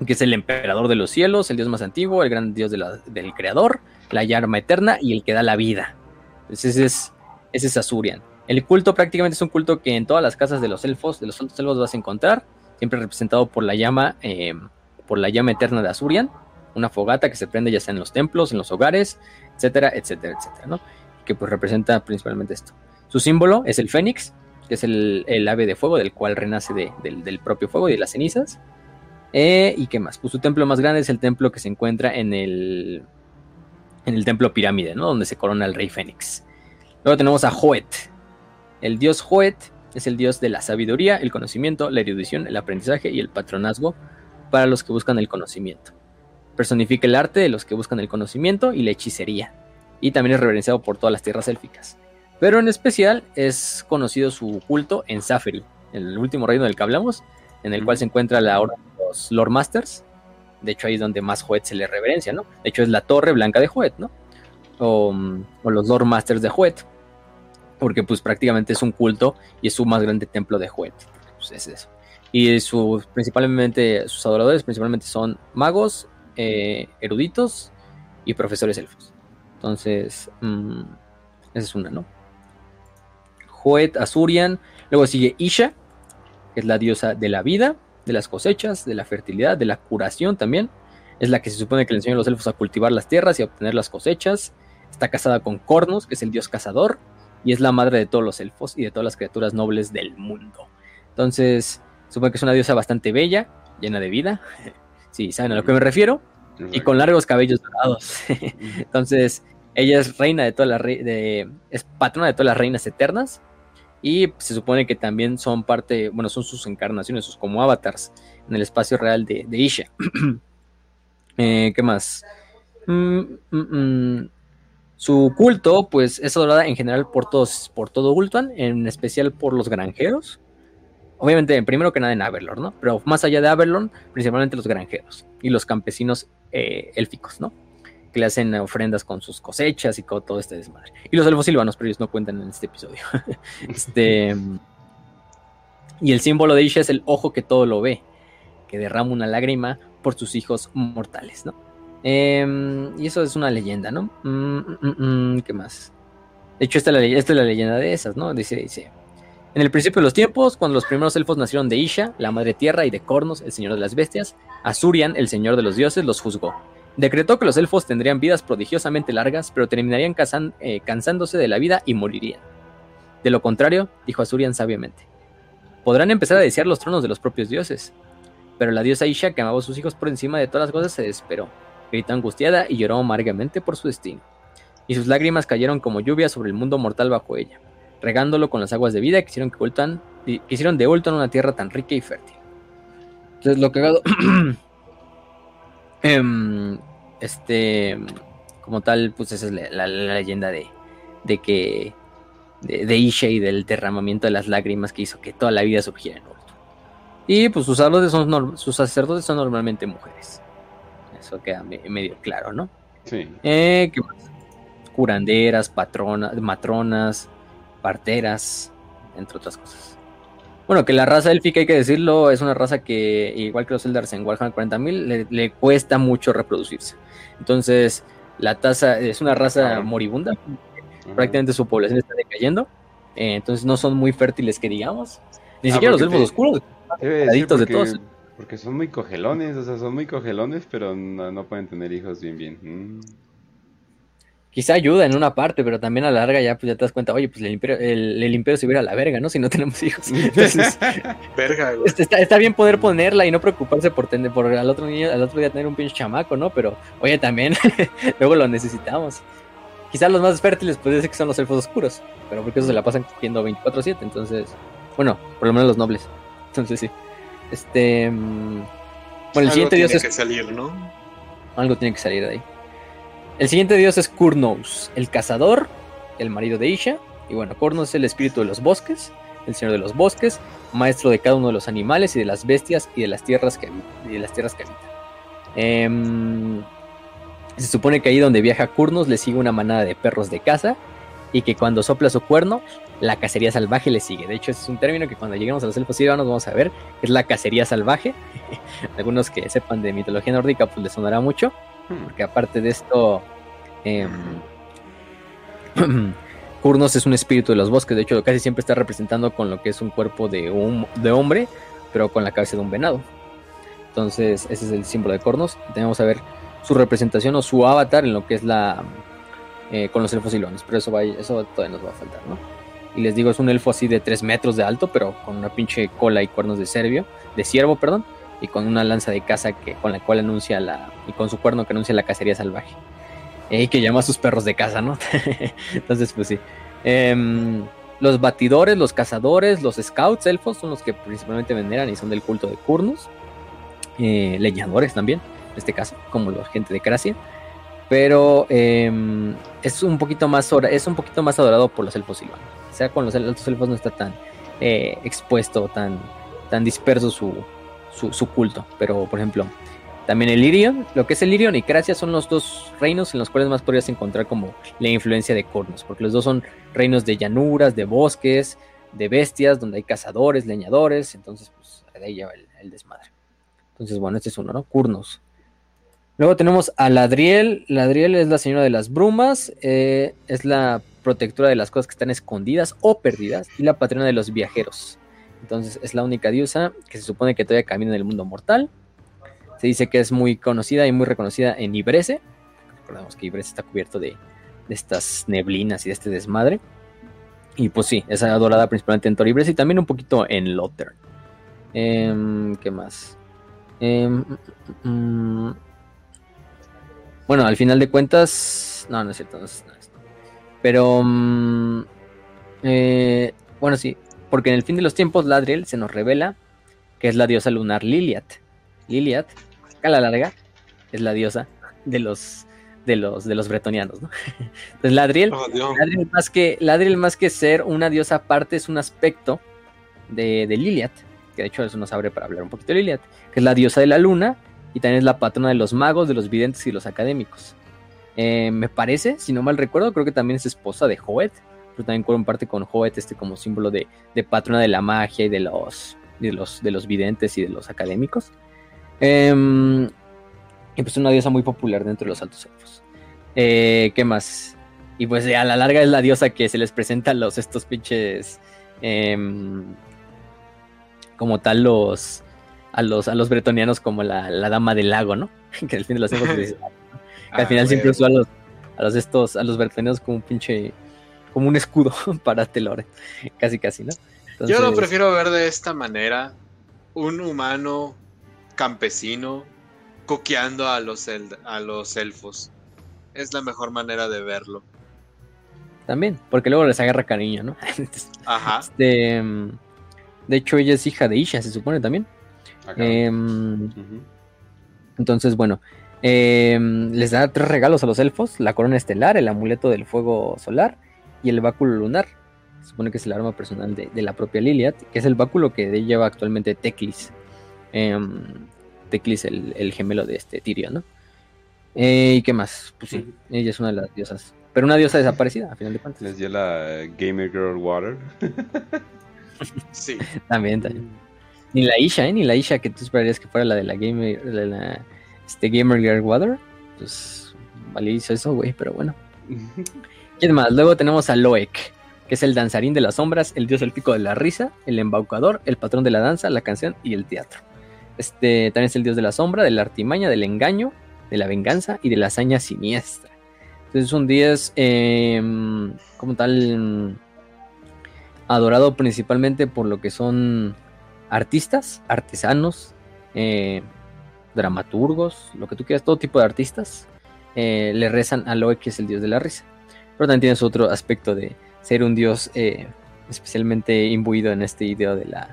que es el emperador de los cielos, el dios más antiguo, el gran dios del creador, la llama eterna y el que da la vida. Entonces ese es, ese es Azurian. El culto prácticamente es un culto que en todas las casas de los elfos, de los altos elfos vas a encontrar, siempre representado por la llama, em, por la llama eterna de Azurian, una fogata que se prende ya sea en los templos, en los hogares, etcétera, etcétera, etcétera, ¿no? Que pues representa principalmente esto. Su símbolo es el fénix, que es el, ave de fuego, del cual renace del, propio fuego y de las cenizas. Eh, ¿Y qué más? Pues su templo más grande es el templo que se encuentra en el, en el templo pirámide, ¿no? Donde se corona el rey fénix. Luego tenemos a Joet, el dios Joet es el dios de la sabiduría, el conocimiento, la erudición, el aprendizaje y el patronazgo para los que buscan el conocimiento. Personifica el arte de los que buscan el conocimiento y la hechicería. Y también es reverenciado por todas las tierras élficas. Pero en especial es conocido su culto en Zafiri, el último reino del que hablamos, en el cual se encuentra la orden de los Lord Masters. De hecho, ahí es donde más Joet se le reverencia, ¿no? De hecho, es la torre blanca de Joet, ¿no? O, o los Lord Masters de Joet porque pues prácticamente es un culto y es su más grande templo de juguete. Pues es eso. Y sus, principalmente, sus adoradores principalmente son magos, eh, eruditos y profesores elfos. Entonces, mm, esa es una, ¿no? Joet, Azurian, luego sigue Isha, que es la diosa de la vida, de las cosechas, de la fertilidad, de la curación también. Es la que se supone que le enseña a los elfos a cultivar las tierras y a obtener las cosechas. Está casada con Cornos, que es el dios cazador y es la madre de todos los elfos y de todas las criaturas nobles del mundo. Entonces, supongo que es una diosa bastante bella, llena de vida, si saben a lo que me refiero, y con largos cabellos dorados. Entonces, ella es reina de todas las de, es patrona de todas las reinas eternas y se supone que también son parte, bueno, son sus encarnaciones, sus como avatars en el espacio real de, Isha. Eh, ¿Qué más? Mm, mm, mm. Su culto, pues, es adorada en general por todos, por todo Ultuan, en especial por los granjeros. Obviamente, primero que nada en Averlon, ¿no? Pero más allá de Averlon, principalmente los granjeros y los campesinos eh, élficos, ¿no? Que le hacen ofrendas con sus cosechas y con todo este desmadre. Y los elfos silvanos, pero ellos no cuentan en este episodio. este. Y el símbolo de Isha es el ojo que todo lo ve, que derrama una lágrima por sus hijos mortales, ¿no? Em, y eso es una leyenda, ¿no? Mm, mm, mm, ¿Qué más? De hecho, esta es, la, leyenda de esas, ¿no? Dice, dice. En el principio de los tiempos, cuando los primeros elfos nacieron de Isha, la madre tierra, y de Cornos, el señor de las bestias, Azurian, el señor de los dioses, los juzgó. Decretó que los elfos tendrían vidas prodigiosamente largas, pero terminarían eh, cansándose de la vida y morirían. De lo contrario, dijo Azurian sabiamente, podrán empezar a desear los tronos de los propios dioses. Pero la diosa Isha, que amaba a sus hijos por encima de todas las cosas, se desesperó, gritó angustiada y lloró amargamente por su destino. Y sus lágrimas cayeron como lluvia sobre el mundo mortal bajo ella regándolo con las aguas de vida que hicieron, que hicieron de Ultan una tierra tan rica y fértil. Entonces, lo cagado. Em, este. Como tal, pues esa es la, leyenda de, de que. De, Isha y del derramamiento de las lágrimas que hizo que toda la vida surgiera en Ultan. Y pues sus, son, sus sacerdotes son normalmente mujeres. Eso queda medio claro, ¿no? Sí. Eh, ¿Qué más? Curanderas, patronas, matronas, parteras, entre otras cosas. Bueno, que la raza élfica, hay que decirlo, es una raza que, igual que los Eldars en Warhammer 40.000, le, cuesta mucho reproducirse. Entonces, la tasa es una raza moribunda, prácticamente su población está decayendo, eh, entonces no son muy fértiles que digamos. Ni ah, siquiera los elfos oscuros, porque, de todos. Porque son muy cogelones, o sea, son muy cogelones, pero no, pueden tener hijos bien, bien. Mm quizá ayuda en una parte, pero también a la larga ya, pues, ya te das cuenta, oye, pues el imperio, el, imperio se hubiera a la verga, ¿no? Si no tenemos hijos. Entonces, verga, Está, bien poder ponerla y no preocuparse por tener, por al otro niño, al otro día tener un pinche chamaco, ¿no? Pero, oye, también, luego lo necesitamos. Quizás los más fértiles puede ser que son los elfos oscuros, pero porque eso se la pasan cogiendo 24-7, entonces, bueno, por lo menos los nobles. Entonces sí. Este. Mm, bueno, el siguiente dios es. que salir, ¿no? Algo tiene que salir de ahí. El siguiente dios es Kurnos, el cazador, el marido de Isha. Y bueno, Kurnos es el espíritu de los bosques, el señor de los bosques, maestro de cada uno de los animales y de las bestias y de las tierras que, de las tierras que habita. Em, se supone que ahí donde viaja Kurnos le sigue una manada de perros de caza y que cuando sopla su cuerno, la cacería salvaje le sigue. De hecho, ese es un término que cuando lleguemos a los elfos nos vamos a ver, que es la cacería salvaje. Algunos que sepan de mitología nórdica, pues les sonará mucho. Porque aparte de esto, eh, Kurnos es un espíritu de los bosques. De hecho, casi siempre está representando con lo que es un cuerpo de, un, de hombre, pero con la cabeza de un venado. Entonces, ese es el símbolo de Kurnos. Tenemos a ver su representación o su avatar en lo que es la. Eh, con los elfos y leones. Pero eso, va, eso todavía nos va a faltar, ¿no? Y les digo, es un elfo así de 3 metros de alto, pero con una pinche cola y cuernos de cervio, de ciervo, perdón y con una lanza de caza que, con la cual anuncia la. y con su cuerno que anuncia la cacería salvaje. Y que llama a sus perros de caza, ¿no? Entonces, pues sí. Em, los batidores, los cazadores, los scouts elfos son los que principalmente veneran y son del culto de Kurnus. Eh, leñadores también, en este caso, como la gente de Cracia. Pero em, es un poquito más es un poquito más adorado por los elfos silvanos. Sea, con los altos elfos no está tan eh, expuesto, tan, tan disperso su, su, culto. Pero, por ejemplo, también el Irion, lo que es el Irion y Cracia son los dos reinos en los cuales más podrías encontrar como la influencia de Cornos, porque los dos son reinos de llanuras, de bosques, de bestias, donde hay cazadores, leñadores, entonces pues de ahí lleva el, desmadre. Entonces, bueno, este es uno, ¿no? Kurnos. Luego tenemos a Ladriel. Ladriel es la señora de las brumas, eh, es la protectora de las cosas que están escondidas o perdidas y la patrona de los viajeros. Entonces es la única diosa que se supone que todavía camina en el mundo mortal. Se dice que es muy conocida y muy reconocida en Ibrese. Recordemos que Ibrese está cubierto de, estas neblinas y de este desmadre. Y pues sí, es adorada principalmente en Toribres y también un poquito en Lothar. Em, ¿Qué más? Em, mm, mm, mm. bueno, al final de cuentas. No, no es cierto. Pero. Eh, bueno, sí porque en el fin de los tiempos Ladriel se nos revela que es la diosa lunar Liliat. Liliat, a la larga, es la diosa de los de los de los bretonianos, ¿no? Entonces Ladriel, oh, Ladriel, más que Ladriel más que ser una diosa aparte es un aspecto de, de Liliat, que de hecho eso nos abre para hablar un poquito de Liliat, que es la diosa de la luna y también es la patrona de los magos, de los videntes y los académicos. Eh, me parece, si no mal recuerdo, creo que también es esposa de Joet, pero también parte con Hoet este como símbolo de, patrona de la magia y de los, de los, de los videntes y de los académicos. Em, y pues una diosa muy popular dentro de los altos elfos. Eh, ¿Qué más? Y pues a la larga es la diosa que se les presenta a los estos pinches em, como tal los a los a los bretonianos como la, la dama del lago, ¿no? que al fin de los tiempos al Ah, final siempre usó a los a los estos a los bretonianos como un pinche como un escudo para Telore, casi casi, ¿no? Yo lo prefiero ver de esta manera. Un humano campesino coqueando a los, el- a los elfos. Es la mejor manera de verlo. También, porque luego les agarra cariño, ¿no? Ajá. Este, em, de hecho, ella es hija de Isha, se supone también. Ujú. entonces, bueno, em, les da tres regalos a los elfos: la corona estelar, el amuleto del fuego solar y el báculo lunar. Se supone que es el arma personal de, de la propia Liliat, que es el báculo que lleva actualmente Teclis. Em, Teclis, el, el gemelo de este Tyrion, ¿no? Eh, ¿Y qué más? Pues sí, ella es una de las diosas. Pero una diosa desaparecida, a final de cuentas. Les dio la Gamer Girl Water. Sí. También, también. Ni la Isha, ¿eh? Ni la Isha que tú esperarías que fuera la de la Gamer, la este, Gamer Girl Water. Pues vale, hizo eso, güey, pero bueno. ¿Quién más? Luego tenemos a Loek, que es el danzarín de las sombras, el dios élfico de la risa, el embaucador, el patrón de la danza, la canción y el teatro. Este también es el dios de la sombra, de la artimaña, del engaño, de la venganza y de la hazaña siniestra. Entonces es un dios eh, como tal adorado principalmente por lo que son artistas, artesanos, eh, dramaturgos, lo que tú quieras, todo tipo de artistas, eh, le rezan a Loe, que es el dios de la risa. Pero también tienes otro aspecto de ser un dios eh, especialmente imbuido en este idea de la,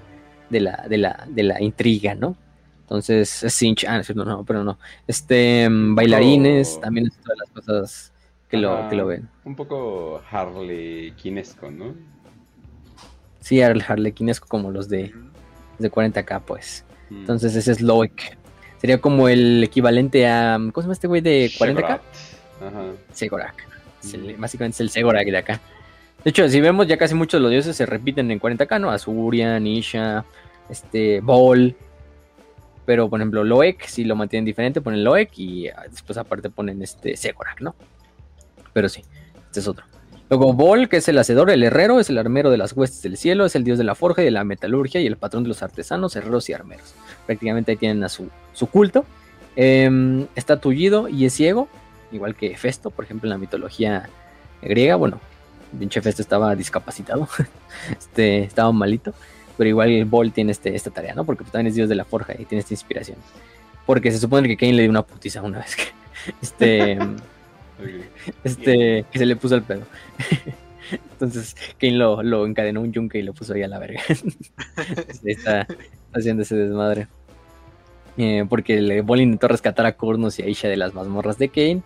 de la, de la, de la intriga, ¿no? Entonces, es Sinch, ah, no, no, pero no. Este, mm, bailarines, también es de las cosas que lo, que lo ven. Un poco Harley-quinesco, ¿no? Sí, el harlequinesco como los de, de 40k, pues. Mm. Entonces ese es Loic. Sería como el equivalente a. ¿Cómo se llama este güey de 40k? Shegorat. Ajá. Segorak. Es el- básicamente es el Segorak de acá. De hecho, si vemos, ya casi muchos de los dioses se repiten en 40k, ¿no? Azurian, Isha, este, Bol. Pero, por ejemplo, Loek, si lo mantienen diferente, ponen Loek y ah, después aparte ponen este Segorak, ¿no? Pero sí, este es otro. Luego Bol, que es el hacedor, el herrero, es el armero de las huestes del cielo, es el dios de la forja y de la metalurgia y el patrón de los artesanos, herreros y armeros. Prácticamente ahí tienen a su, culto. Em, está tullido y es ciego, igual que Festo, por ejemplo, en la mitología griega. Bueno, pinche Festo estaba discapacitado, este, estaba malito, pero igual el Bol tiene este, esta tarea, ¿no? Porque también es dios de la forja y tiene esta inspiración. Porque se supone que Cain le dio una putiza una vez que, este. Este, que se le puso el pedo. Entonces Cain lo, lo encadenó un yunque y lo puso ahí a la verga. Está haciendo ese desmadre. Eh, porque el Bol intentó rescatar a Kurnos y a Isha de las mazmorras de Cain.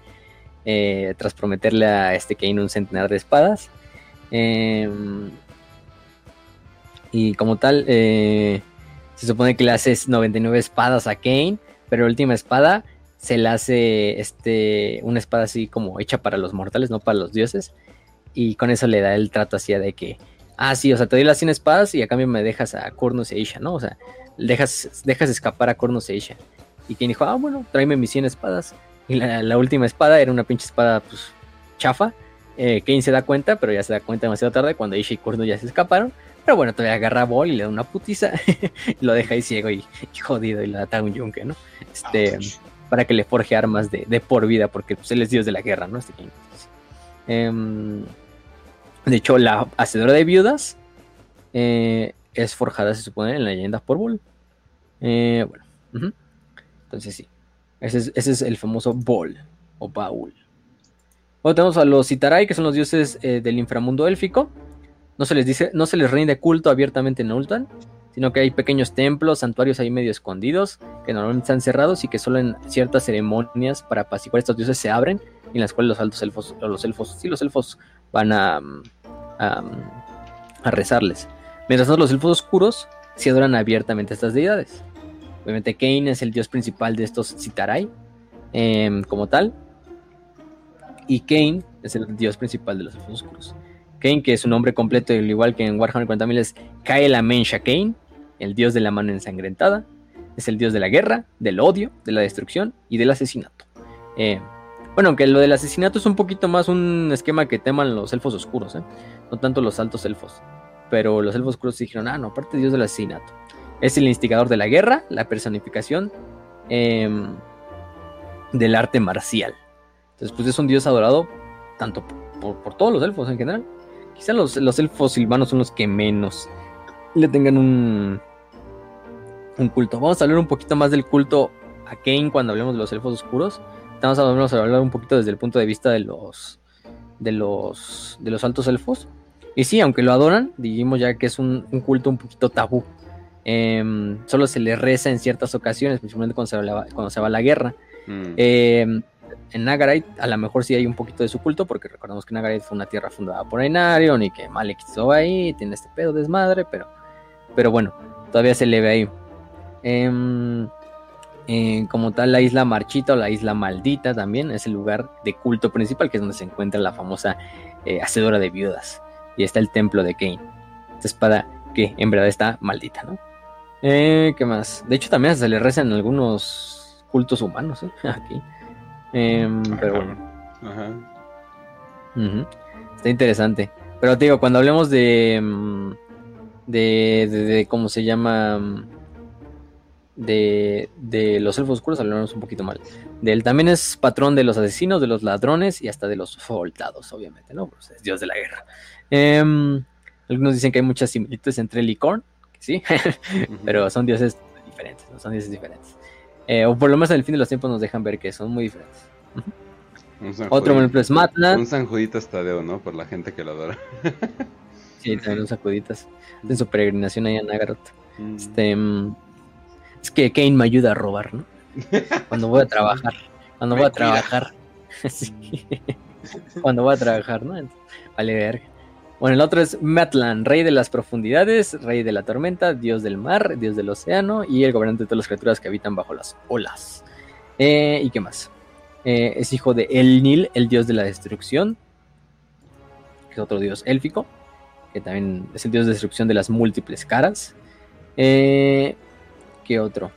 eh, tras prometerle a este Cain un centenar de espadas. Eh, y como tal, eh, se supone que le hace 99 espadas a Cain. Pero la última espada se le hace este, una espada así como hecha para los mortales, no para los dioses. Y con eso le da el trato así de que, ah, sí, o sea, te doy las 100 espadas y a cambio me dejas a Kurnos e Isha, ¿no? O sea, dejas, dejas escapar a Kurnos e Isha. Y quien dijo, ah, bueno, tráeme mis 100 espadas. Y la, última espada era una pinche espada, pues, chafa. Eh, Kane se da cuenta, pero ya se da cuenta demasiado tarde cuando Isha y Kurnos ya se escaparon. Pero bueno, todavía agarra a Bol y le da una putiza. y lo deja ahí ciego y, jodido y le da un yunque, ¿no? Este, Ouch. Para que le forje armas de, de por vida, porque pues, él es dios de la guerra, ¿no? Este King. Em, de hecho, la hacedora de viudas eh, es forjada, se supone, en la leyenda por Bull. Eh, bueno, entonces sí. Ese es, ese es el famoso Bol o Baul. Luego tenemos a los Citarai, que son los dioses eh, del inframundo élfico. No se les dice, no se les rinde culto abiertamente en Ultan, sino que hay pequeños templos, santuarios ahí medio escondidos, que normalmente están cerrados y que solo en ciertas ceremonias para apaciguar estos dioses se abren, y en las cuales los altos elfos, o los elfos, sí, los elfos van a, mm, mm, a rezarles. Mientras tanto, los elfos oscuros se adoran abiertamente a estas deidades. Obviamente, Cain es el dios principal de estos Citarai, em, como tal, y Cain es el dios principal de los elfos oscuros. Cain, que es su nombre completo, al igual que en Warhammer 40.000, es Kael Amensha Cain, el dios de la mano ensangrentada. Es el dios de la guerra, del odio, de la destrucción y del asesinato. Eh, bueno, aunque lo del asesinato es un poquito más un esquema que teman los elfos oscuros, ¿eh? no tanto los altos elfos. pero los elfos oscuros dijeron, ah, no, aparte dios del asesinato. Es el instigador de la guerra, la personificación em, del arte marcial. Entonces, pues es un dios adorado tanto por, todos los elfos en general. Quizá los, los, elfos silvanos son los que menos le tengan un, un culto. Vamos a hablar un poquito más del culto a Kane cuando hablemos de los elfos oscuros. Vamos a, hablar un poquito desde el punto de vista de los, de los, de los altos elfos. Y sí, aunque lo adoran, dijimos ya que es un, culto un poquito tabú. Em, solo se le reza en ciertas ocasiones, principalmente cuando se va, cuando se va a la guerra. Mm. Em, en Nagarite a lo mejor sí hay un poquito de su culto, porque recordamos que Nagarite fue una tierra fundada por Ainarion y que Malek estuvo ahí, tiene este pedo desmadre, pero, pero bueno, todavía se le ve ahí. Em, eh, como tal, la isla Marchita o la isla Maldita también es el lugar de culto principal, que es donde se encuentra la famosa eh, hacedora de viudas. Y está el templo de Kane. Esta espada que en verdad está maldita, ¿no? Eh, ¿Qué más? De hecho, también se le rezan algunos cultos humanos aquí. Em, pero bueno. Está interesante. Pero te digo, cuando hablemos de, mm, de, de, ¿cómo se llama? De, de, los elfos oscuros hablamos un poquito mal. De él también es patrón de los asesinos, de los ladrones y hasta de los soldados, obviamente, ¿no? Pues es dios de la guerra. Em, algunos dicen que hay muchas similitudes entre él y Korn, sí, pero son dioses diferentes, ¿no? son dioses diferentes. Eh, o por lo menos en el fin de los tiempos nos dejan ver que son muy diferentes. Otro ejemplo es Matlan. Un San Juditas Tadeo, ¿no? Por la gente que lo adora. sí, también un Sacuditas. En su peregrinación ahí a Nagaroth. Mm. Este, mm, es que Kane me ayuda a robar, ¿no? Cuando voy a trabajar. Cuando voy a trabajar. Cuando voy a trabajar, ¿no? vale ver. Bueno, el otro es Matlan, rey de las profundidades, rey de la tormenta, dios del mar, dios del océano y el gobernante de todas las criaturas que habitan bajo las olas. Eh, ¿Y qué más? Eh, es hijo de El Nil, el dios de la destrucción, que es otro dios élfico, que también es el dios de destrucción de las múltiples caras. Eh, ¿Qué otro?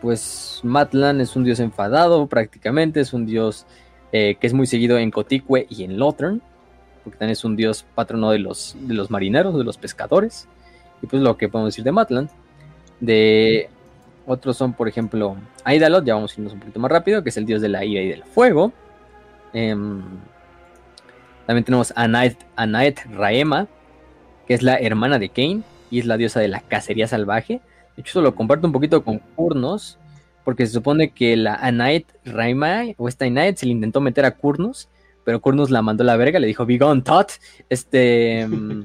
Pues Matlan es un dios enfadado prácticamente, es un dios que es muy seguido en Cotique y en Lothern porque también es un dios patrono de los, de los marineros, de los pescadores. Y pues lo que podemos decir de Matlan. De otros son, por ejemplo, Aidalot, ya vamos a irnos un poquito más rápido, que es el dios de la ira y del fuego. Em, también tenemos a Anaet Raema, que es la hermana de Cain y es la diosa de la cacería salvaje. De hecho, eso lo comparto un poquito con Kurnos, porque se supone que la Anaet Raema, o esta Anaet, se le intentó meter a Kurnos, pero Kurnus la mandó a la verga, le dijo, Be gone, Tot. Este, mm,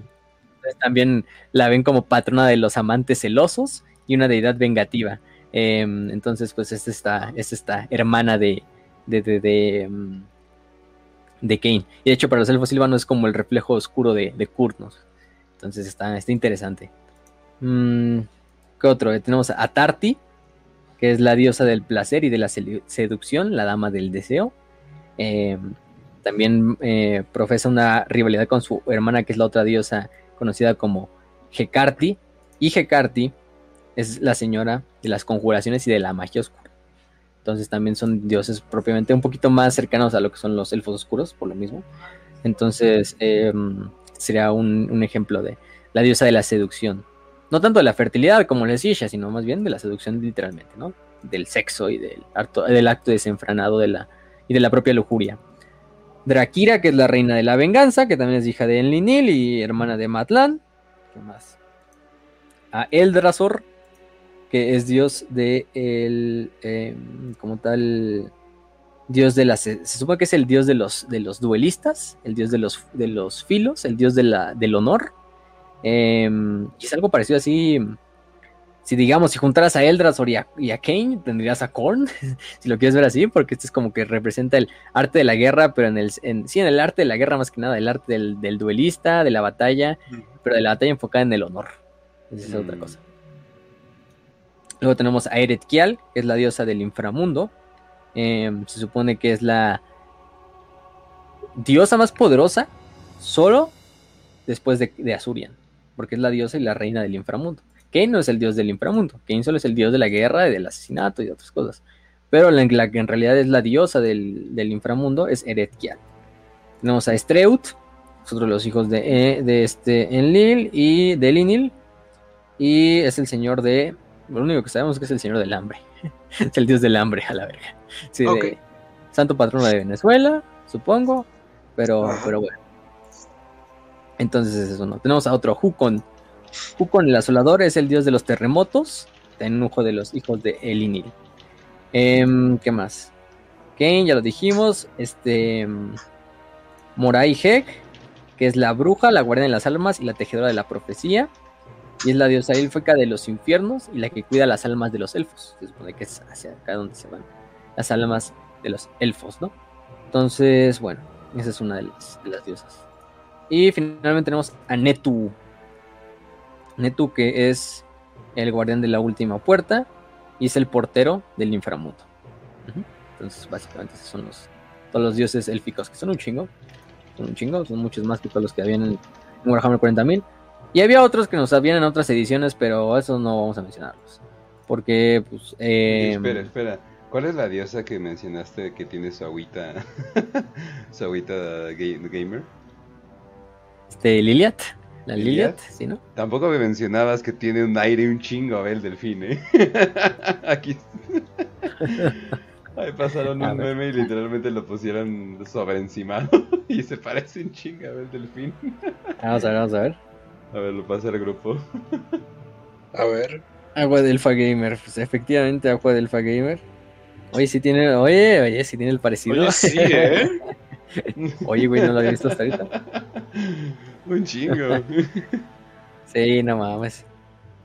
también la ven como patrona de los amantes celosos y una deidad vengativa. Em, entonces, pues es esta, es esta hermana de, de, de, de, mm, de Kane. Y de hecho, para los elfos silvanos es como el reflejo oscuro de, de Kurnos. Entonces está, está interesante. Mm, ¿Qué otro? Tenemos a Tarti, que es la diosa del placer y de la seducción, la dama del deseo. Eh, también eh, profesa una rivalidad con su hermana, que es la otra diosa conocida como Hekarti. Y Hekarti es la señora de las conjuraciones y de la magia oscura. Entonces también son dioses propiamente un poquito más cercanos a lo que son los elfos oscuros, por lo mismo. Entonces em, sería un, ejemplo de la diosa de la seducción. No tanto de la fertilidad como les decía, sino más bien de la seducción literalmente, ¿no? Del sexo y del acto, del desenfrenado de la, y de la propia lujuria. Drakira, que es la reina de la venganza, que también es hija de Enlinil y hermana de Matlan. ¿Qué más? A Eldrazor, que es dios de el. Em, como tal. Dios de las. Se supone que es el dios de los, de los duelistas, el dios de los, de los filos, el dios de la, del honor. Em, y es algo parecido así si digamos, si juntaras a Eldrasor y a, y Kane, tendrías a Korn, si lo quieres ver así, porque este es como que representa el arte de la guerra, pero en el, en, sí, en el arte de la guerra más que nada, el arte del, duelista, de la batalla, pero de la batalla enfocada en el honor. Esa es otra mm. cosa. Luego tenemos a Eret Kial, que es la diosa del inframundo. Em, se supone que es la diosa más poderosa, solo después de, de Azurian, porque es la diosa y la reina del inframundo. Kane no es el dios del inframundo, Kane solo es el dios de la guerra, del asesinato y de otras cosas. Pero la, que en realidad es la diosa del, inframundo es Eretkial. Tenemos a Streut, es otro de los hijos de, eh, de este Enlil y de Elinil. Y es el señor de. Lo único que sabemos es que es el señor del hambre. es el dios del hambre, a la verga. Sí, de- santo patrono de Venezuela, supongo. Pero, pero bueno. Entonces es eso, ¿no? Tenemos a otro Hukon. Hukon el asolador es el dios de los terremotos. Hijo de los hijos de Elinil. Em, ¿Qué más? Kane, ya lo dijimos. Este. em, Morai Hek, que es la bruja, la guardiana de las almas y la tejedora de la profecía. Y es la diosa élfica de los infiernos y la que cuida las almas de los elfos. Se supone que es hacia acá donde se van las almas de los elfos, ¿no? Entonces, bueno, esa es una de las, de las diosas. Y finalmente tenemos a Netu. Netu, que es el guardián de la última puerta y es el portero del inframundo. Entonces, básicamente, esos son los, todos los dioses élficos, que son un chingo. Son un chingo, son muchos más que todos los que habían en, Warhammer 40.000. Y había otros que nos habían en otras ediciones, pero esos no vamos a mencionarlos. Porque, pues. eh, espera, espera. ¿Cuál es la diosa que mencionaste que tiene su agüita, su agüita ga- gamer? Este, Liliat. La ¿Liliat? Liliat, ¿sí, no? Tampoco me mencionabas que tiene un aire un chingo a ver el delfín, ¿eh? Aquí. Ahí pasaron un meme y literalmente lo pusieron sobre encima y se parece un chingo a ver el delfín. Vamos a ver, vamos a ver. A ver, lo pasa al grupo. A ver. Agua del Elfa Gamer. Pues efectivamente, Agua del Gamer. Oye, sí tiene. Oye, oye, sí tiene el parecido. Oye, sí, ¿eh? Oye, güey, no lo había visto hasta ahorita. Un chingo. Sí, no mames.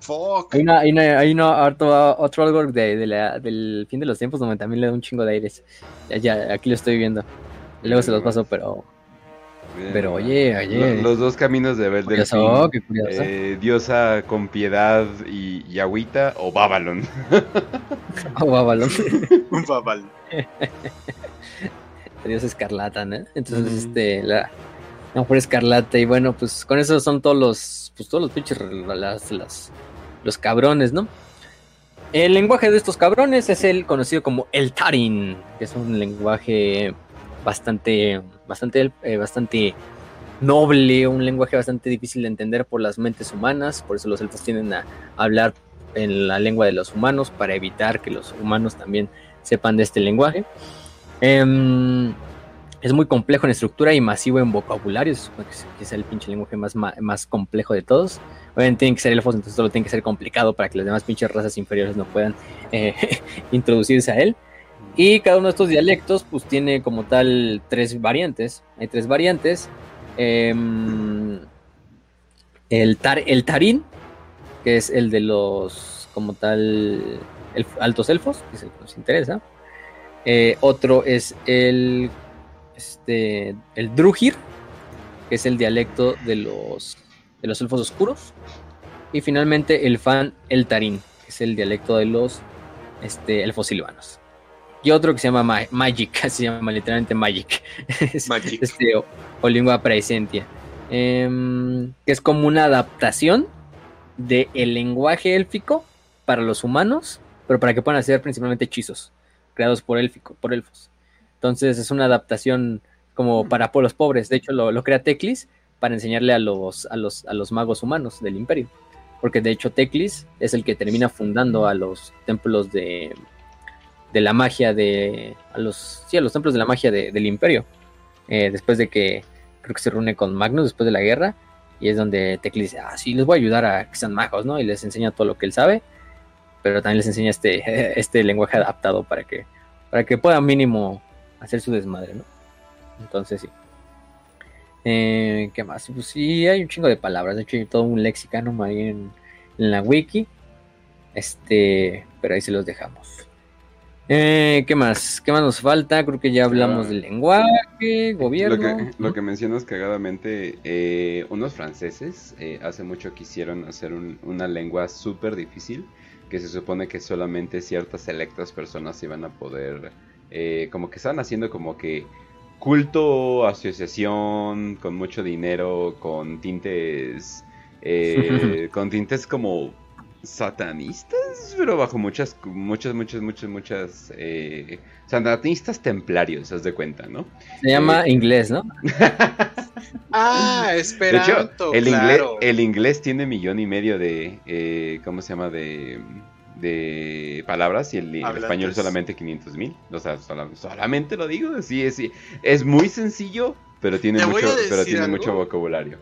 Fuck. Hay, una, hay, una, hay una- harto- otro algo de, de la- del fin de los tiempos donde también le da un chingo de aires. Ya, ya, aquí lo estoy viendo. Luego se los paso, pero. Bien. Pero oye, oye. Lo- Los dos caminos de ver curioso. Eh, diosa con piedad y, y agüita o va, balón. Un babal. Dios escarlata, ¿no? Entonces, este, la, la mujer escarlata. Y bueno, pues con eso son todos los, pues todos los pinches, las, las- los cabrones, ¿no? El lenguaje de estos cabrones es el conocido como el Tarin, que es un lenguaje bastante, bastante, eh, bastante noble, un lenguaje bastante difícil de entender por las mentes humanas, por eso los elfos tienden a hablar en la lengua de los humanos para evitar que los humanos también sepan de este lenguaje. Em, es muy complejo en estructura y masivo en vocabulario, es, el pinche lenguaje más, más complejo de todos. Obviamente tienen que ser elfos, entonces solo tiene que ser complicado para que las demás pinches razas inferiores no puedan eh, introducirse a él. Y cada uno de estos dialectos, pues tiene como tal tres variantes. Hay tres variantes. Em, el, tar, el tarín, que es el de los, como tal, elf- altos elfos, que es el que nos interesa. Eh, otro es el, este, el drugir, que es el dialecto de los, de los elfos oscuros. Y finalmente el fan el tarín, que es el dialecto de los este, elfos silvanos. Y otro que se llama Ma- Magic, se llama literalmente Magic. Magic. este, o, o lengua presentia. Em, que es como una adaptación del lenguaje élfico para los humanos, pero para que puedan hacer principalmente hechizos creados por, élfico, por elfos. Entonces es una adaptación como para pueblos pobres. De hecho, lo, lo crea Teclis para enseñarle a los, a, los, a los magos humanos del imperio. Porque de hecho Teclis es el que termina fundando a los templos de, de la magia de... A los, sí, a los templos de la magia de- del imperio. Eh, después de que creo que se reúne con Magnus después de la guerra. Y es donde Teclis dice, ah, sí, les voy a ayudar a que sean magos, ¿no? Y les enseña todo lo que él sabe. Pero también les enseña este, este lenguaje adaptado para que, para que puedan mínimo hacer su desmadre, ¿no? Entonces sí. Eh, ¿Qué más? Pues sí, hay un chingo de palabras. De hecho, hay todo un lexicano ahí en, en la wiki. Este, pero ahí se los dejamos. Eh, ¿Qué más? ¿Qué más nos falta? Creo que ya hablamos Ah. del lenguaje, gobierno. Lo que, lo que mencionas cagadamente, eh, unos franceses eh, hace mucho quisieron hacer un- una lengua súper difícil, que se supone que solamente ciertas selectas personas iban a poder, eh, como que estaban haciendo como que culto, asociación, con mucho dinero, con tintes, eh, con tintes como satanistas, pero bajo muchas, muchas, muchas, muchas, muchas eh, satanistas templarios, haz de cuenta, ¿no? Se llama Eh, inglés, ¿no? Ah, De Esperanto. hecho, el, inglés, el inglés tiene millón y medio de, eh, ¿cómo se llama? De, de palabras y el, el español solamente 500 mil. O sea, sola- solamente lo digo, sí, es, sí, es muy sencillo, pero tiene, mucho, pero tiene algo. mucho vocabulario.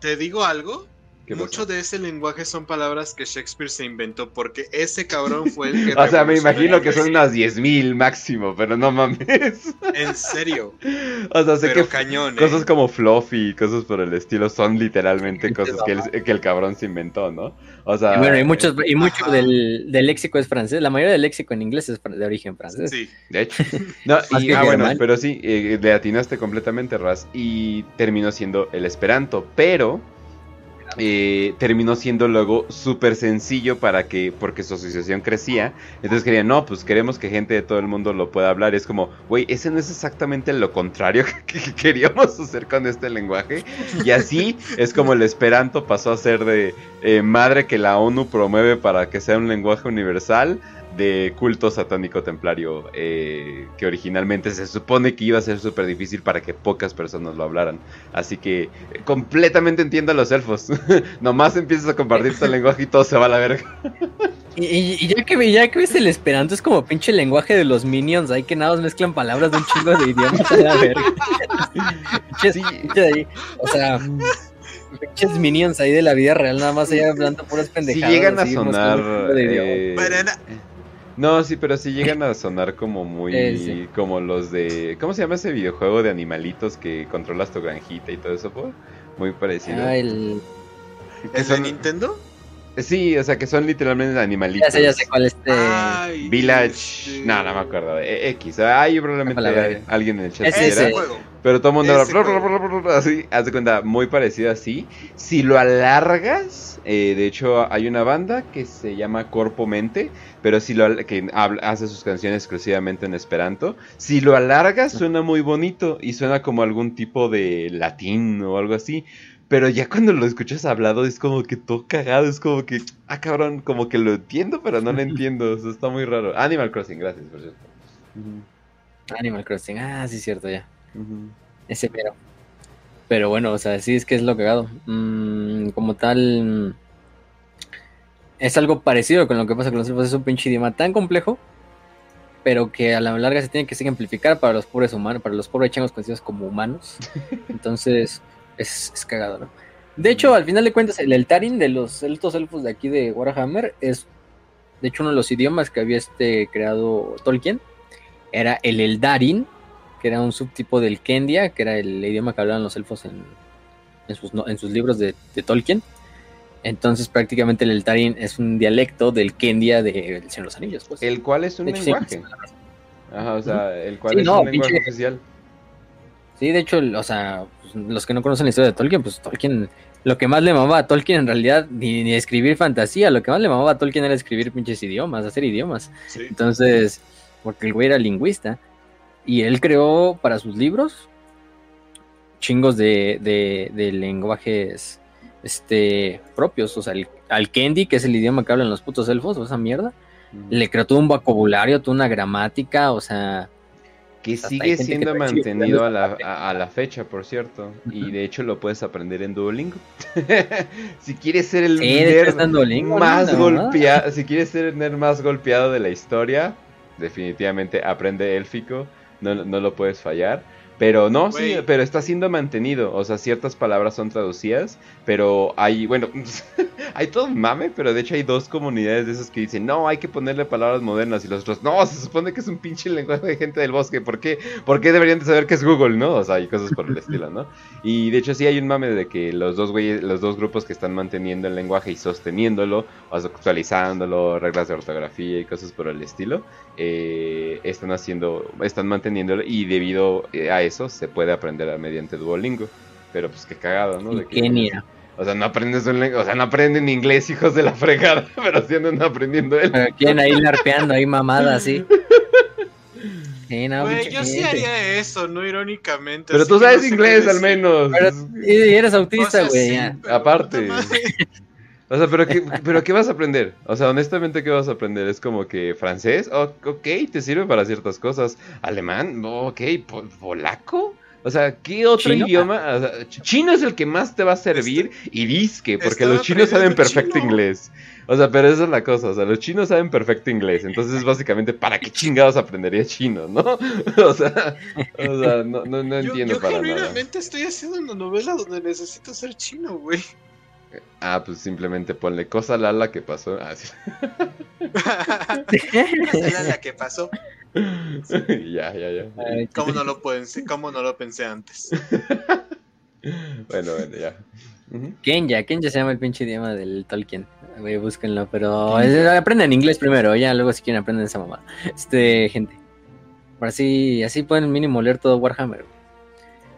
¿Te digo algo? ¿Qué Mucho de ese lenguaje son palabras que Shakespeare se inventó porque ese cabrón fue el que O sea, me imagino que son unas 10 mil máximo, pero no mames. En serio. O sea, sé Pero que cañón, ¿eh? cosas como fluffy y cosas por el estilo son literalmente cosas que el, que el cabrón se inventó, ¿no? O sea, Y bueno, y muchos, y mucho Ajá. del, del léxico es francés. La mayoría del léxico en inglés es de origen francés. Sí. De hecho. No, y, ah, bueno, pero sí, eh, le atinaste completamente, Raz. Y terminó siendo el Esperanto. Pero eh, terminó siendo luego súper sencillo para que, porque su asociación crecía. Entonces querían, no, pues queremos que gente de todo el mundo lo pueda hablar. Es como, güey, ese no es exactamente lo contrario que, que queríamos hacer con este lenguaje. Y así es como el Esperanto pasó a ser de eh, madre que la ONU promueve para que sea un lenguaje universal de culto satánico templario eh, que originalmente se supone que iba a ser súper difícil para que pocas personas lo hablaran. Así que eh, completamente entiendo a los elfos. Nomás empiezas a compartir tu lenguaje y todo se va a la verga. Y, y- y ya que ya que ves el esperanto es como pinche lenguaje de los minions, ahí que nada más mezclan palabras de un chingo de idiomas a la verga. Sí. ahí, o sea, pinches minions ahí de la vida real, nada más ahí hablando puras Si pendejadas. llegan a sonar... eh, No, sí, pero sí llegan a sonar como muy... Eh, sí. Como los de... ¿Cómo se llama ese videojuego de animalitos que controlas tu granjita y todo eso? po? Muy parecido. Ah, el- Que ¿El de son- Nintendo? Sí, o sea, que son literalmente animalitos. ya sé, ya sé cuál este. Ay, Village. este- No, no me acuerdo. eh, X. Hay probablemente alguien en el chat. Es Ese ese. juego. Pero todo el mundo habla. Así, haz de cuenta, muy parecido así. Si lo alargas, eh, de hecho, hay una banda que se llama Corpo Mente. Pero si lo que hace sus canciones exclusivamente en Esperanto. Si lo alargas, suena muy bonito. Y suena como algún tipo de latín o algo así. Pero ya cuando lo escuchas hablado es como que todo cagado, es como que, ah cabrón, como que lo entiendo, pero no lo entiendo, está muy raro. Animal Crossing, gracias, por cierto. Animal Crossing, ah, sí, cierto, ya. Ese pero. Pero bueno, o sea, sí es que es lo cagado. Mm, como tal. Es algo parecido con lo que pasa con los elfos. Es un pinche idioma tan complejo. Pero que a la larga se tiene que simplificar para los pobres humanos, para los pobres changos conocidos como humanos. Entonces, es, es cagado, ¿no? De hecho, al final de cuentas, el Eltarin de los altos elfos de aquí de Warhammer es, de hecho, uno de los idiomas que había este creado Tolkien. Era el Eldarin, que era un subtipo del Kendia, que era el idioma que hablaban los elfos en, en sus, en sus libros de, de Tolkien. Entonces, prácticamente el Eltarin es un dialecto del Kendia de El Señor de los Anillos. Pues. El cual es un sí, lenguaje. Ajá, o sea, el cual Sí, es no, un lenguaje pinche- oficial. Sí, de hecho, o sea, los que no conocen la historia de Tolkien, pues Tolkien, lo que más le mamaba a Tolkien en realidad, ni, ni escribir fantasía, lo que más le mamaba a Tolkien era escribir pinches idiomas, hacer idiomas. Sí. Entonces, porque el güey era lingüista. Y él creó para sus libros chingos de, de, de lenguajes este, propios. O sea, el Alkendi, que es el idioma que hablan los putos elfos, o esa mierda. Le creó todo un vocabulario, toda una gramática, o sea... Que sigue siendo que mantenido a la, a, a la fecha, por cierto. Y de hecho lo puedes aprender en Duolingo. si quieres ser el más golpeado, si quieres ser el nerd más golpeado de la historia, definitivamente aprende élfico. No, no lo puedes fallar. Pero no, sí, pero está siendo mantenido. O sea, ciertas palabras son traducidas, pero hay, bueno, hay todo un mame, pero de hecho hay dos comunidades de esas que dicen, no, hay que ponerle palabras modernas. Y los otros, no, se supone que es un pinche lenguaje de gente del bosque. ¿Por qué? ¿Por qué deberían de saber que es Google, no? O sea, hay cosas por el estilo, ¿no? Y de hecho sí hay un mame de que los dos güeyes, los dos grupos que están manteniendo el lenguaje y sosteniéndolo, o sea, actualizándolo, reglas de ortografía y cosas por el estilo, eh, están haciendo, están manteniéndolo y debido eh, a eso se puede aprender a- mediante Duolingo. Pero pues qué cagado, ¿no? De que- Kenia. O sea, no aprendes un lenguaje, o sea, no aprenden inglés, hijos de la fregada, pero sí andan aprendiendo él. Pero quieren ahí larpeando, ahí mamada, así. Sí, no, yo sí haría eso, no irónicamente. Pero tú que sabes no sé inglés al menos. Pero y eres autista, güey. sí, Aparte. O sea, ¿pero qué, ¿pero qué vas a aprender? O sea, honestamente, ¿qué vas a aprender? ¿Es como que francés? Oh, ok, te sirve para ciertas cosas. ¿Alemán? Ok, ¿polaco? O sea, ¿qué otro idioma? chino es el que más te va a servir y disque, porque los chinos saben perfecto inglés. O sea, pero esa es la cosa, o sea, los chinos saben perfecto inglés, entonces básicamente, ¿para qué chingados aprendería chino, no? o sea, o sea no, no, no entiendo yo, yo para genuinamente estoy haciendo una novela donde necesito ser chino, güey. Ah, pues simplemente ponle cosa Lala que pasó. Ah, sí. cosa Lala que pasó. ya, ya, ya. ¿Cómo no lo pensé, cómo no lo pensé antes? bueno, bueno, ya. Kenya, Kenya se llama el pinche idioma del Tolkien. Güey, búsquenlo, pero aprendan inglés primero, ya luego si quieren aprenden esa mamá. Este, gente. Así, así pueden mínimo leer todo Warhammer.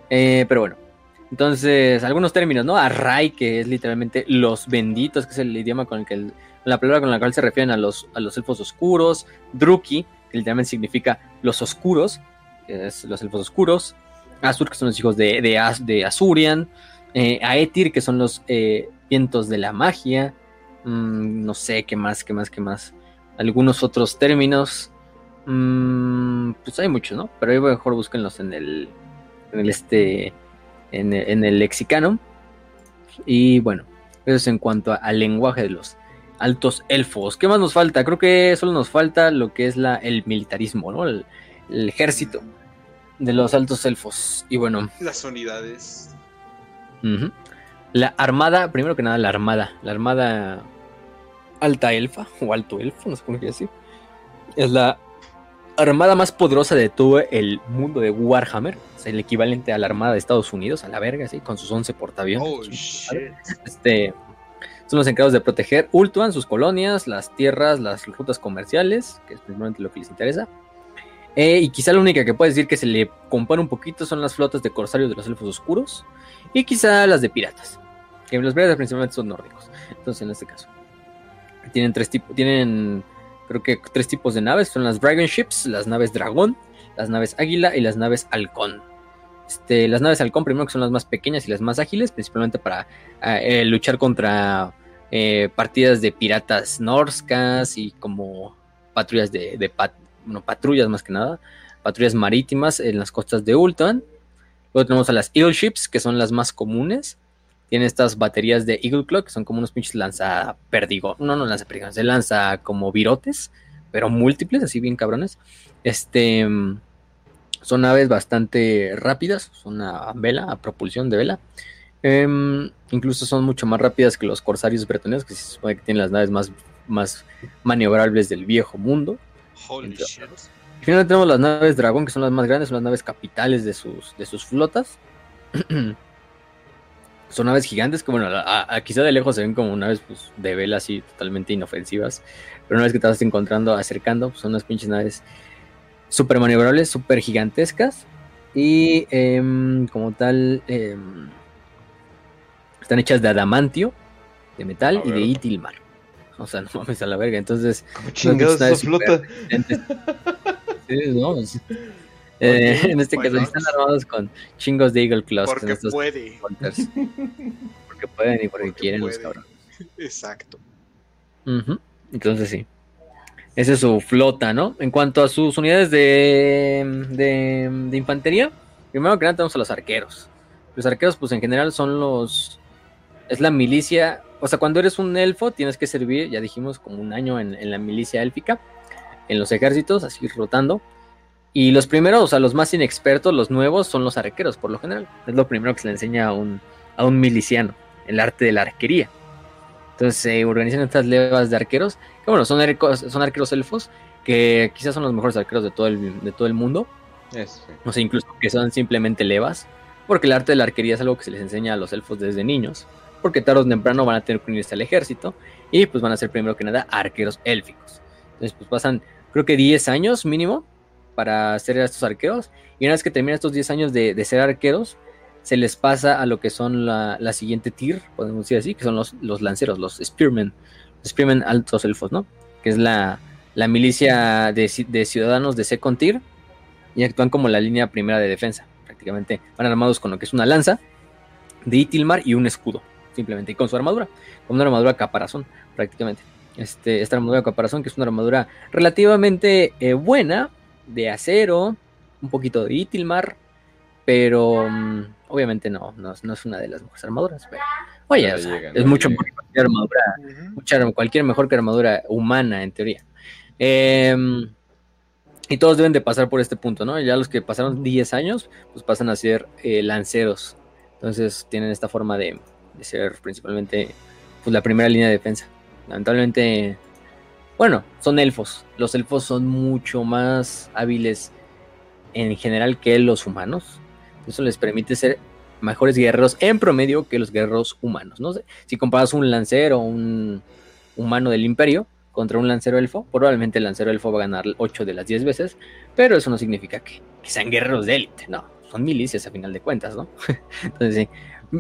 Eh, pero bueno. Entonces, algunos términos, ¿no? Array, que es literalmente los benditos, que es el idioma con el que la palabra con la cual se refieren a los, a los elfos oscuros. Druki, que literalmente significa los oscuros, que es los elfos oscuros. Azur, que son los hijos de, de, de Azurian. Eh, Aetir, que son los eh, vientos de la magia. Mm, no sé qué más, qué más, qué más. Algunos otros términos. Mm, pues hay muchos, ¿no? Pero ahí mejor búsquenlos en el, en el este en, el lexicano. Y bueno, eso es en cuanto al lenguaje de los altos elfos. ¿Qué más nos falta? Creo que solo nos falta lo que es la, el militarismo, ¿no? El, ejército de los altos elfos. Y bueno. Las unidades. La armada, primero que nada, la armada. La armada alta elfa o alto elfo, no sé cómo decir. Es la armada más poderosa de todo el mundo de Warhammer. Es el equivalente a la armada de Estados Unidos, a la verga, ¿sí? con sus 11 portaaviones. Oh, este, son los encargados de proteger Ultuan, sus colonias, las tierras, las rutas comerciales, que es principalmente lo que les interesa. Eh, y quizá la única que puede decir que se le compara un poquito son las flotas de corsarios de los elfos oscuros. Y quizá las de piratas. Que los piratas principalmente son nórdicos. Entonces, en este caso. Tienen tres tipos. Tienen creo que tres tipos de naves, son las Dragon Ships, las naves Dragón, las naves Águila y las naves Halcón. Este, las naves Halcón primero que son las más pequeñas y las más ágiles, principalmente para ah, eh, luchar contra eh, partidas de piratas norscas y como patrullas de, patrullas más que nada, patrullas marítimas en las costas de Ultan. Luego tenemos a las Eagle Ships, que son las más comunes, tiene estas baterías de Eagle Clock, que son como unos pinches lanza perdigo. No, no lanza perdigo, se lanza como virotes, pero múltiples, así bien cabrones. Este. Son naves bastante rápidas, son a vela, a propulsión de vela. Em, incluso son mucho más rápidas que los corsarios bretones, que se supone que tienen las naves más, más maniobrables del viejo mundo. Holy shit. Y finalmente tenemos las naves dragón, que son las más grandes, son las naves capitales de sus, de sus flotas. son naves gigantes que, bueno, a, quizá de lejos se ven como naves pues, de vela así totalmente inofensivas, pero una vez que te vas encontrando, acercando, pues, son unas pinches naves súper maniobrables, súper gigantescas y em, como tal em, están hechas de adamantio, de metal y de itilmar. O sea, no mames a la verga, entonces... ¿Cómo chingados flota? Sí, no, eh, en este caso, están armados con chingos de Eagle Claws. Porque puede. Porque pueden y porque, quieren los cabrones. Exacto. Entonces sí. Esa es su flota, ¿no? En cuanto a sus unidades de, de, infantería, primero que nada tenemos a los arqueros. Los arqueros, pues en general son los... Es la milicia... O sea, cuando eres un elfo tienes que servir, ya dijimos, como un año en, en la milicia élfica, en los ejércitos, así rotando. Y los primeros, o sea, los más inexpertos, los nuevos, son los arqueros, por lo general. Es lo primero que se le enseña a un, a un miliciano, el arte de la arquería. Entonces se organizan estas levas de arqueros, que bueno, son, arqueros, son arqueros elfos, que quizás son los mejores arqueros de todo el, de todo el mundo. O sea, incluso que son simplemente levas, porque el arte de la arquería es algo que se les enseña a los elfos desde niños, porque tarde o temprano van a tener que unirse al ejército y pues van a ser primero que nada arqueros élficos. Entonces pues pasan creo que 10 años mínimo para ser estos arqueros. Y una vez que terminan estos 10 años de, ser arqueros, se les pasa a lo que son la, siguiente tier, podemos decir así, que son los, los lanceros, los spearmen, los spearmen altos elfos, ¿no? Que es la, milicia de, ciudadanos de second tier y actúan como la línea primera de defensa. Prácticamente van armados con lo que es una lanza de Itilmar y un escudo. simplemente, y con su armadura, con una armadura caparazón, prácticamente. Este, esta armadura caparazón, que es una armadura relativamente eh, buena, de acero, un poquito de Itilmar, pero mm, obviamente no, no, es una de las mejores armaduras. Pero, oye, es mucho mejor que cualquier armadura, cualquier mejor que armadura humana, en teoría. Em, y todos deben de pasar por este punto, ¿no? Ya los que pasaron 10 años, pues pasan a ser eh, lanceros. Entonces tienen esta forma de, ser principalmente pues, la primera línea de defensa. Lamentablemente, bueno, son elfos. Los elfos son mucho más hábiles en general que los humanos. Eso les permite ser mejores guerreros en promedio que los guerreros humanos. ¿no? Si comparas un lancero o un humano del imperio, contra un lancero elfo, probablemente el lancero elfo va a ganar 8 de las 10 veces, pero eso no significa que, sean guerreros de élite, no, son milicias a final de cuentas, ¿no? Entonces,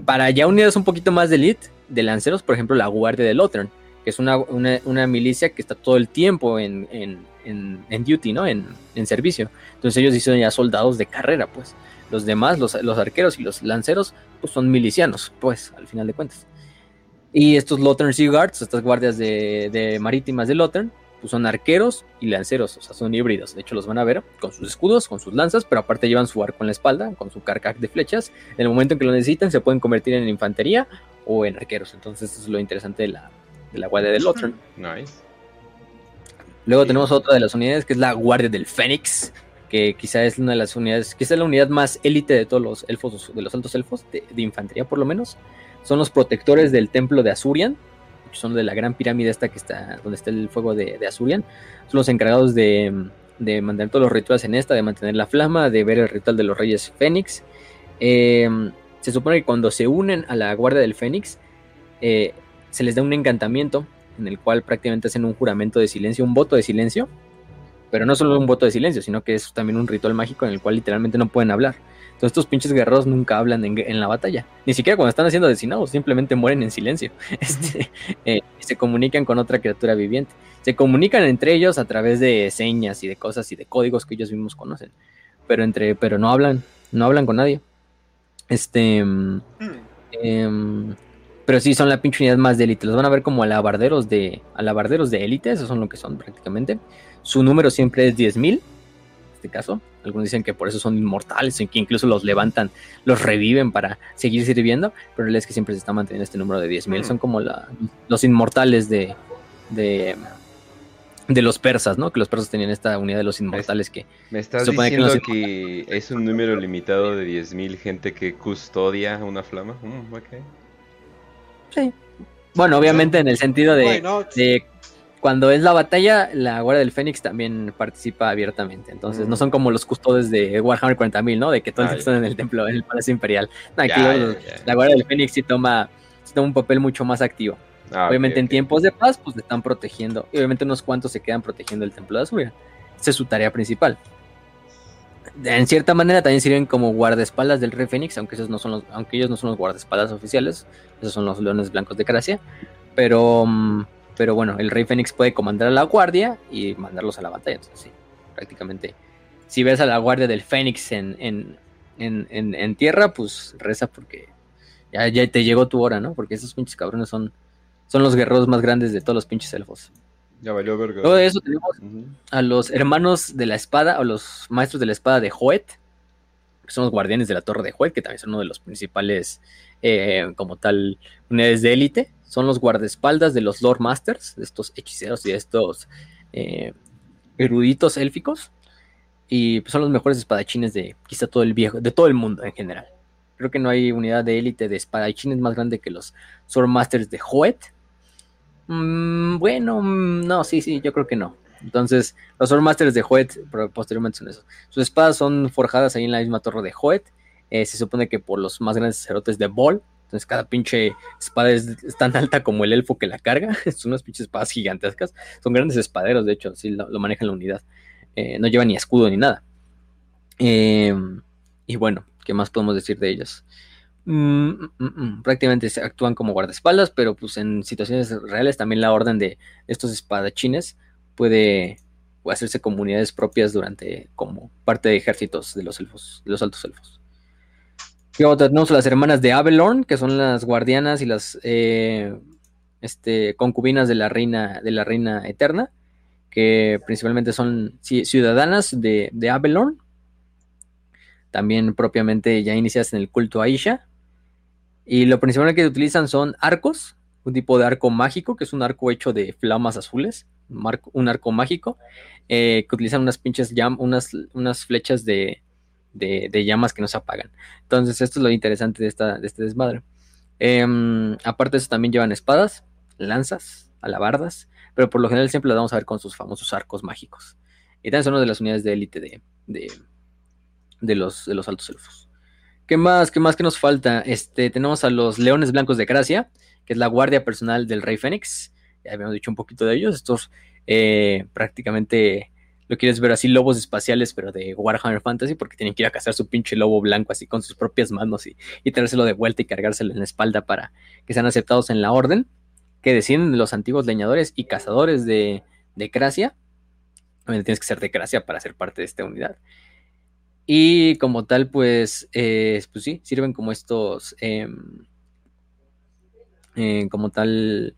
para ya unirse un poquito más de élite, de lanceros, por ejemplo, la Guardia de Lothern, que es una, una, milicia que está todo el tiempo en, en, duty, ¿no? En, servicio. Entonces ellos son ya soldados de carrera, pues. Los demás, los, los arqueros y los lanceros, pues son milicianos, pues, al final de cuentas. Y estos Lothern Sea Guards, estas guardias de, marítimas de Lothern, pues son arqueros y lanceros, o sea, son híbridos. De hecho, los van a ver con sus escudos, con sus lanzas, pero aparte llevan su arco en la espalda, con su carcac de flechas. En el momento en que lo necesitan, se pueden convertir en infantería o en arqueros. Entonces, eso es lo interesante de la, de la guardia de Lothern. Nice. Luego tenemos otra de las unidades que es la guardia del Fénix, que quizá es una de las unidades, quizá es la unidad más élite de todos los elfos, de los altos elfos, de infantería por lo menos son los protectores del templo de Azurian, son de la gran pirámide esta que está, donde está el fuego de, Azurian. Son los encargados de, mantener todos los rituales en esta, de mantener la flama, de ver el ritual de los reyes Fénix. Em, se supone que cuando se unen a la guardia del Fénix, eh, se les da un encantamiento en el cual prácticamente hacen un juramento de silencio, un voto de silencio, pero no solo un voto de silencio, sino que es también un ritual mágico en el cual literalmente no pueden hablar. Entonces estos pinches guerreros nunca hablan en, la batalla. Ni siquiera cuando están haciendo asesinados, simplemente mueren en silencio. Este, eh, se comunican con otra criatura viviente. Se comunican entre ellos a través de señas y de cosas y de códigos que ellos mismos conocen. Pero entre, pero no hablan, no hablan con nadie. Este. Mm, em, pero sí son la pinche unidad más de élite. Los van a ver como alabarderos de. Alabarderos de élite. Esos son lo que son prácticamente. Su número siempre es 10.000 este caso. Algunos dicen que por eso son inmortales, que incluso los levantan, los reviven para seguir sirviendo, pero la es que siempre se está manteniendo este número de 10.000. Son como los inmortales de, de, los persas, ¿no? Que los persas tenían esta unidad de los inmortales que... Me estás diciendo que, es un número limitado de 10.000 gente que custodia una flama. Mm, sí. Bueno, obviamente en el sentido de, de cuando es la batalla, la Guardia del Fénix también participa abiertamente. Entonces, no mm. son como los custodes de Warhammer 40.000, ¿no? De que todos están en el templo, en el Palacio Imperial. aquí la Guardia del Fénix sí toma, toma un papel mucho más activo. Ah, obviamente, en tiempos de paz, pues le están protegiendo. Y obviamente, unos cuantos se quedan protegiendo el templo de Azuria. Esa es su tarea principal. En cierta manera, también sirven como guardaespaldas del Rey Fénix, aunque, esos no son los, aunque ellos no son los guardaespaldas oficiales. Esos son los leones blancos de Gracia. Pero. Mm, pero bueno, el Rey Fénix puede comandar a la guardia y mandarlos a la batalla. Entonces, sí, prácticamente. Si ves a la guardia del Fénix en, en, en, en, tierra, pues reza porque ya, ya, te llegó tu hora, ¿no? Porque esos pinches cabrones son, son los guerreros más grandes de todos los pinches elfos. Ya valió verga. Luego de eso tenemos a los hermanos de la espada, o los maestros de la espada de Joet, que son los guardianes de la torre de Joet, que también son uno de los principales, eh, como tal, unidades de élite son los guardaespaldas de los Lord Masters, de estos hechiceros y de estos eh, eruditos élficos. Y pues, son los mejores espadachines de quizá todo el viejo, de todo el mundo en general. Creo que no hay unidad de élite de espadachines más grande que los Sword Masters de Hoet. Mm, bueno, mm, no, sí, sí, yo creo que no. Entonces, los Sword Masters de Hoet posteriormente son esos. Sus espadas son forjadas ahí en la misma torre de Hoet. Eh, se supone que por los más grandes sacerdotes de Bol, entonces cada pinche espada es, tan alta como el elfo que la carga. Son unas pinches espadas gigantescas. Son grandes espaderos, de hecho, así lo, manejan la unidad. Eh, no llevan ni escudo ni nada. Em, y bueno, ¿qué más podemos decir de ellos? Mm, mm, mm, prácticamente actúan como guardaespaldas, pero pues en situaciones reales también la orden de estos espadachines puede hacerse comunidades propias durante como parte de ejércitos de los elfos, de los altos elfos. Otra, tenemos a las hermanas de Avelorn, que son las guardianas y las eh, este, concubinas de la reina, de la reina eterna, que principalmente son ciudadanas de, de también propiamente ya iniciadas en el culto a Isha. Y lo principal que utilizan son arcos, un tipo de arco mágico, que es un arco hecho de flamas azules, un arco, mágico, eh, que utilizan unas pinches llam, unas, unas flechas de, de, llamas que no se apagan. Entonces, esto es lo interesante de, esta, de este desmadre. Eh, aparte de eso, también llevan espadas, lanzas, alabardas, pero por lo general siempre las vamos a ver con sus famosos arcos mágicos. Y también son una de las unidades de élite de, de, de, los, de los altos elfos. ¿Qué más? ¿Qué más que nos falta? Este, tenemos a los leones blancos de Gracia, que es la guardia personal del rey Fénix. Ya habíamos dicho un poquito de ellos. Estos eh, prácticamente lo quieres ver así, lobos espaciales, pero de Warhammer Fantasy, porque tienen que ir a cazar su pinche lobo blanco así con sus propias manos y, traérselo de vuelta y cargárselo en la espalda para que sean aceptados en la orden, que descienden de los antiguos leñadores y cazadores de, Cracia. Tienes que ser de Cracia para ser parte de esta unidad. Y como tal, pues, eh, pues sí, sirven como estos, eh, eh, como tal,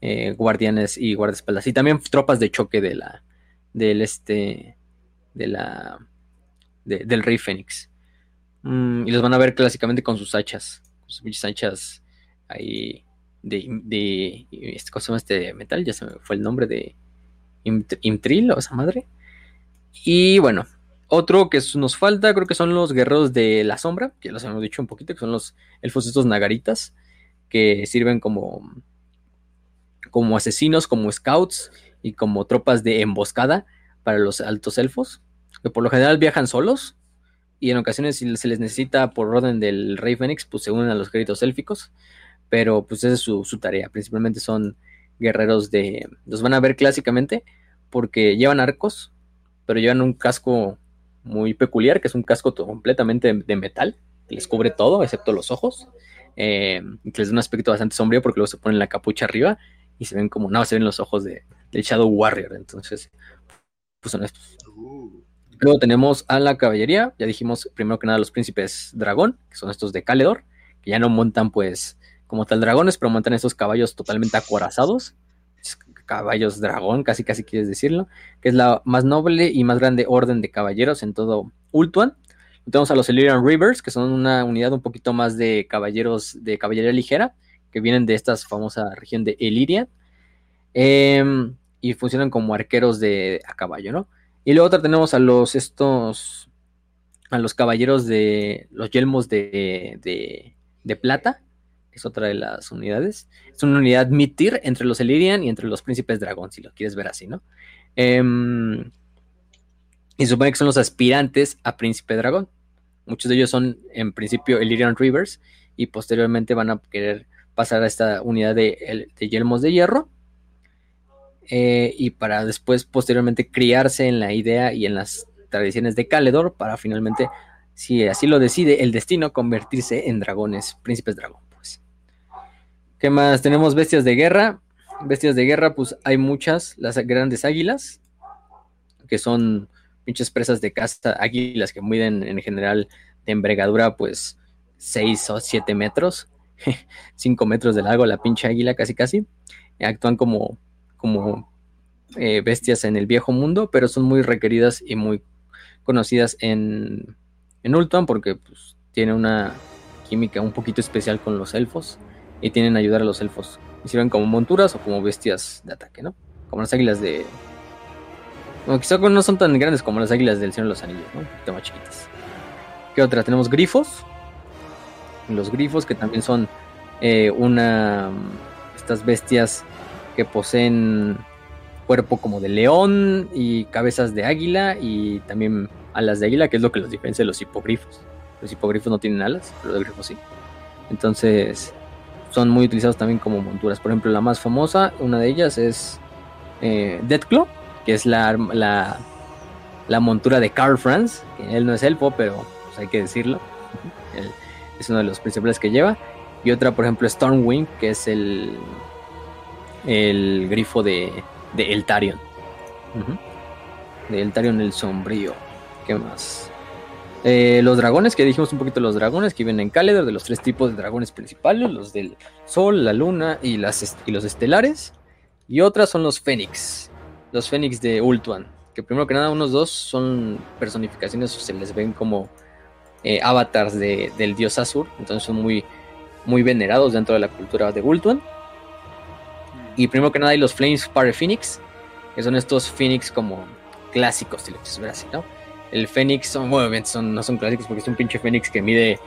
eh, guardianes y guardaespaldas. Y también tropas de choque de la, del este, de la, de, del rey Fénix. Mm, y los van a ver clásicamente con sus hachas, con sus hachas ahí de, de, este cosa este metal, ya se me fue el nombre de Imtril o esa madre. Y bueno, otro que nos falta, creo que son los guerreros de la sombra, que ya los hemos dicho un poquito, que son los elfos estos nagaritas, que sirven como, como asesinos, como scouts y como tropas de emboscada para los altos elfos, que por lo general viajan solos y en ocasiones si se les necesita por orden del rey Fénix, pues se unen a los créditos élficos, pero pues esa es su, su, tarea, principalmente son guerreros de, los van a ver clásicamente porque llevan arcos, pero llevan un casco muy peculiar, que es un casco completamente de metal, que les cubre todo, excepto los ojos, eh, que les da un aspecto bastante sombrío porque luego se ponen la capucha arriba y se ven como, no, se ven los ojos de, del Shadow Warrior, entonces, pues son estos. Uh. Luego tenemos a la caballería, ya dijimos primero que nada los príncipes dragón, que son estos de Caledor, que ya no montan pues como tal dragones, pero montan estos caballos totalmente acorazados, caballos dragón, casi casi quieres decirlo, que es la más noble y más grande orden de caballeros en todo Ultuan. Tenemos a los Illyrian Rivers, que son una unidad un poquito más de caballeros de caballería ligera, que vienen de esta famosa región de Illyria, eh, y funcionan como arqueros de a caballo, ¿no? Y luego tenemos a los estos, a los caballeros de los yelmos de, de, plata, es otra de las unidades. Es una unidad mid-tier entre los Illyrian y entre los príncipes dragón, si lo quieres ver así, ¿no? Eh, y supone que son los aspirantes a príncipe dragón. Muchos de ellos son en principio Illyrian Rivers y posteriormente van a querer pasar a esta unidad de, de yelmos de hierro. Eh, y para después posteriormente criarse en la idea y en las tradiciones de Caledor para finalmente, si así lo decide el destino, convertirse en dragones, príncipes dragón. ¿Qué más? Tenemos bestias de guerra. Bestias de guerra, pues hay muchas, las grandes águilas, que son pinches presas de casta, águilas que miden en general de envergadura, pues 6 o 7 metros, 5 metros de largo, la pinche águila casi casi. Actúan como, como eh, bestias en el viejo mundo, pero son muy requeridas y muy conocidas en, en Ultuan porque pues, tiene una química un poquito especial con los elfos y tienen a ayudar a los elfos. Y sirven como monturas o como bestias de ataque, ¿no? Como las águilas de, bueno, quizá no son tan grandes como las águilas del Señor de los Anillos, ¿no? Un poquito más chiquitas. ¿Qué otra? Tenemos grifos. Los grifos que también son eh, una... Estas bestias que poseen cuerpo como de león y cabezas de águila y también alas de águila, que es lo que los diferencia de los hipogrifos. Los hipogrifos no tienen alas, pero los grifos sí. Entonces son muy utilizados también como monturas. Por ejemplo, la más famosa, una de ellas es eh, Deathclaw, que es la, la, la, montura de Carl Franz, que él no es elfo, pero pues, hay que decirlo. Él es uno de los principales que lleva. Y otra, por ejemplo, Stormwing, que es el, el grifo de, de Eltarion. Uh -huh. De Eltarion el sombrío. ¿Qué más? Eh, los dragones, que dijimos un poquito los dragones que viven en Caledor, de los tres tipos de dragones principales, los del Sol, la Luna y, las y los estelares. Y otras son los Fénix, los Fénix de Ultuan, que primero que nada unos dos son personificaciones, se les ven como eh, avatars del dios Azur, entonces son muy, muy venerados dentro de la cultura de Ultuan. Y primero que nada hay los Flames Fire Phoenix, que son estos Phoenix como clásicos, si lo quieres ver así, ¿no? El Fénix son, bueno, son, no son clásicos porque es un pinche Fénix que mide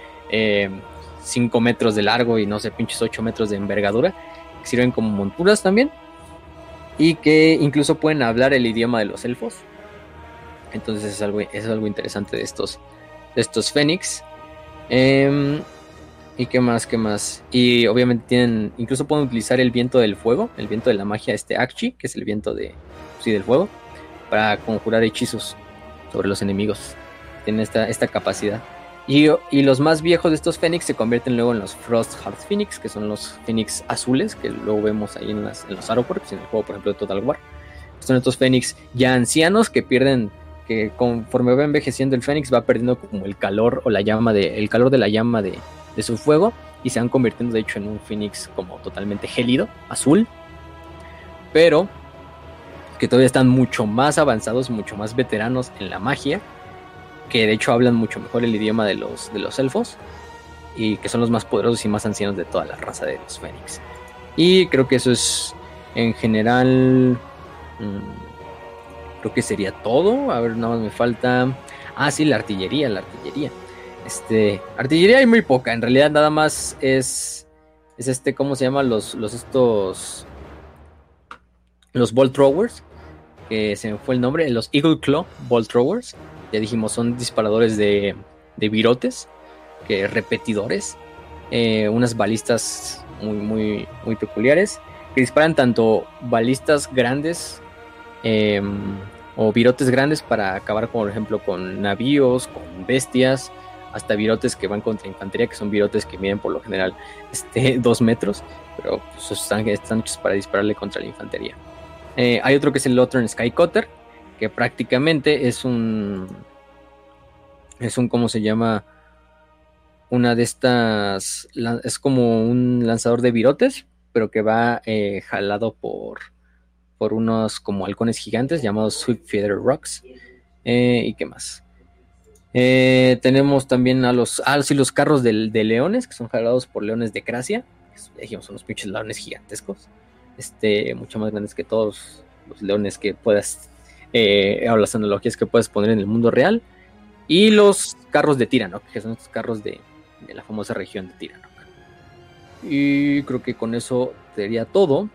5 eh, metros de largo y no sé, pinches 8 metros de envergadura, sirven como monturas también y que incluso pueden hablar el idioma de los elfos. Entonces es algo, es algo interesante de estos, de estos Fénix. Em, ¿Y qué más? ¿Qué más? Y obviamente tienen, incluso pueden utilizar el viento del fuego, el viento de la magia, este Akchi, que es el viento de, sí, del fuego, para conjurar hechizos sobre los enemigos. Tienen esta, esta capacidad. Y, los más viejos de estos Fénix se convierten luego en los Frost Heart Phoenix, que son los Fénix azules, que luego vemos ahí en, las, en los aeropuertos, en el juego, por ejemplo, de Total War. Son estos Fénix ya ancianos que pierden, que conforme va envejeciendo el Fénix va perdiendo como el calor o la llama de, el calor de la llama de, de su fuego y se van convirtiendo de hecho en un Fénix como totalmente gélido, azul. Pero que todavía están mucho más avanzados, mucho más veteranos en la magia, que de hecho hablan mucho mejor el idioma de los, de los elfos, y que son los más poderosos y más ancianos de toda la raza de los Fénix. Y creo que eso es en general... Mm, creo que sería todo. A ver, nada más me falta... Ah, sí, la artillería, la artillería. Este, artillería hay muy poca, en realidad nada más es es este, ¿cómo se llama? Los, los estos, los ball throwers, que se me fue el nombre, los Eagle Claw Ball Throwers. Ya dijimos, son disparadores de, de virotes, que repetidores, eh, unas balistas muy, muy, muy peculiares, que disparan tanto balistas grandes em, o virotes grandes para acabar, por ejemplo, con navíos, con bestias, hasta virotes que van contra infantería, que son virotes que miden por lo general este, dos metros, pero pues, están, están hechos para dispararle contra la infantería. Eh, hay otro que es el Lotron Skycutter, que prácticamente es un. Es un, ¿cómo se llama? Una de estas. Es como un lanzador de virotes, pero que va eh, jalado por, por unos como halcones gigantes llamados Sweet Feather Rocks. Eh, ¿Y qué más? tenemos también a los, ah, los carros de, de, leones, que son jalados por leones de Cracia. Son los pinches leones gigantescos este, mucho más grandes que todos los leones que puedas, eh, o las analogías que puedes poner en el mundo real, y los carros de Tiranoc, que son estos carros de, la famosa región de Tiranoc. Y creo que con eso sería todo.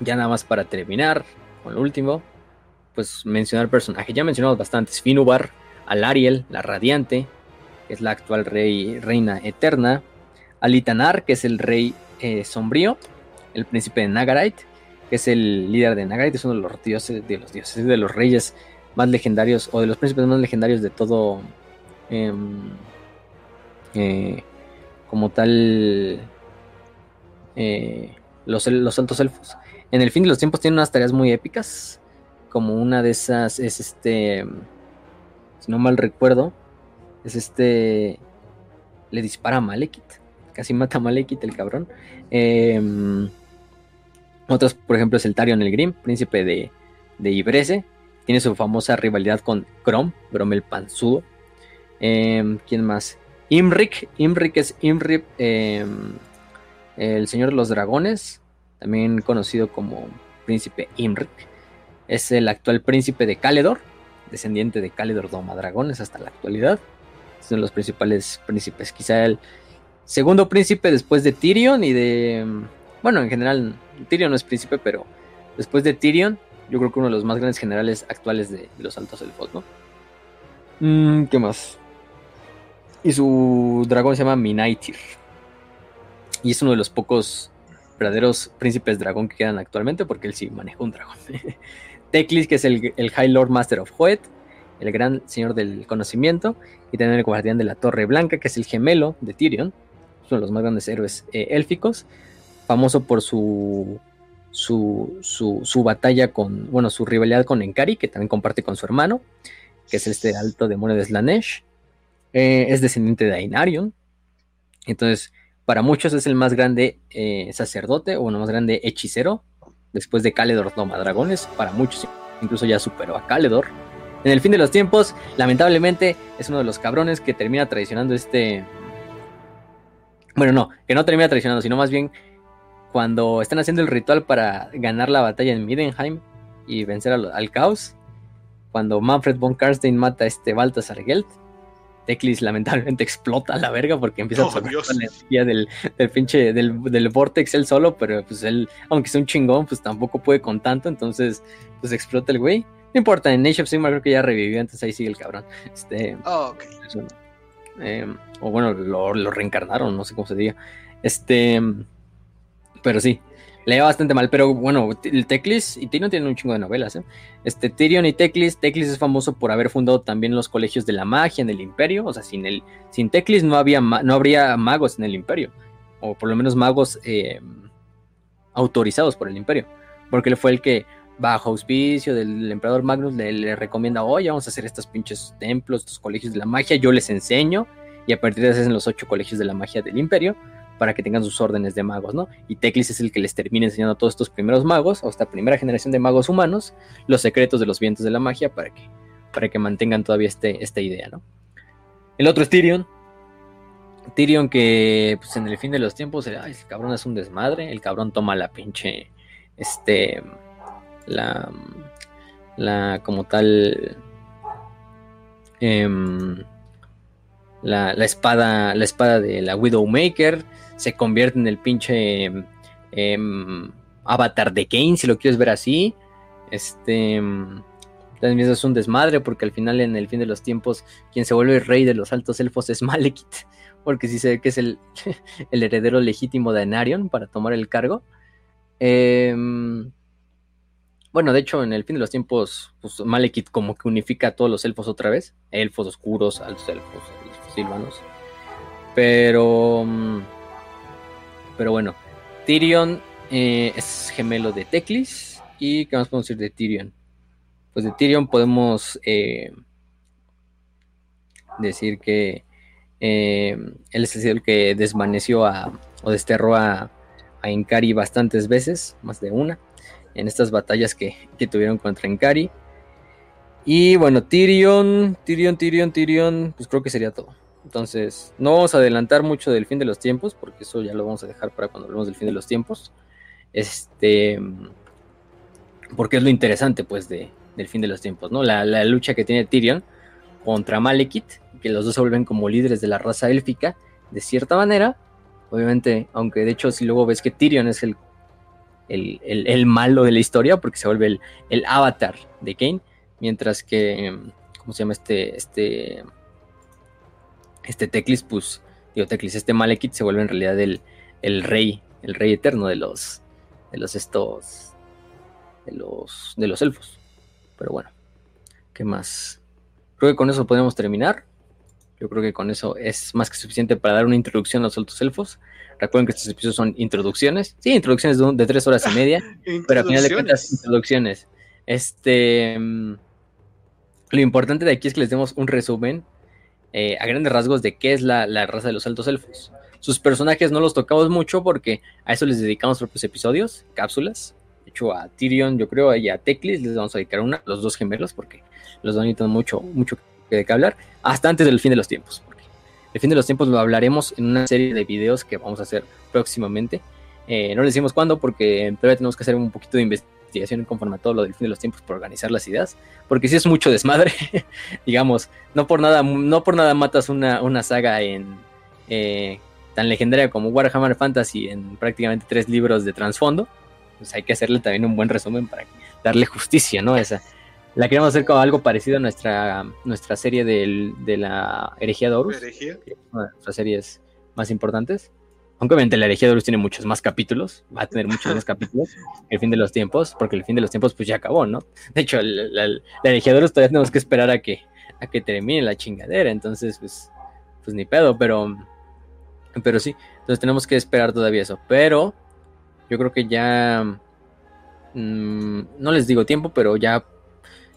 Ya nada más para terminar con lo último, pues mencionar personajes. Ya mencionamos bastantes: Finubar, Alariel, la Radiante, que es la actual rey, reina eterna, Alitanar, que es el rey eh, sombrío, el príncipe de Nagarite, que es el líder de Nagarite, es uno de los dioses, de los dioses, de los reyes más legendarios, o de los príncipes más legendarios de todo, em, eh, como tal, eh, los, los elfos. En el fin de los tiempos tiene unas tareas muy épicas, como una de esas es este, si no mal recuerdo, es este, le dispara a Malekith, casi mata a Malekith el cabrón. Eh, otros, por ejemplo, es el Tarion el Grim, príncipe de, de. Tiene su famosa rivalidad con Grom, Grom el Panzudo. Em, ¿Quién más? Imrik. Imrik es Imrip, em, el señor de los dragones, también conocido como príncipe Imrik. Es el actual príncipe de Caledor, descendiente de Caledor Doma Dragones hasta la actualidad. Son los principales príncipes. Quizá el segundo príncipe después de Tyrion y de. Bueno, en general Tyrion no es príncipe, pero después de Tyrion, yo creo que uno de los más grandes generales actuales de, los altos elfos, ¿no? Mm, ¿Qué más? Y su dragón se llama Minaitir. Y es uno de los pocos verdaderos príncipes dragón que quedan actualmente, porque él sí maneja un dragón. Teclis, que es el, High Lord Master of Hoet, el gran señor del conocimiento, y también el guardián de la Torre Blanca, que es el gemelo de Tyrion, es uno de los más grandes héroes eh, élficos famoso por su, su, su, batalla con, bueno, su rivalidad con Enkari, que también comparte con su hermano. que es este alto demonio de Slanesh. Eh, es descendiente de Ainarion. Entonces, para muchos es el más grande eh, sacerdote o el más grande hechicero. Después de Caledor toma dragones. Para muchos incluso ya superó a Caledor. En el fin de los tiempos, lamentablemente, es uno de los cabrones que termina traicionando este... Bueno, no, que no termina traicionando, sino más bien cuando están haciendo el ritual para ganar la batalla en Midenheim y vencer al, caos, cuando Manfred von Karstein mata a este Baltasar Gelt, Teclis lamentablemente explota a la verga porque empieza a absorber la energía del, del pinche del, del, Vortex él solo, pero pues él, aunque sea un chingón, pues tampoco puede con tanto, entonces pues explota el güey. No importa, en Age of Sigmar creo que ya revivió, entonces ahí sigue el cabrón. Este, oh, em, o bueno, lo, lo, reencarnaron, no sé cómo se diga. Este, pero sí, le bastante mal, pero bueno, el Teclis y Tyrion tienen un chingo de novelas, ¿eh? Este, Tyrion y Teclis, Teclis es famoso por haber fundado también los colegios de la magia en el imperio, o sea, sin, el, sin Teclis no, había, no habría magos en el imperio, o por lo menos magos eh, autorizados por el imperio, porque él fue el que bajo auspicio del emperador Magnus le, recomienda, oye, vamos a hacer estos pinches templos, estos colegios de la magia, yo les enseño, y a partir de eso hacen los ocho colegios de la magia del imperio, para que tengan sus órdenes de magos, ¿no? Y Teclis es el que les termina enseñando a todos estos primeros magos, o esta primera generación de magos humanos, los secretos de los vientos de la magia para que, para que mantengan todavía este, esta idea, ¿no? El otro es Tyrion. Tyrion que pues en el fin de los tiempos, el cabrón es un desmadre, el cabrón toma la pinche, este, la, la como tal, em, la, la, espada, la espada de la Widowmaker, se convierte en el pinche em, avatar de Kane, si lo quieres ver así. Este también es un desmadre porque al final en el fin de los tiempos quien se vuelve rey de los altos elfos es Malekith, porque sí se ve que es el, el heredero legítimo de Enarion para tomar el cargo. Em, bueno, de hecho, en el fin de los tiempos, pues Malekith como que unifica a todos los elfos otra vez. Elfos oscuros, altos elfos, elfos silvanos. Pero pero bueno, Tyrion eh, es gemelo de Teclis. ¿Y qué más podemos decir de Tyrion? Pues de Tyrion podemos eh, decir que eh, él es el que desvaneció a, o desterró a, a Inkari bastantes veces, más de una, en estas batallas que, que tuvieron contra Inkari. Y bueno, Tyrion, Tyrion, Tyrion, Tyrion, pues creo que sería todo. Entonces, no vamos a adelantar mucho del fin de los tiempos, porque eso ya lo vamos a dejar para cuando hablemos del fin de los tiempos. Este, porque es lo interesante, pues, de, del fin de los tiempos, ¿no? La, lucha que tiene Tyrion contra Malekith, que los dos se vuelven como líderes de la raza élfica, de cierta manera. Obviamente, aunque de hecho, si luego ves que Tyrion es el, el, malo de la historia, porque se vuelve el, el avatar de Kane, mientras que, ¿cómo se llama este? Este este Teclis, pues, digo Teclis, este Malekith se vuelve en realidad el, el rey, el rey eterno de los, de los estos, de los, de los elfos. Pero bueno, ¿qué más? Creo que con eso podemos terminar. Yo creo que con eso es más que suficiente para dar una introducción a los altos elfos. Recuerden que estos episodios son introducciones. Sí, introducciones de, tres horas y media. pero al final de cuentas, introducciones. Este. Mm, lo importante de aquí es que les demos un resumen eh, a grandes rasgos de qué es la, raza de los altos elfos. Sus personajes no los tocamos mucho porque a eso les dedicamos propios episodios, cápsulas. De hecho, a Tyrion, yo creo, y a Teclis les vamos a dedicar una, los dos gemelos, porque los dos necesitan mucho, mucho que, hablar, hasta antes del fin de los tiempos. Porque el fin de los tiempos lo hablaremos en una serie de videos que vamos a hacer próximamente. Eh, no les decimos cuándo porque todavía tenemos que hacer un poquito de investigación investigación conforme a todo lo del fin de los tiempos por organizar las ideas, porque si es mucho desmadre, digamos, no por nada, no por nada matas una, una saga en eh, tan legendaria como Warhammer Fantasy en prácticamente tres libros de trasfondo, pues hay que hacerle también un buen resumen para darle justicia, ¿no? Esa, la queremos hacer como algo parecido a nuestra, nuestra serie de la herejía de Horus, una de nuestras series más importantes. Aunque obviamente la herejía de Horus tiene muchos más capítulos, va a tener muchos más capítulos que el fin de los tiempos, porque el fin de los tiempos pues ya acabó, ¿no? De hecho, la, la, herejía de Horus todavía tenemos que esperar a que, a que termine la chingadera, entonces pues, pues ni pedo, pero, pero sí, entonces tenemos que esperar todavía eso, pero yo creo que ya, mm, no les digo tiempo, pero ya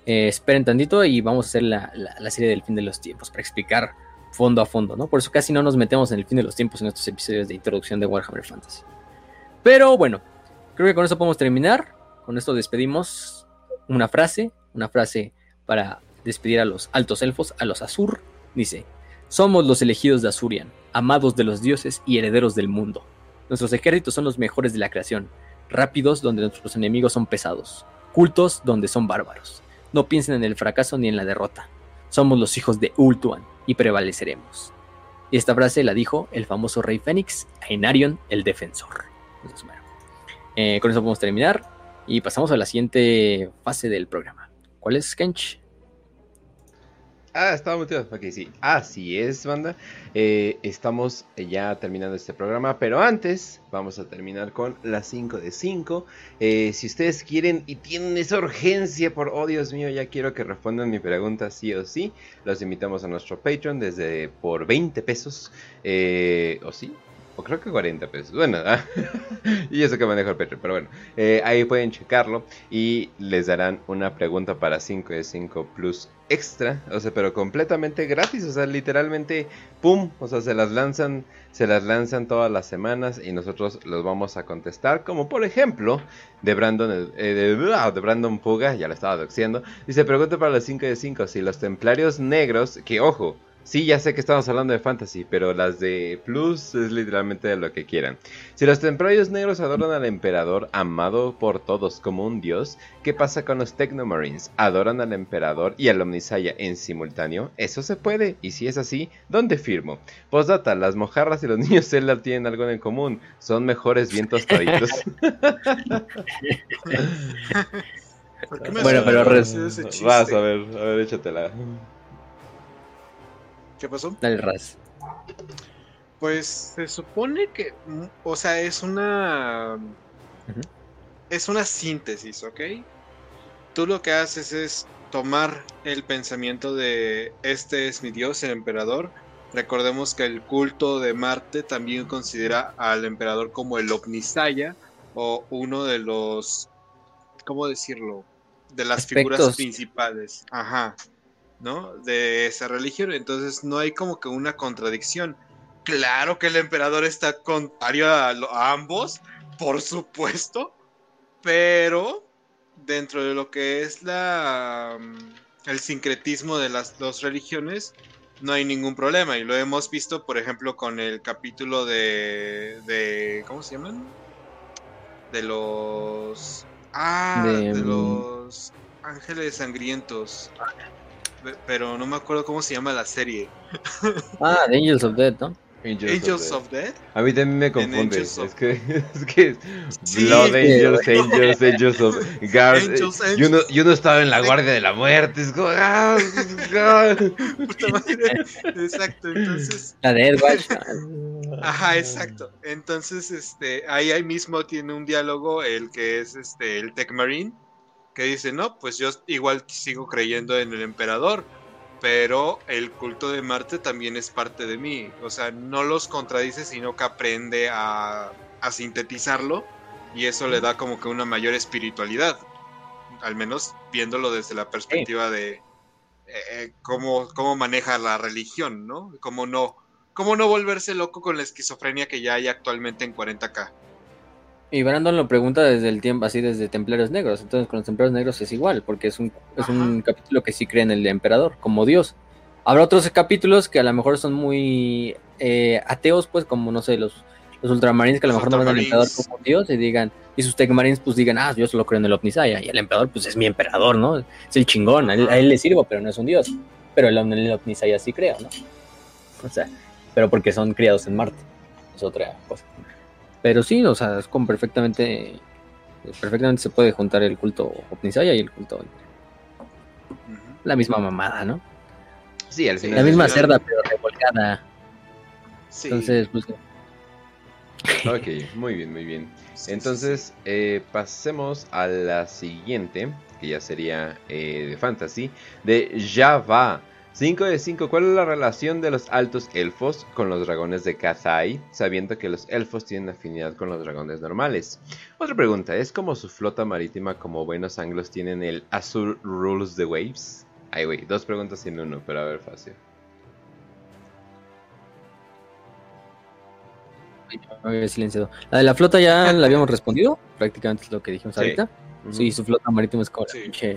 eh, esperen tantito y vamos a hacer la, la, serie del fin de los tiempos para explicar fondo a fondo, ¿no? Por eso casi no nos metemos en el fin de los tiempos en estos episodios de introducción de Warhammer Fantasy. Pero bueno, creo que con eso podemos terminar. Con esto despedimos una frase, una frase para despedir a los altos elfos, a los Azur. Dice, somos los elegidos de Azurian, amados de los dioses y herederos del mundo. Nuestros ejércitos son los mejores de la creación, rápidos donde nuestros enemigos son pesados, cultos donde son bárbaros. No piensen en el fracaso ni en la derrota. Somos los hijos de Ultuan y prevaleceremos. Y esta frase la dijo el famoso rey Fénix a el defensor. Eh, con eso podemos terminar y pasamos a la siguiente fase del programa. ¿Cuál es, Kench? Ah, estaba motivado. Ok, sí. Así es, banda. Eh, estamos ya terminando este programa, pero antes vamos a terminar con las 5 de 5. Eh, si ustedes quieren y tienen esa urgencia por, oh Dios mío, ya quiero que respondan mi pregunta sí o sí, los invitamos a nuestro Patreon desde por 20 pesos. Eh, ¿O sí? O creo que 40 pesos. Bueno, y eso que manejo el Patreon. Pero bueno, ahí pueden checarlo. Y les darán una pregunta para 5 de 5 Plus extra, o sea, pero completamente gratis, o sea, literalmente, pum, o sea, se las lanzan, se las lanzan todas las semanas y nosotros los vamos a contestar, como por ejemplo, de Brandon, eh, de, ah, de, Brandon Puga, ya lo estaba doxiendo, dice, pregunta para los 5 de 5, si los templarios negros, que ojo, Sí, ya sé que estamos hablando de fantasy, pero las de Plus es literalmente de lo que quieran. Si los templarios negros adoran al emperador amado por todos como un dios, ¿qué pasa con los Technomarines? ¿Adoran al emperador y al Omnisaya en simultáneo? Eso se puede, y si es así, ¿dónde firmo? Postdata, las mojarras y los niños Zelda tienen algo en común, son mejores bien tostaditos. bueno, pero vas a ver, a ver, échatela. ¿Qué pasó? Dale, Raz. Pues se supone que, o sea, es una... Es una síntesis, ¿ok? Tú lo que haces es tomar el pensamiento de este es mi dios, el emperador. Recordemos que el culto de Marte también considera al emperador como el Omnisaya o uno de los, ¿cómo decirlo? De las figuras principales. Ajá. ¿No? De esa religión. Entonces no hay como que una contradicción. Claro que el emperador está contrario a, ambos, por supuesto, pero dentro de lo que es la mm, el sincretismo de las dos religiones no hay ningún problema y lo hemos visto por ejemplo con el capítulo de de ¿cómo se llaman? de los ah de mm, los ángeles sangrientos pero no me acuerdo cómo se llama la serie. Ah, The Angels of Death, ¿no? Angels, of, Death. A mí también me confunde. Es que, es que Blood Angels, Angels, Angels of Guards. Y, uno, y uno estaba en la guardia de la muerte. Es como, ah, Exacto, entonces. La de Edward. Ajá, exacto. Entonces, este, ahí, ahí mismo tiene un diálogo el que es este el Tech Marine que dice, no, pues yo igual sigo creyendo en el emperador, pero el culto de Marte también es parte de mí. O sea, no los contradice, sino que aprende a, sintetizarlo y eso le da como que una mayor espiritualidad. Al menos viéndolo desde la perspectiva de eh, eh, cómo, cómo maneja la religión, ¿no? Cómo no, cómo no volverse loco con la esquizofrenia que ya hay actualmente en 40k. Y Brandon lo pregunta desde el tiempo, así desde Templarios Negros. Entonces con los Templarios Negros es igual, porque es un, es un capítulo que sí cree en el emperador, como Dios. Habrá otros capítulos que a lo mejor son muy eh, ateos, pues como, no sé, los, los ultramarines que a lo mejor no ven al emperador como Dios y digan, y sus Techmarines pues digan, ah, yo solo creo en el Omnisaya. Y el emperador pues es mi emperador, ¿no? Es el chingón, a él, le sirvo, pero no es un Dios. Pero el, el Omnisaya sí creo, ¿no? O sea, pero porque son criados en Marte. Es otra cosa. Pero sí, o sea, es como perfectamente. Perfectamente se puede juntar el culto Omnisaya y el culto. La misma mamada, ¿no? Sí, al final. La misma cerda, pero revolcada. Sí. Entonces, pues. Ok, muy bien, muy bien. Entonces, eh, pasemos a la siguiente, que ya sería eh, de fantasy, de Java. 5 de 5. ¿Cuál es la relación de los altos elfos con los dragones de Kathai? Sabiendo que los elfos tienen afinidad con los dragones normales. Otra pregunta, ¿es como su flota marítima como buenos anglos tienen el Azur Rules the Waves? Ay, güey, dos preguntas en uno, pero a ver, fácil. Había silenciado. La de la flota ya la habíamos respondido, prácticamente es lo que dijimos Sí. ahorita. Sí, su flota marítima es como la Sí.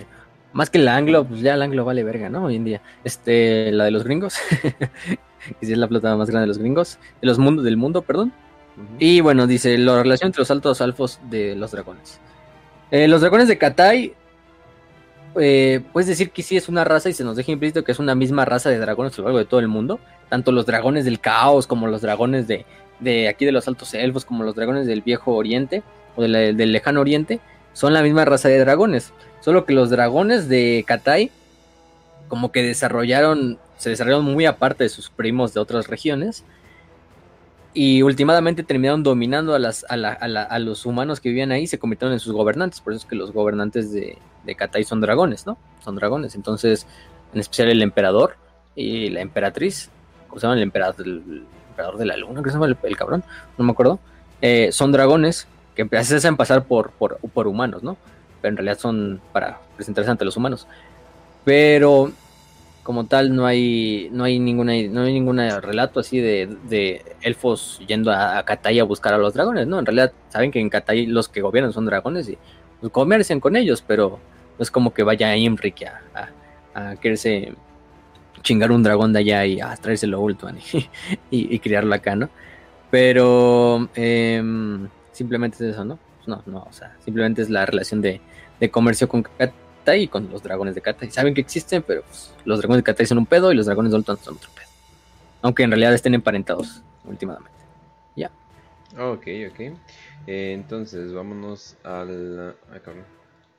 Más que la anglo, pues ya el anglo vale verga, ¿no? Hoy en día. Este, la de los gringos. que sí es la flota más grande de los gringos. De los mundos, del mundo, perdón. Y bueno, dice la relación entre los altos alfos de los dragones. Eh, los dragones de Katai, eh, puedes decir que sí es una raza y se nos deja implícito que es una misma raza de dragones a lo largo de todo el mundo. Tanto los dragones del caos como los dragones de, de aquí de los altos elfos, como los dragones del viejo oriente o de la- del lejano oriente, son la misma raza de dragones. Solo que los dragones de Katai, como que desarrollaron, se desarrollaron muy aparte de sus primos de otras regiones y últimamente terminaron dominando a, las, a, la- a la- los humanos que vivían ahí, se convirtieron en sus gobernantes. Por eso es que los gobernantes de, de Katai son dragones, ¿no? Son dragones. Entonces, en especial el emperador y la emperatriz, ¿cómo se llama? El emperador, el emperador de la luna, ¿qué se llama el, cabrón? No me acuerdo. Eh, son dragones que se hacen pasar por, por humanos, ¿no? Pero en realidad son para presentarse ante los humanos. Pero como tal no hay no hay ninguna no hay ningún relato así de, elfos yendo a, a Katai a buscar a los dragones, ¿no? En realidad saben que en Katai los que gobiernan son dragones y pues, comercian con ellos, pero no es como que vaya Imrik a, quererse chingar un dragón de allá y a traérselo a Ultuan y, y, criarlo acá, ¿no? Pero em, simplemente es eso, ¿no? No, no, o sea, simplemente es la relación de, de comercio con Katai y con los dragones de Katai. Saben que existen, pero pues, los dragones de Katai son un pedo y los dragones de Ultuan son otro pedo. Aunque en realidad estén emparentados últimamente. Ok, ok. Eh, entonces, vámonos a la... ah.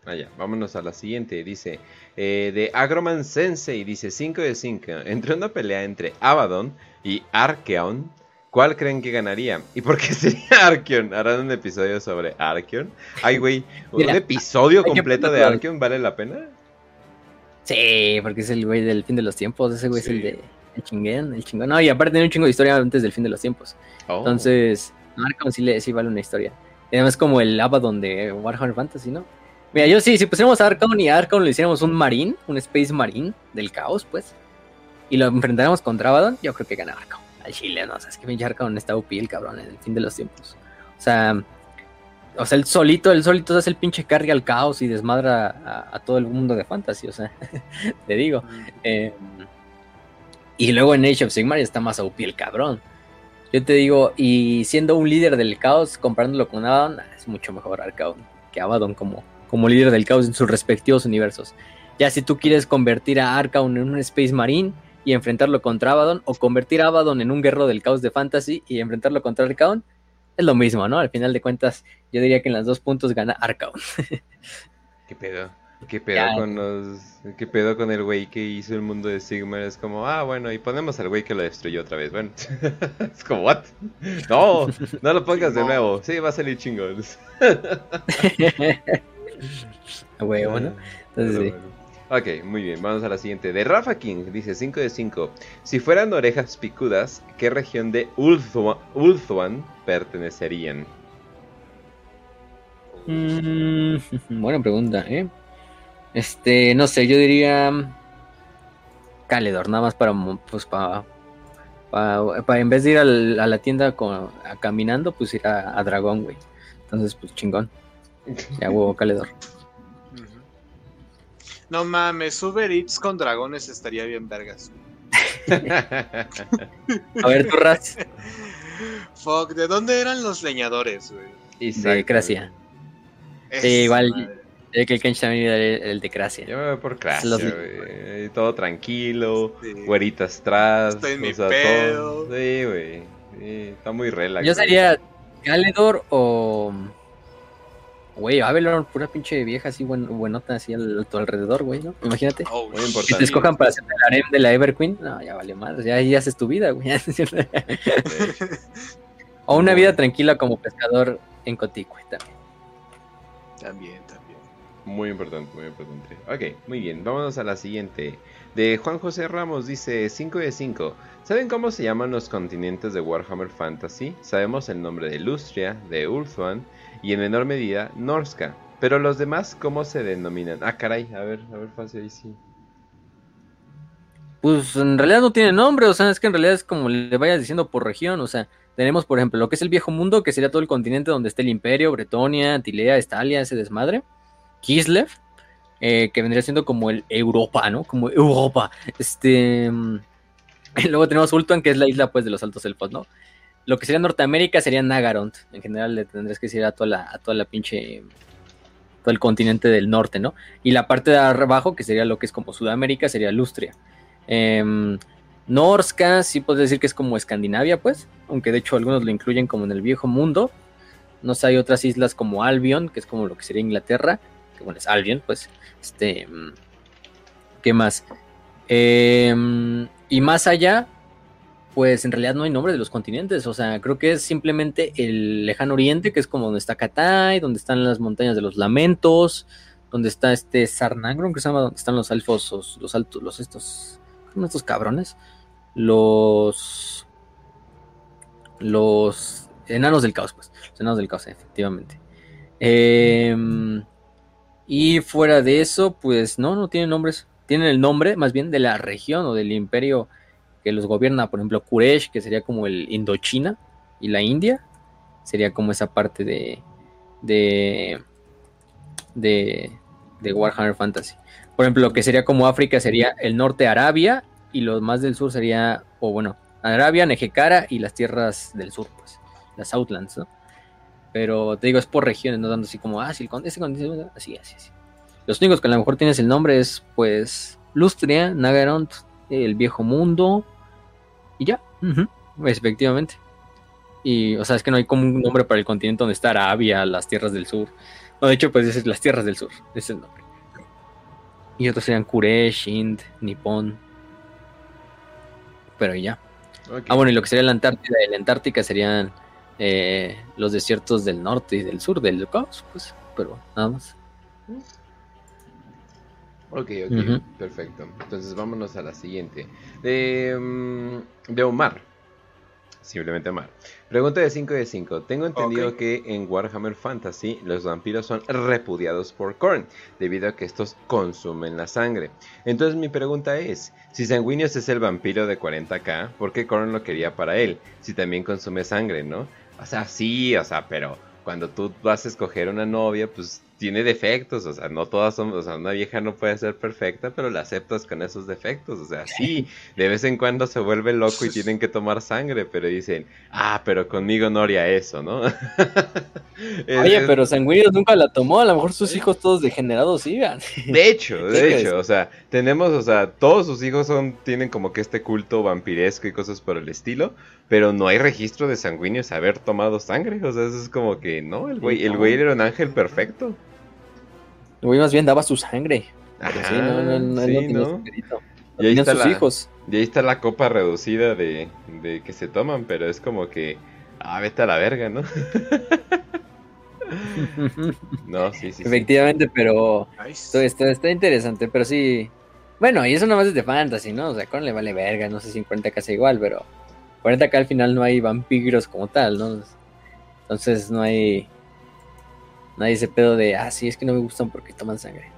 Ah, ya, vámonos a la siguiente. Dice, eh, de Agroman Sensei, dice 5 de 5. Entre una pelea entre Abaddon y Archeon, ¿cuál creen que ganaría? ¿Y por qué sería Archeon? ¿Harán un episodio sobre Archeon? Ay, güey, ¿un Mira, episodio completo de Archeon vale la pena? Sí, porque es el güey del fin de los tiempos. Ese güey Sí. es el de el chingón, el chingón. No, y aparte tiene un chingo de historia antes del fin de los tiempos. Oh. Entonces, Arkham sí, le, sí vale una historia. Y además como el Abaddon de Warhammer Fantasy, ¿no? Mira, yo sí, si pusiéramos a Arkham y a Arkham le hiciéramos un marín, un Space Marine del caos, pues, y lo enfrentáramos contra Abaddon, yo creo que gana Arkham. Al chile, no, o sea, es que pinche Arkham está UP el cabrón en el fin de los tiempos. O sea, o sea, el solito, el solito hace el pinche carga al caos y desmadra a, a todo el mundo de Fantasy, o sea, te digo. Eh, y luego en Age of Sigmar está más OP el cabrón. Yo te digo, y siendo un líder del caos, comparándolo con Abaddon, es mucho mejor Arcaon que Abaddon como, como líder del caos en sus respectivos universos. Ya si tú quieres convertir a Arcaon en un Space Marine y enfrentarlo contra Abaddon, o convertir a Abaddon en un guerrero del caos de Fantasy y enfrentarlo contra Arcaon, es lo mismo, ¿no? Al final de cuentas, yo diría que en los dos puntos gana Arcaon. ¿Qué pedo? ¿Qué pedo Ya. con los... ¿Qué pedo con el güey que hizo el mundo de Sigmar? Es como, ah, bueno, y ponemos al güey que lo destruyó otra vez. Bueno, es como, ¿what? No, no lo pongas de No. nuevo. Sí, va a salir chingón. A huevo, ¿no? Entonces, sí. Ok, muy bien, vamos a la siguiente. De Rafa King, dice 5 de 5. Si fueran orejas picudas, ¿qué región de Ulthuan, pertenecerían? Mm, buena pregunta, ¿eh? Este, no sé, yo diría mm, Caledor, nada más para, mo- pues, para, para, en vez de ir a la tienda con, a caminando, pues ir a, a Dragón, güey. Entonces, pues chingón. Ya huevo Caledor. No mames, Uber Eats con dragones estaría bien vergas. A ver, tu Raz, Fuck, ¿de dónde eran los leñadores, güey? Y de Cracia. Esa igual- madre. Eh, que el Kench también era el, el de Cracia. Yo me voy por Cracia, Los- güey. Todo tranquilo, Sí. güeritas atrás. Estoy en mi todo- pedo. Sí, güey. Sí, está muy relax. Yo sería Caledor o. Güey, Avelor, pura pinche vieja así, buen, buenota, así al- a tu alrededor, güey, ¿no? Imagínate. Oh, Muy importante. Si te escojan para hacer el harem de la Everqueen, no, ya vale más, ya ahí haces tu vida, güey. O una vida tranquila como pescador en Coticue también. También, también. Muy importante, muy importante. Ok, muy bien, vámonos a la siguiente. De Juan José Ramos dice 5 de 5. ¿Saben cómo se llaman los continentes de Warhammer Fantasy? Sabemos el nombre de Lustria, de Ulthuan y en menor medida Norska. Pero los demás, ¿cómo se denominan? Ah, caray, a ver, a ver, fácil ahí sí. Pues en realidad no tiene nombre, o sea, es que en realidad es como le vayas diciendo por región, o sea, tenemos por ejemplo lo que es el viejo mundo, que sería todo el continente donde está el imperio, Bretonia, Antilea, Estalia, ese desmadre, Kislev, eh, que vendría siendo como el Europa, ¿no? Como Europa. Este. Luego tenemos Ultuan, que es la isla pues de los altos elfos, ¿no? Lo que sería Norteamérica sería Nagaront. En general le tendrías que decir a toda la, a toda la pinche todo el continente del norte, ¿no? Y la parte de abajo, que sería lo que es como Sudamérica, sería Lustria. Eh, Norska, sí puedes decir que es como Escandinavia, pues, aunque de hecho algunos lo incluyen como en el viejo mundo. No sé, hay otras islas como Albion, que es como lo que sería Inglaterra, que bueno, es Albion, pues, este, ¿qué más? Eh, y más allá, pues en realidad no hay nombre de los continentes, o sea, creo que es simplemente el lejano oriente, que es como donde está Katai, donde están las montañas de los lamentos, donde está este Sarnangron, que se llama, donde están los elfos, los, altos, los estos, ¿cómo estos cabrones? Los, los enanos del caos, pues, los enanos del caos, efectivamente. Eh, y fuera de eso, pues no, no tienen nombres, tienen el nombre más bien de la región o del imperio que los gobierna, por ejemplo, Kuresh, que sería como el Indochina, y la India, sería como esa parte de, de, de, Warhammer Fantasy. Por ejemplo, lo que sería como África sería el norte Arabia, y lo más del sur sería, o bueno, Arabia, Nejecara y las tierras del sur, pues, las Outlands, ¿no? Pero te digo, es por regiones, no dando así como, ah, sí, así, así, así. Los únicos que a lo mejor tienes el nombre es, pues, Lustria, Nagaront, el viejo mundo, y ya, efectivamente. Y, o sea, es que no hay como un nombre para el continente donde está Arabia, las tierras del sur. No, de hecho, pues es las tierras del sur, ese es el nombre. Y otros serían Kuresh, Ind, Nippon. Pero ya. Okay. Ah, bueno, y lo que sería la Antártida y la Antártica serían eh, los desiertos del norte y del sur del caos, pues, pero nada más. Ok, ok, uh -huh. perfecto. Entonces vámonos a la siguiente. De, de Omar. Simplemente Omar. Pregunta de 5 de 5. Tengo entendido okay. que en Warhammer Fantasy los vampiros son repudiados por Korn, debido a que estos consumen la sangre. Entonces mi pregunta es, si Sanguinius es el vampiro de 40k, ¿por qué Korn lo quería para él? Si también consume sangre, ¿no? O sea, sí, o sea, pero cuando tú vas a escoger una novia, pues tiene defectos, o sea, no todas son, o sea, una vieja no puede ser perfecta, pero la aceptas con esos defectos, o sea, sí, de vez en cuando se vuelve loco y tienen que tomar sangre, pero dicen, ah, pero conmigo no haría eso, ¿no? Oye, pero Sanguinius nunca la tomó, a lo mejor sus hijos todos degenerados sigan. De hecho, de hecho, o sea, tenemos, o sea, todos sus hijos son, tienen como que este culto vampiresco y cosas por el estilo, pero no hay registro de Sanguinius haber tomado sangre, o sea, eso es como que, no, el güey, el güey era un ángel perfecto. Güey más bien daba su sangre. Ajá, sí, no, no, no, sí, no. Y ahí está sus la, hijos. Y ahí está la copa reducida de, de, que se toman, pero es como que, ah, vete a la verga, ¿no? no, sí, sí. Efectivamente, sí. pero nice. está, está, interesante, pero sí. Bueno, y eso nomás es de fantasy, ¿no? O sea, con le vale verga, no sé si en 40k sea igual, pero 40k al final no hay vampiros como tal, ¿no? Entonces no hay Nadie ese pedo de, ah, sí, es que no me gustan porque toman sangre.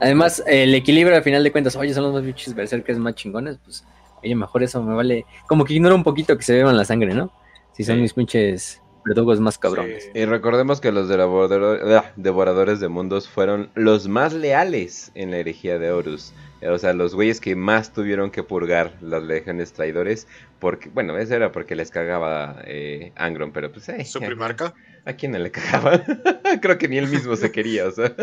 Además, el equilibrio al final de cuentas, oye, son los más bichos berserkers más chingones, pues, oye, mejor eso me vale. Como que ignora un poquito que se beban la sangre, ¿no? Si son sí. mis pinches verdugos más cabrones. Sí. Y recordemos que los devoradores de mundos fueron los más leales en la herejía de Horus. O sea, los güeyes que más tuvieron que purgar las legiones traidores. Porque, bueno, eso era porque les cagaba eh, Angron, pero pues. Eh, ¿Su primarca? ¿A quién no le cagaba? Creo que ni él mismo se quería, o sea.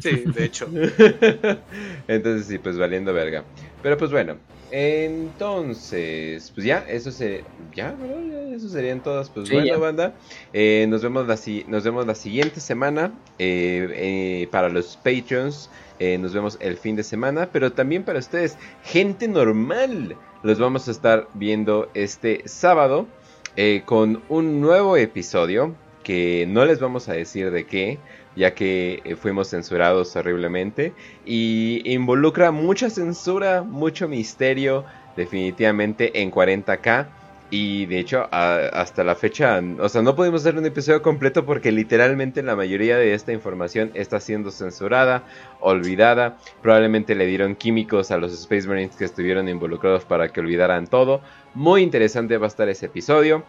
Sí, de hecho. Entonces, sí, pues valiendo verga. Pero pues bueno, entonces, pues ya, eso se, ya, ¿verdad? Eso serían todas. Pues sí, bueno, ya. banda, eh, nos vemos la, nos vemos la siguiente semana eh, eh, para los Patreons. Eh, nos vemos el fin de semana, pero también para ustedes, gente normal, los vamos a estar viendo este sábado eh, con un nuevo episodio que no les vamos a decir de qué, ya que eh, fuimos censurados horriblemente y involucra mucha censura, mucho misterio, definitivamente en 40k. Y de hecho, hasta la fecha, o sea, no pudimos hacer un episodio completo porque literalmente la mayoría de esta información está siendo censurada, olvidada. Probablemente le dieron químicos a los Space Marines que estuvieron involucrados para que olvidaran todo. Muy interesante va a estar ese episodio.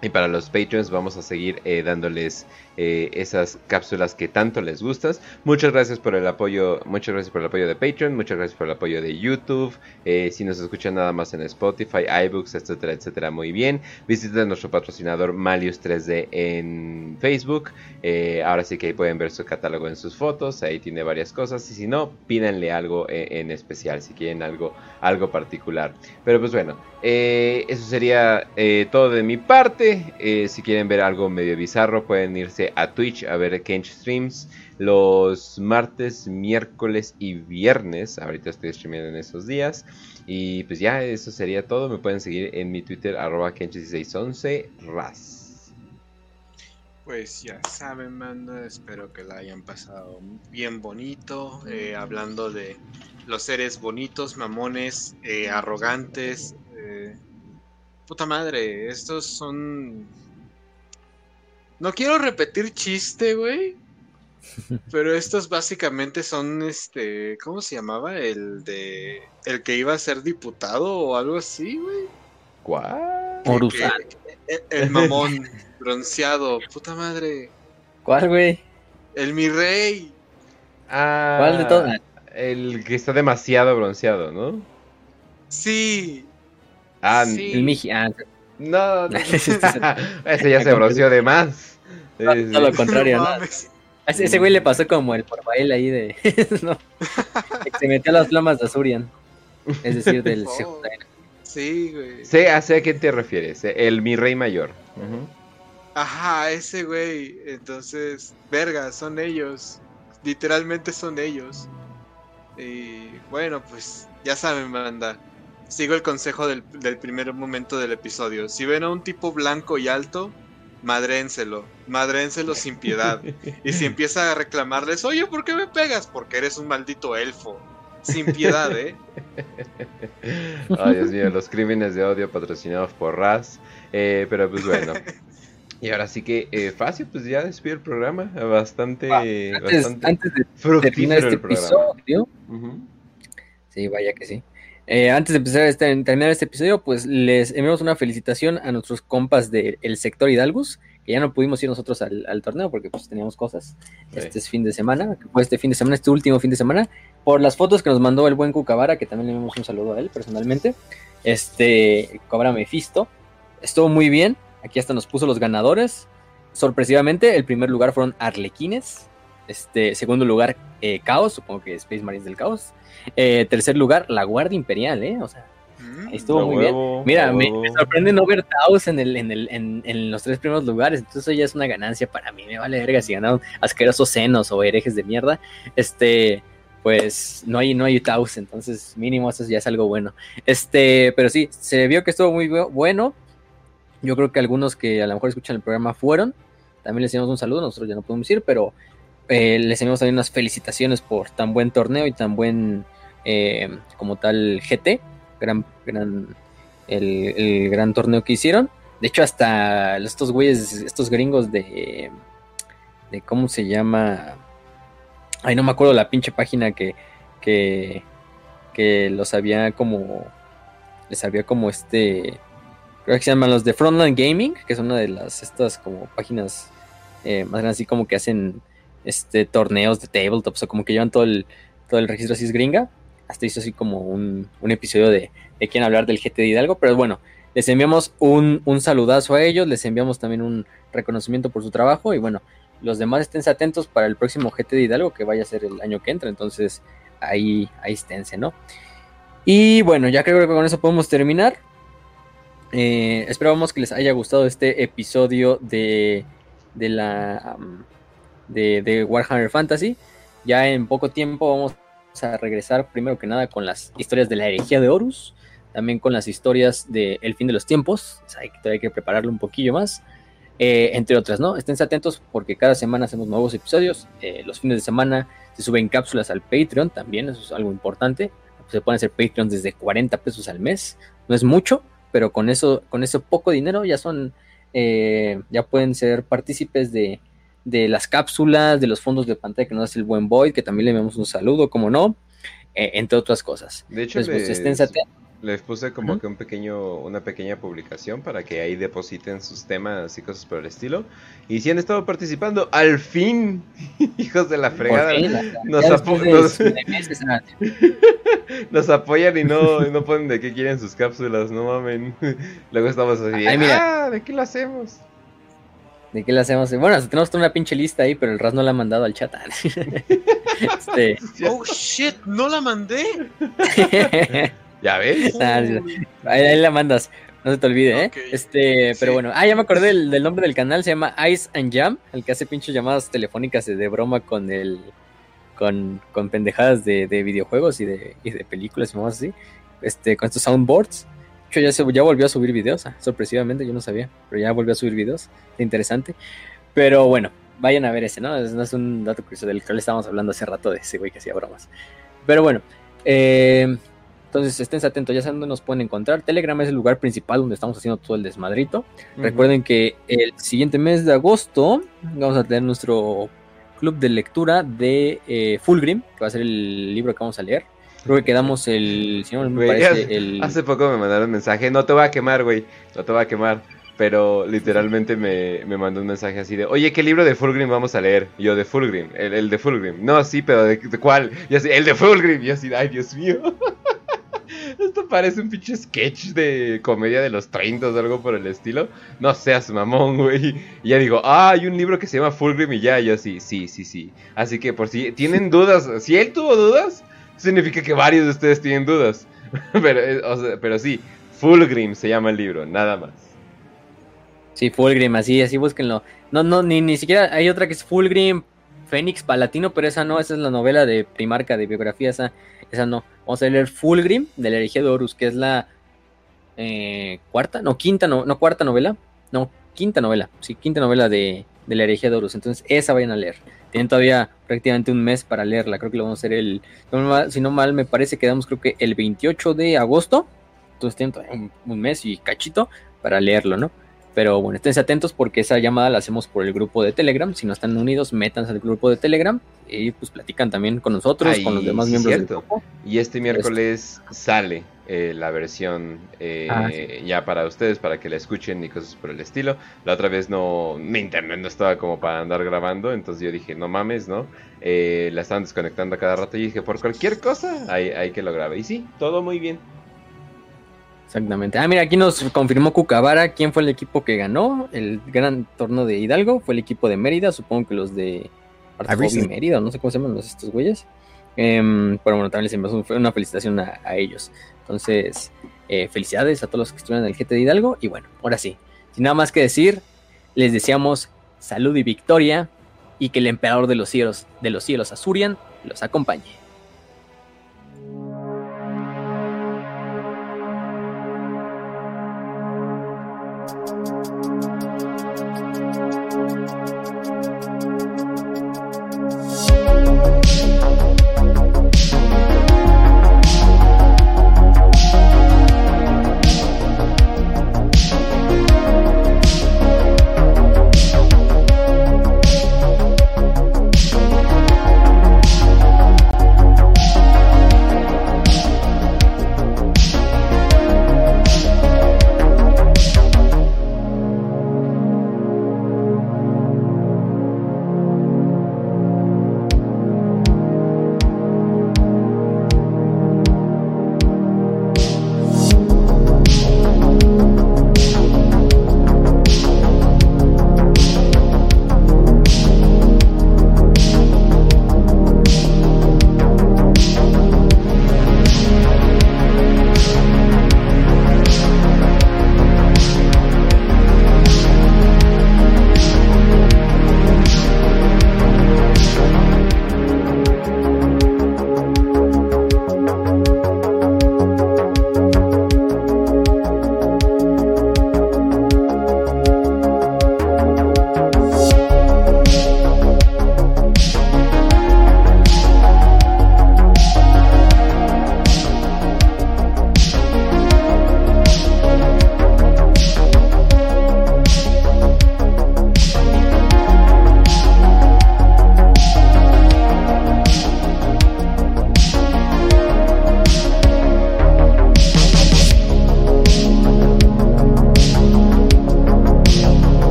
Y para los Patreons vamos a seguir eh, dándoles eh, esas cápsulas que tanto les gustas. Muchas gracias por el apoyo, muchas gracias por el apoyo de Patreon, muchas gracias por el apoyo de YouTube. Eh, si nos escuchan nada más en Spotify, iBooks, etcétera, etcétera, muy bien. Visiten nuestro patrocinador Malius 3D en Facebook. ahora sí que ahí pueden ver su catálogo en sus fotos, ahí tiene varias cosas. Y si no, pídanle algo en, especial, si quieren algo, algo particular. Pero pues bueno, eso sería todo de mi parte. Eh, si quieren ver algo medio bizarro, pueden irse a Twitch a ver Kench Streams los martes, miércoles y viernes. Ahorita estoy streamando en esos días. Y pues ya, eso sería todo. Me pueden seguir en mi Twitter, arroba Kench1611, ras. Pues ya saben, manda, espero que la hayan pasado bien bonito, eh, hablando de los seres bonitos, mamones, eh, arrogantes, Puta madre, estos son. No quiero repetir chiste, güey. Pero estos básicamente son este. ¿Cómo se llamaba? El de. El que iba a ser diputado o algo así, güey. ¿Cuál? el, mamón bronceado. Puta madre. ¿Cuál, güey? El mi rey. Ah, ¿Cuál de todos? El que está demasiado bronceado, ¿no? Sí. Ah, el Miji. Ah, no, ese ya se bronceó de más. No, lo contrario, no. ese, güey le pasó como el por ahí de. se metió a las lomas de Azurian. Es decir, del oh, Sí, güey. Sé a qué te refieres. Eh, el mi rey mayor. Ajá, ese güey. Entonces, verga, son ellos. Literalmente son ellos. Y bueno, pues ya saben, banda sigo el consejo del, primer momento del episodio. Si ven a un tipo blanco y alto, madrénselo, madrénselo sin piedad. Y si empieza a reclamarles, oye, ¿por qué me pegas? Porque eres un maldito elfo. Sin piedad, ¿eh? Ay, Dios mío, los crímenes de odio patrocinados por Raz. Eh, pero pues bueno. Y ahora sí que, eh, fácil, pues ya despido el programa. Bastante, antes, antes de terminar este episodio. Sí, vaya que sí. Eh, antes de empezar este, terminar este episodio, pues les enviamos una felicitación a nuestros compas del sector Hidalgus, que ya no pudimos ir nosotros al, torneo porque pues teníamos cosas este fin de semana, este fin de semana, este último fin de semana, por las fotos que nos mandó el buen Cucabara, que también le enviamos un saludo a él personalmente, este Cobra Mefisto, estuvo muy bien, aquí hasta nos puso los ganadores, sorpresivamente el primer lugar fueron Arlequines, este segundo lugar eh, Caos, supongo que Space Marines del Caos, eh, tercer lugar, la Guardia Imperial, ¿eh? O sea, mm, estuvo muy bien. Mira, me, sorprende no ver Taos en, el, en, el, en, los tres primeros lugares, entonces eso ya es una ganancia para mí. Me vale verga si ganaron asquerosos senos o herejes de mierda. Este, pues no hay, no hay Taos, entonces mínimo eso ya es algo bueno. Este, pero sí, se vio que estuvo muy bueno. Yo creo que algunos que a lo mejor escuchan el programa fueron. También les enviamos un saludo, nosotros ya no podemos ir, pero eh, les enviamos también unas felicitaciones por tan buen torneo y tan buen eh, como tal GT, gran, gran, el, gran torneo que hicieron. De hecho, hasta estos güeyes, estos gringos de, de cómo se llama, ay, no me acuerdo la pinche página que, que, que los había como, les había como este, creo que se llaman los de Frontline Gaming, que es una de las, estas como páginas eh, más grandes, así como que hacen este torneos de tabletops o como que llevan todo el, todo el registro así es gringa hasta hizo así como un, episodio de, de quién hablar del GT de Hidalgo, pero bueno, les enviamos un, saludazo a ellos, les enviamos también un reconocimiento por su trabajo y bueno, los demás esténse atentos para el próximo GT de Hidalgo que vaya a ser el año que entra, entonces ahí, ahí esténse, ¿no? Y bueno, ya creo que con eso podemos terminar. Eh, esperamos que les haya gustado este episodio de, de la de, Warhammer Fantasy. Ya en poco tiempo vamos a regresar primero que nada con las historias de la herejía de Horus, también con las historias de El fin de los tiempos, hay que, prepararlo un poquillo más. eh, entre otras, ¿no? Estén atentos porque cada semana hacemos nuevos episodios. Eh, los fines de semana se suben cápsulas al Patreon también, eso es algo importante. Se pueden hacer Patreons desde 40 pesos al mes, no es mucho, pero con eso, con ese poco dinero ya son, eh, ya pueden ser partícipes de, de, las cápsulas, de los fondos de pantalla que nos hace el buen Boyd, que también le enviamos un saludo, como no, entre otras cosas. De hecho, Entonces, pues, les puse como que un pequeño, una pequeña publicación para que ahí depositen sus temas y cosas por el estilo. Y si han estado participando, al fin, hijos de la fregada, nos, nos, apoyan y no, no ponen de qué quieren sus cápsulas, no mamen. Luego estamos así, ah, ¿de qué lo hacemos? ¿De qué lo hacemos? Bueno, tenemos toda una pinche lista ahí, pero el Raz no la ha mandado al chat. este... Oh shit, no la mandé. ¿Ya ves? ahí, la mandas. No se te olvide, ¿eh? Este, pero bueno. Ah, ya me acordé del, nombre del canal. Se llama Ice and Jam. El que hace pinches llamadas telefónicas de, broma con el. Con, con pendejadas de, videojuegos y de, y de películas y más así. Este, con estos soundboards. Hecho, ya, se, ya volvió a subir videos. Ah, sorpresivamente, yo no sabía. Pero ya volvió a subir videos. Interesante. Pero bueno, vayan a ver ese, ¿no? Es, no es un dato curioso del le estábamos hablando hace rato de ese güey que hacía bromas. Pero bueno. Eh, entonces estén atentos, ya saben dónde nos pueden encontrar. Telegram es el lugar principal donde estamos haciendo todo el desmadrito. Recuerden que el siguiente mes de agosto vamos a tener nuestro club de lectura de eh, Fulgrim, que va a ser el libro que vamos a leer. Creo que quedamos el. Si no me parece, el... Hace poco me mandaron un mensaje. No te voy a quemar, güey. No te voy a quemar. Pero literalmente me, me, mandó un mensaje así de: Oye, ¿qué libro de Fulgrim vamos a leer? Y yo, de Fulgrim. El, de Fulgrim. No, sí, pero ¿de, cuál? Y así, el de Fulgrim. Y así, ay, Dios mío. Esto parece un pinche sketch de comedia de los 30 o algo por el estilo. No seas mamón, güey. Y ya digo, ah, hay un libro que se llama Fulgrim y ya, yo sí, sí, sí, sí. Así que por si tienen dudas, si él tuvo dudas, significa que varios de ustedes tienen dudas. pero, eh, pero sí, Fulgrim se llama el libro, nada más. Sí, Fulgrim, así, así búsquenlo. No, no, ni, ni siquiera hay otra que es Fulgrim Fénix Palatino, pero esa no, esa es la novela de Primarca, de biografía, esa, esa no. Vamos a leer Fulgrim de la herejía de Horus, que es la eh, cuarta, no, quinta, no, no, cuarta novela, no, quinta novela, sí, quinta novela de, de la herejía de Horus. Entonces, esa vayan a leer. Tienen todavía prácticamente un mes para leerla. Creo que lo vamos a hacer el. Si no mal me parece, quedamos creo que el 28 de agosto. Entonces tienen todavía un mes y cachito para leerlo, ¿no? Pero bueno, estén atentos porque esa llamada la hacemos por el grupo de Telegram. Si no están unidos, métanse al grupo de Telegram y pues platican también con nosotros, con los demás miembros del grupo. Y este miércoles sale eh, la versión eh, ah, ya para ustedes, para que la escuchen y cosas por el estilo. La otra vez no, mi internet no estaba como para andar grabando, entonces yo dije, no mames, ¿no? Eh, la estaban desconectando a cada rato y dije, por cualquier cosa, hay, hay que lo grabe. Y sí, todo muy bien. Exactamente. Ah, mira, aquí nos confirmó Cucabara quién fue el equipo que ganó el gran torneo de Hidalgo. Fue el equipo de Mérida, supongo que los de y Mérida, no sé cómo se llaman los, estos güeyes. Em, pero bueno, también les enviamos una felicitación a, ellos. Entonces, eh, felicidades a todos los que estuvieron en el GT de Hidalgo. Y bueno, ahora sí, sin nada más que decir, les deseamos salud y victoria y que el emperador de los cielos, de los cielos Azurian, los acompañe.